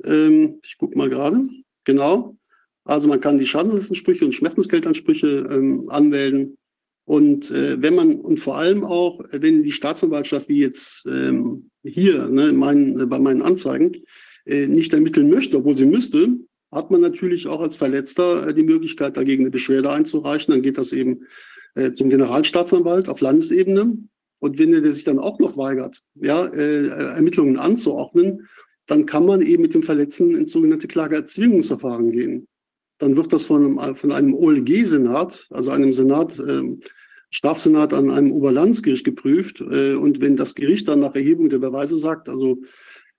Ähm, ich gucke mal gerade. Genau. Also man kann die Schadensersatzensprüche und Schmerzensgeldansprüche ähm, anmelden. Und äh, wenn man, und vor allem auch, wenn die Staatsanwaltschaft, wie jetzt ähm, hier ne, mein, äh, bei meinen Anzeigen, äh, nicht ermitteln möchte, obwohl sie müsste, hat man natürlich auch als Verletzter äh, die Möglichkeit, dagegen eine Beschwerde einzureichen. Dann geht das eben äh, zum Generalstaatsanwalt auf Landesebene. Und wenn der sich dann auch noch weigert, ja, äh, Ermittlungen anzuordnen, dann kann man eben mit dem Verletzten ins sogenannte Klageerzwingungsverfahren gehen. Dann wird das von einem, von einem OLG-Senat, also einem Senat, äh, Strafsenat an einem Oberlandesgericht geprüft. Äh, und wenn das Gericht dann nach Erhebung der Beweise sagt, also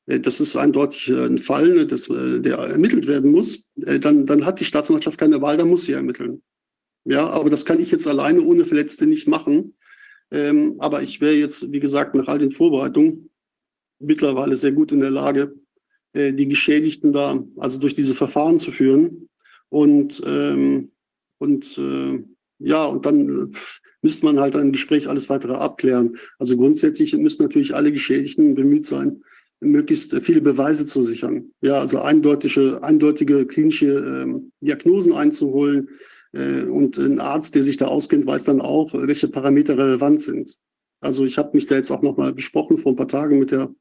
äh, das ist eindeutig äh, ein Fall, ne, das, äh, der ermittelt werden muss, dann, dann hat die Staatsanwaltschaft keine Wahl, dann muss sie ermitteln. Ja, aber das kann ich jetzt alleine ohne Verletzte nicht machen. Ähm, aber ich wäre jetzt, wie gesagt, nach all den Vorbereitungen mittlerweile sehr gut in der Lage, äh, die Geschädigten da, also durch diese Verfahren zu führen. Und, ähm, und äh, ja, und dann müsste man halt ein Gespräch alles weitere abklären. Also grundsätzlich müssen natürlich alle Geschädigten bemüht sein, möglichst viele Beweise zu sichern. Ja, also eindeutige, eindeutige klinische ähm, Diagnosen einzuholen. Äh, und ein Arzt, der sich da auskennt, weiß dann auch, welche Parameter relevant sind. Also ich habe mich da jetzt auch nochmal besprochen vor ein paar Tagen mit der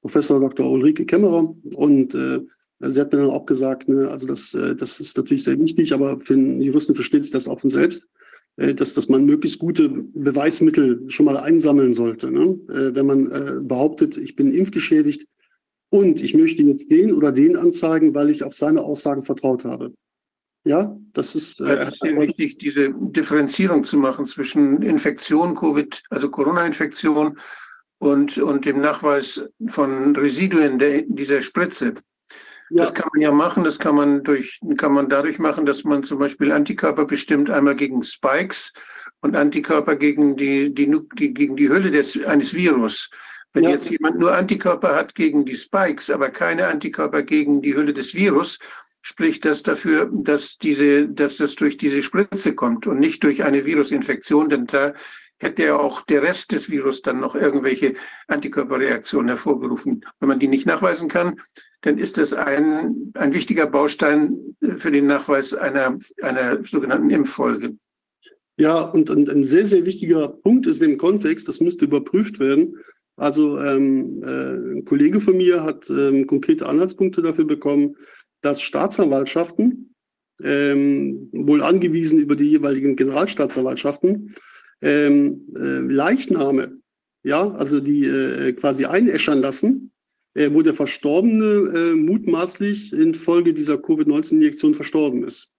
Professor Dr. Ulrike Kämmerer und äh, sie hat mir dann auch gesagt, ne, also das, äh, das ist natürlich sehr wichtig, aber für einen Juristen versteht sich das auch von selbst, äh, dass, dass man möglichst gute Beweismittel schon mal einsammeln sollte. Ne? Äh, wenn man äh, behauptet, ich bin impfgeschädigt und ich möchte jetzt den oder den anzeigen, weil ich auf seine Aussagen vertraut habe. Ja, das ist, äh, es ist sehr wichtig, diese Differenzierung zu machen zwischen Infektion, Covid, also Corona-Infektion und, und dem Nachweis von Residuen der, dieser Spritze. Ja. Das kann man ja machen, das kann man durch, kann man dadurch machen, dass man zum Beispiel Antikörper bestimmt, einmal gegen Spikes und Antikörper gegen die, die, die gegen die Hülle des, eines Virus. Wenn ja. jetzt jemand nur Antikörper hat gegen die Spikes, aber keine Antikörper gegen die Hülle des Virus, spricht das dafür, dass diese, dass das durch diese Spritze kommt und nicht durch eine Virusinfektion, denn da hätte ja auch der Rest des Virus dann noch irgendwelche Antikörperreaktionen hervorgerufen. Wenn man die nicht nachweisen kann, dann ist das ein, ein wichtiger Baustein für den Nachweis einer, einer sogenannten Impffolge. Ja, und, und ein sehr, sehr wichtiger Punkt ist im Kontext, das müsste überprüft werden. Also ähm, äh, ein Kollege von mir hat ähm, konkrete Anhaltspunkte dafür bekommen, dass Staatsanwaltschaften, ähm, wohl angewiesen über die jeweiligen Generalstaatsanwaltschaften, ähm, äh, Leichname, ja, also die äh, quasi einäschern lassen, äh, wo der Verstorbene äh, mutmaßlich infolge dieser Covid-19-Injektion verstorben ist.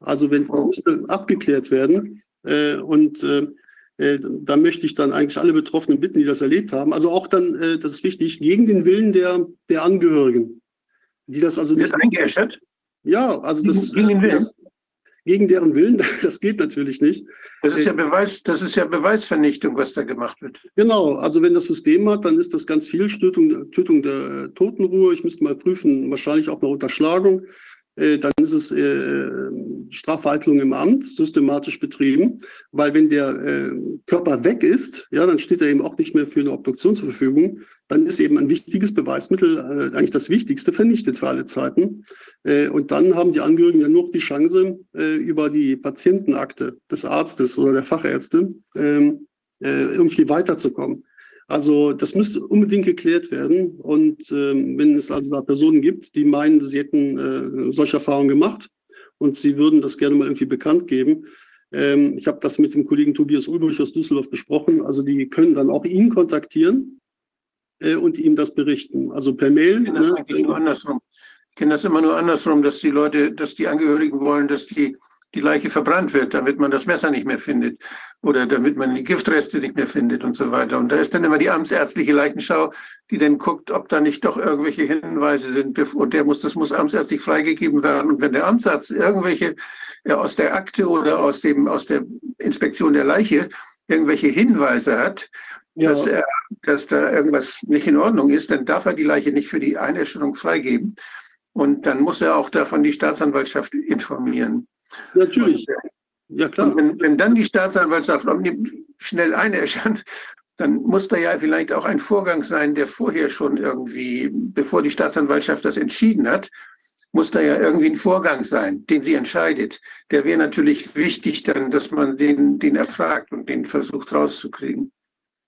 Also wenn das müsste abgeklärt werden äh, und äh, da möchte ich dann eigentlich alle Betroffenen bitten, die das erlebt haben. Also auch dann, das ist wichtig, gegen den Willen der, der Angehörigen. Die das also Wird eingeäschert? Ja, also das. Gegen den Willen? Das, gegen deren Willen, [laughs] das geht natürlich nicht. Das ist ja Beweis, das ist ja Beweisvernichtung, was da gemacht wird. Genau, also wenn das System hat, dann ist das ganz viel Tötung, Tötung der Totenruhe. Ich müsste mal prüfen, wahrscheinlich auch noch Unterschlagung. Äh, dann ist es äh, Strafvereitelung im Amt systematisch betrieben, weil wenn der äh, Körper weg ist, ja, dann steht er eben auch nicht mehr für eine Obduktion zur Verfügung. Dann ist eben ein wichtiges Beweismittel, äh, eigentlich das Wichtigste, vernichtet für alle Zeiten. Äh, und dann haben die Angehörigen ja nur die Chance, äh, über die Patientenakte des Arztes oder der Fachärzte ähm, irgendwie weiterzukommen. Also das müsste unbedingt geklärt werden. Und ähm, wenn es also da Personen gibt, die meinen, sie hätten äh, solche Erfahrungen gemacht und sie würden das gerne mal irgendwie bekannt geben. Ähm, ich habe das mit dem Kollegen Tobias Ulbrich aus Düsseldorf besprochen. Also die können dann auch ihn kontaktieren äh, und ihm das berichten. Also per Mail. Ich kenne das, ne? nur andersrum. ich kenne das immer nur andersrum, dass die Leute, dass die Angehörigen wollen, dass die die Leiche verbrannt wird, damit man das Messer nicht mehr findet oder damit man die Giftreste nicht mehr findet und so weiter. Und da ist dann immer die amtsärztliche Leichenschau, die dann guckt, ob da nicht doch irgendwelche Hinweise sind. Und der muss, das muss amtsärztlich freigegeben werden. Und wenn der Amtsarzt irgendwelche ja, aus der Akte oder aus dem, aus der Inspektion der Leiche irgendwelche Hinweise hat, ja. dass, er, dass da irgendwas nicht in Ordnung ist, dann darf er die Leiche nicht für die Einäscherung freigeben. Und dann muss er auch davon die Staatsanwaltschaft informieren. Natürlich. Ja, klar. Und wenn, wenn dann die Staatsanwaltschaft schnell einäschert, dann muss da ja vielleicht auch ein Vorgang sein, der vorher schon irgendwie, bevor die Staatsanwaltschaft das entschieden hat, muss da ja irgendwie ein Vorgang sein, den sie entscheidet. Der wäre natürlich wichtig dann, dass man den, den erfragt und den versucht rauszukriegen.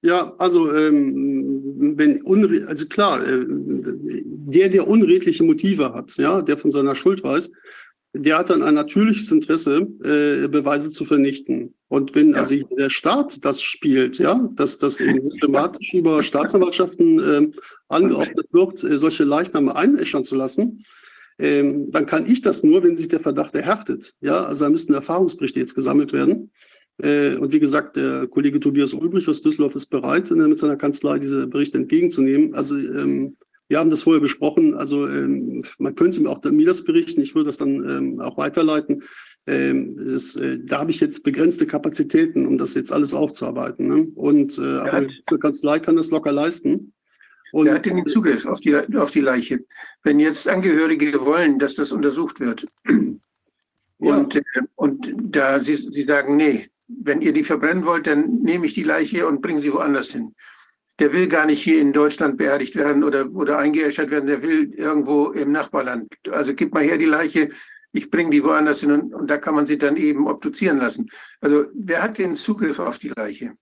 Ja, also ähm, wenn unre also klar, äh, der, der unredliche Motive hat, ja, der von seiner Schuld weiß, der hat dann ein natürliches Interesse, äh, Beweise zu vernichten. Und wenn ja. also der Staat das spielt, ja, dass das eben systematisch über Staatsanwaltschaften äh, angeordnet wird, äh, solche Leichname einäschern zu lassen, ähm, dann kann ich das nur, wenn sich der Verdacht erhärtet. Ja, also da müssten Erfahrungsberichte jetzt gesammelt werden. Äh, und wie gesagt, der Kollege Tobias Ulbrich aus Düsseldorf ist bereit, äh, mit seiner Kanzlei diese Berichte entgegenzunehmen. Also ähm, wir haben das vorher besprochen. Also ähm, man könnte mir auch mir das berichten. Ich würde das dann ähm, auch weiterleiten. Das, äh, da habe ich jetzt begrenzte Kapazitäten, um das jetzt alles aufzuarbeiten. Ne? Und aber die Kanzlei kann das locker leisten. Und, Wer hat denn den Zugriff auf die, auf die Leiche? Wenn jetzt Angehörige wollen, dass das untersucht wird, ja. und, äh, und da Sie, Sie sagen, nee, wenn ihr die verbrennen wollt, dann nehme ich die Leiche und bringe sie woanders hin. Der will gar nicht hier in Deutschland beerdigt werden oder, oder eingeäschert werden, der will irgendwo im Nachbarland. Also gib mal her die Leiche, ich bringe die woanders hin und, und da kann man sie dann eben obduzieren lassen. Also wer hat den Zugriff auf die Leiche?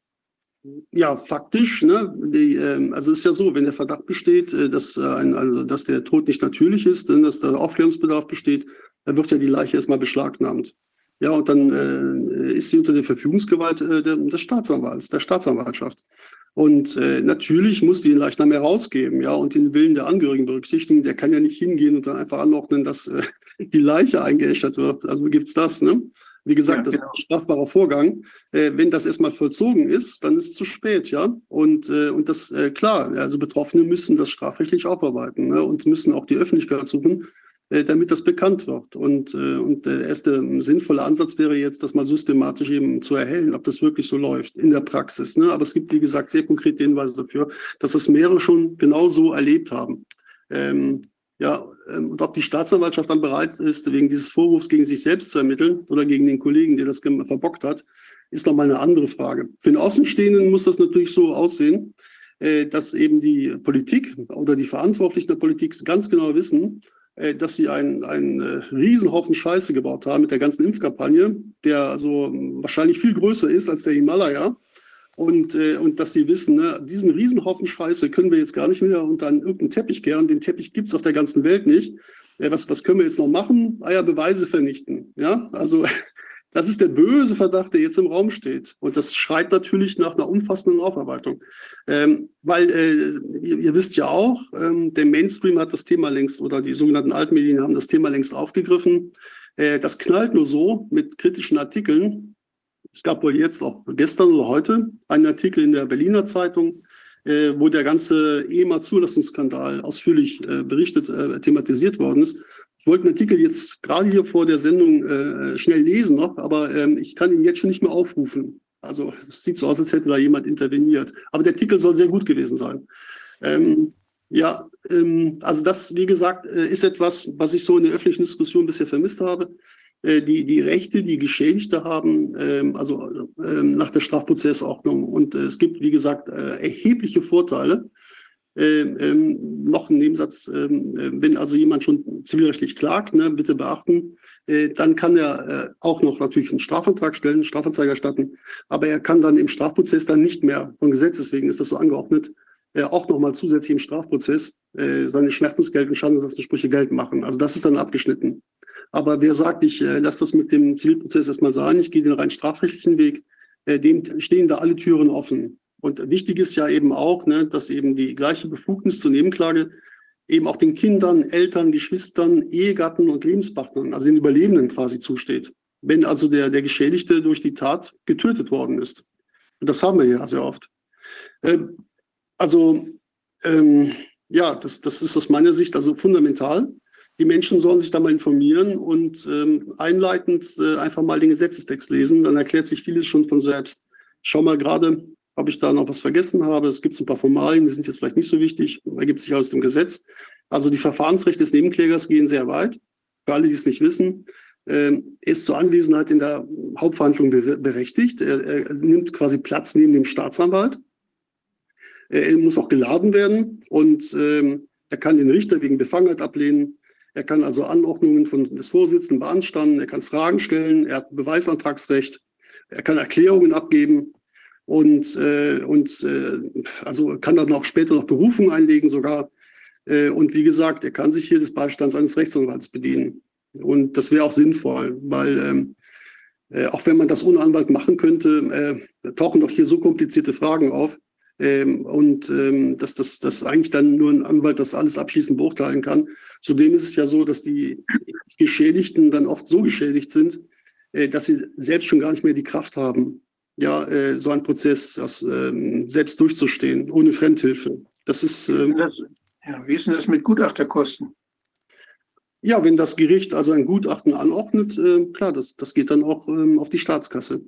Ja, faktisch, ne? Die, äh, also ist ja so, wenn der Verdacht besteht, äh, dass, äh, ein, also, dass der Tod nicht natürlich ist, dass da Aufklärungsbedarf besteht, dann wird ja die Leiche erstmal beschlagnahmt. Ja, und dann äh, ist sie unter der Verfügungsgewalt äh, des Staatsanwalts, der Staatsanwaltschaft. Und äh, natürlich muss die den Leichnam herausgeben, ja, und den Willen der Angehörigen berücksichtigen. Der kann ja nicht hingehen und dann einfach anordnen, dass äh, [laughs] die Leiche eingeäschert wird. Also gibt es das, ne? Wie gesagt, ja, das genau. ist ein strafbarer Vorgang. Äh, wenn das erstmal vollzogen ist, dann ist es zu spät, ja. Und, äh, und das, äh, klar, also Betroffene müssen das strafrechtlich aufarbeiten ne? und müssen auch die Öffentlichkeit suchen, damit das bekannt wird. Und, äh, und der erste sinnvolle Ansatz wäre jetzt, das mal systematisch eben zu erhellen, ob das wirklich so läuft in der Praxis. Ne? Aber es gibt, wie gesagt, sehr konkrete Hinweise dafür, dass das mehrere schon genau so erlebt haben. Ähm, ja, ähm, und ob die Staatsanwaltschaft dann bereit ist, wegen dieses Vorwurfs gegen sich selbst zu ermitteln oder gegen den Kollegen, der das verbockt hat, ist nochmal eine andere Frage. Für den Außenstehenden muss das natürlich so aussehen, äh, dass eben die Politik oder die Verantwortlichen der Politik ganz genau wissen, äh, dass sie einen, einen äh, Riesenhaufen Scheiße gebaut haben mit der ganzen Impfkampagne, der also wahrscheinlich viel größer ist als der Himalaya. Und, äh, und dass sie wissen, ne, diesen Riesenhaufen Scheiße können wir jetzt gar nicht mehr unter einen, irgendeinen Teppich kehren. Den Teppich gibt es auf der ganzen Welt nicht. Äh, was, was können wir jetzt noch machen? Ah ja, Beweise vernichten. Ja, also das ist der böse Verdacht, der jetzt im Raum steht. Und das schreit natürlich nach einer umfassenden Aufarbeitung. Ähm, weil äh, ihr, ihr, wisst ja auch, ähm, der Mainstream hat das Thema längst oder die sogenannten Altmedien haben das Thema längst aufgegriffen. Äh, das knallt nur so mit kritischen Artikeln. Es gab wohl jetzt auch gestern oder heute einen Artikel in der Berliner Zeitung, äh, wo der ganze EMA-Zulassungsskandal ausführlich äh, berichtet, äh, thematisiert worden ist. Wollte den Artikel jetzt gerade hier vor der Sendung äh, schnell lesen noch, aber ähm, ich kann ihn jetzt schon nicht mehr aufrufen. Also es sieht so aus, als hätte da jemand interveniert. Aber der Artikel soll sehr gut gewesen sein. Ähm, ja, ähm, also das, wie gesagt, äh, ist etwas, was ich so in der öffentlichen Diskussion bisher vermisst habe. Äh, die, die Rechte, die Geschädigte haben, ähm, also ähm, nach der Strafprozessordnung. Und äh, es gibt, wie gesagt, äh, erhebliche Vorteile noch ein Nebensatz, ähm, äh, wenn also jemand schon zivilrechtlich klagt, ne, bitte beachten, äh, dann kann er äh, auch noch natürlich einen Strafantrag stellen, einen Strafanzeiger erstatten, aber er kann dann im Strafprozess dann nicht mehr, von Gesetz wegen ist das so angeordnet, auch nochmal zusätzlich im Strafprozess seine Schmerzensgeld und Schadensersatzansprüche geltend machen. Also das ist dann abgeschnitten. Aber wer sagt, ich lasse das mit dem Zivilprozess erstmal sein, ich gehe den rein strafrechtlichen Weg, dem stehen da alle Türen offen. Und wichtig ist ja eben auch, ne, dass eben die gleiche Befugnis zur Nebenklage eben auch den Kindern, Eltern, Geschwistern, Ehegatten und Lebenspartnern, also den Überlebenden quasi zusteht. Wenn also der, der Geschädigte durch die Tat getötet worden ist. Und das haben wir ja sehr oft. Ähm, also, ähm, ja, das, das ist aus meiner Sicht also fundamental. Die Menschen sollen sich da mal informieren und ähm, einleitend äh, einfach mal den Gesetzestext lesen. Dann erklärt sich vieles schon von selbst. Schau mal gerade ob ich da noch was vergessen habe. Es gibt ein paar Formalien, die sind jetzt vielleicht nicht so wichtig, ergibt sich aus dem Gesetz. Also die Verfahrensrechte des Nebenklägers gehen sehr weit. Für alle, die es nicht wissen, ähm, ist zur Anwesenheit in der Hauptverhandlung berechtigt. Er, er, nimmt quasi Platz neben dem Staatsanwalt. Er muss auch geladen werden und ähm, er kann den Richter wegen Befangenheit ablehnen. Er kann also Anordnungen von des Vorsitzenden beanstanden, er kann Fragen stellen, er hat Beweisantragsrecht, er kann Erklärungen abgeben und, äh, und äh, also kann dann auch später noch Berufung einlegen sogar. Äh, und wie gesagt, er kann sich hier des Beistands eines Rechtsanwalts bedienen. Und das wäre auch sinnvoll, weil ähm, äh, auch wenn man das ohne Anwalt machen könnte, äh, tauchen doch hier so komplizierte Fragen auf. Ähm, und ähm, dass das dass eigentlich dann nur ein Anwalt das alles abschließend beurteilen kann. Zudem ist es ja so, dass die Geschädigten dann oft so geschädigt sind, äh, dass sie selbst schon gar nicht mehr die Kraft haben, ja, äh, so einen Prozess das, ähm, selbst durchzustehen, ohne Fremdhilfe. Das ist. Ähm, ja, wie ist denn das mit Gutachterkosten? Ja, wenn das Gericht also ein Gutachten anordnet, äh, klar, das, das geht dann auch ähm, auf die Staatskasse.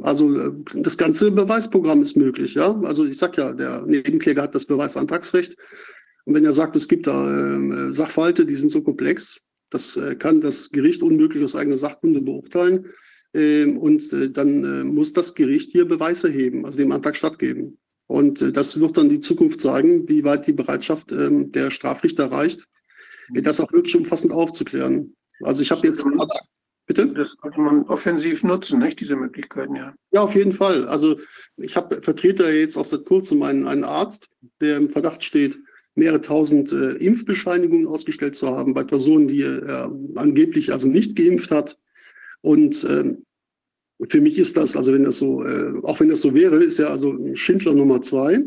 Also äh, das ganze Beweisprogramm ist möglich, ja. Also ich sag ja, der Nebenkläger hat das Beweisantragsrecht. Und wenn er sagt, es gibt da äh, Sachverhalte, die sind so komplex, das äh, kann das Gericht unmöglich aus eigener Sachkunde beurteilen. Ähm, und äh, dann äh, muss das Gericht hier Beweis erheben, also dem Antrag stattgeben. Und äh, das wird dann die Zukunft zeigen, wie weit die Bereitschaft ähm, der Strafrichter reicht, das auch wirklich umfassend aufzuklären. Also ich habe jetzt Bitte? Das sollte man offensiv nutzen, nicht, diese Möglichkeiten, ja. Ja, auf jeden Fall. Also ich habe Vertreter jetzt auch seit kurzem einen, einen Arzt, der im Verdacht steht, mehrere tausend äh, Impfbescheinigungen ausgestellt zu haben bei Personen, die er äh, angeblich also nicht geimpft hat. Und äh, für mich ist das, also wenn das so, äh, auch wenn das so wäre, ist er also Schindler Nummer zwei,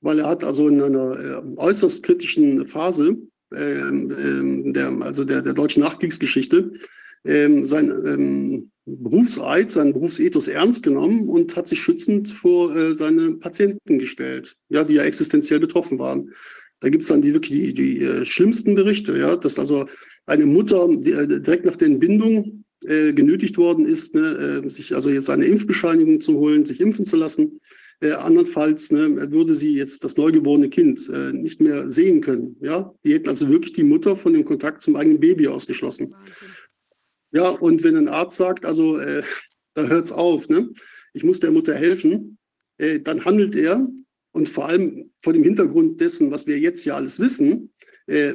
weil er hat also in einer äh, äußerst kritischen Phase ähm, ähm, der, also der, der deutschen Nachkriegsgeschichte ähm, sein ähm, Berufseid, seinen Berufsethos ernst genommen und hat sich schützend vor äh, seine Patienten gestellt, ja, die ja existenziell betroffen waren. Da gibt es dann die wirklich die, die äh, schlimmsten Berichte, ja, dass also eine Mutter die, äh, direkt nach der Entbindung äh, genötigt worden ist, ne, äh, sich also jetzt eine Impfbescheinigung zu holen, sich impfen zu lassen. Äh, andernfalls ne, würde sie jetzt das neugeborene Kind äh, nicht mehr sehen können. Ja? Die hätten also wirklich die Mutter von dem Kontakt zum eigenen Baby ausgeschlossen. Wahnsinn. Ja, und wenn ein Arzt sagt, also äh, [laughs] da hört es auf, ne? ich muss der Mutter helfen, äh, dann handelt er und vor allem vor dem Hintergrund dessen, was wir jetzt ja alles wissen, äh,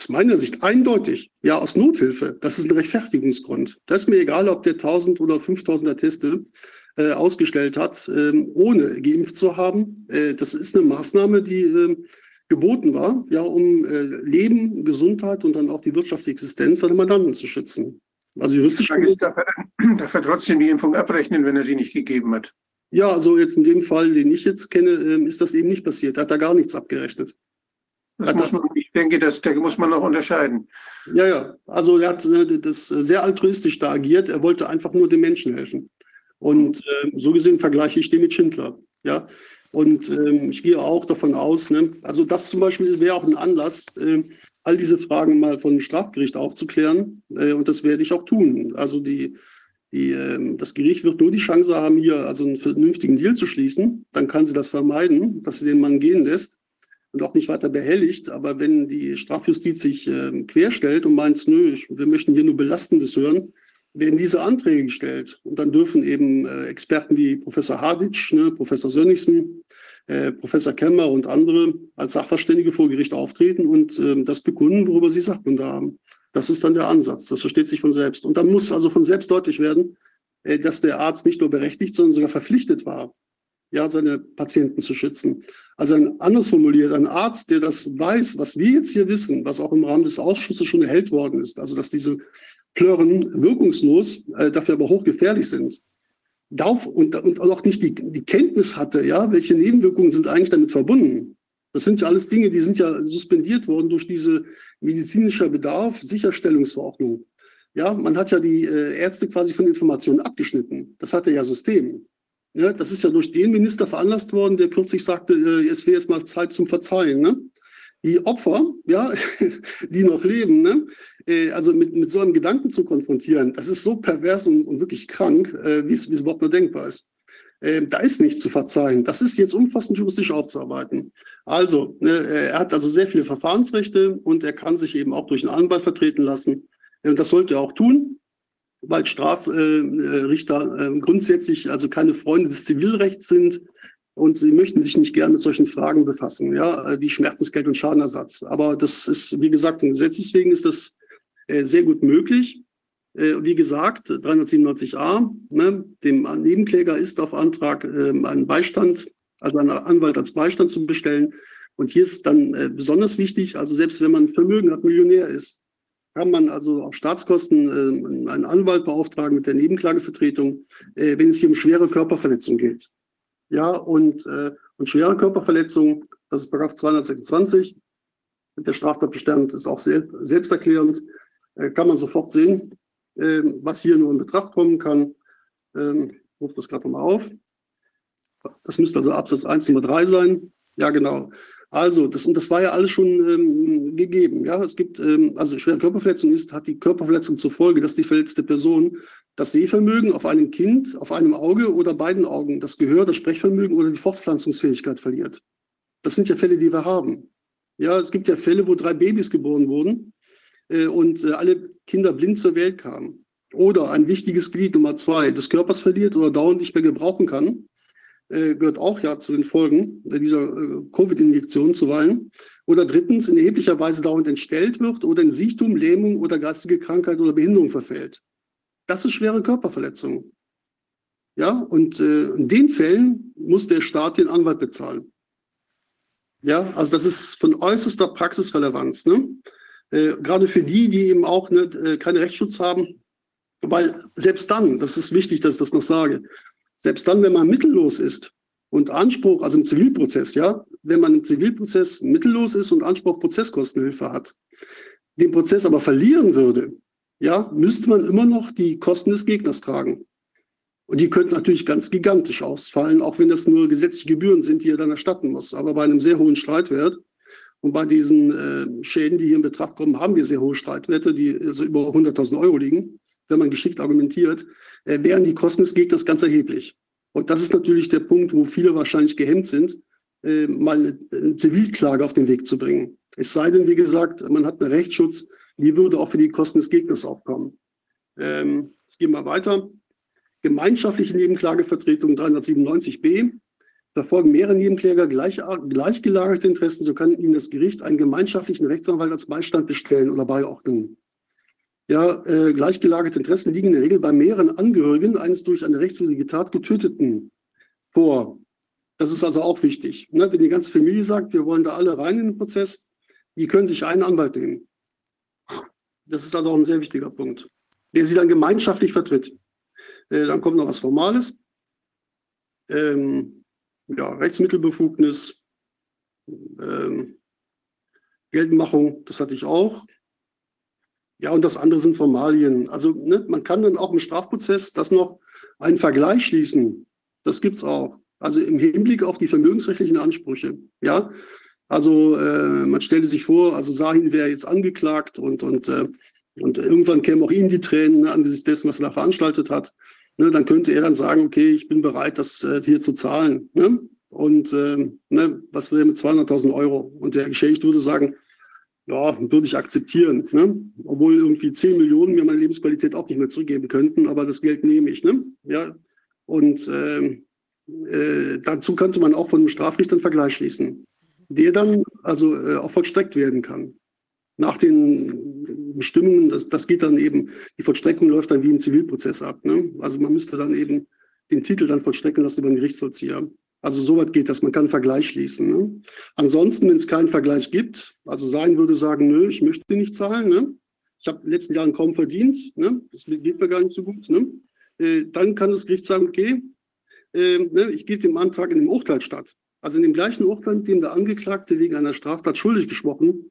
aus meiner Sicht eindeutig, ja, aus Nothilfe. Das ist ein Rechtfertigungsgrund. Das ist mir egal, ob der 1000 oder 5000er Teste äh, ausgestellt hat, äh, ohne geimpft zu haben. Äh, das ist eine Maßnahme, die ähm, geboten war, ja, um äh, Leben, Gesundheit und dann auch die wirtschaftliche Existenz seiner Mandanten zu schützen. Also juristisch. Darf er, darf er trotzdem die Impfung abrechnen, wenn er sie nicht gegeben hat? Ja, also jetzt in dem Fall, den ich jetzt kenne, ähm, ist das eben nicht passiert. Er hat da gar nichts abgerechnet. Das muss man, ich denke, das, da muss man noch unterscheiden. Ja, ja. Also er hat äh, das sehr altruistisch da agiert. Er wollte einfach nur den Menschen helfen. Und äh, so gesehen vergleiche ich den mit Schindler. Ja. Und ähm, ich gehe auch davon aus, ne, also das zum Beispiel wäre auch ein Anlass, äh, all diese Fragen mal von Strafgericht aufzuklären. Äh, und das werde ich auch tun. Also die, die, äh, das Gericht wird nur die Chance haben, hier also einen vernünftigen Deal zu schließen. Dann kann sie das vermeiden, dass sie den Mann gehen lässt und auch nicht weiter behelligt. Aber wenn die Strafjustiz sich äh, querstellt und meint, nö, ich, wir möchten hier nur Belastendes hören, werden diese Anträge gestellt. Und dann dürfen eben äh, Experten wie Professor Hadic, ne, Professor Sönnigsen, äh, Professor Kemmer und andere als Sachverständige vor Gericht auftreten und äh, das bekunden, worüber sie Sachkunde haben. Das ist dann der Ansatz. Das versteht sich von selbst. Und dann muss also von selbst deutlich werden, äh, dass der Arzt nicht nur berechtigt, sondern sogar verpflichtet war, ja, seine Patienten zu schützen. Also ein anders formuliert, ein Arzt, der das weiß, was wir jetzt hier wissen, was auch im Rahmen des Ausschusses schon erhellt worden ist, also dass diese Plören wirkungslos, äh, dafür aber hochgefährlich sind, darf und, und auch nicht die, die Kenntnis hatte, ja, welche Nebenwirkungen sind eigentlich damit verbunden. Das sind ja alles Dinge, die sind ja suspendiert worden durch diese medizinischer Bedarf Sicherstellungsverordnung. Ja, man hat ja die äh, Ärzte quasi von Informationen abgeschnitten. Das hatte ja System. Ja, das ist ja durch den Minister veranlasst worden, der kürzlich sagte, äh, es wäre jetzt mal Zeit zum Verzeihen. Ne? Die Opfer, ja, [laughs] die noch leben, ne? Äh, also mit, mit so einem Gedanken zu konfrontieren, das ist so pervers und, und wirklich krank, äh, wie es überhaupt nur denkbar ist. Äh, da ist nichts zu verzeihen. Das ist jetzt umfassend juristisch aufzuarbeiten. Also, ne, er hat also sehr viele Verfahrensrechte und er kann sich eben auch durch einen Anwalt vertreten lassen. Und das sollte er auch tun, weil Strafrichter äh, grundsätzlich also keine Freunde des Zivilrechts sind. und sie möchten sich nicht gern mit solchen Fragen befassen, ja, wie Schmerzensgeld und Schadenersatz. Aber das ist, wie gesagt, gesetzeswegen ist das äh, sehr gut möglich. Äh, wie gesagt, 397a, ne, dem Nebenkläger ist auf Antrag äh, ein Beistand, also ein Anwalt als Beistand zu bestellen. Und hier ist dann äh, besonders wichtig, also selbst wenn man Vermögen hat, Millionär ist, kann man also auf Staatskosten äh, einen Anwalt beauftragen mit der Nebenklagevertretung, äh, wenn es hier um schwere Körperverletzung geht. Ja, und, äh, und schwere Körperverletzung, das ist Paragraph 226. Der Straftatbestand ist auch sel selbsterklärend. Äh, kann man sofort sehen, äh, was hier nur in Betracht kommen kann. Ähm, ich rufe das gerade nochmal auf. Das müsste also Absatz 1 Nummer 3 sein. Ja, genau. Also, das, und das war ja alles schon ähm, gegeben. Ja, es gibt, ähm, also schwere Körperverletzung ist, hat die Körperverletzung zur Folge, dass die verletzte Person das Sehvermögen auf einem Kind, auf einem Auge oder beiden Augen, das Gehör, das Sprechvermögen oder die Fortpflanzungsfähigkeit verliert. Das sind ja Fälle, die wir haben. Ja, es gibt ja Fälle, wo drei Babys geboren wurden äh, und äh, alle Kinder blind zur Welt kamen. Oder ein wichtiges Glied Nummer zwei des Körpers verliert oder dauernd nicht mehr gebrauchen kann, äh, gehört auch ja zu den Folgen dieser äh, Covid-Injektion zuweilen. Oder drittens in erheblicher Weise dauernd entstellt wird oder in Sichtum, Lähmung oder geistige Krankheit oder Behinderung verfällt. Das ist schwere Körperverletzung. Ja, und äh, in den Fällen muss der Staat den Anwalt bezahlen. Ja, also das ist von äußerster Praxisrelevanz. Ne? Äh, gerade für die, die eben auch ne, keinen Rechtsschutz haben. Weil selbst dann, das ist wichtig, dass ich das noch sage, selbst dann, wenn man mittellos ist und Anspruch, also im Zivilprozess, ja, wenn man im Zivilprozess mittellos ist und Anspruch Prozesskostenhilfe hat, den Prozess aber verlieren würde, ja, müsste man immer noch die Kosten des Gegners tragen. Und die könnten natürlich ganz gigantisch ausfallen, auch wenn das nur gesetzliche Gebühren sind, die er dann erstatten muss. Aber bei einem sehr hohen Streitwert und bei diesen äh, Schäden, die hier in Betracht kommen, haben wir sehr hohe Streitwerte, die also über 100.000 Euro liegen. Wenn man geschickt argumentiert, wären die Kosten des Gegners ganz erheblich. Und das ist natürlich der Punkt, wo viele wahrscheinlich gehemmt sind, äh, mal eine, eine Zivilklage auf den Weg zu bringen. Es sei denn, wie gesagt, man hat einen Rechtsschutz, die würde auch für die Kosten des Gegners aufkommen. Ähm, ich gehe mal weiter. Gemeinschaftliche Nebenklagevertretung 397b verfolgen mehrere Nebenkläger gleich, gleichgelagerte Interessen, so kann Ihnen das Gericht einen gemeinschaftlichen Rechtsanwalt als Beistand bestellen oder beiordnen. Ja, äh, gleichgelagerte Interessen liegen in der Regel bei mehreren Angehörigen eines durch eine rechtswidrige Tat Getöteten vor. Das ist also auch wichtig. Ne? Wenn die ganze Familie sagt, wir wollen da alle rein in den Prozess, die können sich einen Anwalt nehmen. Das ist also auch ein sehr wichtiger Punkt, der sie dann gemeinschaftlich vertritt. Äh, dann kommt noch was Formales. Ähm, ja, Rechtsmittelbefugnis, ähm, Geldmachung, das hatte ich auch. Ja, und das andere sind Formalien. Also ne, man kann dann auch im Strafprozess das noch einen Vergleich schließen. Das gibt es auch. Also im Hinblick auf die vermögensrechtlichen Ansprüche. Ja, also äh, man stellte sich vor, also Sahin wäre jetzt angeklagt und, und, äh, und irgendwann kämen auch ihm die Tränen ne, angesichts dessen, was er da veranstaltet hat ne, dann könnte er dann sagen, okay, ich bin bereit, das äh, hier zu zahlen. Ne? Und äh, ne, was wäre mit 200.000 Euro? Und der Geschädigte würde sagen, ja, würde ich akzeptieren. Ne? Obwohl irgendwie 10 Millionen mir meine Lebensqualität auch nicht mehr zurückgeben könnten, aber das Geld nehme ich. Ne? Ja? Und äh, äh, dazu könnte man auch von einem Strafrichter einen Vergleich schließen, der dann also äh, auch vollstreckt werden kann. Nach den Bestimmungen, das, das geht dann eben, die Vollstreckung läuft dann wie ein Zivilprozess ab. Ne? Also man müsste dann eben den Titel dann vollstrecken lassen über den Gerichtsvollzieher. Also so weit geht das, man kann einen Vergleich schließen. Ne? Ansonsten, wenn es keinen Vergleich gibt, also sein würde sagen, nö, ich möchte nicht zahlen, ne? ich habe in den letzten Jahren kaum verdient, ne? das geht mir gar nicht so gut, ne? äh, dann kann das Gericht sagen, okay, äh, ich gebe dem Antrag in dem Urteil statt. Also in dem gleichen Urteil, mit dem der Angeklagte wegen einer Straftat schuldig gesprochen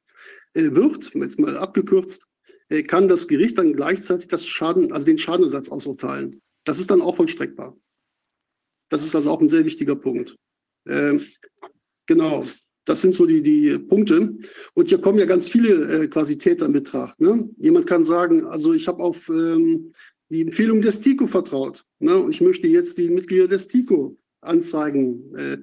äh, wird, jetzt mal abgekürzt, äh, kann das Gericht dann gleichzeitig das Schaden, also den Schadenersatz ausurteilen. Das ist dann auch vollstreckbar. Das ist also auch ein sehr wichtiger Punkt. Ähm, genau, das sind so die, die Punkte. Und hier kommen ja ganz viele äh, quasi Täter in Betracht. Ne? Jemand kann sagen, also ich habe auf ähm, die Empfehlung des TICO vertraut. Ne? Und ich möchte jetzt die Mitglieder des TICO anzeigen, äh,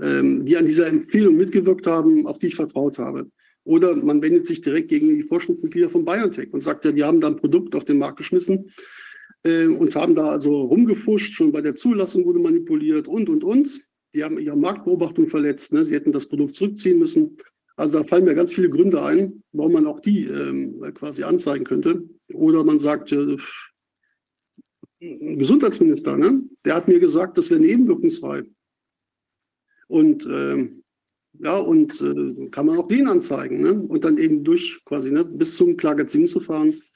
ähm, die an dieser Empfehlung mitgewirkt haben, auf die ich vertraut habe. Oder man wendet sich direkt gegen die Forschungsmitglieder von BioNTech und sagt ja, die haben da ein Produkt auf den Markt geschmissen äh, und haben da also rumgefuscht, schon bei der Zulassung wurde manipuliert und, und, und. die haben ihre Marktbeobachtung verletzt, ne? sie hätten das Produkt zurückziehen müssen. Also da fallen mir ganz viele Gründe ein, warum man auch die ähm, quasi anzeigen könnte. Oder man sagt, äh, Gesundheitsminister, ne? der hat mir gesagt, das wäre nebenwirkungsfrei. Und ähm, ja, und äh, kann man auch den anzeigen ne? und dann eben durch quasi ne, bis zum Klagerziehungsverfahren äh,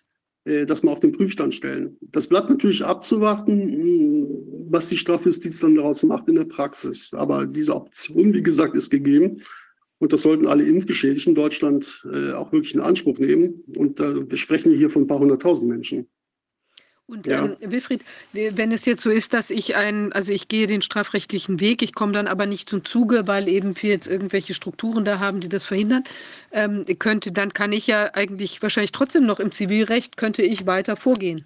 das mal auf den Prüfstand stellen. Das bleibt natürlich abzuwarten, was die Strafjustiz dann daraus macht in der Praxis. Aber diese Option, wie gesagt, ist gegeben. Und das sollten alle Impfgeschädigten in Deutschland äh, auch wirklich in Anspruch nehmen. Und da äh, sprechen wir hier von ein paar hunderttausend Menschen. Und ja. ähm, Wilfried, wenn es jetzt so ist, dass ich ein, also ich gehe den strafrechtlichen Weg, ich komme dann aber nicht zum Zuge, weil eben wir jetzt irgendwelche Strukturen da haben, die das verhindern, ähm, könnte, dann kann ich ja eigentlich wahrscheinlich trotzdem noch im Zivilrecht, könnte ich weiter vorgehen.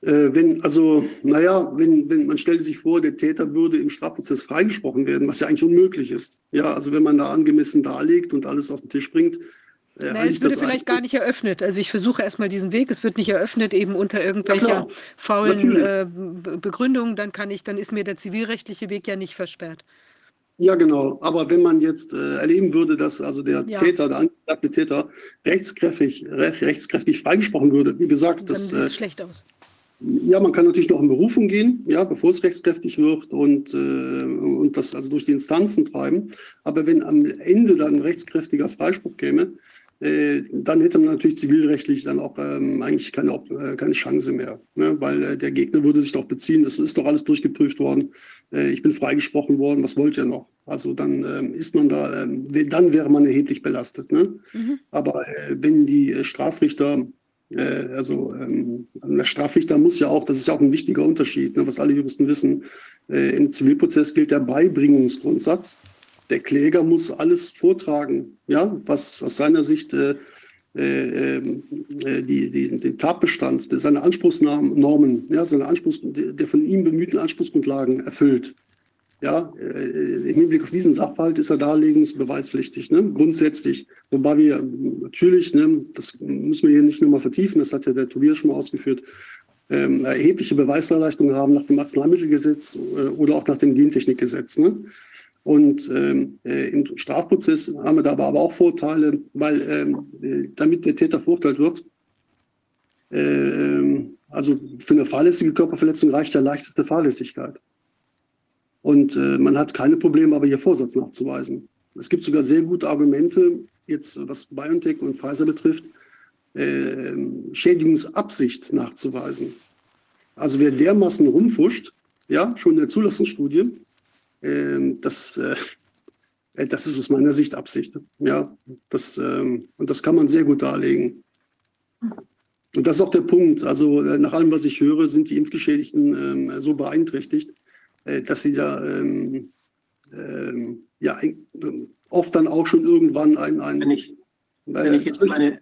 Äh, wenn, also, naja, wenn, wenn man stellt sich vor, der Täter würde im Strafprozess freigesprochen werden, was ja eigentlich unmöglich ist. Ja, also wenn man da angemessen darlegt und alles auf den Tisch bringt, äh, Nein, es würde vielleicht gar nicht eröffnet. Also ich versuche erstmal diesen Weg. Es wird nicht eröffnet, eben unter irgendwelcher ja, faulen äh, Begründung. Dann kann ich, dann ist mir der zivilrechtliche Weg ja nicht versperrt. Ja, genau. Aber wenn man jetzt äh, erleben würde, dass also der ja. Täter, der angeklagte Täter, rechtskräftig, recht, rechtskräftig freigesprochen würde, wie gesagt, dann das sieht äh, schlecht aus. Ja, man kann natürlich noch in Berufung gehen, ja, bevor es rechtskräftig wird und, äh, und das also durch die Instanzen treiben. Aber wenn am Ende dann ein rechtskräftiger Freispruch käme, äh, dann hätte man natürlich zivilrechtlich dann auch ähm, eigentlich keine, äh, keine Chance mehr, ne? weil äh, der Gegner würde sich doch beziehen, das ist doch alles durchgeprüft worden, äh, ich bin freigesprochen worden, was wollt ihr noch? Also dann ähm, ist man da, ähm, dann wäre man erheblich belastet. Ne? Mhm. Aber äh, wenn die Strafrichter also ähm, der Strafrichter muss ja auch, das ist ja auch ein wichtiger Unterschied, ne, was alle Juristen wissen. Äh, Im Zivilprozess gilt der Beibringungsgrundsatz der Kläger muss alles vortragen, ja, was aus seiner Sicht äh, äh, äh die, die, den Tatbestand, seine Anspruchsnormen, ja, seine Anspruchs, der von ihm bemühten Anspruchsgrundlagen erfüllt. Ja, äh, im Hinblick auf diesen Sachverhalt ist er darlegungsbeweispflichtig, ne, grundsätzlich. Wobei wir natürlich, ne, das müssen wir hier nicht nochmal vertiefen, das hat ja der Tobias schon mal ausgeführt, ähm, erhebliche Beweisleistungen haben nach dem Arzneimittelgesetz äh, oder auch nach dem Gentechnikgesetz. Ne? Und ähm, äh, im Strafprozess haben wir da aber auch Vorteile, weil ähm, äh, damit der Täter verurteilt wird, äh, also für eine fahrlässige Körperverletzung reicht ja leichteste Fahrlässigkeit. Und äh, man hat keine Probleme, aber hier Vorsatz nachzuweisen. Es gibt sogar sehr gute Argumente, jetzt was BioNTech und Pfizer betrifft, äh, Schädigungsabsicht nachzuweisen. Also wer dermaßen rumfuscht, ja, schon in der Zulassungsstudie, ähm, das, äh, äh, das ist aus meiner Sicht Absicht. Ja, das, ähm, und das kann man sehr gut darlegen. Und das ist auch der Punkt. Also äh, nach allem, was ich höre, sind die Impfgeschädigten ähm, so beeinträchtigt, dass sie da ja, oft dann auch schon irgendwann ein, ein wenn ich, wenn ich jetzt meine,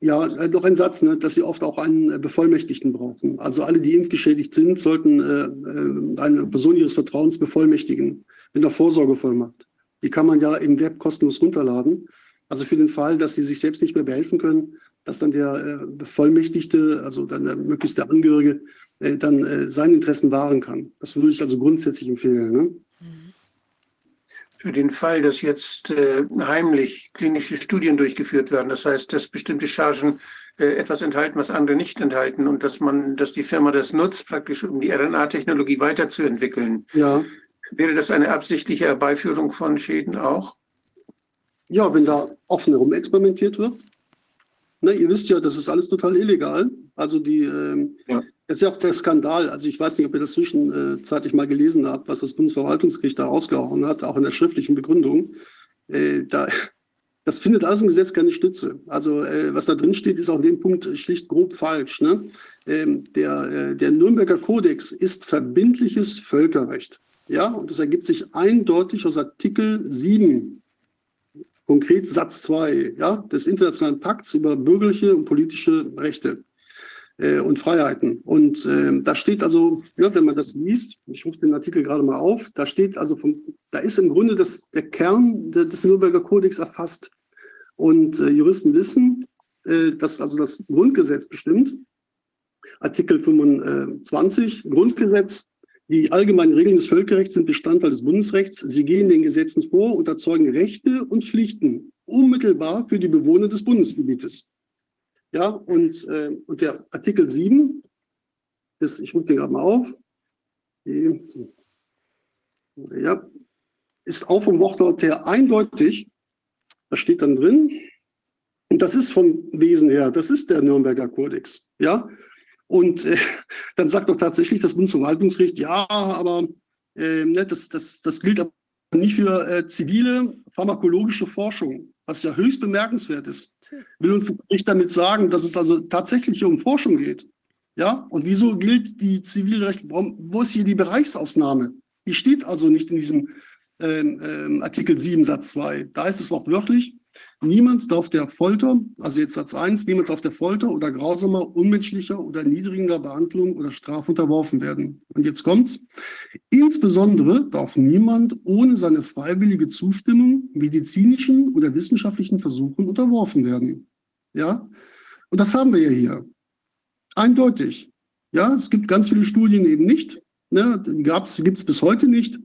ja, noch ein Satz, ne, dass sie oft auch einen Bevollmächtigten brauchen. Also alle, die impfgeschädigt sind, sollten äh, eine Person ihres Vertrauens bevollmächtigen mit einer Vorsorgevollmacht. Die kann man ja im Web kostenlos runterladen. Also für den Fall, dass sie sich selbst nicht mehr behelfen können, dass dann der äh, Bevollmächtigte, also dann der, möglichst der Angehörige, äh, dann äh, seine Interessen wahren kann. Das würde ich also grundsätzlich empfehlen. Ne? Für den Fall, dass jetzt äh, heimlich klinische Studien durchgeführt werden, das heißt, dass bestimmte Chargen äh, etwas enthalten, was andere nicht enthalten und dass man, dass die Firma das nutzt, praktisch um die RNA-Technologie weiterzuentwickeln. Ja. Wäre das eine absichtliche Herbeiführung von Schäden auch? Ja, wenn da offen herumexperimentiert wird. Na, ihr wisst ja, das ist alles total illegal. Also die, ähm, ja. Das ist ja auch der Skandal. Also ich weiß nicht, ob ihr das zwischenzeitlich mal gelesen habt, was das Bundesverwaltungsgericht da rausgehauen hat, auch in der schriftlichen Begründung. Äh, da, das findet alles im Gesetz keine Stütze. Also äh, was da drin steht, ist auch in dem Punkt schlicht grob falsch. Ne? Ähm, der, äh, der Nürnberger Kodex ist verbindliches Völkerrecht. Ja, und das ergibt sich eindeutig aus Artikel 7, konkret Satz 2 ja, des Internationalen Pakts über bürgerliche und politische Rechte äh, und Freiheiten. Und äh, da steht also, ja, wenn man das liest, ich rufe den Artikel gerade mal auf, da steht also, vom, da ist im Grunde das, der Kern de, des Nürnberger Kodex erfasst. Und äh, Juristen wissen, äh, dass also das Grundgesetz bestimmt, Artikel 25, Grundgesetz, Die allgemeinen Regeln des Völkerrechts sind Bestandteil des Bundesrechts. Sie gehen den Gesetzen vor und erzeugen Rechte und Pflichten unmittelbar für die Bewohner des Bundesgebietes. Ja, und, äh, und der Artikel 7 ist, ich rufe den gerade mal auf, ja, ist auch vom Wortlaut her eindeutig. Da steht dann drin, und das ist vom Wesen her, das ist der Nürnberger Kodex. Ja, und äh, [laughs] dann sagt doch tatsächlich das Bundesverwaltungsgericht, ja, aber äh, ne, das, das, das gilt aber nicht für äh, zivile pharmakologische Forschung, was ja höchst bemerkenswert ist. Will uns Gericht damit sagen, dass es also tatsächlich um Forschung geht? Ja, und wieso gilt die Zivilrecht, wo ist hier die Bereichsausnahme? Die steht also nicht in diesem ähm, ähm, Artikel 7 Satz 2. Da ist es wortwörtlich, Niemand darf der Folter, also jetzt Satz 1, niemand darf der Folter oder grausamer, unmenschlicher oder niedriger Behandlung oder Strafe unterworfen werden. Und jetzt kommt's. Insbesondere darf niemand ohne seine freiwillige Zustimmung medizinischen oder wissenschaftlichen Versuchen unterworfen werden. Ja? Und das haben wir ja hier. Eindeutig. Ja, es gibt ganz viele Studien eben nicht. Ne? Die gibt es bis heute nicht.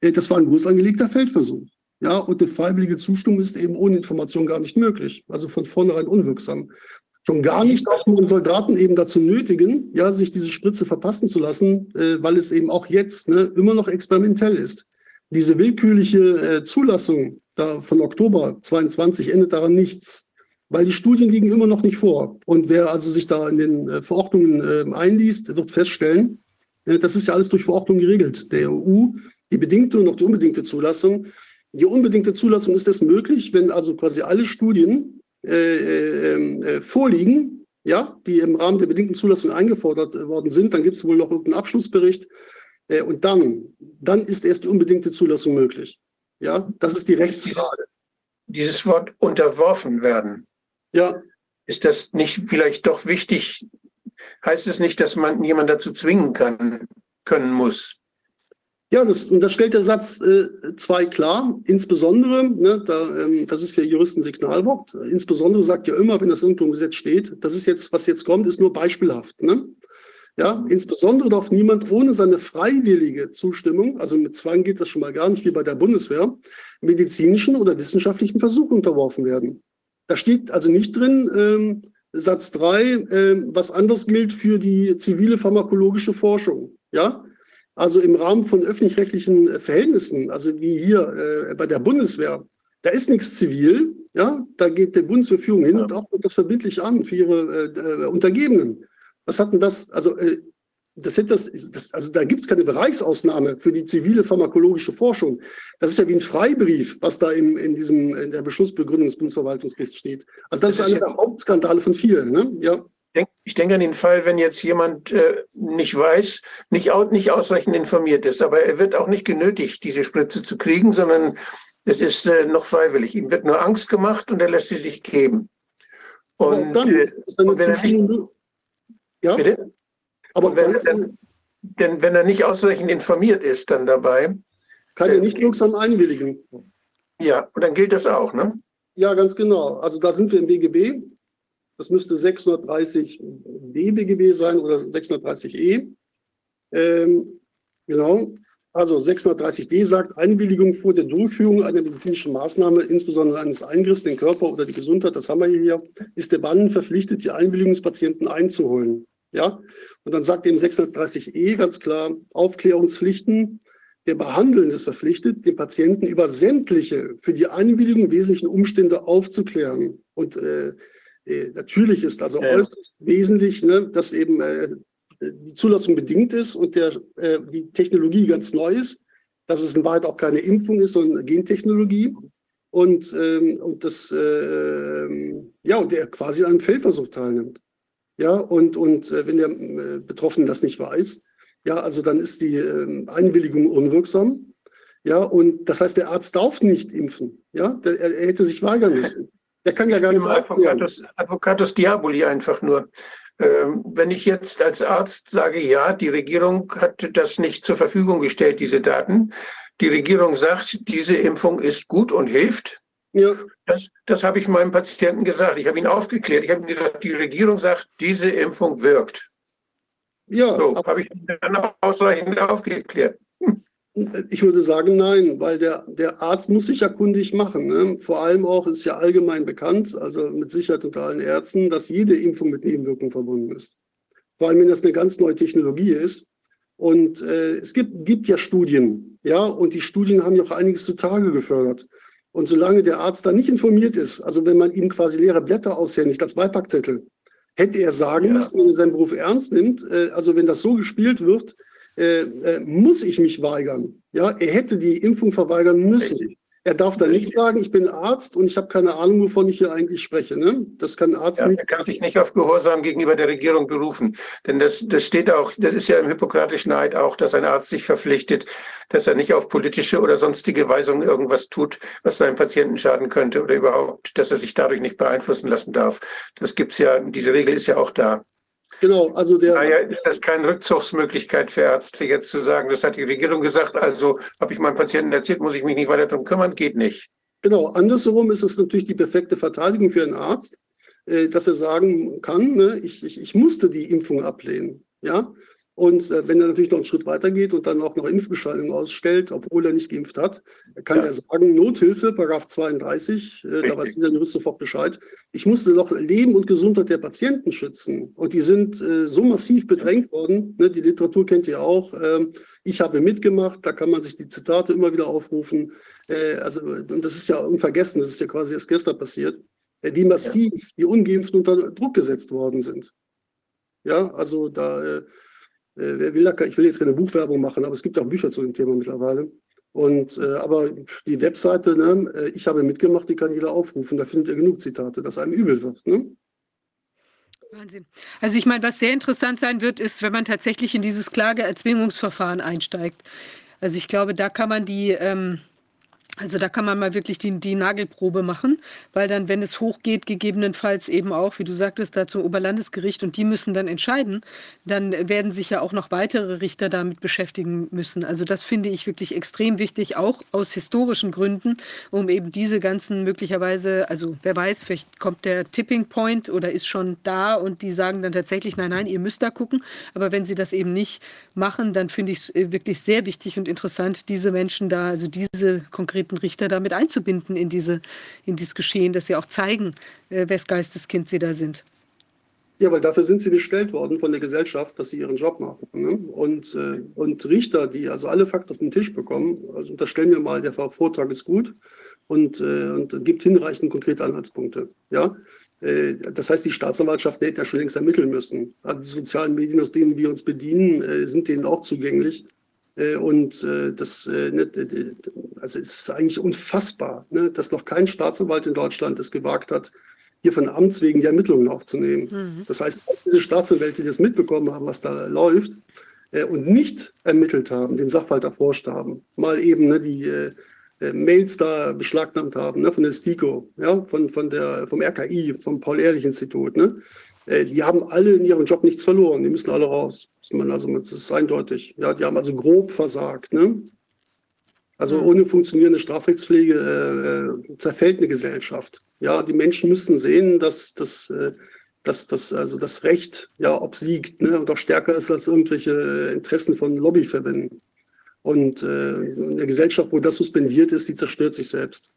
Äh, das war ein groß angelegter Feldversuch. Ja, und eine freiwillige Zustimmung ist eben ohne Information gar nicht möglich. Also von vornherein unwirksam. Schon gar nicht darf man Soldaten eben dazu nötigen, ja, sich diese Spritze verpassen zu lassen, äh, weil es eben auch jetzt ne, immer noch experimentell ist. Diese willkürliche äh, Zulassung da von Oktober 22 endet daran nichts, weil die Studien liegen immer noch nicht vor. Und wer also sich da in den äh, Verordnungen äh, einliest, wird feststellen, äh, das ist ja alles durch Verordnung geregelt. Der EU, die bedingte und auch die unbedingte Zulassung die unbedingte Zulassung ist es möglich, wenn also quasi alle Studien äh, äh, äh, vorliegen, ja, die im Rahmen der bedingten Zulassung eingefordert worden sind, dann gibt es wohl noch irgendeinen Abschlussbericht. Äh, und dann, dann ist erst die unbedingte Zulassung möglich. Ja, das ist die Rechtsfrage. Dieses Wort unterworfen werden. Ja. Ist das nicht vielleicht doch wichtig? Heißt es nicht, dass man jemanden dazu zwingen kann, können muss? Ja, das, und das stellt der Satz 2 äh, klar. Insbesondere, ne, da, ähm, das ist für Juristen Signalwort, insbesondere sagt ja immer, wenn das irgendwo im Gesetz steht, das ist jetzt, was jetzt kommt, ist nur beispielhaft. Ne? Ja, insbesondere darf niemand ohne seine freiwillige Zustimmung, also mit Zwang geht das schon mal gar nicht wie bei der Bundeswehr, medizinischen oder wissenschaftlichen Versuchen unterworfen werden. Da steht also nicht drin, ähm, Satz 3, äh, was anders gilt für die zivile pharmakologische Forschung. Ja, also im Rahmen von öffentlich-rechtlichen äh, Verhältnissen, also wie hier äh, bei der Bundeswehr, da ist nichts zivil, ja, da geht der Bundesverfügung hin ja. und auch das verbindlich an für ihre äh, äh, Untergebenen. Was hat denn das, also äh, das sind das, das, also da gibt es keine Bereichsausnahme für die zivile pharmakologische Forschung. Das ist ja wie ein Freibrief, was da im, in diesem in der Beschlussbegründung des Bundesverwaltungsgerichts steht. Also das, das ist einer der Hauptskandale von vielen. Ne? Ja ich denke an den Fall, wenn jetzt jemand äh, nicht weiß, nicht, nicht ausreichend informiert ist, aber er wird auch nicht genötigt, diese Spritze zu kriegen, sondern es ist äh, noch freiwillig. Ihm wird nur Angst gemacht und er lässt sie sich geben. Und, dann, äh, und wenn er nicht, ja? Bitte? Aber wenn, dann, denn wenn er nicht ausreichend informiert ist dann dabei, kann er nicht wirksam einwilligen. Ja, und dann gilt das auch, ne? Ja, ganz genau. Also da sind wir im BGB. Das müsste 630 DBGB sein oder 630E. Ähm, genau. Also 630d sagt, Einwilligung vor der Durchführung einer medizinischen Maßnahme, insbesondere eines Eingriffs, den Körper oder die Gesundheit, das haben wir hier, ist der Bann verpflichtet, die Einwilligungspatienten einzuholen. Ja? Und dann sagt eben 630e ganz klar, Aufklärungspflichten, der Behandelnde ist verpflichtet, den Patienten über sämtliche für die Einwilligung wesentlichen Umstände aufzuklären. Und äh, natürlich ist also ja. äußerst wesentlich, ne, dass eben äh, die Zulassung bedingt ist und der, äh, die Technologie ganz neu ist, dass es in Wahrheit auch keine Impfung ist, sondern Gentechnologie und, ähm, und das, äh, ja, und der quasi an einem Feldversuch teilnimmt. Ja, und, und äh, wenn der äh, Betroffene das nicht weiß, ja, also dann ist die ähm, Einwilligung unwirksam. Ja, und das heißt, der Arzt darf nicht impfen. Ja, der, er hätte sich weigern müssen. Der kann ja gar nicht mehr Advocatus, Advocatus Diaboli einfach nur. Ähm, wenn ich jetzt als Arzt sage, ja, die Regierung hat das nicht zur Verfügung gestellt, diese Daten. Die Regierung sagt, diese Impfung ist gut und hilft. Ja. Das, das habe ich meinem Patienten gesagt. Ich habe ihn aufgeklärt. Ich habe ihm gesagt, die Regierung sagt, diese Impfung wirkt. Ja, so, habe ich dann ausreichend aufgeklärt. Ich würde sagen, nein, weil der, der Arzt muss sich ja kundig machen. Ne? Vor allem auch ist ja allgemein bekannt, also mit Sicherheit unter allen Ärzten, dass jede Impfung mit Nebenwirkungen verbunden ist. Vor allem, wenn das eine ganz neue Technologie ist. Und äh, es gibt, gibt ja Studien, ja, und die Studien haben ja auch einiges zutage gefördert. Und solange der Arzt da nicht informiert ist, also wenn man ihm quasi leere Blätter aushändigt als Beipackzettel, hätte er sagen ja. müssen, wenn er seinen Beruf ernst nimmt, äh, also wenn das so gespielt wird, äh, äh, muss ich mich weigern. Ja, er hätte die Impfung verweigern müssen. Er darf dann nicht sagen, ich bin Arzt und ich habe keine Ahnung, wovon ich hier eigentlich spreche. Ne? Das kann ein Arzt ja, nicht. Er kann sich nicht auf Gehorsam gegenüber der Regierung berufen. Denn das, das steht auch, das ist ja im Hippokratischen Eid auch, dass ein Arzt sich verpflichtet, dass er nicht auf politische oder sonstige Weisungen irgendwas tut, was seinem Patienten schaden könnte oder überhaupt, dass er sich dadurch nicht beeinflussen lassen darf. Das gibt's ja, diese Regel ist ja auch da. Genau, also der. Daher ist das keine Rückzugsmöglichkeit für Ärzte, jetzt zu sagen, das hat die Regierung gesagt, also habe ich meinem Patienten erzählt, muss ich mich nicht weiter darum kümmern, geht nicht. Genau, andersherum ist es natürlich die perfekte Verteidigung für einen Arzt, äh, dass er sagen kann, ne, ich, ich, ich musste die Impfung ablehnen. Ja, und äh, wenn er natürlich noch einen Schritt weiter geht und dann auch noch Impfbescheinigung ausstellt, obwohl er nicht geimpft hat, kann ja. er sagen, Nothilfe, Paragraph 32, äh, da weiß jeder Jurist sofort Bescheid. Ich musste doch Leben und Gesundheit der Patienten schützen. Und die sind äh, so massiv bedrängt worden. Ne, die Literatur kennt ihr auch. Ähm, ich habe mitgemacht, da kann man sich die Zitate immer wieder aufrufen. Äh, also, und das ist ja unvergessen, das ist ja quasi erst gestern passiert, äh, wie massiv ja. die Ungeimpften unter Druck gesetzt worden sind. Ja, also da äh, wer will da, ich will jetzt keine Buchwerbung machen, aber es gibt auch Bücher zu dem Thema mittlerweile. Und äh, aber die Webseite, ne, äh, ich habe mitgemacht, die kann jeder aufrufen. Da findet ihr genug Zitate, dass einem übel wird. Ne? Wahnsinn. Also ich meine, was sehr interessant sein wird, ist, wenn man tatsächlich in dieses Klageerzwingungsverfahren einsteigt. Also ich glaube, da kann man die ähm, also da kann man mal wirklich die, die Nagelprobe machen, weil dann, wenn es hochgeht, gegebenenfalls eben auch, wie du sagtest, da zum Oberlandesgericht und die müssen dann entscheiden, dann werden sich ja auch noch weitere Richter damit beschäftigen müssen. Also das finde ich wirklich extrem wichtig, auch aus historischen Gründen, um eben diese ganzen möglicherweise, also wer weiß, vielleicht kommt der Tipping Point oder ist schon da und die sagen dann tatsächlich, nein, nein, ihr müsst da gucken. Aber wenn sie das eben nicht machen, dann finde ich es äh, wirklich sehr wichtig und interessant, diese Menschen da, also diese konkreten konkreten Richter damit einzubinden in, diese, in dieses Geschehen, dass sie auch zeigen, äh, wes Geisteskind sie da sind. Ja, weil dafür sind sie bestellt worden von der Gesellschaft, dass sie ihren Job machen. Ne? Und, äh, und Richter, die also alle Fakten auf den Tisch bekommen, also unterstellen wir mal, der Vortrag ist gut und, äh, und gibt hinreichend konkrete Anhaltspunkte. Ja? Äh, das heißt, die Staatsanwaltschaft hätte ja schon längst ermitteln müssen. Also die sozialen Medien, aus denen wir uns bedienen, äh, sind denen auch zugänglich. Äh, und äh, das äh, ne, also ist eigentlich unfassbar, ne, dass noch kein Staatsanwalt in Deutschland es gewagt hat, hier von Amts wegen die Ermittlungen aufzunehmen. Mhm. Das heißt, diese Staatsanwälte, die das mitbekommen haben, was da läuft, und nicht ermittelt haben, den Sachverhalt erforscht haben, mal eben ne, die äh, Mails da beschlagnahmt haben, ne, von der STIKO, ja, von, von der, vom RKI, vom Paul-Ehrlich-Institut, ne, die haben alle in ihrem Job nichts verloren. Die müssen alle raus. Das ist, man also, das ist eindeutig. Ja, die haben also grob versagt. Ne? Also ohne funktionierende Strafrechtspflege äh, äh, zerfällt eine Gesellschaft. Ja, die Menschen müssten sehen, dass, dass, äh, dass, dass also das Recht ja obsiegt ne? und auch stärker ist als irgendwelche Interessen von Lobbyverbänden. Und äh, eine Gesellschaft, wo das suspendiert ist, die zerstört sich selbst.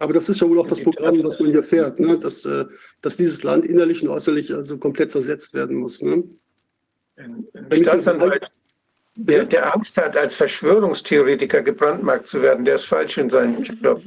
Aber das ist ja wohl auch das Programm, was man hier fährt, ne? dass, äh, dass dieses Land innerlich und äußerlich also komplett zersetzt werden muss. Ne? Ein, ein Staatsanwalt, der, der Angst hat, als Verschwörungstheoretiker gebrandmarkt zu werden, der ist falsch in seinem Job.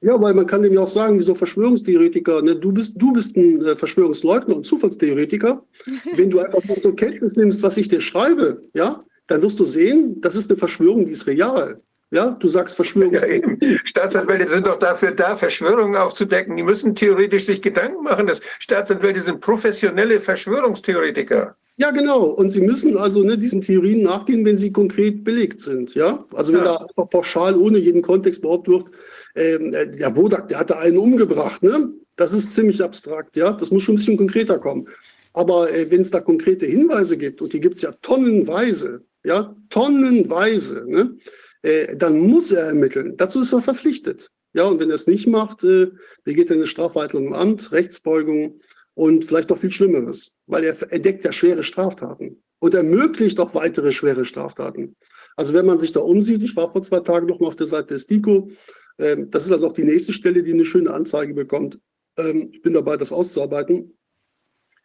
Ja, weil man kann dem ja auch sagen, wieso Verschwörungstheoretiker, ne? du, bist, du bist ein äh, Verschwörungsleugner und Zufallstheoretiker. [laughs] Wenn du einfach mal zur Kenntnis nimmst, was ich dir schreibe, ja, dann wirst du sehen, das ist eine Verschwörung, die ist real. Ja, du sagst Verschwörungstheorien. Ja, Staatsanwälte sind doch dafür da, Verschwörungen aufzudecken. Die müssen theoretisch sich Gedanken machen. Das Staatsanwälte sind professionelle Verschwörungstheoretiker. Ja, genau. Und sie müssen also ne, diesen Theorien nachgehen, wenn sie konkret belegt sind. Ja, also wenn ja. da einfach pauschal ohne jeden Kontext behauptet wird, ähm, der Wodak, der hatte einen umgebracht, ne? Das ist ziemlich abstrakt. Ja, das muss schon ein bisschen konkreter kommen. Aber äh, wenn es da konkrete Hinweise gibt, und die gibt es ja tonnenweise, ja, tonnenweise, ne? Äh, dann muss er ermitteln. Dazu ist er verpflichtet. Ja, und wenn er es nicht macht, äh, begeht er eine Strafverhaltung im Amt, Rechtsbeugung und vielleicht noch viel Schlimmeres, weil er entdeckt ja schwere Straftaten. und ermöglicht auch weitere schwere Straftaten. Also wenn man sich da umsieht, ich war vor zwei Tagen noch mal auf der Seite des DICO, ähm, das ist also auch die nächste Stelle, die eine schöne Anzeige bekommt. Ähm, ich bin dabei, das auszuarbeiten.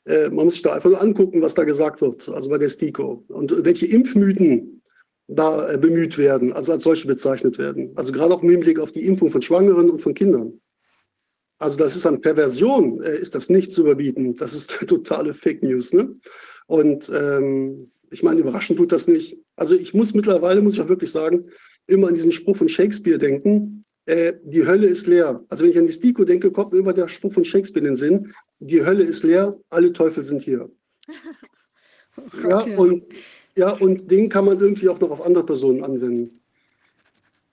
Äh, man muss sich da einfach nur angucken, was da gesagt wird, also bei der STIKO und welche Impfmythen da äh, bemüht werden, also als solche bezeichnet werden. Also gerade auch im Hinblick auf die Impfung von Schwangeren und von Kindern. Also das ist an Perversion, äh, ist das nicht zu überbieten. Das ist [laughs] totale Fake News. Ne? Und ähm, ich meine, überraschend tut das nicht. Also ich muss mittlerweile, muss ich auch wirklich sagen, immer an diesen Spruch von Shakespeare denken. Äh, die Hölle ist leer. Also wenn ich an die Stiko denke, kommt mir immer der Spruch von Shakespeare in den Sinn. Die Hölle ist leer, alle Teufel sind hier. [laughs] oh ja, und, ja, und den kann man irgendwie auch noch auf andere Personen anwenden.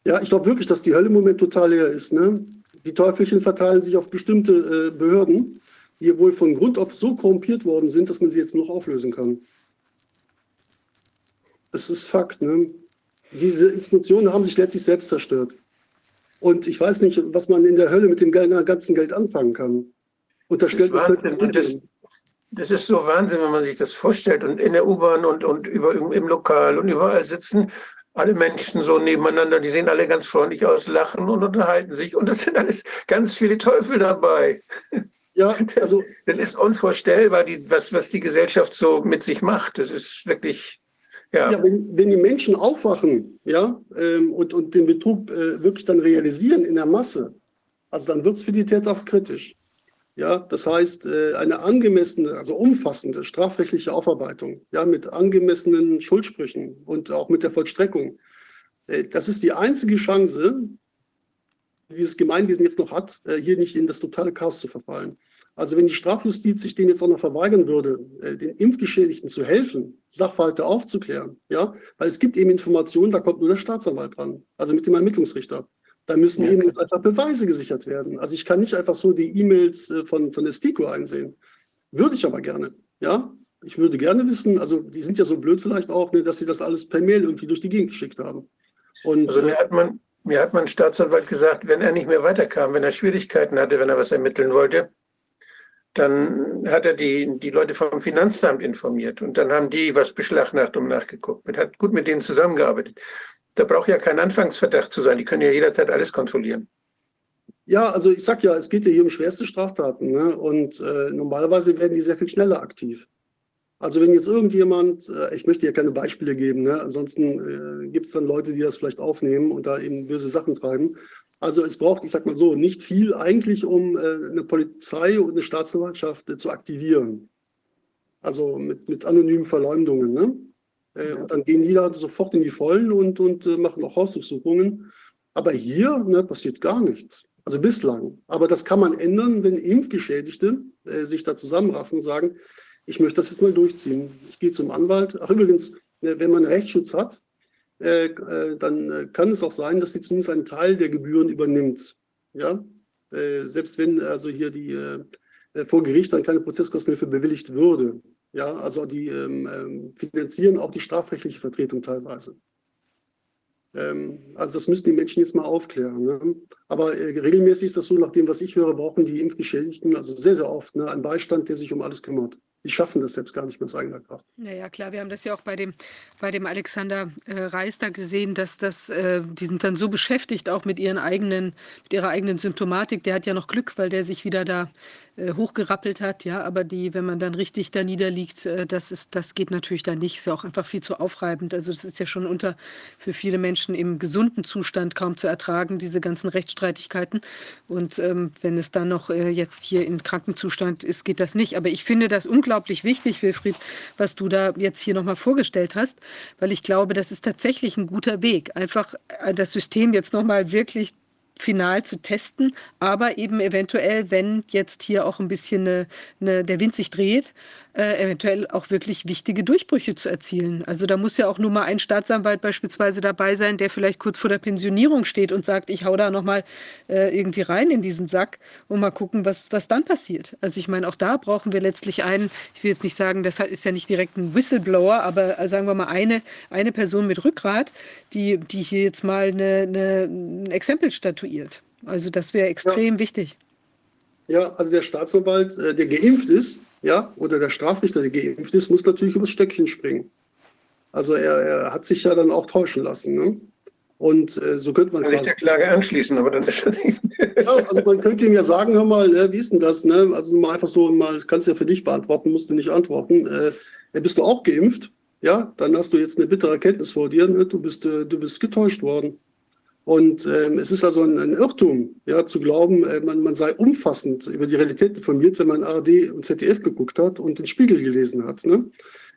Ja, ich glaube wirklich, dass die Hölle im Moment total leer ist. Ne? Die Teufelchen verteilen sich auf bestimmte äh, Behörden, die wohl von Grund auf so korrumpiert worden sind, dass man sie jetzt noch auflösen kann. Das ist Fakt. Ne? Diese Institutionen haben sich letztlich selbst zerstört. Und ich weiß nicht, was man in der Hölle mit dem ganzen Geld anfangen kann. Und das, das, Wahnsinn, das, das ist so Wahnsinn, wenn man sich das vorstellt. Und in der U-Bahn und, und über, im Lokal und überall sitzen alle Menschen so nebeneinander, die sehen alle ganz freundlich aus, lachen und unterhalten sich. Und das sind alles ganz viele Teufel dabei. Ja, [laughs] also. Das ist unvorstellbar, die, was, was die Gesellschaft so mit sich macht. Das ist wirklich ja. ja wenn, wenn, die Menschen aufwachen ja, ähm, und, und den Betrug äh, wirklich dann realisieren in der Masse, also dann wird es für die Täter auch kritisch. Ja, das heißt, äh, eine angemessene, also umfassende strafrechtliche Aufarbeitung, ja, mit angemessenen Schuldsprüchen und auch mit der Vollstreckung, äh, das ist die einzige Chance, die dieses Gemeinwesen jetzt noch hat, äh, hier nicht in das totale Chaos zu verfallen. Also wenn die Strafjustiz sich dem jetzt auch noch verweigern würde, den Impfgeschädigten zu helfen, Sachverhalte aufzuklären, ja, weil es gibt eben Informationen, da kommt nur der Staatsanwalt dran, also mit dem Ermittlungsrichter. Da müssen ja, eben jetzt einfach Beweise gesichert werden. Also ich kann nicht einfach so die E-Mails äh, von, von der STIKO einsehen. Würde ich aber gerne, ja. Ich würde gerne wissen, also die sind ja so blöd vielleicht auch, ne, dass sie das alles per Mail irgendwie durch die Gegend geschickt haben. Und, also mir hat, man, mir hat mein Staatsanwalt gesagt, wenn er nicht mehr weiterkam, wenn er Schwierigkeiten hatte, wenn er was ermitteln wollte, dann hat er die, die Leute vom Finanzamt informiert und dann haben die was beschlagnahmt und nachgeguckt. Man hat gut mit denen zusammengearbeitet. Da braucht ja kein Anfangsverdacht zu sein. Die können ja jederzeit alles kontrollieren. Ja, also ich sag ja, es geht ja hier um schwerste Straftaten. Ne? Und äh, normalerweise werden die sehr viel schneller aktiv. Also wenn jetzt irgendjemand, äh, ich möchte ja keine Beispiele geben, ne? ansonsten äh, gibt es dann Leute, die das vielleicht aufnehmen und da eben böse Sachen treiben. Also es braucht, ich sag mal so, nicht viel eigentlich, um äh, eine Polizei und eine Staatsanwaltschaft äh, zu aktivieren. Also mit, mit anonymen Verleumdungen. Ne? Äh. Und dann gehen die da sofort in die Vollen und, und äh, machen auch Hausdurchsuchungen. Aber hier ne, passiert gar nichts. Also bislang. Aber das kann man ändern, wenn Impfgeschädigte äh, sich da zusammenraffen und sagen, ich möchte das jetzt mal durchziehen. Ich gehe zum Anwalt. Ach übrigens, äh, wenn man Rechtsschutz hat, äh, äh, dann äh, kann es auch sein, dass sie zumindest einen Teil der Gebühren übernimmt. Ja? selbst wenn also hier die vor Gericht dann keine Prozesskostenhilfe bewilligt würde. Ja, also die ähm, ähm, finanzieren auch die strafrechtliche Vertretung teilweise. Ähm, also das müssen die Menschen jetzt mal aufklären. Ne? Aber äh, regelmäßig ist das so, nach dem, was ich höre, brauchen die Impfgeschädigten also sehr, sehr oft ne, einen Beistand, der sich um alles kümmert die schaffen das selbst gar nicht mehr aus eigener Kraft. Naja, klar, wir haben das ja auch bei dem, bei dem Alexander äh, Reis gesehen, dass das, äh, die sind dann so beschäftigt, auch mit ihren eigenen, mit ihrer eigenen Symptomatik. Der hat ja noch Glück, weil der sich wieder da hochgerappelt hat, ja, aber die, wenn man dann richtig da niederliegt, äh, das ist, das geht natürlich dann nicht. Ist ja auch einfach viel zu aufreibend. Also das ist ja schon unter für viele Menschen im gesunden Zustand kaum zu ertragen, diese ganzen Rechtsstreitigkeiten. Und ähm, wenn es dann noch äh, jetzt hier in Krankenzustand ist, geht das nicht. Aber ich finde das unglaublich wichtig, Wilfried, was du da jetzt hier nochmal vorgestellt hast, weil ich glaube, das ist tatsächlich ein guter Weg. Einfach das System jetzt nochmal wirklich final zu testen, aber eben eventuell, wenn jetzt hier auch ein bisschen eine, eine, der Wind sich dreht, äh, eventuell auch wirklich wichtige Durchbrüche zu erzielen. Also da muss ja auch nur mal ein Staatsanwalt beispielsweise dabei sein, der vielleicht kurz vor der Pensionierung steht und sagt, ich hau da nochmal äh, irgendwie rein in diesen Sack und mal gucken, was, was dann passiert. Also ich meine, auch da brauchen wir letztlich einen, ich will jetzt nicht sagen, das ist ja nicht direkt ein Whistleblower, aber äh, sagen wir mal eine, eine Person mit Rückgrat, die, die hier jetzt mal eine, eine, ein Exempel statuiert. Also das wäre extrem ja. wichtig. Ja, also der Staatsanwalt, äh, der geimpft ist, ja, oder der Strafrichter, der geimpft ist, muss natürlich übers Stöckchen springen. Also er, er hat sich ja dann auch täuschen lassen. Ne? Und äh, so könnte man. Kann ich der Klage anschließen, aber dann ist er nicht. ja, also man könnte ihm ja sagen, hör mal, äh, wie ist denn das? Ne? Also mal einfach so, mal, das kannst du ja für dich beantworten, musst du nicht antworten. Äh, bist du auch geimpft? Ja, dann hast du jetzt eine bittere Erkenntnis vor dir. Ne? Du, bist, äh, du bist getäuscht worden. Und ähm, es ist also ein, ein, Irrtum, ja, zu glauben, äh, man, man sei umfassend über die Realität informiert, wenn man ARD und ZDF geguckt hat und den Spiegel gelesen hat. Ne?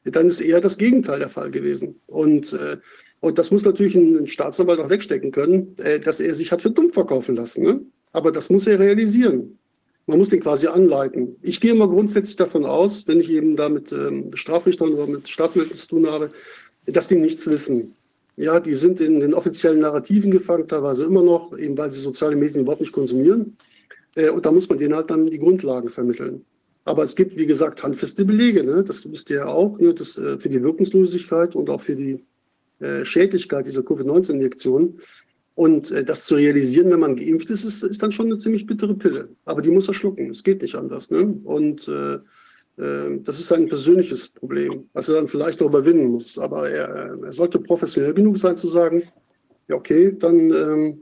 Dann ist eher das Gegenteil der Fall gewesen. Und, äh, und das muss natürlich ein, ein Staatsanwalt auch wegstecken können, äh, dass er sich hat für dumm verkaufen lassen. Ne? Aber das muss er realisieren. Man muss den quasi anleiten. Ich gehe immer grundsätzlich davon aus, wenn ich eben da mit ähm, Strafrichtern oder mit Staatsanwälten zu tun habe, dass die nichts wissen. Ja, die sind in den offiziellen Narrativen gefangen, teilweise immer noch, eben weil sie soziale Medien überhaupt nicht konsumieren. Äh, und da muss man denen halt dann die Grundlagen vermitteln. Aber es gibt, wie gesagt, handfeste Belege, ne? das wisst ihr ja auch, ne? das, äh, für die Wirkungslosigkeit und auch für die äh, Schädlichkeit dieser Covid-19-Injektion. Und äh, das zu realisieren, wenn man geimpft ist, ist, ist, dann schon eine ziemlich bittere Pille. Aber die muss er schlucken. Es geht nicht anders. Ne? Und äh, das ist ein persönliches Problem, was er dann vielleicht noch überwinden muss. Aber er, er sollte professionell genug sein zu sagen, ja okay, dann ähm,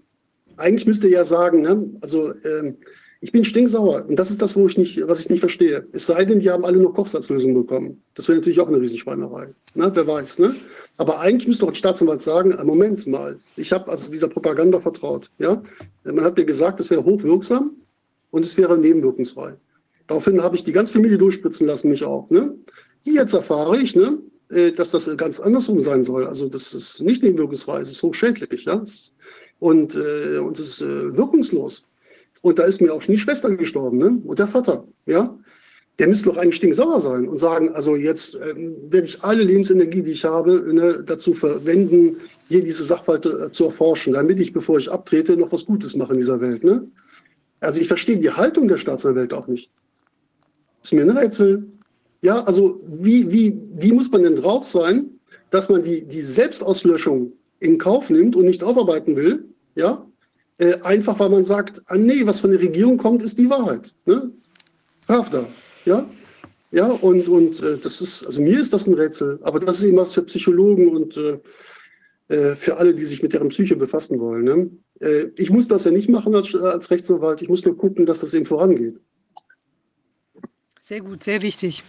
eigentlich müsste er ja sagen, ne? also ähm, ich bin stinksauer und das ist das, wo ich nicht, was ich nicht verstehe. Es sei denn, die haben alle nur Kochsatzlösungen bekommen. Das wäre natürlich auch eine Riesenschweinerei. Ne? Wer weiß. Ne? Aber eigentlich müsste doch ein Staatsanwalt sagen, äh, Moment mal, ich habe also dieser Propaganda vertraut. Ja? Man hat mir gesagt, es wäre hochwirksam und es wäre nebenwirkungsfrei. Daraufhin habe ich die ganze Familie durchspritzen lassen, mich auch. Ne? Jetzt erfahre ich, ne, äh, dass das ganz andersrum sein soll. Also das ist nicht nebenwirkungsfrei, es ist hochschädlich. Ja? Und, äh, und es ist äh, wirkungslos. Und da ist mir auch schon die Schwester gestorben ne? und der Vater. Ja? Der müsste doch eigentlich stinksauer sein und sagen, also jetzt ähm, werde ich alle Lebensenergie, die ich habe, ne, dazu verwenden, hier diese Sachverhalte äh, zu erforschen, damit ich, bevor ich abtrete, noch was Gutes mache in dieser Welt. Ne? Also ich verstehe die Haltung der Staatsanwälte auch nicht. Ist mir ein Rätsel. Ja, also wie, wie, wie muss man denn drauf sein, dass man die, die Selbstauslöschung in Kauf nimmt und nicht aufarbeiten will? Ja, äh, einfach weil man sagt, ah nee, was von der Regierung kommt, ist die Wahrheit. Ne? Hafter, ja. Ja, und, und äh, das ist, also mir ist das ein Rätsel, aber das ist eben was für Psychologen und äh, äh für alle, die sich mit deren Psyche befassen wollen. Ne? Äh, ich muss das ja nicht machen als, als Rechtsanwalt, ich muss nur gucken, dass das eben vorangeht. Sehr gut, sehr wichtig.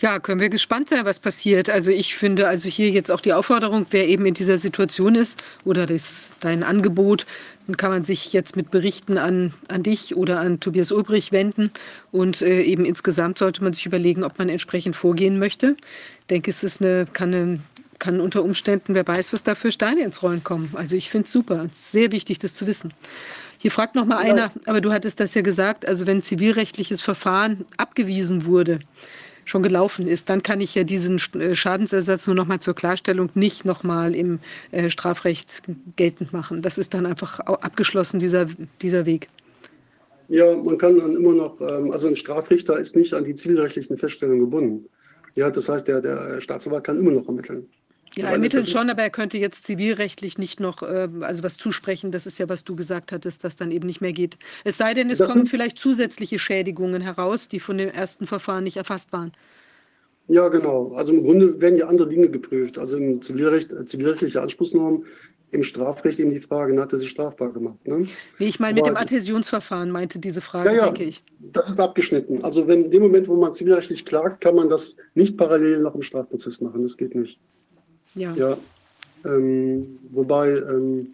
Ja, können wir gespannt sein, was passiert. Also ich finde also hier jetzt auch die Aufforderung, wer eben in dieser Situation ist oder das, dein Angebot, dann kann man sich jetzt mit Berichten an, an dich oder an Tobias Ulbrich wenden und äh, eben insgesamt sollte man sich überlegen, ob man entsprechend vorgehen möchte. Ich denke, es ist eine, kann, eine, kann unter Umständen, wer weiß, was da für Steine ins Rollen kommen. Also ich finde es super, sehr wichtig, das zu wissen. Hier fragt noch mal einer, aber du hattest das ja gesagt, also wenn zivilrechtliches Verfahren abgewiesen wurde, schon gelaufen ist, dann kann ich ja diesen äh, Schadensersatz nur noch mal zur Klarstellung nicht noch mal im äh, Strafrecht geltend machen. Das ist dann einfach abgeschlossen, dieser, dieser Weg. Ja, man kann dann immer noch, ähm, also ein Strafrichter ist nicht an die zivilrechtlichen Feststellungen gebunden. Ja, das heißt, der, der Staatsanwalt kann immer noch ermitteln. Ja, ermitteln schon, aber er könnte jetzt zivilrechtlich nicht noch äh, also was zusprechen. Das ist ja, was du gesagt hattest, dass dann eben nicht mehr geht. Es sei denn, es das kommen vielleicht zusätzliche Schädigungen heraus, die von dem ersten Verfahren nicht erfasst waren. Ja, genau. Also im Grunde werden ja andere Dinge geprüft. Also im Zivilrecht, äh, zivilrechtliche Anspruchsnormen, im Strafrecht eben die Frage, hat er sich strafbar gemacht. Ne? Nee, ich meine, mit dem Adhäsionsverfahren meinte diese Frage, ja, ja, denke ich. Das ist abgeschnitten. Also wenn in dem Moment, wo man zivilrechtlich klagt, kann man das nicht parallel noch im Strafprozess machen. Das geht nicht. Ja. ja ähm, wobei, ähm,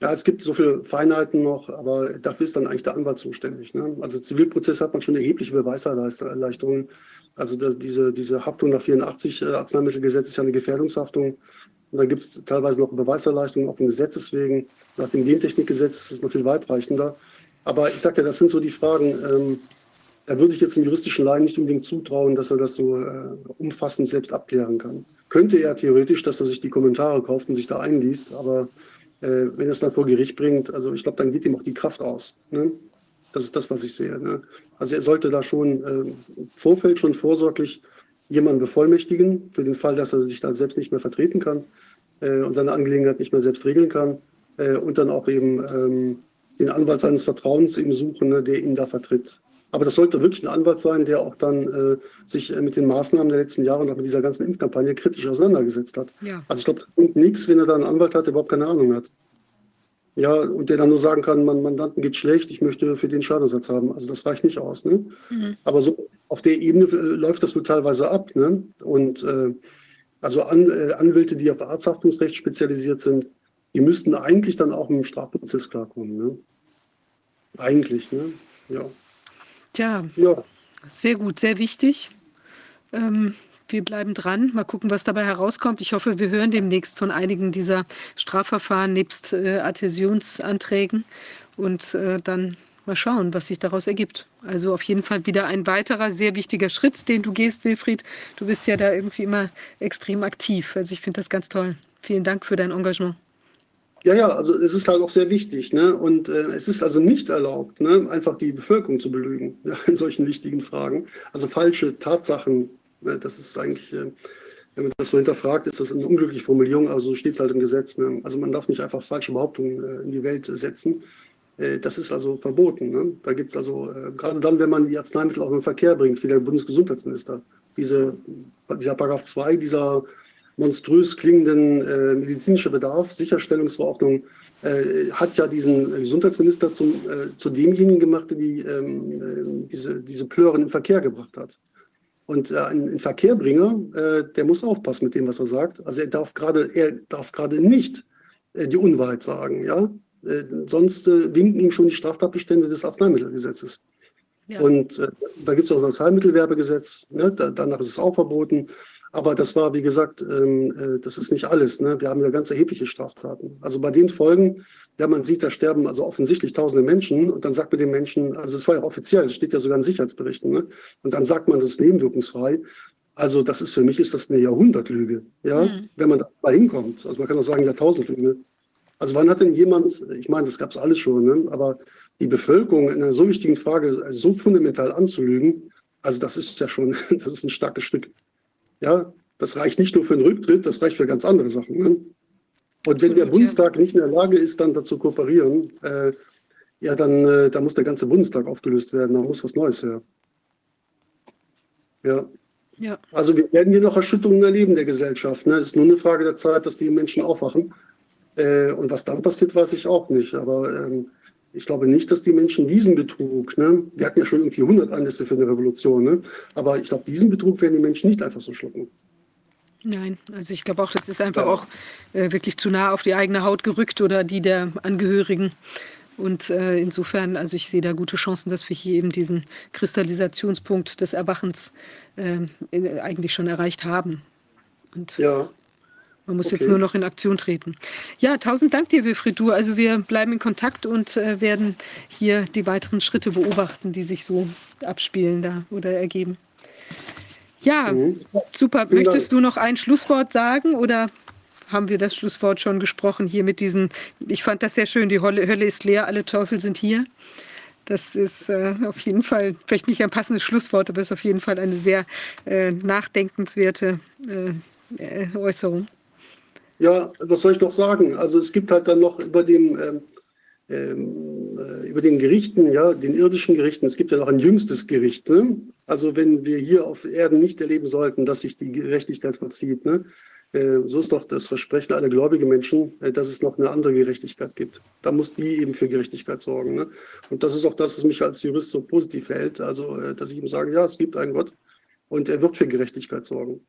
ja, es gibt so viele Feinheiten noch, aber dafür ist dann eigentlich der Anwalt zuständig. Ne? Also Zivilprozess hat man schon erhebliche Beweiserleichterungen. Also das, diese, diese Haftung nach 84 äh, Arzneimittelgesetz ist ja eine Gefährdungshaftung. Und dann gibt es teilweise noch Beweiserleichterungen auf dem Gesetzes wegen. Nach dem Gentechnikgesetz ist es noch viel weitreichender. Aber ich sage ja, das sind so die Fragen. Ähm, da würde ich jetzt im juristischen Laien nicht unbedingt zutrauen, dass er das so äh, umfassend selbst abklären kann könnte er theoretisch, dass er sich die Kommentare kauft und sich da einliest, aber äh, wenn er es dann vor Gericht bringt, also ich glaube, dann geht ihm auch die Kraft aus. Ne? Das ist das, was ich sehe. Ne? Also er sollte da schon äh, im Vorfeld schon vorsorglich jemanden bevollmächtigen, für den Fall, dass er sich da selbst nicht mehr vertreten kann äh, und seine Angelegenheit nicht mehr selbst regeln kann äh, und dann auch eben ähm, den Anwalt seines Vertrauens eben suchen, ne, der ihn da vertritt. Aber das sollte wirklich ein Anwalt sein, der auch dann äh, sich äh, mit den Maßnahmen der letzten Jahre und auch mit dieser ganzen Impfkampagne kritisch auseinandergesetzt hat. Ja. Also ich glaube, das bringt nichts, wenn er da einen Anwalt hat, der überhaupt keine Ahnung hat. Ja, und der dann nur sagen kann, mein Mandanten geht schlecht, ich möchte für den Schadenersatz haben. Also das reicht nicht aus. Ne? Mhm. Aber so auf der Ebene äh, läuft das wohl teilweise ab. Ne? Und äh, also An, äh, Anwälte, die auf Arzthaftungsrecht spezialisiert sind, die müssten eigentlich dann auch mit dem Strafprozess klarkommen. Ne? Eigentlich, ne? Ja. Tja, Ja. sehr gut, sehr wichtig. Ähm, wir bleiben dran, mal gucken, was dabei herauskommt. Ich hoffe, wir hören demnächst von einigen dieser Strafverfahren nebst äh, Adhäsionsanträgen und äh, dann mal schauen, was sich daraus ergibt. Also auf jeden Fall wieder ein weiterer sehr wichtiger Schritt, den du gehst, Wilfried. Du bist ja da irgendwie immer extrem aktiv. Also ich finde das ganz toll. Vielen Dank für dein Engagement. Ja, ja, also es ist halt auch sehr wichtig, ne? Und äh, es ist also nicht erlaubt, ne, einfach die Bevölkerung zu belügen, [laughs] ja, in solchen wichtigen Fragen. Also falsche Tatsachen, ne, das ist eigentlich, äh, wenn man das so hinterfragt, ist das eine unglückliche Formulierung, also steht es halt im Gesetz. Ne? Also man darf nicht einfach falsche Behauptungen äh, in die Welt setzen. Äh, das ist also verboten. Ne? Da gibt es also, äh, gerade dann, wenn man die Arzneimittel auch in den Verkehr bringt, wie der Bundesgesundheitsminister, diese, dieser Paragraph 2, dieser monströs klingenden äh, medizinische Bedarf, Sicherstellungsverordnung, äh, hat ja diesen Gesundheitsminister zum, äh, zu demjenigen gemacht, der die, ähm, äh, diese, diese Plören in Verkehr gebracht hat. Und äh, ein, ein Verkehrbringer, äh, der muss aufpassen mit dem, was er sagt. Also er darf gerade, er darf gerade nicht die Unwahrheit sagen, ja. Sonst winken ihm schon die Straftatbestände des Arzneimittelgesetzes. Ja. Und da gibt es auch das Heilmittelwerbegesetz, ne? da, danach ist es auch verboten. Aber das war, wie gesagt, ähm, äh, das ist nicht alles. Ne? Wir haben ja ganz erhebliche Straftaten. Also bei den Folgen, ja, man sieht, da sterben also offensichtlich tausende Menschen und dann sagt man den Menschen, also es war ja offiziell, das steht ja sogar in Sicherheitsberichten, ne? und dann sagt man, das ist nebenwirkungsfrei. Also das ist für mich ist das eine Jahrhundertlüge, ja, Mhm. wenn man da hinkommt. Also man kann auch sagen Jahrtausendlüge. Also wann hat denn jemand, ich meine, das gab es alles schon, ne? aber die Bevölkerung in einer so wichtigen Frage so fundamental anzulügen, also das ist ja schon, [laughs] das ist ein starkes Stück. Ja, das reicht nicht nur für einen Rücktritt, das reicht für ganz andere Sachen. Ne? Und wenn der Bundestag nicht in der Lage ist, dann dazu kooperieren, äh, ja, dann, äh, dann muss der ganze Bundestag aufgelöst werden, da muss was Neues her. Ja. Ja. Also wir werden hier noch Erschütterungen erleben der Gesellschaft. Ne? Es ist nur eine Frage der Zeit, dass die Menschen aufwachen. Äh, und was dann passiert, weiß ich auch nicht. Aber ähm, ich glaube nicht, dass die Menschen diesen Betrug, ne? wir hatten ja schon irgendwie 100 Anlässe für eine Revolution, ne? aber ich glaube, diesen Betrug werden die Menschen nicht einfach so schlucken. Nein, also ich glaube auch, das ist einfach auch äh, wirklich zu nah auf die eigene Haut gerückt oder die der Angehörigen. Und äh, insofern, also ich sehe da gute Chancen, dass wir hier eben diesen Kristallisationspunkt des Erwachens äh, in, eigentlich schon erreicht haben. Und Ja, man muss jetzt okay. nur noch in Aktion treten. Ja, tausend Dank dir, Wilfried Du. Also wir bleiben in Kontakt und äh, werden hier die weiteren Schritte beobachten, die sich so abspielen da oder ergeben. Ja, Mhm. super. Vielen Möchtest Dank. du noch ein Schlusswort sagen oder haben wir das Schlusswort schon gesprochen hier mit diesen, ich fand das sehr schön, die Hölle, Hölle ist leer, alle Teufel sind hier. Das ist äh, auf jeden Fall, vielleicht nicht ein passendes Schlusswort, aber es ist auf jeden Fall eine sehr äh, nachdenkenswerte äh, äh, Äußerung. Ja, was soll ich noch sagen? Also es gibt halt dann noch über dem ähm, ähm, äh, über den Gerichten, ja, den irdischen Gerichten, es gibt ja noch ein jüngstes Gericht. Ne? Also wenn wir hier auf Erden nicht erleben sollten, dass sich die Gerechtigkeit vollzieht, ne? äh, so ist doch das Versprechen aller gläubigen Menschen, äh, dass es noch eine andere Gerechtigkeit gibt. Da muss die eben für Gerechtigkeit sorgen. Ne? Und das ist auch das, was mich als Jurist so positiv hält. Also, äh, dass ich ihm sage, ja, es gibt einen Gott und er wird für Gerechtigkeit sorgen.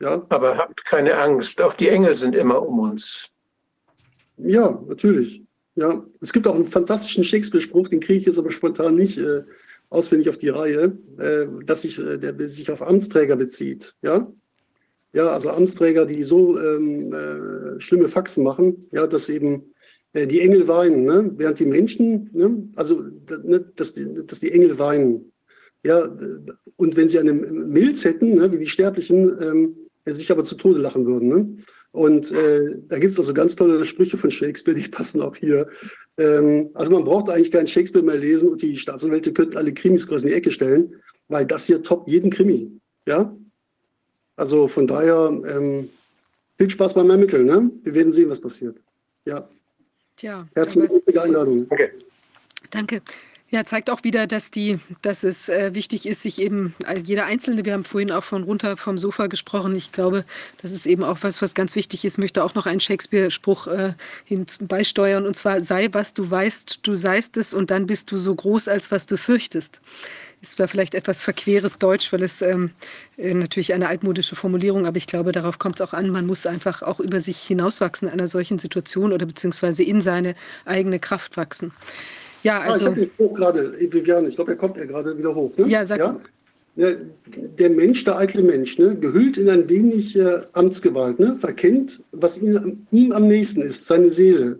Ja, Aber habt keine Angst, auch die Engel sind immer um uns. Ja, natürlich. Ja, es gibt auch einen fantastischen Shakespeare-Spruch, den kriege ich jetzt aber spontan nicht äh, auswendig auf die Reihe, äh, dass sich, äh, der sich auf Amtsträger bezieht. Ja, ja, also Amtsträger, die so ähm, äh, schlimme Faxen machen, ja, dass eben äh, die Engel weinen, ne? während die Menschen, ne? also ne, dass, die, dass die Engel weinen. Ja, und wenn sie eine Milz hätten, ne, wie die Sterblichen, ähm, sich aber zu Tode lachen würden. Ne? Und äh, da gibt es also ganz tolle Sprüche von Shakespeare, die [laughs] passen auch hier. Ähm, also man braucht eigentlich keinen Shakespeare mehr lesen und die Staatsanwälte könnten alle Krimis quasi in die Ecke stellen, weil das hier toppt jeden Krimi. Ja? Also von daher ähm, viel Spaß beim Ermitteln. Ne? Wir werden sehen, was passiert. Ja, Tja, herzlichen Dank für die Einladung. Okay. Danke. Ja, zeigt auch wieder, dass, die, dass es äh, wichtig ist, sich eben, also jeder Einzelne, wir haben vorhin auch von runter vom Sofa gesprochen. Ich glaube, das ist eben auch was, was ganz wichtig ist. Möchte auch noch einen Shakespeare-Spruch äh, beisteuern. Und zwar, sei was du weißt, du seist es und dann bist du so groß, als was du fürchtest. Ist zwar vielleicht etwas verqueres Deutsch, weil es ähm, äh, natürlich eine altmodische Formulierung, aber ich glaube, darauf kommt es auch an. Man muss einfach auch über sich hinauswachsen in einer solchen Situation oder beziehungsweise in seine eigene Kraft wachsen. Ja, also. Ah, ich habe den Spruch gerade, Viviane, ich glaube, er kommt ja gerade wieder hoch. Ne? Ja, sag ja? ja? Der Mensch, der eitle Mensch, ne? gehüllt in ein wenig äh, Amtsgewalt, ne? verkennt, was ihm, ihm am nächsten ist, seine Seele.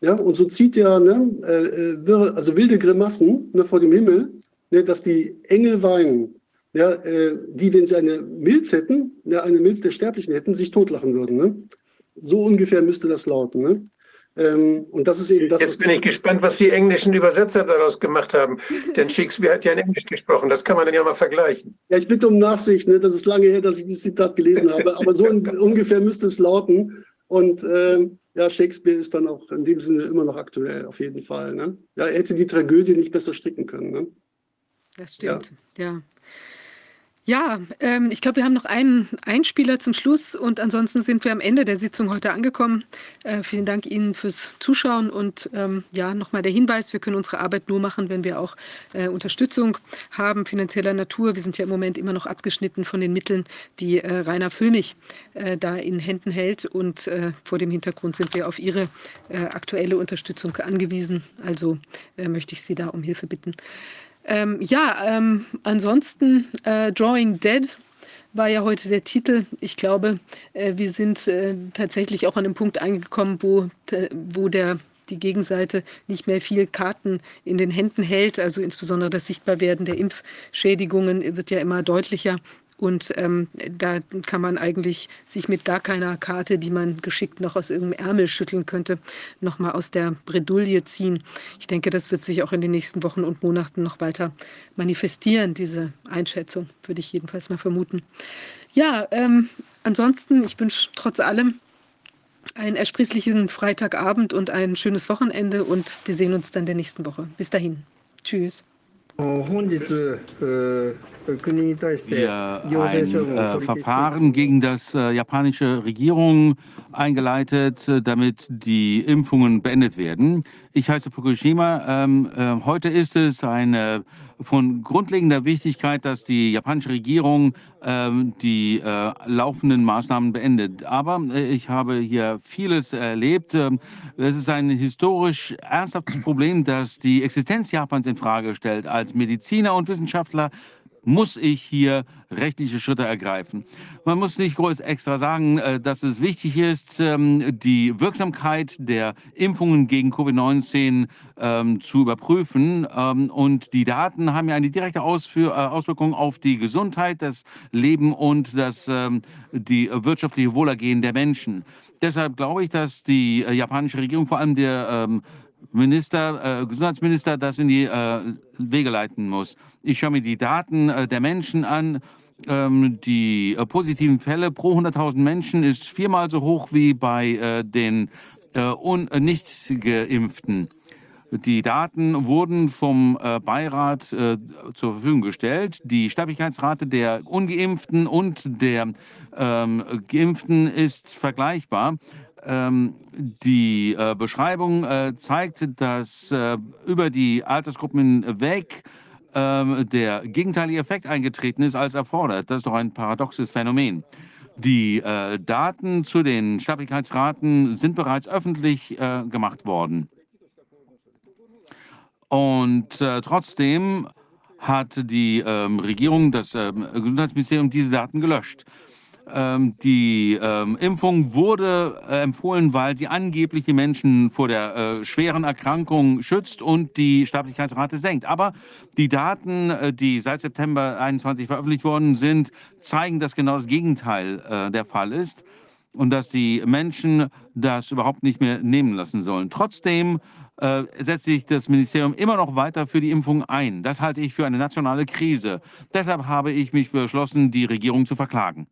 Ja, und so zieht er ne, äh, äh also wilde Grimassen ne, vor dem Himmel, ne, dass die Engel weinen, ja, äh, die, wenn sie eine Milz hätten, ja, eine Milz der Sterblichen hätten, sich totlachen würden. Ne? So ungefähr müsste das lauten. Ne? Ähm, und das ist eben das. Jetzt bin ich gespannt, was die englischen Übersetzer daraus gemacht haben. [laughs] Denn Shakespeare hat ja in Englisch gesprochen. Das kann man dann ja mal vergleichen. Ja, ich bitte um Nachsicht. Ne? Das ist lange her, dass ich dieses Zitat gelesen habe. Aber so [laughs] ungefähr müsste es lauten. Und äh, ja, Shakespeare ist dann auch in dem Sinne immer noch aktuell, auf jeden Fall. Ne? Ja, er hätte die Tragödie nicht besser stricken können. Ne? Das stimmt, ja. ja. Ja, ähm, ich glaube, wir haben noch einen Einspieler zum Schluss und ansonsten sind wir am Ende der Sitzung heute angekommen. Äh, vielen Dank Ihnen fürs Zuschauen und ähm, ja, nochmal der Hinweis, wir können unsere Arbeit nur machen, wenn wir auch äh, Unterstützung haben, finanzieller Natur. Wir sind ja im Moment immer noch abgeschnitten von den Mitteln, die äh, Rainer Füllmich äh, da in Händen hält und äh, vor dem Hintergrund sind wir auf Ihre äh, aktuelle Unterstützung angewiesen. Also möchte ich Sie da um Hilfe bitten. Ähm, ja, ähm, ansonsten äh, Drawing Dead war ja heute der Titel. Ich glaube, äh, wir sind äh, tatsächlich auch an einem Punkt angekommen, wo, wo der die Gegenseite nicht mehr viel Karten in den Händen hält. Also insbesondere das Sichtbarwerden der Impfschädigungen wird ja immer deutlicher. Und ähm, da kann man eigentlich sich mit gar keiner Karte, die man geschickt noch aus irgendeinem Ärmel schütteln könnte, nochmal aus der Bredouille ziehen. Ich denke, das wird sich auch in den nächsten Wochen und Monaten noch weiter manifestieren, diese Einschätzung, würde ich jedenfalls mal vermuten. Ja, ähm, ansonsten, ich wünsche trotz allem einen ersprießlichen Freitagabend und ein schönes Wochenende und wir sehen uns dann der nächsten Woche. Bis dahin. Tschüss. Wir ein äh, Verfahren gegen das äh, japanische Regierung eingeleitet, äh, damit die Impfungen beendet werden. Ich heiße Fukushima. Ähm, äh, heute ist es eine von grundlegender Wichtigkeit, dass die japanische Regierung ähm, die äh, laufenden Maßnahmen beendet. Aber äh, ich habe hier vieles erlebt. Ähm, es ist ein historisch ernsthaftes Problem, das die Existenz Japans in Frage stellt. Als Mediziner und Wissenschaftler muss ich hier rechtliche Schritte ergreifen. Man muss nicht groß extra sagen, äh, dass es wichtig ist, ähm, die Wirksamkeit der Impfungen gegen Covid-19 ähm, zu überprüfen. Ähm, und die Daten haben ja eine direkte äh, Auswirkung auf die Gesundheit, das Leben und das, die wirtschaftliche Wohlergehen der Menschen. Deshalb glaube ich, dass die äh, japanische Regierung, vor allem der Minister, äh, Gesundheitsminister das in die äh, Wege leiten muss. Ich schaue mir die Daten äh, der Menschen an. Ähm, die äh, positiven Fälle pro 100.000 Menschen ist viermal so hoch wie bei äh, den äh, nicht geimpften. Die Daten wurden vom Beirat zur Verfügung gestellt. Die Sterblichkeitsrate der ungeimpften und der ähm, geimpften ist vergleichbar. Ähm, die äh, Beschreibung äh, zeigt, dass äh, über die Altersgruppen hinweg ähm, der gegenteilige Effekt eingetreten ist als erfordert. Das ist doch ein paradoxes Phänomen. Die äh, Daten zu den Sterblichkeitsraten sind bereits öffentlich äh, gemacht worden. Und äh, trotzdem hat die ähm, Regierung, das ähm, Gesundheitsministerium, diese Daten gelöscht. Ähm, die ähm, Impfung wurde äh, empfohlen, weil sie angeblich die Menschen vor der äh, schweren Erkrankung schützt und die Sterblichkeitsrate senkt. Aber die Daten, äh, die seit September 2021 veröffentlicht worden sind, zeigen, dass genau das Gegenteil äh, der Fall ist und dass die Menschen das überhaupt nicht mehr nehmen lassen sollen. Trotzdem äh, setzt sich das Ministerium immer noch weiter für die Impfung ein. Das halte ich für eine nationale Krise. Deshalb habe ich mich beschlossen, die Regierung zu verklagen.